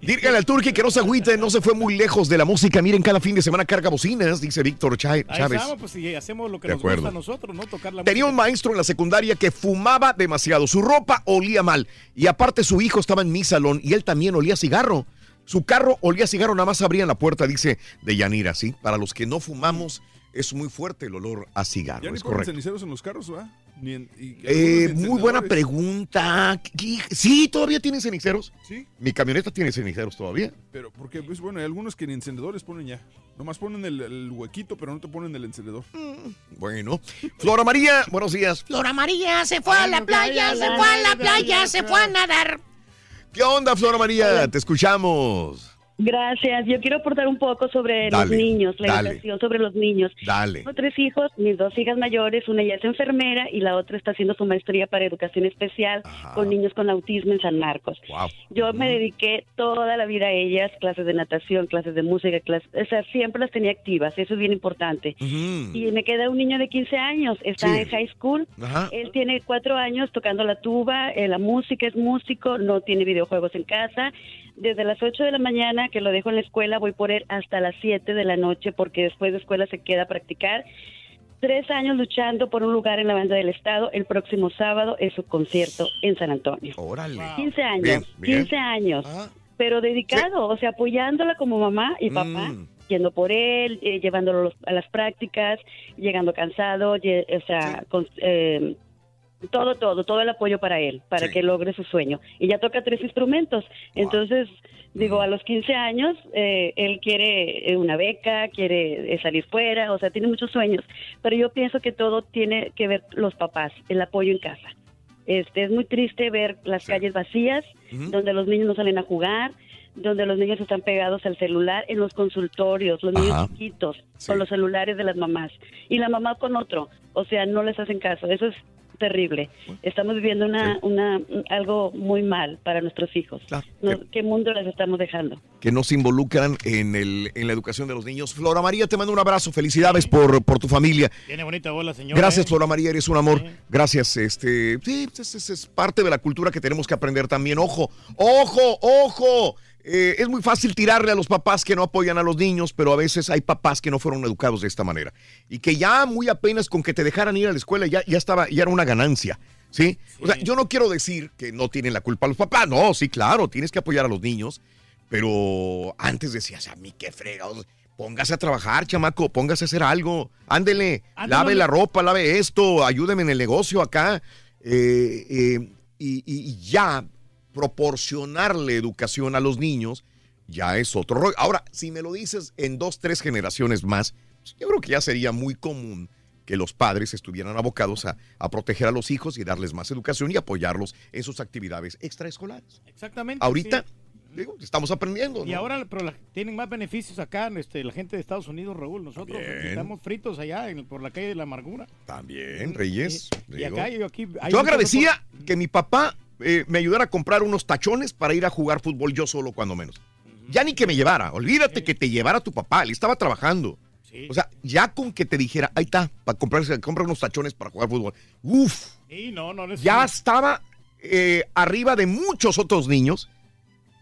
Dígale al Turqui que no se agüite, no se fue muy lejos de la música. Miren, cada fin de semana carga bocinas, dice Víctor Chá- Ahí Chávez. estamos, pues si hacemos lo que De nos acuerdo. gusta a nosotros, ¿no? Tocar la Tenía un maestro en la secundaria que fumaba demasiado. Su ropa olía mal. Y aparte su hijo estaba en mi salón y él también olía cigarro. Su carro olía a cigarro, nada más abrían la puerta, dice de Yanira, ¿sí? Para los que no fumamos, es muy fuerte el olor a cigarro, Ya ni es ponen correcto. ceniceros en los carros, ¿verdad? Ni en- y- Eh, muy buena pregunta. ¿Qué- Sí, todavía tienen ceniceros. Sí. Mi camioneta tiene ceniceros todavía. Pero porque, pues bueno, hay algunos que ni encendedores ponen ya. Nomás ponen el, el huequito, pero no te ponen el encendedor. Bueno. Flora María, buenos días. Flora María se fue a la playa, se fue a la playa, se fue a nadar. ¿Qué onda, Flora María? Te escuchamos. Gracias. Yo quiero aportar un poco sobre Dale, los niños, la dale. educación sobre los niños. Dale. Tengo tres hijos, mis dos hijas mayores, una ya es enfermera y la otra está haciendo su maestría para educación especial con niños con autismo en San Marcos. Wow. Yo me dediqué toda la vida a ellas, clases de natación, clases de música, clases, o sea, siempre las tenía activas, eso es bien importante. Y me queda un niño de 15 años, está Sí. en high school, Ajá. él tiene cuatro años tocando la tuba, eh, la música, es músico, no tiene videojuegos en casa. Desde las 8 de la mañana que lo dejo en la escuela, voy por él hasta las 7 de la noche porque después de escuela se queda a practicar. Tres años luchando por un lugar en la banda del Estado. El próximo sábado es su concierto en San Antonio. Órale. 15 años, Bien, bien. 15 años. Pero dedicado, o sea, apoyándola como mamá y papá. Mm. Yendo por él, eh, llevándolo a los- a las prácticas, llegando cansado, o sea, con- eh, todo, todo, todo el apoyo para él, para que logre su sueño. Y ya toca tres instrumentos. Entonces, digo, a los 15 años, eh, él quiere eh, una beca, quiere eh, salir fuera, o sea, tiene muchos sueños. Pero yo pienso que todo tiene que ver los papás, el apoyo en casa. Este, es muy triste ver las calles vacías, donde los niños no salen a jugar, donde los niños están pegados al celular, en los consultorios, los niños Ajá. chiquitos, con los celulares de las mamás. Y la mamá con otro. O sea, no les hacen caso. Eso es terrible. Estamos viviendo una, una algo muy mal para nuestros hijos. No, ¿Qué mundo les estamos dejando? Que no se involucran en, el, en la educación de los niños. Flora María, te mando un abrazo. Felicidades por, por tu familia. Tiene bonita voz la señora. Gracias, ¿eh? Flora María, eres un amor. Gracias. Este, sí, es, es- es parte de la cultura que tenemos que aprender también. Ojo, ojo, ojo. Eh, es muy fácil tirarle a los papás que no apoyan a los niños, pero a veces hay papás que no fueron educados de esta manera. Y que ya muy apenas con que te dejaran ir a la escuela ya, ya estaba, ya era una ganancia. ¿Sí? O sea, yo no quiero decir que no tienen la culpa los papás. No, sí, claro, tienes que apoyar a los niños. Pero antes decías, a mí qué fregados. Póngase a trabajar, chamaco, póngase a hacer algo. Ándele, Ándale, lave la ropa, lave esto, ayúdeme en el negocio acá. Eh, eh, y, y- y ya proporcionarle educación a los niños ya es otro rollo. Ahora, si me lo dices en dos, tres generaciones más, pues, yo creo que ya sería muy común que los padres estuvieran abocados a, a proteger a los hijos y darles más educación y apoyarlos en sus actividades extraescolares. Exactamente. Ahorita, sí. digo, estamos aprendiendo. Y ¿no? ahora pero la- tienen más beneficios acá este, la gente de Estados Unidos, Raúl. Nosotros estamos fritos allá en- por la calle de la amargura. También, Reyes. Y digo. acá yo aquí... hay Yo muchos agradecía que mi papá eh, me ayudara a comprar unos tachones para ir a jugar fútbol yo solo, cuando menos. Ya ni que me llevara, olvídate que te llevara tu papá, él estaba trabajando. O sea, ya con que te dijera, ahí está, para comprarse, compra unos tachones para jugar fútbol. Uf, Sí, no, no les- ya estaba eh, arriba de muchos otros niños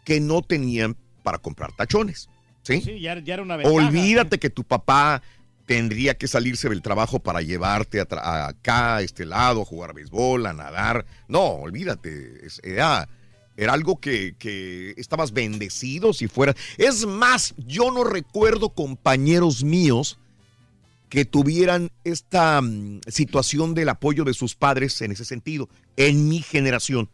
que no tenían para comprar tachones. ¿sí? Sí, ya, ya era una ventaja. Olvídate que tu papá tendría que salirse del trabajo para llevarte a acá, a este lado, a jugar béisbol, a nadar. No, olvídate. Era, era algo que, que estabas bendecido si fuera. Es más, yo no recuerdo compañeros míos que tuvieran esta mm, situación del apoyo de sus padres en ese sentido, en mi generación,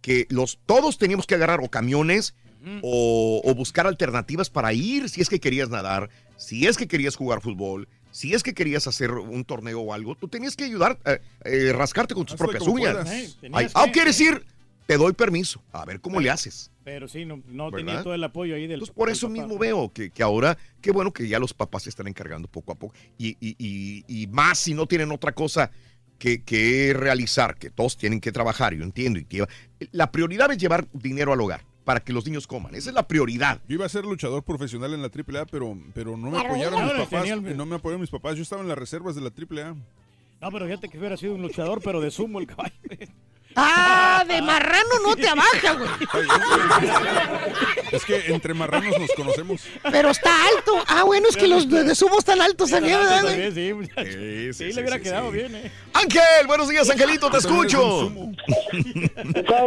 que los todos teníamos que agarrar o camiones o, o buscar alternativas para ir si es que querías nadar, si es que querías jugar fútbol, si es que querías hacer un torneo o algo, tú tenías que ayudar, eh, eh, rascarte con tus Hazle propias uñas. Ay, ah, ¿quieres ir? te doy permiso, a ver cómo le haces. Pero sí, no, no tenía todo el apoyo ahí del. Entonces, por del eso papá. mismo veo que, que ahora, qué bueno que ya los papás se están encargando poco a poco. Y, y- y- y más si no tienen otra cosa que, que realizar, que todos tienen que trabajar, yo entiendo. Y lleva- la prioridad es llevar dinero al hogar para que los niños coman. Esa es la prioridad. Yo iba a ser luchador profesional en la AAA, pero, pero no me Claro, apoyaron claro, mis papás. No me apoyaron mis papás. Yo estaba en las reservas de la AAA. No, pero fíjate que hubiera sido un luchador, pero de sumo el caballo. Ah, de marrano no te abaja, güey. Es que entre marranos nos conocemos. Pero está alto. Ah, bueno, es que los de, de sumo están altos también, ¿verdad, güey? Sí, muchacho. Sí, Sí, le hubiera quedado bien, ¿eh? Ángel, buenos días, Angelito, te escucho.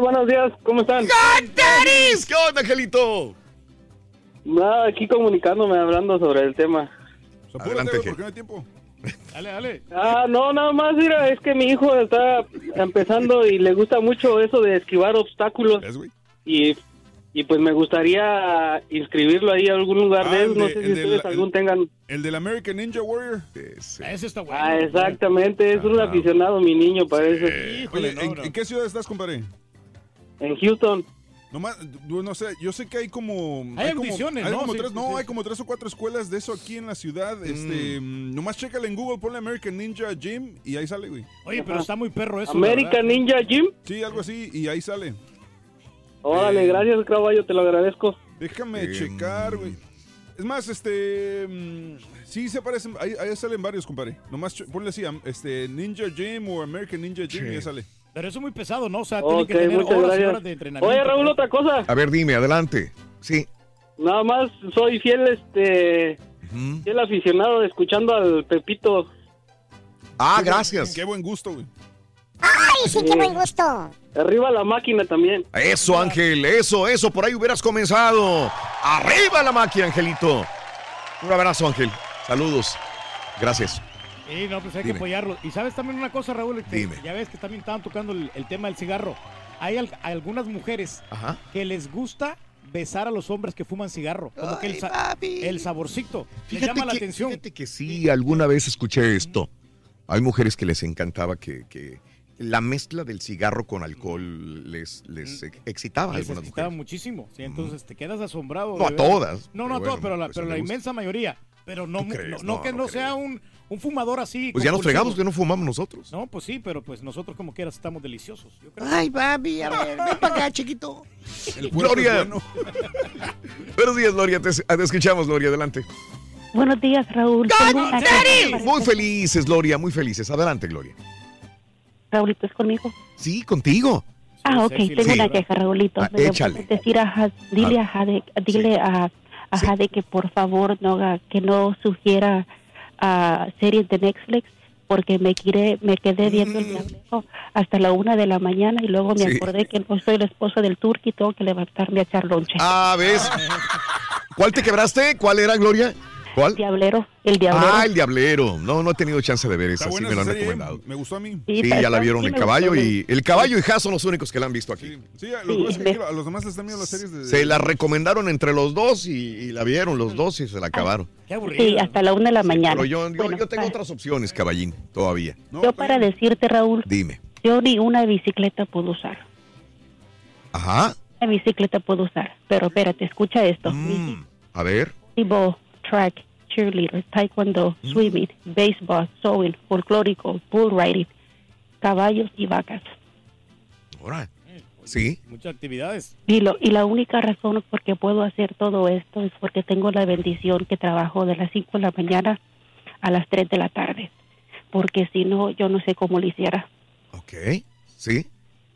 Buenos días, ¿cómo están? ¡Cantaris! ¿Qué onda, Angelito? Nada, aquí comunicándome, hablando sobre el tema. Adelante, ¿Por qué no hay tiempo? Dale, dale. Ah, no, nada más, mira, es que mi hijo está empezando y le gusta mucho eso de esquivar obstáculos. Y, y pues me gustaría inscribirlo ahí a algún lugar Ah, de el esos. No de- sé si ustedes la- algún tengan. El del American Ninja Warrior. Ese está bueno. Ah, exactamente, es un aficionado mi niño, parece. Oye, ¿en, en qué ciudad estás, compadre? En Houston. Nomás, no sé, yo sé que hay como... Hay como- audiciones, hay ¿no? como Sí, tres, sí, no, sí. hay como tres o cuatro escuelas de eso aquí en la ciudad. Este, mm, nomás chécale en Google, ponle American Ninja Gym y ahí sale, güey. Oye, pero está muy perro eso. American Ninja Gym. Sí, algo así, y ahí sale. Órale, gracias, caballo, te lo agradezco. Déjame checar, güey. Es más, este. mm, sí se parecen. Ahí, ahí salen varios, compadre. Nomás ponle así: este, Ninja Gym o American Ninja Gym y ya sale. Pero eso es muy pesado, ¿no? O sea, tiene que tener horas y gracias. horas de entrenamiento. Oye, Raúl, otra cosa. A ver, dime, adelante. Sí. Nada más soy fiel, este, fiel aficionado escuchando al Pepito. Ah, Qué buen- gracias. Qué buen gusto, güey. Ay, sí, qué buen gusto. Arriba la máquina también. Eso, Ángel, eso, eso, por ahí hubieras comenzado. Arriba la máquina, Angelito. Un abrazo, Ángel. Saludos. Gracias. Sí, no, pues hay Dime. que apoyarlo. Y sabes también una cosa, Raúl, que Dime. ya ves que también estaban tocando el, el tema del cigarro. Hay al- algunas mujeres Ajá. que les gusta besar a los hombres que fuman cigarro. Como que el, sa- el saborcito. Fíjate llama la atención. Fíjate que sí, alguna vez escuché esto. Hay mujeres que les encantaba que, que la mezcla del cigarro con alcohol les, les ex- excitaba a Les algunas excitaba mujeres. muchísimo. Sí, entonces te quedas asombrado. No a todas, No, no a bueno, todas, pero la, pues pero a la inmensa mayoría. Pero no, no, No, que no no sea un, un fumador así. Pues ya nos fregamos que no fumamos nosotros. No, pues sí, pero pues nosotros como quieras estamos deliciosos. Yo creo. Ay, papi, a ver, ven para acá, chiquito. Gloria. Buenos días, Gloria. Te, te escuchamos, Gloria. Adelante. Buenos días, Raúl. Muy felices, Gloria, muy felices. Adelante, Gloria. Raulito, ¿es conmigo? Sí, contigo. Ah, ok, tengo sí. una queja, Raulito. Ah, échale. puedes decir a Jade- dile a Jade, dile a, a Jade que por favor no haga, que no sugiera a series de Netflix porque me quedé, me quedé viendo el diablero hasta la una de la mañana y luego me Sí. acordé que no soy la esposa del turco y tengo que levantarme a echar lonche. Ah, ¿ves? ¿Cuál te quebraste? ¿Cuál era, Gloria? ¿Cuál? Diablero, el diablero. Ah, el Diablero. No, no he tenido chance de ver esa. Sí, me lo han serie, recomendado. Me gustó a mí. Sí, ya la vieron el caballo y el caballo y Haas son los únicos que la han visto aquí. Sí, a los, demás, que- a los demás les están viendo las series de... Se la recomendaron entre los dos y, y la vieron los dos y se la acabaron. Sí, hasta la una de la mañana. Pero yo, yo, Bueno, yo tengo otras opciones, caballín, todavía. yo para decirte, Raúl, Dime. yo ni una bicicleta puedo usar. Ajá. Una bicicleta puedo usar. Pero espérate, escucha esto. Mm, a ver. Volleyball, track, cheerleader, taekwondo, Mm. swimming, baseball, sewing, folclórico, bull riding, caballos y vacas. Ahora. Sí. Muchas actividades. Y, lo, y la única razón por que puedo hacer todo esto es porque tengo la bendición que trabajo de las 5 de la mañana a las 3 de la tarde. Porque si no, yo no sé cómo lo hiciera. Ok. Sí.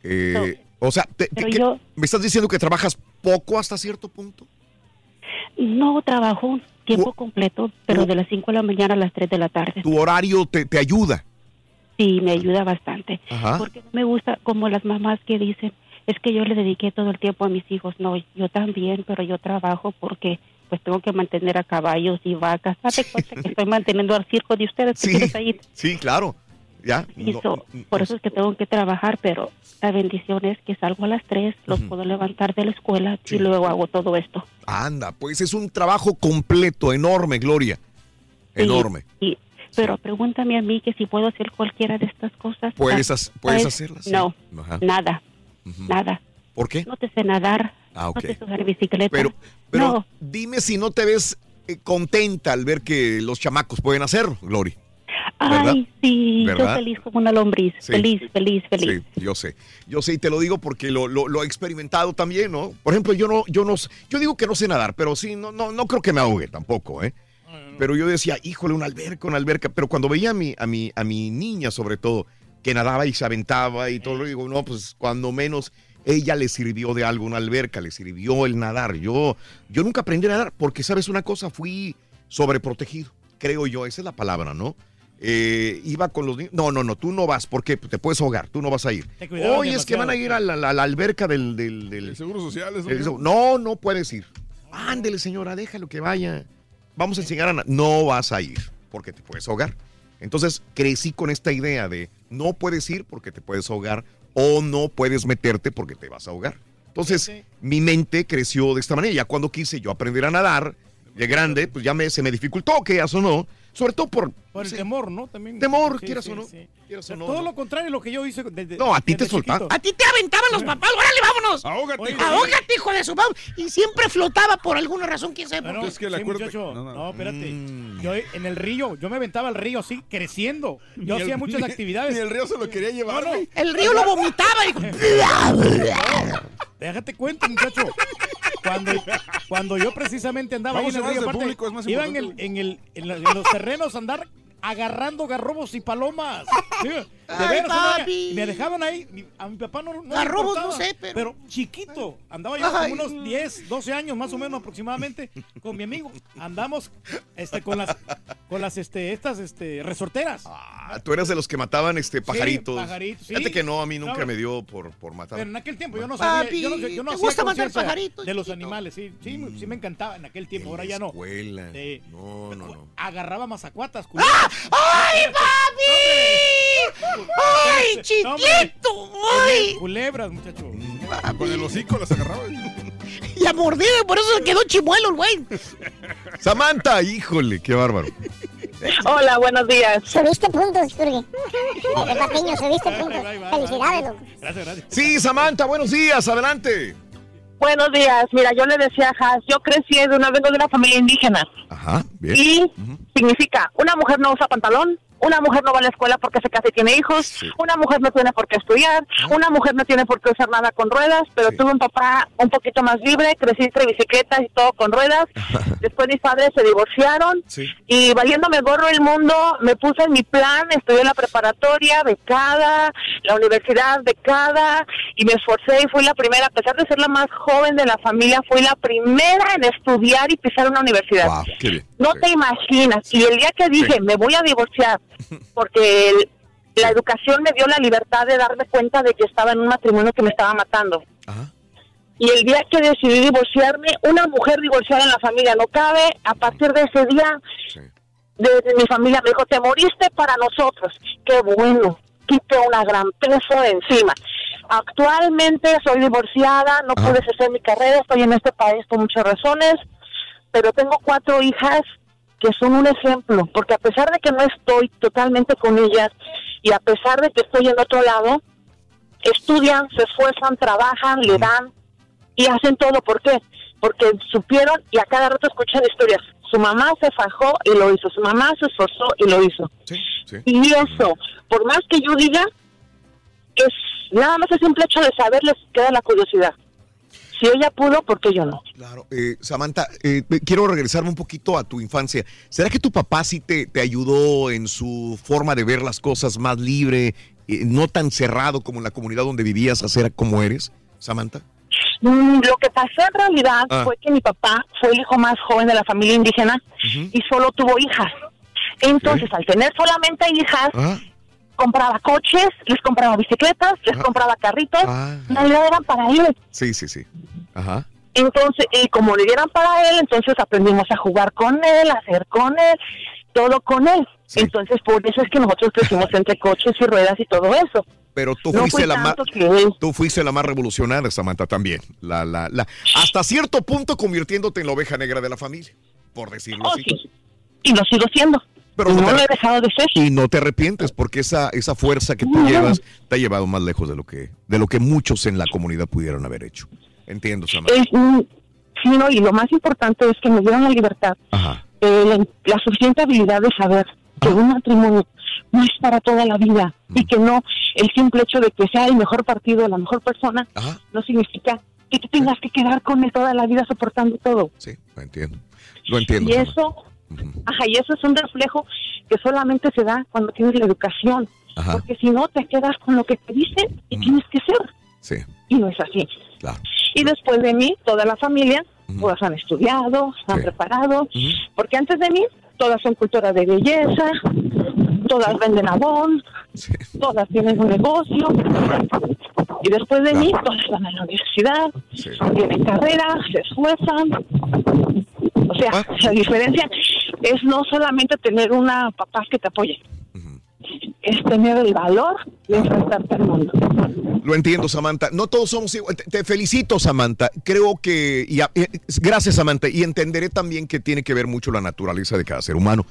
Eh, o sea, te- te- pero ¿qué- yo- ¿me estás diciendo que trabajas poco hasta cierto punto? No trabajo tiempo completo, pero de las 5 de la mañana a las 3 de la tarde. ¿Tu horario te, te ayuda? Sí, me ayuda bastante. Ajá. Porque no me gusta como las mamás que dicen, es que yo le dediqué todo el tiempo a mis hijos. No, yo también, pero yo trabajo porque pues tengo que mantener a caballos y vacas. Date cuenta que estoy manteniendo al circo de ustedes Sí. ahí. Sí, claro. Ya. Y no- so- por eso es que tengo que trabajar, pero la bendición es que salgo a las 3, los puedo levantar de la escuela y luego hago todo esto. Anda, pues es un trabajo completo, enorme, Gloria. Sí, Enorme. y- pero pregúntame a mí que si puedo hacer cualquiera de estas cosas. Puedes Ah, puedes hacerlas, sí. No, Ajá. nada, Ujú. nada. ¿Por qué? No te sé nadar. Ah, ok. No te sé usar bicicleta. Pero, pero No. dime si no te ves eh, contenta al ver que los chamacos pueden hacerlo, Glory. ¿Verdad? Ay, sí, ¿Verdad? yo feliz como una lombriz. Sí. Feliz, feliz, feliz. Sí, yo sé. Yo sé y te lo digo porque lo, lo- lo he experimentado también, ¿no? Por ejemplo, yo no, yo no, yo digo que no sé nadar, pero sí, no, no, no creo que me ahogue tampoco, ¿eh? Pero yo decía, híjole, una alberca, una alberca. Pero cuando veía a mi, a mi, a mi niña, sobre todo, que nadaba y se aventaba y todo, digo, no, pues cuando menos ella le sirvió de algo una alberca, le sirvió el nadar. Yo, yo nunca aprendí a nadar porque, ¿sabes una cosa? Fui sobreprotegido, creo yo, esa es la palabra, ¿no? Eh, iba con los niños. No, no, no, tú no vas porque te puedes ahogar, tú no vas a ir. Oye, es que van a ir a la, la- la alberca del... del, del- Seguro social, eso. el- no, no puedes ir. Ándele, señora, déjalo que vaya. Vamos a enseñar a... No vas a ir porque te puedes ahogar. Entonces crecí con esta idea de no puedes ir porque te puedes ahogar o no puedes meterte porque te vas a ahogar. Entonces mi mente creció de esta manera. Ya cuando quise yo aprender a nadar de grande, pues ya me, se me dificultó, que o no. Sobre todo por... Por el temor, ¿no? También. Temor, Sí, quieras sí, o no. sí. Quieras o Pero no, Todo ¿no? lo contrario de lo que yo hice desde No, a ti te soltaban. A ti te aventaban los papás, órale, vámonos. Ahógate. Oiga, Ahógate, hijo de su mam. Y siempre flotaba por alguna razón, quién sabe por muchacho. No, espérate. Mm. Yo en el río, yo me aventaba al río así, creciendo. Yo Ni hacía el- muchas ni- actividades. ni el río se lo quería llevar, No, no. El río lo vomitaba. dijo. Déjate cuento, muchacho. Cuando, cuando yo precisamente andaba Vamos ahí en el río, aparte, público, iba en, el, importante. en, el, en, la- en los terrenos a andar agarrando garrobos y palomas. Sí, de Ay, veras, papi. me dejaban ahí. A mi papá no, no Garrobos, no sé, pero- chiquito. Andaba yo Ay. como unos 10, 12 años más o menos aproximadamente con mi amigo. Andamos este, con las, con las este, estas este, resorteras. Ah, tú eras de los que mataban este pajaritos. pajaritos, sí. Fíjate que no, a mí nunca me dio por, por matar. Pero en aquel tiempo yo no sabía, Papi, yo no, yo no ¿te hacía gusta matar pajaritos, de los animales, sí, sí, Mm. sí me encantaba en aquel tiempo, ahora ya no. Escuela. Sí. No, no, no. Agarraba mazacuatas, ¡Ah! ¡Ay, papi! ¡Ay, chiquito! ¡Ay! Culebras, muchacho. Con el hocico las agarraba. Y a morder, por eso se quedó chimuelo el güey. Samantha, híjole, qué bárbaro. Hola, buenos días. Subiste puntos, Turgi. De Patiño, subiste puntos. Felicidades, loco. Gracias, gracias. Sí, Samantha, buenos días, adelante. Buenos días. Mira, yo le decía a Has, yo crecí de una, vengo de una familia indígena. Ajá, bien. Y significa, una mujer no usa pantalón, una mujer no va a la escuela porque se casa y tiene hijos, una mujer no tiene por qué estudiar, una mujer no tiene por qué usar nada con ruedas, pero tuve un papá un poquito más libre, crecí entre bicicletas y todo con ruedas. Después mis padres se divorciaron y valiéndome gorro el mundo, me puse en mi plan, estudié la preparatoria, becada, la universidad becada y me esforcé y fui la primera, a pesar de ser la más joven de la familia, fui la primera en estudiar y pisar una universidad. Wow. No te imaginas. Y el día que dije, me voy a divorciar, porque el- la educación me dio la libertad de darme cuenta de que estaba en un matrimonio que me estaba matando. Y el día que decidí divorciarme, una mujer divorciada en la familia no cabe. A partir de ese día, desde mi familia me dijo, te moriste para nosotros. Qué bueno, quité una gran peso de encima. Actualmente soy divorciada, no pude hacer mi carrera, estoy en este país por muchas razones, pero tengo cuatro hijas que son un ejemplo, porque a pesar de que no estoy totalmente con ellas y a pesar de que estoy en otro lado, estudian, se esfuerzan, trabajan, le dan y hacen todo. ¿Por qué? Porque supieron y a cada rato escuchan historias. Su mamá se fajó y lo hizo, su mamá se esforzó y lo hizo. Y eso, por más que yo diga, es nada más el simple hecho de saberles queda la curiosidad. Si ella pudo, ¿por qué yo no? Eh, Samantha, eh, quiero regresarme un poquito a tu infancia. ¿Será que tu papá sí te, te ayudó en su forma de ver las cosas más libre, eh, no tan cerrado como en la comunidad donde vivías a ser como eres, Samantha? Mm, Lo que pasó en realidad Ah. fue que mi papá fue el hijo más joven de la familia indígena y solo tuvo hijas. Entonces, al tener solamente hijas, Ah. Compraba coches, les compraba bicicletas, les Ah. compraba carritos, Ah. realidad eran para él. Sí, sí, sí. Ajá. Entonces, y como le dieran para él, entonces aprendimos a jugar con él, a hacer con él, todo con él. Entonces, por eso es que nosotros crecimos entre coches y ruedas y todo eso. Pero tú No fuiste la más que- tú fuiste la más revolucionaria, Samantha, también. La, la, la, hasta cierto punto convirtiéndote en la oveja negra de la familia, por decirlo Oh, así. sí. Y lo sigo siendo. Pero no lo he dejado de ser. Y no te arrepientes porque esa, esa fuerza que tú No. llevas te ha llevado más lejos de lo que de lo que muchos en la comunidad pudieron haber hecho. Entiendo, Samantha. Es, mm, sí, no, y lo más importante es que me dieron la libertad, eh, la, la suficiente habilidad de saber que un matrimonio no es para toda la vida y que no el simple hecho de que sea el mejor partido, la mejor persona, no significa que te tengas que quedar con él toda la vida soportando todo. Sí, lo entiendo. Lo entiendo. Y Samantha. eso, ajá, y eso es un reflejo que solamente se da cuando tienes la educación, Ajá. porque si no te quedas con lo que te dicen y tienes que ser. Sí. Y no es así. Claro. Y después de mí, toda la familia, pues han estudiado, han preparado, porque antes de mí, todas son culturas de belleza, todas venden abón, todas tienen un negocio, y después de mí, todas van a la universidad, tienen carrera, se esfuerzan. O sea, Ah. la diferencia es no solamente tener una papá que te apoye, es tener el valor de enfrentarte al mundo. Lo entiendo, Samantha. No todos somos igual. Te, felicito, Samantha. Creo que. y eh, gracias, Samantha. Y entenderé también que tiene que ver mucho la naturaleza de cada ser humano.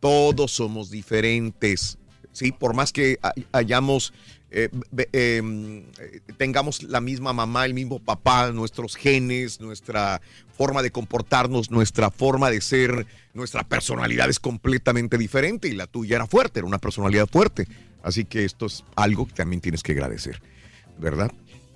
Todos somos diferentes. Sí, por más que hay- hayamos. eh, eh, eh, tengamos la misma mamá, el mismo papá, nuestros genes, nuestra forma de comportarnos, nuestra forma de ser, nuestra personalidad es completamente diferente y la tuya era fuerte, era una personalidad fuerte. Así que esto es algo que también tienes que agradecer, ¿verdad?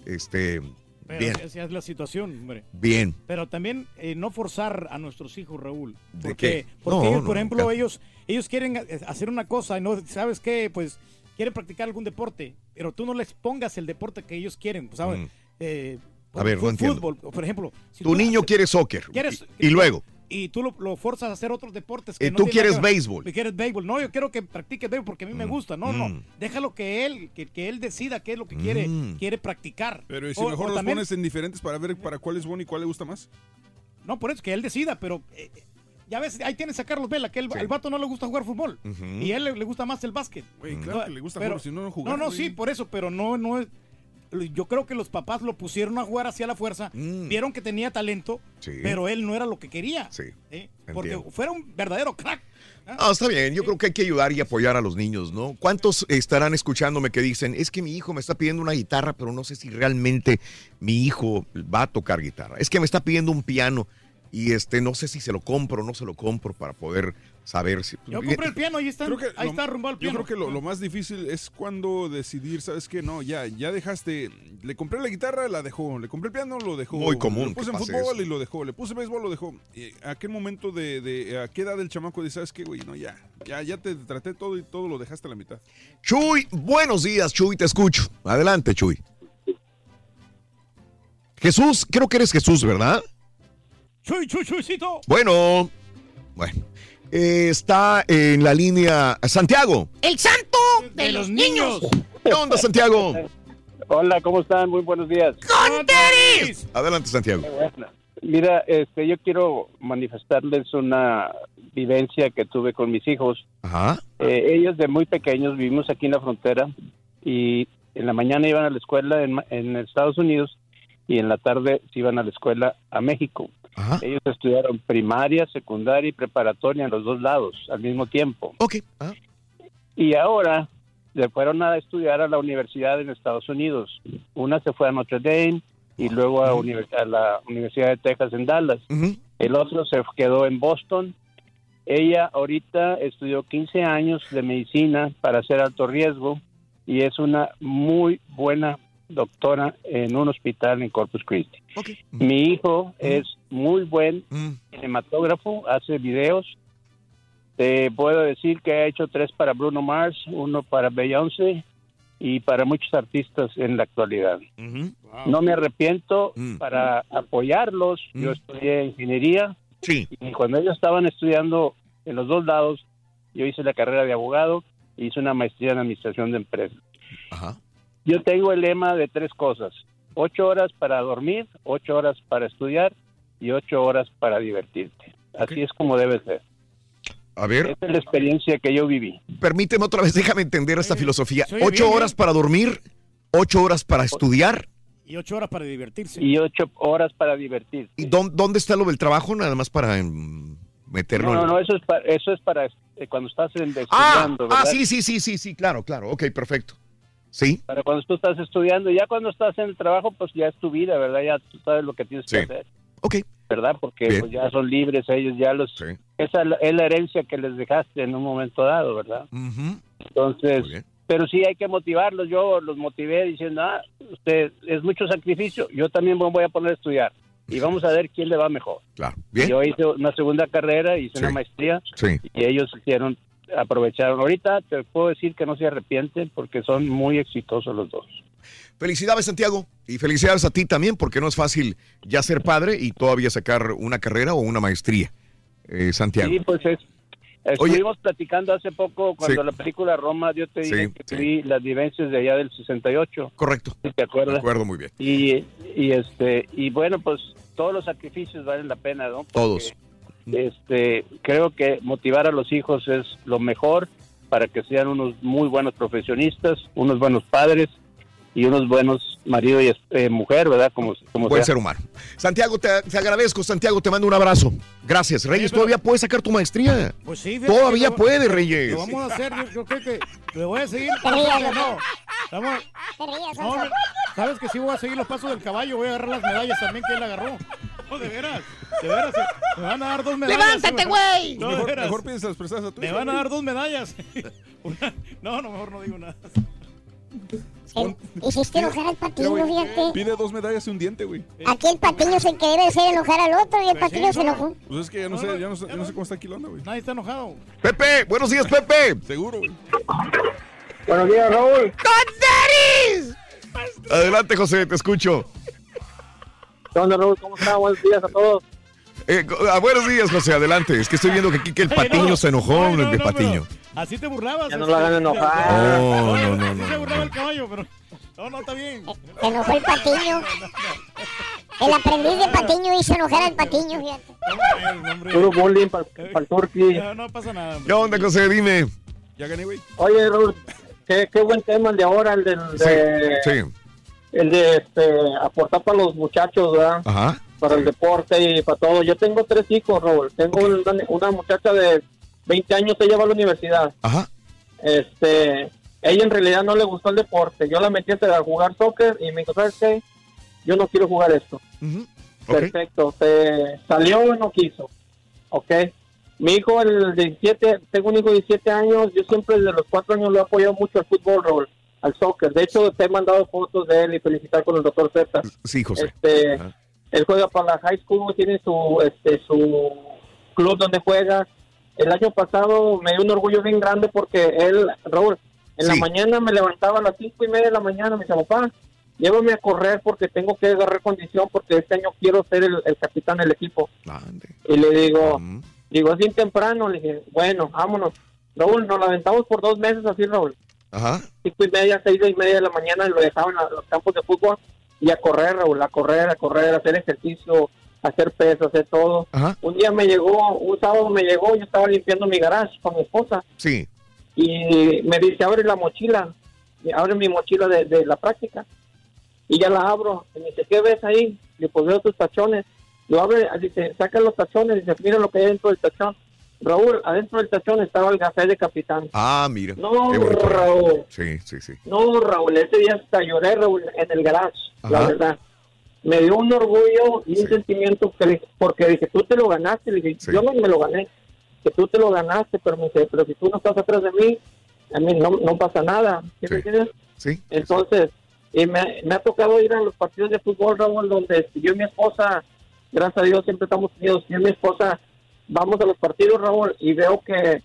Este, Pero bien, esa es la situación, hombre. bien. Pero también eh, no forzar a nuestros hijos, Raúl. ¿De Porque, qué? porque No, ellos, no, por ejemplo, nunca. ellos, ellos quieren eh, hacer una cosa y no, ¿sabes qué? Pues quieren practicar algún deporte, pero tú no les pongas el deporte que ellos quieren, ¿sabes? Mm. Eh, A ver, no entiendo. fútbol, por ejemplo. si Tu niño haces- quiere soccer quieres- y, y luego, y tú lo, lo forzas a hacer otros deportes. Y Que no tú quieres béisbol. Y quieres béisbol. No, yo quiero que practique béisbol porque a mí me gusta. No, mm. no. Déjalo que él, que, que él decida qué es lo que quiere, Mm. quiere practicar. Pero ¿y si O- mejor o los también- pones en diferentes para ver para cuál es bueno y cuál le gusta más? No, por eso que él decida, pero eh, eh, ya ves, ahí tienes a Carlos Vela, que el, al vato no le gusta jugar fútbol. Y a él le, le gusta más el básquet. Güey, claro que le gusta jugar, si no, no jugar, No, no, sí, por eso, pero no, no es. Yo creo que los papás lo pusieron a jugar hacia la fuerza, vieron que tenía talento, Mm. Sí. pero él no era lo que quería. Sí, ¿eh? Porque fuera un verdadero crack. Ah, está bien, yo creo que hay que ayudar y apoyar a los niños, ¿no? ¿Cuántos estarán escuchándome que dicen, es que mi hijo me está pidiendo una guitarra, pero no sé si realmente mi hijo va a tocar guitarra? Es que me está pidiendo un piano y este no sé si se lo compro o no se lo compro para poder saber si... Yo compré el piano, ahí está, Creo que ahí lo- está arrumbado el Yo piano. creo que lo, lo más difícil es cuando decidir, ¿sabes qué? No, ya, ya dejaste. Le compré la guitarra, la dejó. Le compré el piano, lo dejó. Muy común Le puse que en pase fútbol eso. y lo dejó. Le puse béisbol, lo dejó. Y ¿A qué momento de, de- a qué edad el chamaco dice, ¿sabes qué, güey? No, ya, ya, ya te traté todo y todo lo dejaste a la mitad. Chuy, buenos días, Chuy, te escucho. Adelante, Chuy. Jesús, creo que eres Jesús, ¿verdad? Chuy, chuy, chuycito. Bueno, bueno. Eh, está en la línea Santiago. El santo de, los niños. ¿Qué onda, Santiago? Hola, ¿cómo están? Muy buenos días. Adelante, Santiago. Mira, este, yo quiero manifestarles una vivencia que tuve con mis hijos. Ajá. Eh, ellos de muy pequeños vivimos aquí en la frontera y en la mañana iban a la escuela en, Ma- en Estados Unidos y en la tarde se iban a la escuela a México. Ellos estudiaron primaria, secundaria y preparatoria en los dos lados al mismo tiempo. Ok. Y ahora se fueron a estudiar a la universidad en Estados Unidos. Una se fue a Notre Dame y luego a la Universidad de Texas en Dallas. El otro se quedó en Boston. Ella ahorita estudió 15 años de medicina para hacer alto riesgo y es una muy buena doctora en un hospital en Corpus Christi. Mi hijo es muy buen cinematógrafo, hace videos. Te puedo decir que ha hecho tres para Bruno Mars, uno para Beyoncé y para muchos artistas en la actualidad. No me arrepiento para apoyarlos. Yo estudié ingeniería y cuando ellos estaban estudiando en los dos lados, yo hice la carrera de abogado y hice una maestría en administración de empresas. Yo tengo el lema de tres cosas. Ocho horas para dormir, ocho horas para estudiar y ocho horas para divertirte. Así es como debe ser. A ver. Esa es la experiencia que yo viví. Permíteme otra vez, déjame entender esta filosofía. Ocho bien, horas ¿eh? para dormir, ocho horas para estudiar. Y ocho horas para divertirse. Y ocho horas para divertirte. ¿Y dónde, dónde está lo del trabajo? Nada más para mm, meterlo No, no, en- no, eso es para, eso es para, eh, cuando estás en- Ah, estudiando, ah, sí, sí, sí, sí, sí, claro, claro. Ok, perfecto. Sí. Para cuando tú estás estudiando, ya cuando estás en el trabajo, pues ya es tu vida, ¿verdad? Ya tú sabes lo que tienes que Sí. hacer. Ok. ¿Verdad? Porque pues, ya son libres ellos, ya los... Esa es la- herencia que les dejaste en un momento dado, ¿verdad? Entonces, pero sí hay que motivarlos. Yo los motivé diciendo, ah, usted es mucho sacrificio, yo también me voy a poner a estudiar y vamos a ver quién le va mejor. Claro. Bien. Yo hice una segunda carrera, hice una maestría Sí. y ellos hicieron, aprovecharon. Ahorita te puedo decir que no se arrepienten porque son muy exitosos los dos. Felicidades, Santiago. Y felicidades a ti también, porque no es fácil ya ser padre y todavía sacar una carrera o una maestría, eh, Santiago. Sí, pues es. Estuvimos platicando hace poco cuando Sí. la película Roma, yo te dije Sí, que vi las vivencias de allá del 68. Correcto. ¿Sí ¿Te acuerdas? De acuerdo, muy bien. Y, y este y bueno, pues todos los sacrificios valen la pena, ¿no? Porque, Todos. Este, creo que motivar a los hijos es lo mejor para que sean unos muy buenos profesionistas, unos buenos padres y unos buenos marido y eh, mujer, ¿verdad? Como, como Buen sea. ser humano. Santiago, te, te agradezco, Santiago, te mando un abrazo. Gracias. Reyes, todavía puedes sacar tu maestría. Pues sí, fíjate Todavía lo- puede, Reyes. Lo vamos a hacer, yo, yo creo que le voy a seguir. Te no, rías, no, sabes que sí voy a seguir los pasos del caballo, voy a agarrar las medallas también que él agarró. No, de veras, de veras, me van a dar dos medallas. ¡Levántate, güey! No, Mejor, mejor pides las prestadas a tu Me van a dar dos medallas. Una- no, no, mejor no digo nada. Hiciste enojar al patiño, fíjate. Pide dos medallas y un diente, güey. Aquí el patiño se que debe de ser enojar al otro y el patiño se enojó. Pues es que ya no, No, sé, ya no sé, ya no sé cómo está onda, güey. Nadie está enojado. Pepe, buenos días, Pepe. Seguro, güey. Buenos días, Raúl. Adelante, José, te escucho. ¿Qué onda, Raúl? ¿Cómo están? Buenos días a todos. Eh, ah, buenos días, José, adelante. Es que estoy viendo que aquí que el patiño no. se enojó, Ay, no, el de no, patiño. Así te burlabas. Ya no lo hagan enojar. No, no, no, sí no, se no. burlaba el caballo, pero. No, no, está bien. Se enojó el patiño. El aprendiz de patiño hizo enojar al patiño, fíjate. Puro bullying para el turqui. No, no pasa nada. ¿Qué onda, José? Dime. Ya gané, güey. Oye, Raúl, qué, qué buen tema el de ahora, el del, de, Sí. El de este, aportar para los muchachos, ¿verdad? Ajá. Para el deporte y para todo. Yo tengo tres hijos, Raúl. Tengo una, una muchacha de 20 años, ella va a la universidad. Ajá. Este, ella en realidad no le gustó el deporte. Yo la metí a jugar soccer y me dijo, ¿sabes qué? Yo no quiero jugar esto. Perfecto. Se salió y no quiso. Ok. Mi hijo, el 17, tengo un hijo de 17 años. Yo siempre desde los 4 años lo he apoyado mucho al fútbol, Raúl, al soccer. De hecho, te he mandado fotos de él y felicitar con el doctor Z. Sí, José. Este, él juega para la high school, tiene su, este, su club donde juega. El año pasado me dio un orgullo bien grande porque él, Raúl, en la mañana me levantaba a las cinco y media de la mañana, me dice, papá, llévame a correr porque tengo que agarrar condición porque este año quiero ser el, el capitán del equipo. Y le digo, digo, bien temprano, le dije, bueno, vámonos. Raúl, nos la aventamos por dos meses así, Raúl. Ajá. Cinco y media, seis y media de la mañana lo dejaban a los campos de fútbol y a correr, Raúl, a correr, a correr, a hacer ejercicio, a hacer peso, hacer todo. Un día me llegó, un sábado me llegó, yo estaba limpiando mi garage con mi esposa Sí. y me dice, abre la mochila, Y abre mi mochila de, de la práctica y ya la abro. Y me dice, ¿qué ves ahí? Le pues veo tus tachones. Lo abre, dice, saca los tachones, dice, mira lo que hay dentro del tachón. Raúl, adentro del tachón estaba el café de capitán. Ah, mira. No. Raúl. Sí, sí, sí. No, Raúl, ese día hasta lloré, Raúl, en el garage, la verdad. Me dio un orgullo y un sentimiento que porque dije, tú te lo ganaste, le dije, yo no me lo gané, que tú te lo ganaste, pero me dice, pero si tú no estás atrás de mí, a mí no, no pasa nada, ¿sí me entiendes? Sí. Entonces, y me, me ha tocado ir a los partidos de fútbol, Raúl, donde yo y mi esposa, gracias a Dios, siempre estamos unidos, yo y mi esposa vamos a los partidos, Raúl, y veo que,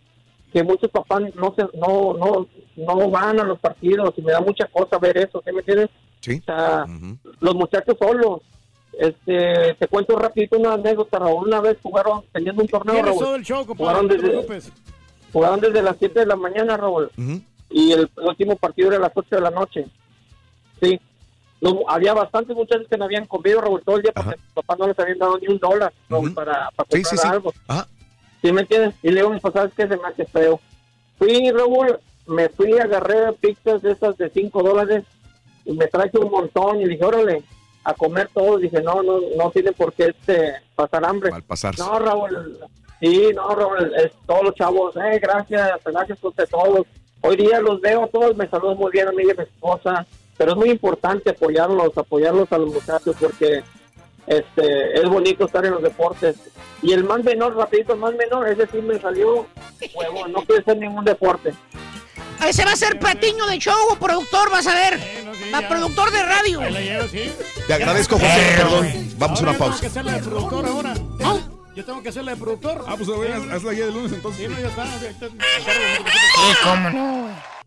que muchos papás no, se, no, no, no van a los partidos y me da mucha cosa ver eso, ¿sí me entiendes? Sí. O sea, los muchachos solos. Este, te cuento rapidito una anécdota, Raúl. Una vez jugaron, teniendo un torneo, Raúl. todo el show, compadre, Jugaron desde, jugaron desde las 7 de la mañana, Raúl. Y el último partido era a las 8 de la noche. Sí. No, había bastantes muchachos que no habían comido, Raúl, todo el día porque sus papás no les habían dado ni un dólar, Raúl, para, para Sí, comprar sí, sí. algo. Ajá. ¿Sí me entiendes? Y luego mis papás que se me hace feo. Fui, Raúl, me fui, agarré pizzas de esas de 5 dólares y me traje un montón y dije, órale, a comer todo. Dije, no, no, no tiene por qué este, pasar hambre. pasarse. No, Raúl, Sí, no, Robert, es, todos los chavos, eh, gracias, gracias a todos. Hoy día los veo todos, me saludan muy bien a mí y a mi esposa, pero es muy importante apoyarlos, apoyarlos a los muchachos porque este es bonito estar en los deportes. Y el más menor, rapidito, el más menor, ese sí me salió huevo, no quiere hacer ningún deporte. Ese va a ser patiño de show o productor, vas a ver. Va productor de radio. Te agradezco, José. Perdón. Vamos a una Tengo pausa. que hacer la de productor ahora. Yo tengo que hacer la de productor. Ah, pues a ver, haz- hazla ya de lunes entonces. Sí, no, ya está. ya está. cómo no.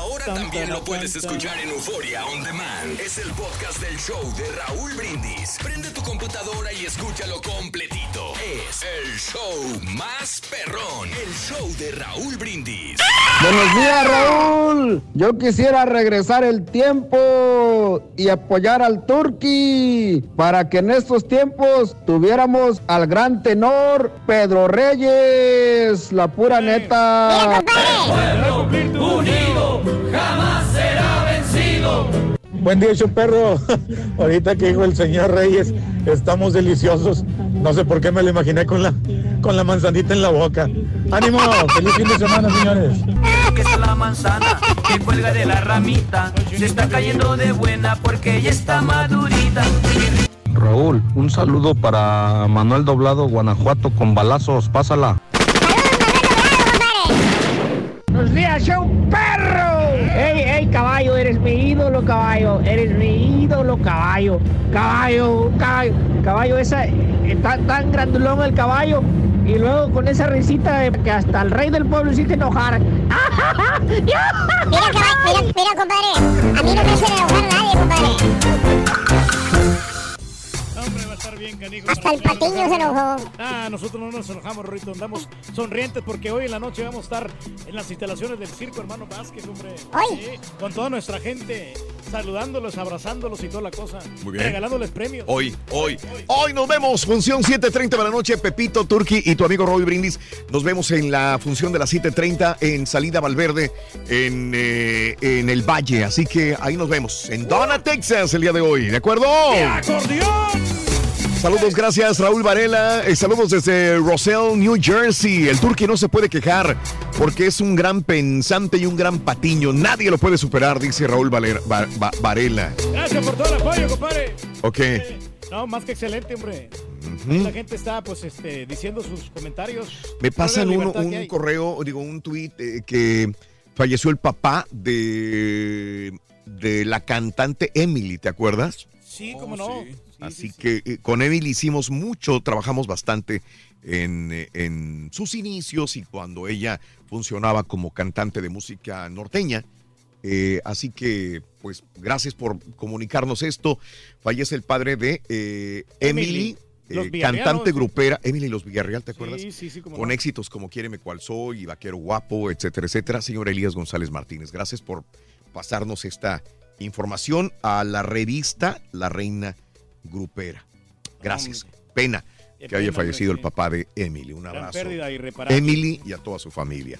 Ahora también lo puedes escuchar en Euforia On Demand. Es el podcast del show de Raúl Brindis. Prende tu computadora y escúchalo completito. Es el show más perrón. El show de Raúl Brindis. Buenos días, Raúl. Yo quisiera regresar el tiempo y apoyar al Turqui para que en estos tiempos tuviéramos al gran tenor Pedro Reyes, la pura neta. Unido jamás será vencido. Buen día, show perro. Ahorita que dijo el señor Reyes, estamos deliciosos. No sé por qué me lo imaginé con la, con la manzanita en la boca. ¡Ánimo! ¡Feliz fin de semana, señores! Que es la manzana que cuelga de la ramita. Se está cayendo de buena porque ya está madurita. Raúl, un saludo para Manuel Doblado, Guanajuato, con balazos. Pásala. Buenos días, show perro. Caballo, eres mi ídolo, caballo. Eres mi ídolo, caballo. Caballo, caballo. Caballo, esa, eh, tan, grandulón el caballo. Y luego con esa risita de que hasta el rey del pueblo hiciste enojar. Mira, caballo, mira, mira. A mí no enojar nadie, compadre. Hombre, va a estar bien, canijo. Hasta el patiño se enojó. Ah, nosotros no nos enojamos, Rorrito. Andamos sonrientes porque hoy en la noche vamos a estar en las instalaciones del Circo Hermano Vázquez, hombre. Hoy. Sí, con toda nuestra gente, saludándolos, abrazándolos y toda la cosa. Muy bien. Regalándoles premios. Hoy, hoy, hoy nos vemos. Función 7:30 de la noche. Pepito, Turki y tu amigo Roy Brindis. Nos vemos en la función de las 7:30 en Salida Valverde, en, eh, en el Valle. Así que ahí nos vemos. En Donna, Texas, el día de hoy. ¿De acuerdo? Saludos, gracias Raúl Varela. Eh, saludos desde Roselle, New Jersey. El Turqui no se puede quejar porque es un gran pensante y un gran patiño. Nadie lo puede superar, dice Raúl Valera- Va- Va- Varela. Gracias por todo el apoyo, compadre. Ok. No, más que excelente, hombre. Ujú. La gente está, pues, este, diciendo sus comentarios. Me pasan la un, correo, digo, un tweet que falleció el papá de, de la cantante Emily, ¿te acuerdas? Sí, cómo no. Así que eh, con Emily hicimos mucho, trabajamos bastante en, eh, en sus inicios y cuando ella funcionaba como cantante de música norteña. Eh, así que, pues, gracias por comunicarnos esto. Fallece el padre de eh, Emily, eh, cantante grupera. Emily Los Villarreal, ¿te acuerdas? Sí, sí, sí, Con no. éxitos como Quiéreme Cual Soy y Vaquero Guapo, etcétera, etcétera. Señor Elías González Martínez, gracias por pasarnos esta información a la revista La Reina Grupera. Gracias. Pena que haya fallecido el papá de Emily. Un abrazo. pérdida irreparable. Emily y a toda su familia.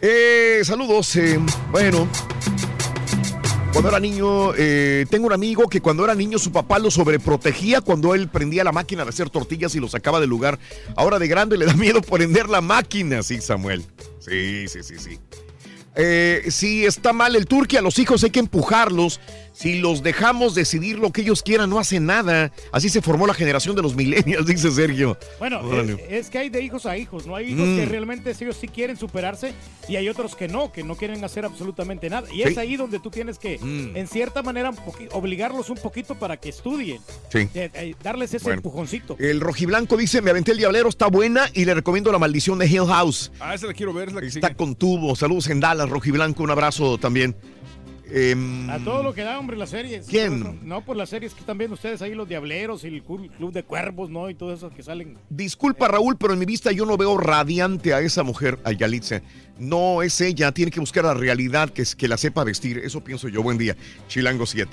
Eh, saludos. eh, bueno, cuando era niño, eh, tengo un amigo que cuando era niño su papá lo sobreprotegía cuando él prendía la máquina de hacer tortillas y lo sacaba del lugar. Ahora de grande le da miedo prender la máquina, sí, Samuel. Sí, sí, sí, sí. Eh, si está mal el turqui, a los hijos hay que empujarlos. Si los dejamos decidir lo que ellos quieran, no hacen nada. Así se formó la generación de los millennials, dice Sergio. Bueno, Órale. es, es que hay de hijos a hijos, ¿no? Hay hijos Mm. que realmente ellos sí quieren superarse y hay otros que no, que no quieren hacer absolutamente nada. Y Sí. es ahí donde tú tienes que, Mm. en cierta manera, obligarlos un poquito para que estudien. Sí. Eh, eh, darles ese Bueno. empujoncito. El rojiblanco dice, me aventé el diablero, está buena y le recomiendo la maldición de Hill House. Ah, esa la quiero ver, es la que Está sigue. con tubo. Saludos en Dallas, rojiblanco, un abrazo también. Em, A todo lo que da, hombre, las series. ¿Quién? No, no, por las series que están viendo ustedes ahí, los Diableros y el Club de Cuervos, ¿no? Y todo eso que salen. Disculpa Raúl, pero en mi vista yo no veo radiante a esa mujer, a Yalitza. No es ella, tiene que buscar la realidad que, es- que la sepa vestir. Eso pienso yo. Buen día. Chilango 7.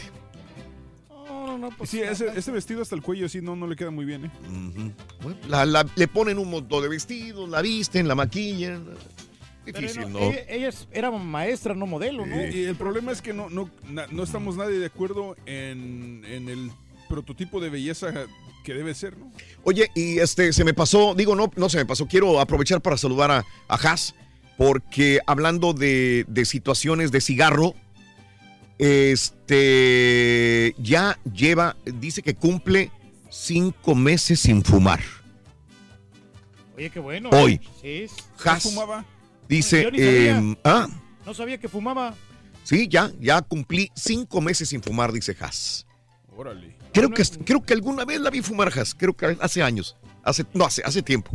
No, no, no, pues. Sí, ese, ese vestido hasta el cuello sí no, no le queda muy bien, ¿eh? La- la- le ponen un montón de vestidos, la visten, la maquillan. Pero Difícil, no, ¿no? Ella, ella es- era maestra, no modelo, ¿no? Y, y el problema es que no, no, na- no estamos nadie de acuerdo en, en el prototipo de belleza que debe ser, ¿no? Oye, y este se me pasó, digo, no, no se me pasó, quiero aprovechar para saludar a, a Haas, porque hablando de, de situaciones de cigarro, este ya lleva, dice que cumple cinco meses sin fumar. Oye, qué bueno. Hoy. ¿eh? Sí. Haas fumaba? Dice, Yo ni sabía. em, ah, No sabía que fumaba. sí, ya, ya cumplí cinco meses sin fumar, dice Haas. Órale. Creo que, creo que alguna vez la vi fumar Haas, creo que hace años, hace, no, hace, hace tiempo,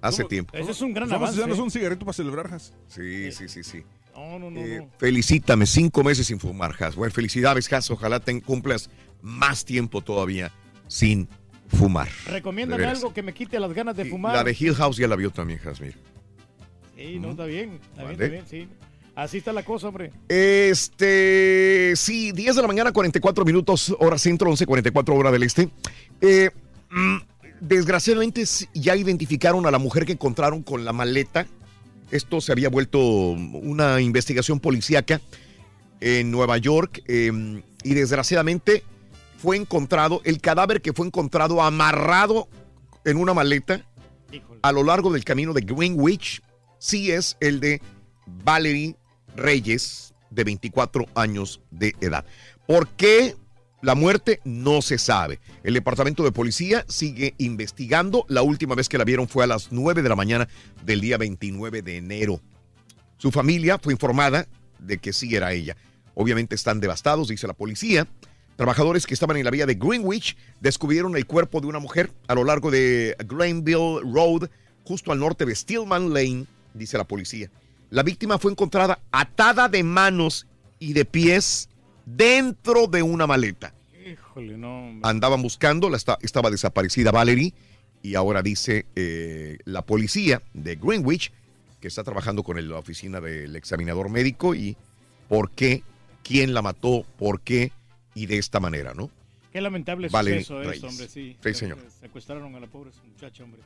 hace tiempo. Ese es un gran a avance. darnos un cigarrito para celebrar, Has. Sí, sí, sí, sí. No, no, no. Eh, no. felicítame, cinco meses sin fumar, Has. Bueno, felicidades, Has. Ojalá te cumplas más tiempo todavía sin fumar. Recomiéndame algo que me quite las ganas de fumar. La de Hill House ya la vio también, mira. Sí, no, está bien. Está bien, está bien, sí. Así está la cosa, hombre. Este, sí, 10 de la mañana, 44 minutos, hora centro, 11, 44 hora del este. Eh, mm, desgraciadamente ya identificaron a la mujer que encontraron con la maleta. Esto se había vuelto una investigación policíaca en Nueva York eh, y desgraciadamente fue encontrado, el cadáver que fue encontrado amarrado en una maleta a lo largo del camino de Greenwich, sí es el de Valerie Reyes, de 24 años de edad. ¿Por qué la muerte? No se sabe. El departamento de policía sigue investigando. La última vez que la vieron fue a las 9 de la mañana del día 29 de enero. Su familia fue informada de que sí era ella. Obviamente están devastados, dice la policía. Trabajadores que estaban en la vía de Greenwich descubrieron el cuerpo de una mujer a lo largo de Granville Road, justo al norte de Stillman Lane, dice la policía. La víctima fue encontrada atada de manos y de pies dentro de una maleta. Híjole, no. Andaban buscando, la esta- estaba desaparecida Valerie y ahora dice eh, la policía de Greenwich que está trabajando con el- la oficina del examinador médico y por qué, quién la mató, por qué y de esta manera, ¿no? Qué lamentable Valerie suceso Reyes. eso, hombre, sí. Sí, señor. Secuestraron a la pobre muchacha, hombre.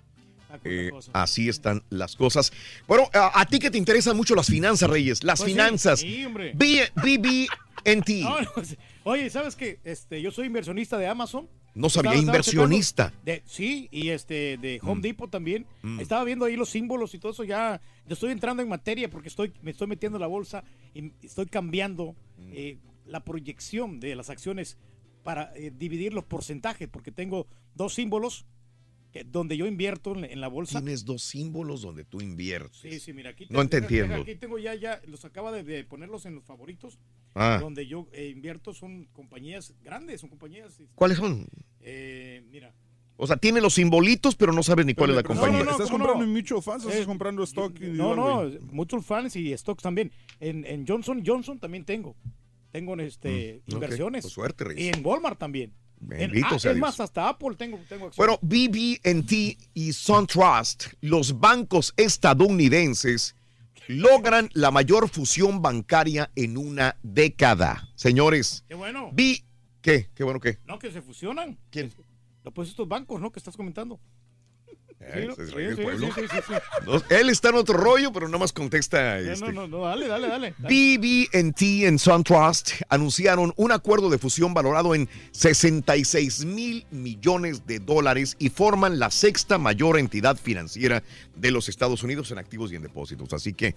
Ah, Eh, así están las cosas. Bueno, a, a ti que te interesan mucho las finanzas, Reyes, las Pues sí, finanzas. sí, hombre. B- BB&T. No, no, sí. Oye, ¿sabes qué? Este, yo soy inversionista de Amazon. No sabía, Estaba- inversionista. de- sí, y este de Home Mm. Depot también. Mm. Estaba viendo ahí los símbolos y todo eso. Ya, ya estoy entrando en materia porque estoy, me estoy metiendo en la bolsa y estoy cambiando Mm. eh, la proyección de las acciones para eh, dividir los porcentajes porque tengo dos símbolos donde yo invierto en, la bolsa. Tienes dos símbolos donde tú inviertes. Sí, sí, mira, aquí No te entiendo. Aquí tengo ya, ya, los acaba de, de ponerlos en los favoritos. Ah. Donde yo eh, invierto son compañías grandes, son compañías. este, ¿Cuáles son? eh, mira. O sea, tiene los simbolitos, pero no sabes ni cuál es la compañía. no, no, ¿Estás ¿cómo comprando no? en mutual funds o Eh, estás comprando stock? No, individual, no, güey? mutual funds y stocks también. En, en Johnson Johnson también tengo. Tengo este, Mm, inversiones. pues suerte, Reyes. Y en Walmart también. En- Bendito ah, sea es Dios. más, hasta Apple tengo, tengo. Bueno, BB&T y SunTrust, los bancos estadounidenses, logran la mayor fusión bancaria en una década. Señores, Qué bueno. B... ¿Qué? ¿Qué bueno qué? No, que se fusionan. ¿Quién? Pues estos bancos, ¿no? Que estás comentando. Él está en otro rollo, pero nada más contesta. No, este. no, no, no, dale, dale, dale. BB&T y SunTrust anunciaron un acuerdo de fusión valorado en 66 mil millones de dólares y forman la sexta mayor entidad financiera de los Estados Unidos en activos y en depósitos. Así que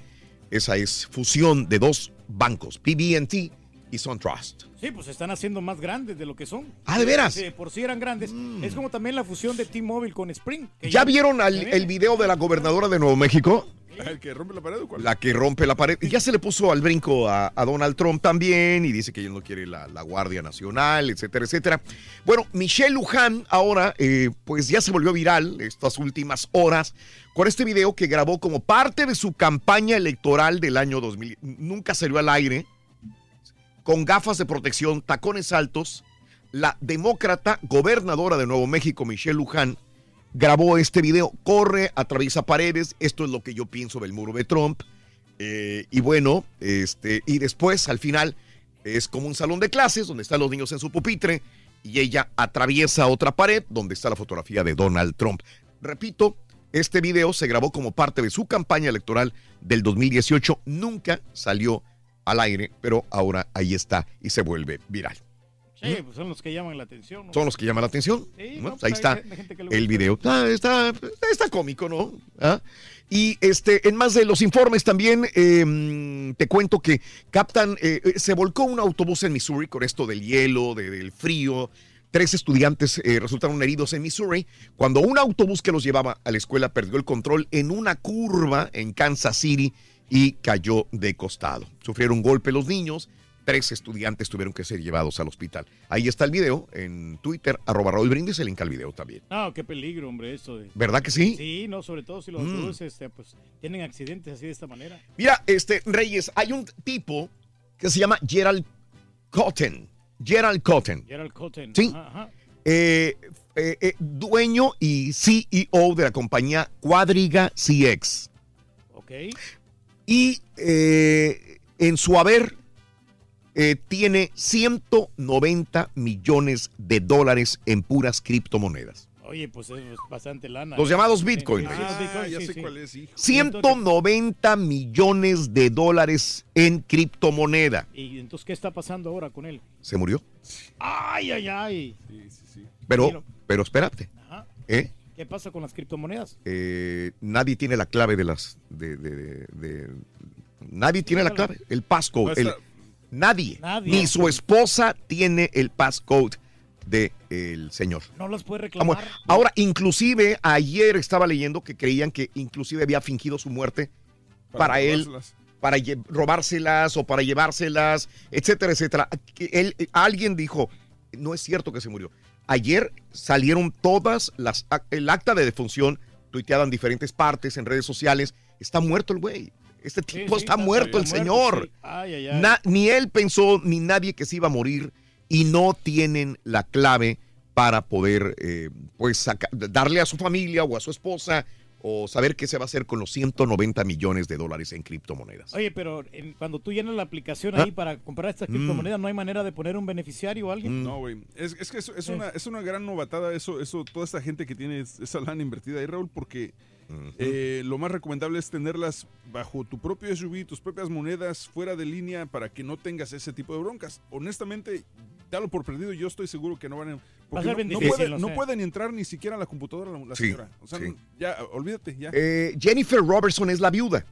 esa es fusión de dos bancos, BB&T y SunTrust. Sí, pues se están haciendo más grandes de lo que son. Ah, ¿de veras? Mm. Sí, por si eran grandes. Es como también la fusión de T-Mobile con Spring. que ¿Ya vieron al- el video de la gobernadora de Nuevo México? ¿El que rompe la pared o cuál? La que rompe la pared. Ya se le puso al brinco a, a Donald Trump también y dice que ella no quiere la, la Guardia Nacional, etcétera, etcétera. Bueno, Michelle Luján ahora, eh, pues ya se volvió viral estas últimas horas con este video que grabó como parte de su campaña electoral del año 2000. Nunca salió al aire, con gafas de protección, tacones altos. La demócrata gobernadora de Nuevo México, Michelle Luján, grabó este video, corre, atraviesa paredes, esto es lo que yo pienso del muro de Trump. Eh, y bueno, este, y después al final es como un salón de clases donde están los niños en su pupitre y ella atraviesa otra pared donde está la fotografía de Donald Trump. Repito, este video se grabó como parte de su campaña electoral del 2018, nunca salió al aire, pero ahora ahí está y se vuelve viral. Sí, pues son los que llaman la atención. ¿no? Son los que llaman la atención. Sí, Bueno, no, pues ahí está el video. Ah, está, está cómico, ¿no? Ah. Y este, en más de los informes también eh, te cuento que captan, eh, eh, se volcó un autobús en Missouri con esto del hielo, de- del frío. Tres estudiantes eh, resultaron heridos en Missouri cuando un autobús que los llevaba a la escuela perdió el control en una curva en Kansas City y cayó de costado. Sufrieron un golpe los niños. Tres estudiantes tuvieron que ser llevados al hospital. Ahí está el video en Twitter, arroba Raúl Brindis, el link al video también. No, qué peligro, hombre, esto de... ¿Verdad que sí? Sí, no, sobre todo si los Mm. autobuses este, pues, tienen accidentes así de esta manera. Mira, este, Reyes, hay un tipo que se llama Gerald Cotton. Gerald Cotton. Gerald Cotton. Sí. Ajá, ajá. Eh, eh, eh, dueño y CEO de la compañía Cuadriga CX. Ok. Y eh, en su haber eh, tiene 190 millones de dólares en puras criptomonedas. Oye, pues es bastante lana. Los ¿eh? llamados Sí, Bitcoin. sí, Ah, ya sí, sé sí. cuál es, hijo. 190 millones de dólares en criptomoneda. ¿Y entonces qué está pasando ahora con él? Se murió. Ay, ay, ay. Pero, pero espérate. Ajá. ¿eh? ¿Qué pasa con las criptomonedas? Eh, nadie tiene la clave de las. De, de- de- de- nadie tiene la clave. El passcode. el- nadie, Nadie. Ni su esposa tiene el passcode del señor. No las puede reclamar. Ahora, inclusive, ayer estaba leyendo que creían que inclusive había fingido su muerte para, Para él, robárselas. para robárselas o para llevárselas, etcétera, etcétera. Él, alguien dijo, no es cierto que se murió. Ayer salieron todas las, el acta de defunción tuiteada en diferentes partes, en redes sociales. Está muerto el güey. Este Sí, tipo está, muerto, el muerto, señor. sí. Ay, ay, ay. Na- ni él pensó, ni nadie que se iba a morir y no tienen la clave para poder eh, pues saca- darle a su familia o a su esposa o saber qué se va a hacer con los 190 millones de dólares en criptomonedas. Oye, pero en- cuando tú llenas la aplicación Ah. ahí para comprar estas Mm. criptomonedas, ¿no hay manera de poner un beneficiario o alguien? No, güey. Es, es que es, es una, es una gran novatada eso, eso, toda esta gente que tiene es- esa lana invertida ahí, Raúl, porque eh, lo más recomendable es tenerlas bajo tu propio SUV, tus propias monedas, fuera de línea, para que no tengas ese tipo de broncas. Honestamente, dalo por perdido, yo estoy seguro que no van a... Va a Porque ser no, puede- pueden entrar ni siquiera a la computadora la, la Sí, señora. O sea, sí. ya, olvídate, ya. Eh, Jennifer Robertson es la viuda.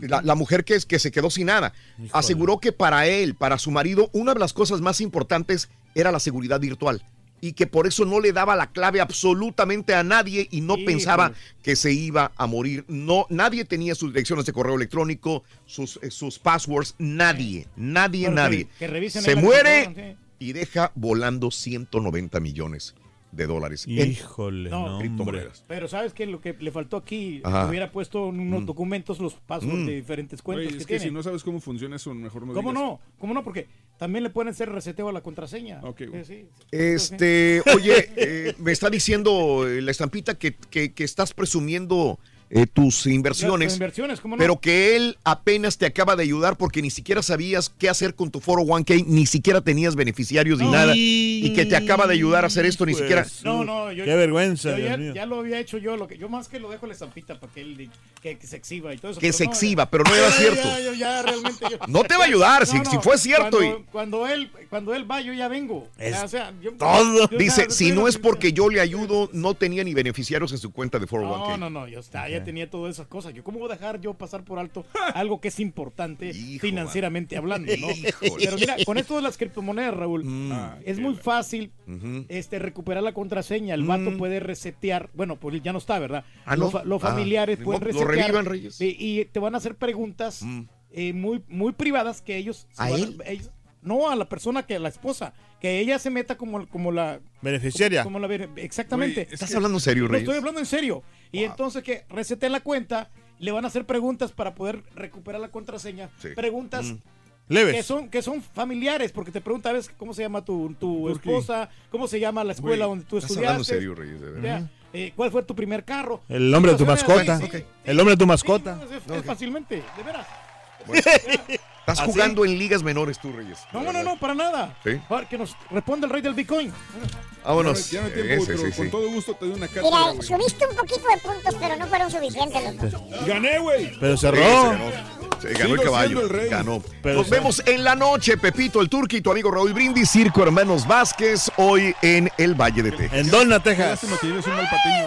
La, la mujer que, es, que se quedó sin nada. Aseguró que para él, para su marido, una de las cosas más importantes era la seguridad virtual. Y que por eso no le daba la clave absolutamente a nadie y no Híjole. pensaba que se iba a morir. No, nadie tenía sus direcciones de correo electrónico, sus, eh, sus passwords, nadie, nadie, nadie. que- se muere y deja volando 190 millones de dólares. Híjole, No, no, criptomonedas. Pero ¿sabes qué? Lo que le faltó aquí, Ajá. hubiera puesto en unos documentos los passwords Mm. de diferentes cuentas Güey, que, es que si no sabes cómo funciona eso, mejor no ¿Cómo digas. no? ¿Cómo no? Porque también le pueden hacer reseteo a la contraseña. Ok, güey. Sí, sí. Este, oye, eh, me está diciendo la estampita que, que- que estás presumiendo eh, tus inversiones. Las inversiones, ¿cómo no? Pero que él apenas te acaba de ayudar porque ni siquiera sabías qué hacer con tu foro 1K, ni siquiera tenías beneficiarios ni No. nada. Y que te acaba de ayudar a hacer esto, ni siquiera. No, no, yo, Qué vergüenza, yo Dios ya, mío. ya lo había hecho yo, lo que yo más que lo dejo la estampita para que él que, que se exhiba y todo eso. Que pero se no, exhiba, ya- pero no era cierto. Ya, ya, ya, realmente yo- No te va a ayudar, si- si fue cierto Cuando, y- cuando él cuando él va yo ya vengo. Es Ya, o sea, yo- Todo. yo- Dice, si no es porque yo le ayudo, no tenía ni beneficiarios en su cuenta de 401k. No, no, no, yo está, ya tenía todas esas cosas. Yo cómo voy a dejar yo pasar por alto algo que es importante financieramente hablando, ¿no? Híjole. Pero mira, con esto de las criptomonedas, Raúl, Mm. ah, es muy fácil este recuperar la contraseña. El vato puede resetear, bueno, pues ya no está, ¿verdad? Ah, los, ¿no? fa- los Ah, familiares pueden lo resetear. revivan, Reyes. Y, y te van a hacer preguntas eh, muy, muy privadas que ellos... ¿A ellos- no, a la persona que a la esposa, que ella se meta como, como la Beneficiaria. como la exactamente. ¿Estás que- hablando en serio, No, Reyes? estoy hablando en serio. Y entonces que reseten la cuenta, le van a hacer preguntas para poder recuperar la contraseña. Sí. Preguntas Mm. Leves. que son que son familiares, porque te pregunta a veces cómo se llama tu, tu esposa, cómo se llama la escuela donde tú estás estudiaste. serio, Reyes, de verdad. Ya, eh, ¿Cuál fue tu primer carro? El nombre de tu mascota. así. El nombre de tu mascota. Es, es fácilmente, de veras. Estás ¿Así? jugando en ligas menores tú, Reyes. No, no, no, no, para nada. Sí. Ahora, que nos responde el rey del Bitcoin. Vámonos. Ya no hay tiempo, Ese, pero sí, con sí. todo gusto te doy una cátedra, Mira, subiste un poquito de puntos, pero no fueron suficientes los dos. Gané, güey. Pero cerró. Sí, se ganó. Se ganó el caballo. el rey. Ganó. Pero Nos vemos en la noche, Pepito, el Turqui, tu amigo Raúl Brindis, Circo Hermanos Vázquez, hoy en el Valle de Texas. En Donna, Texas. lástima que tienes un mal patiño.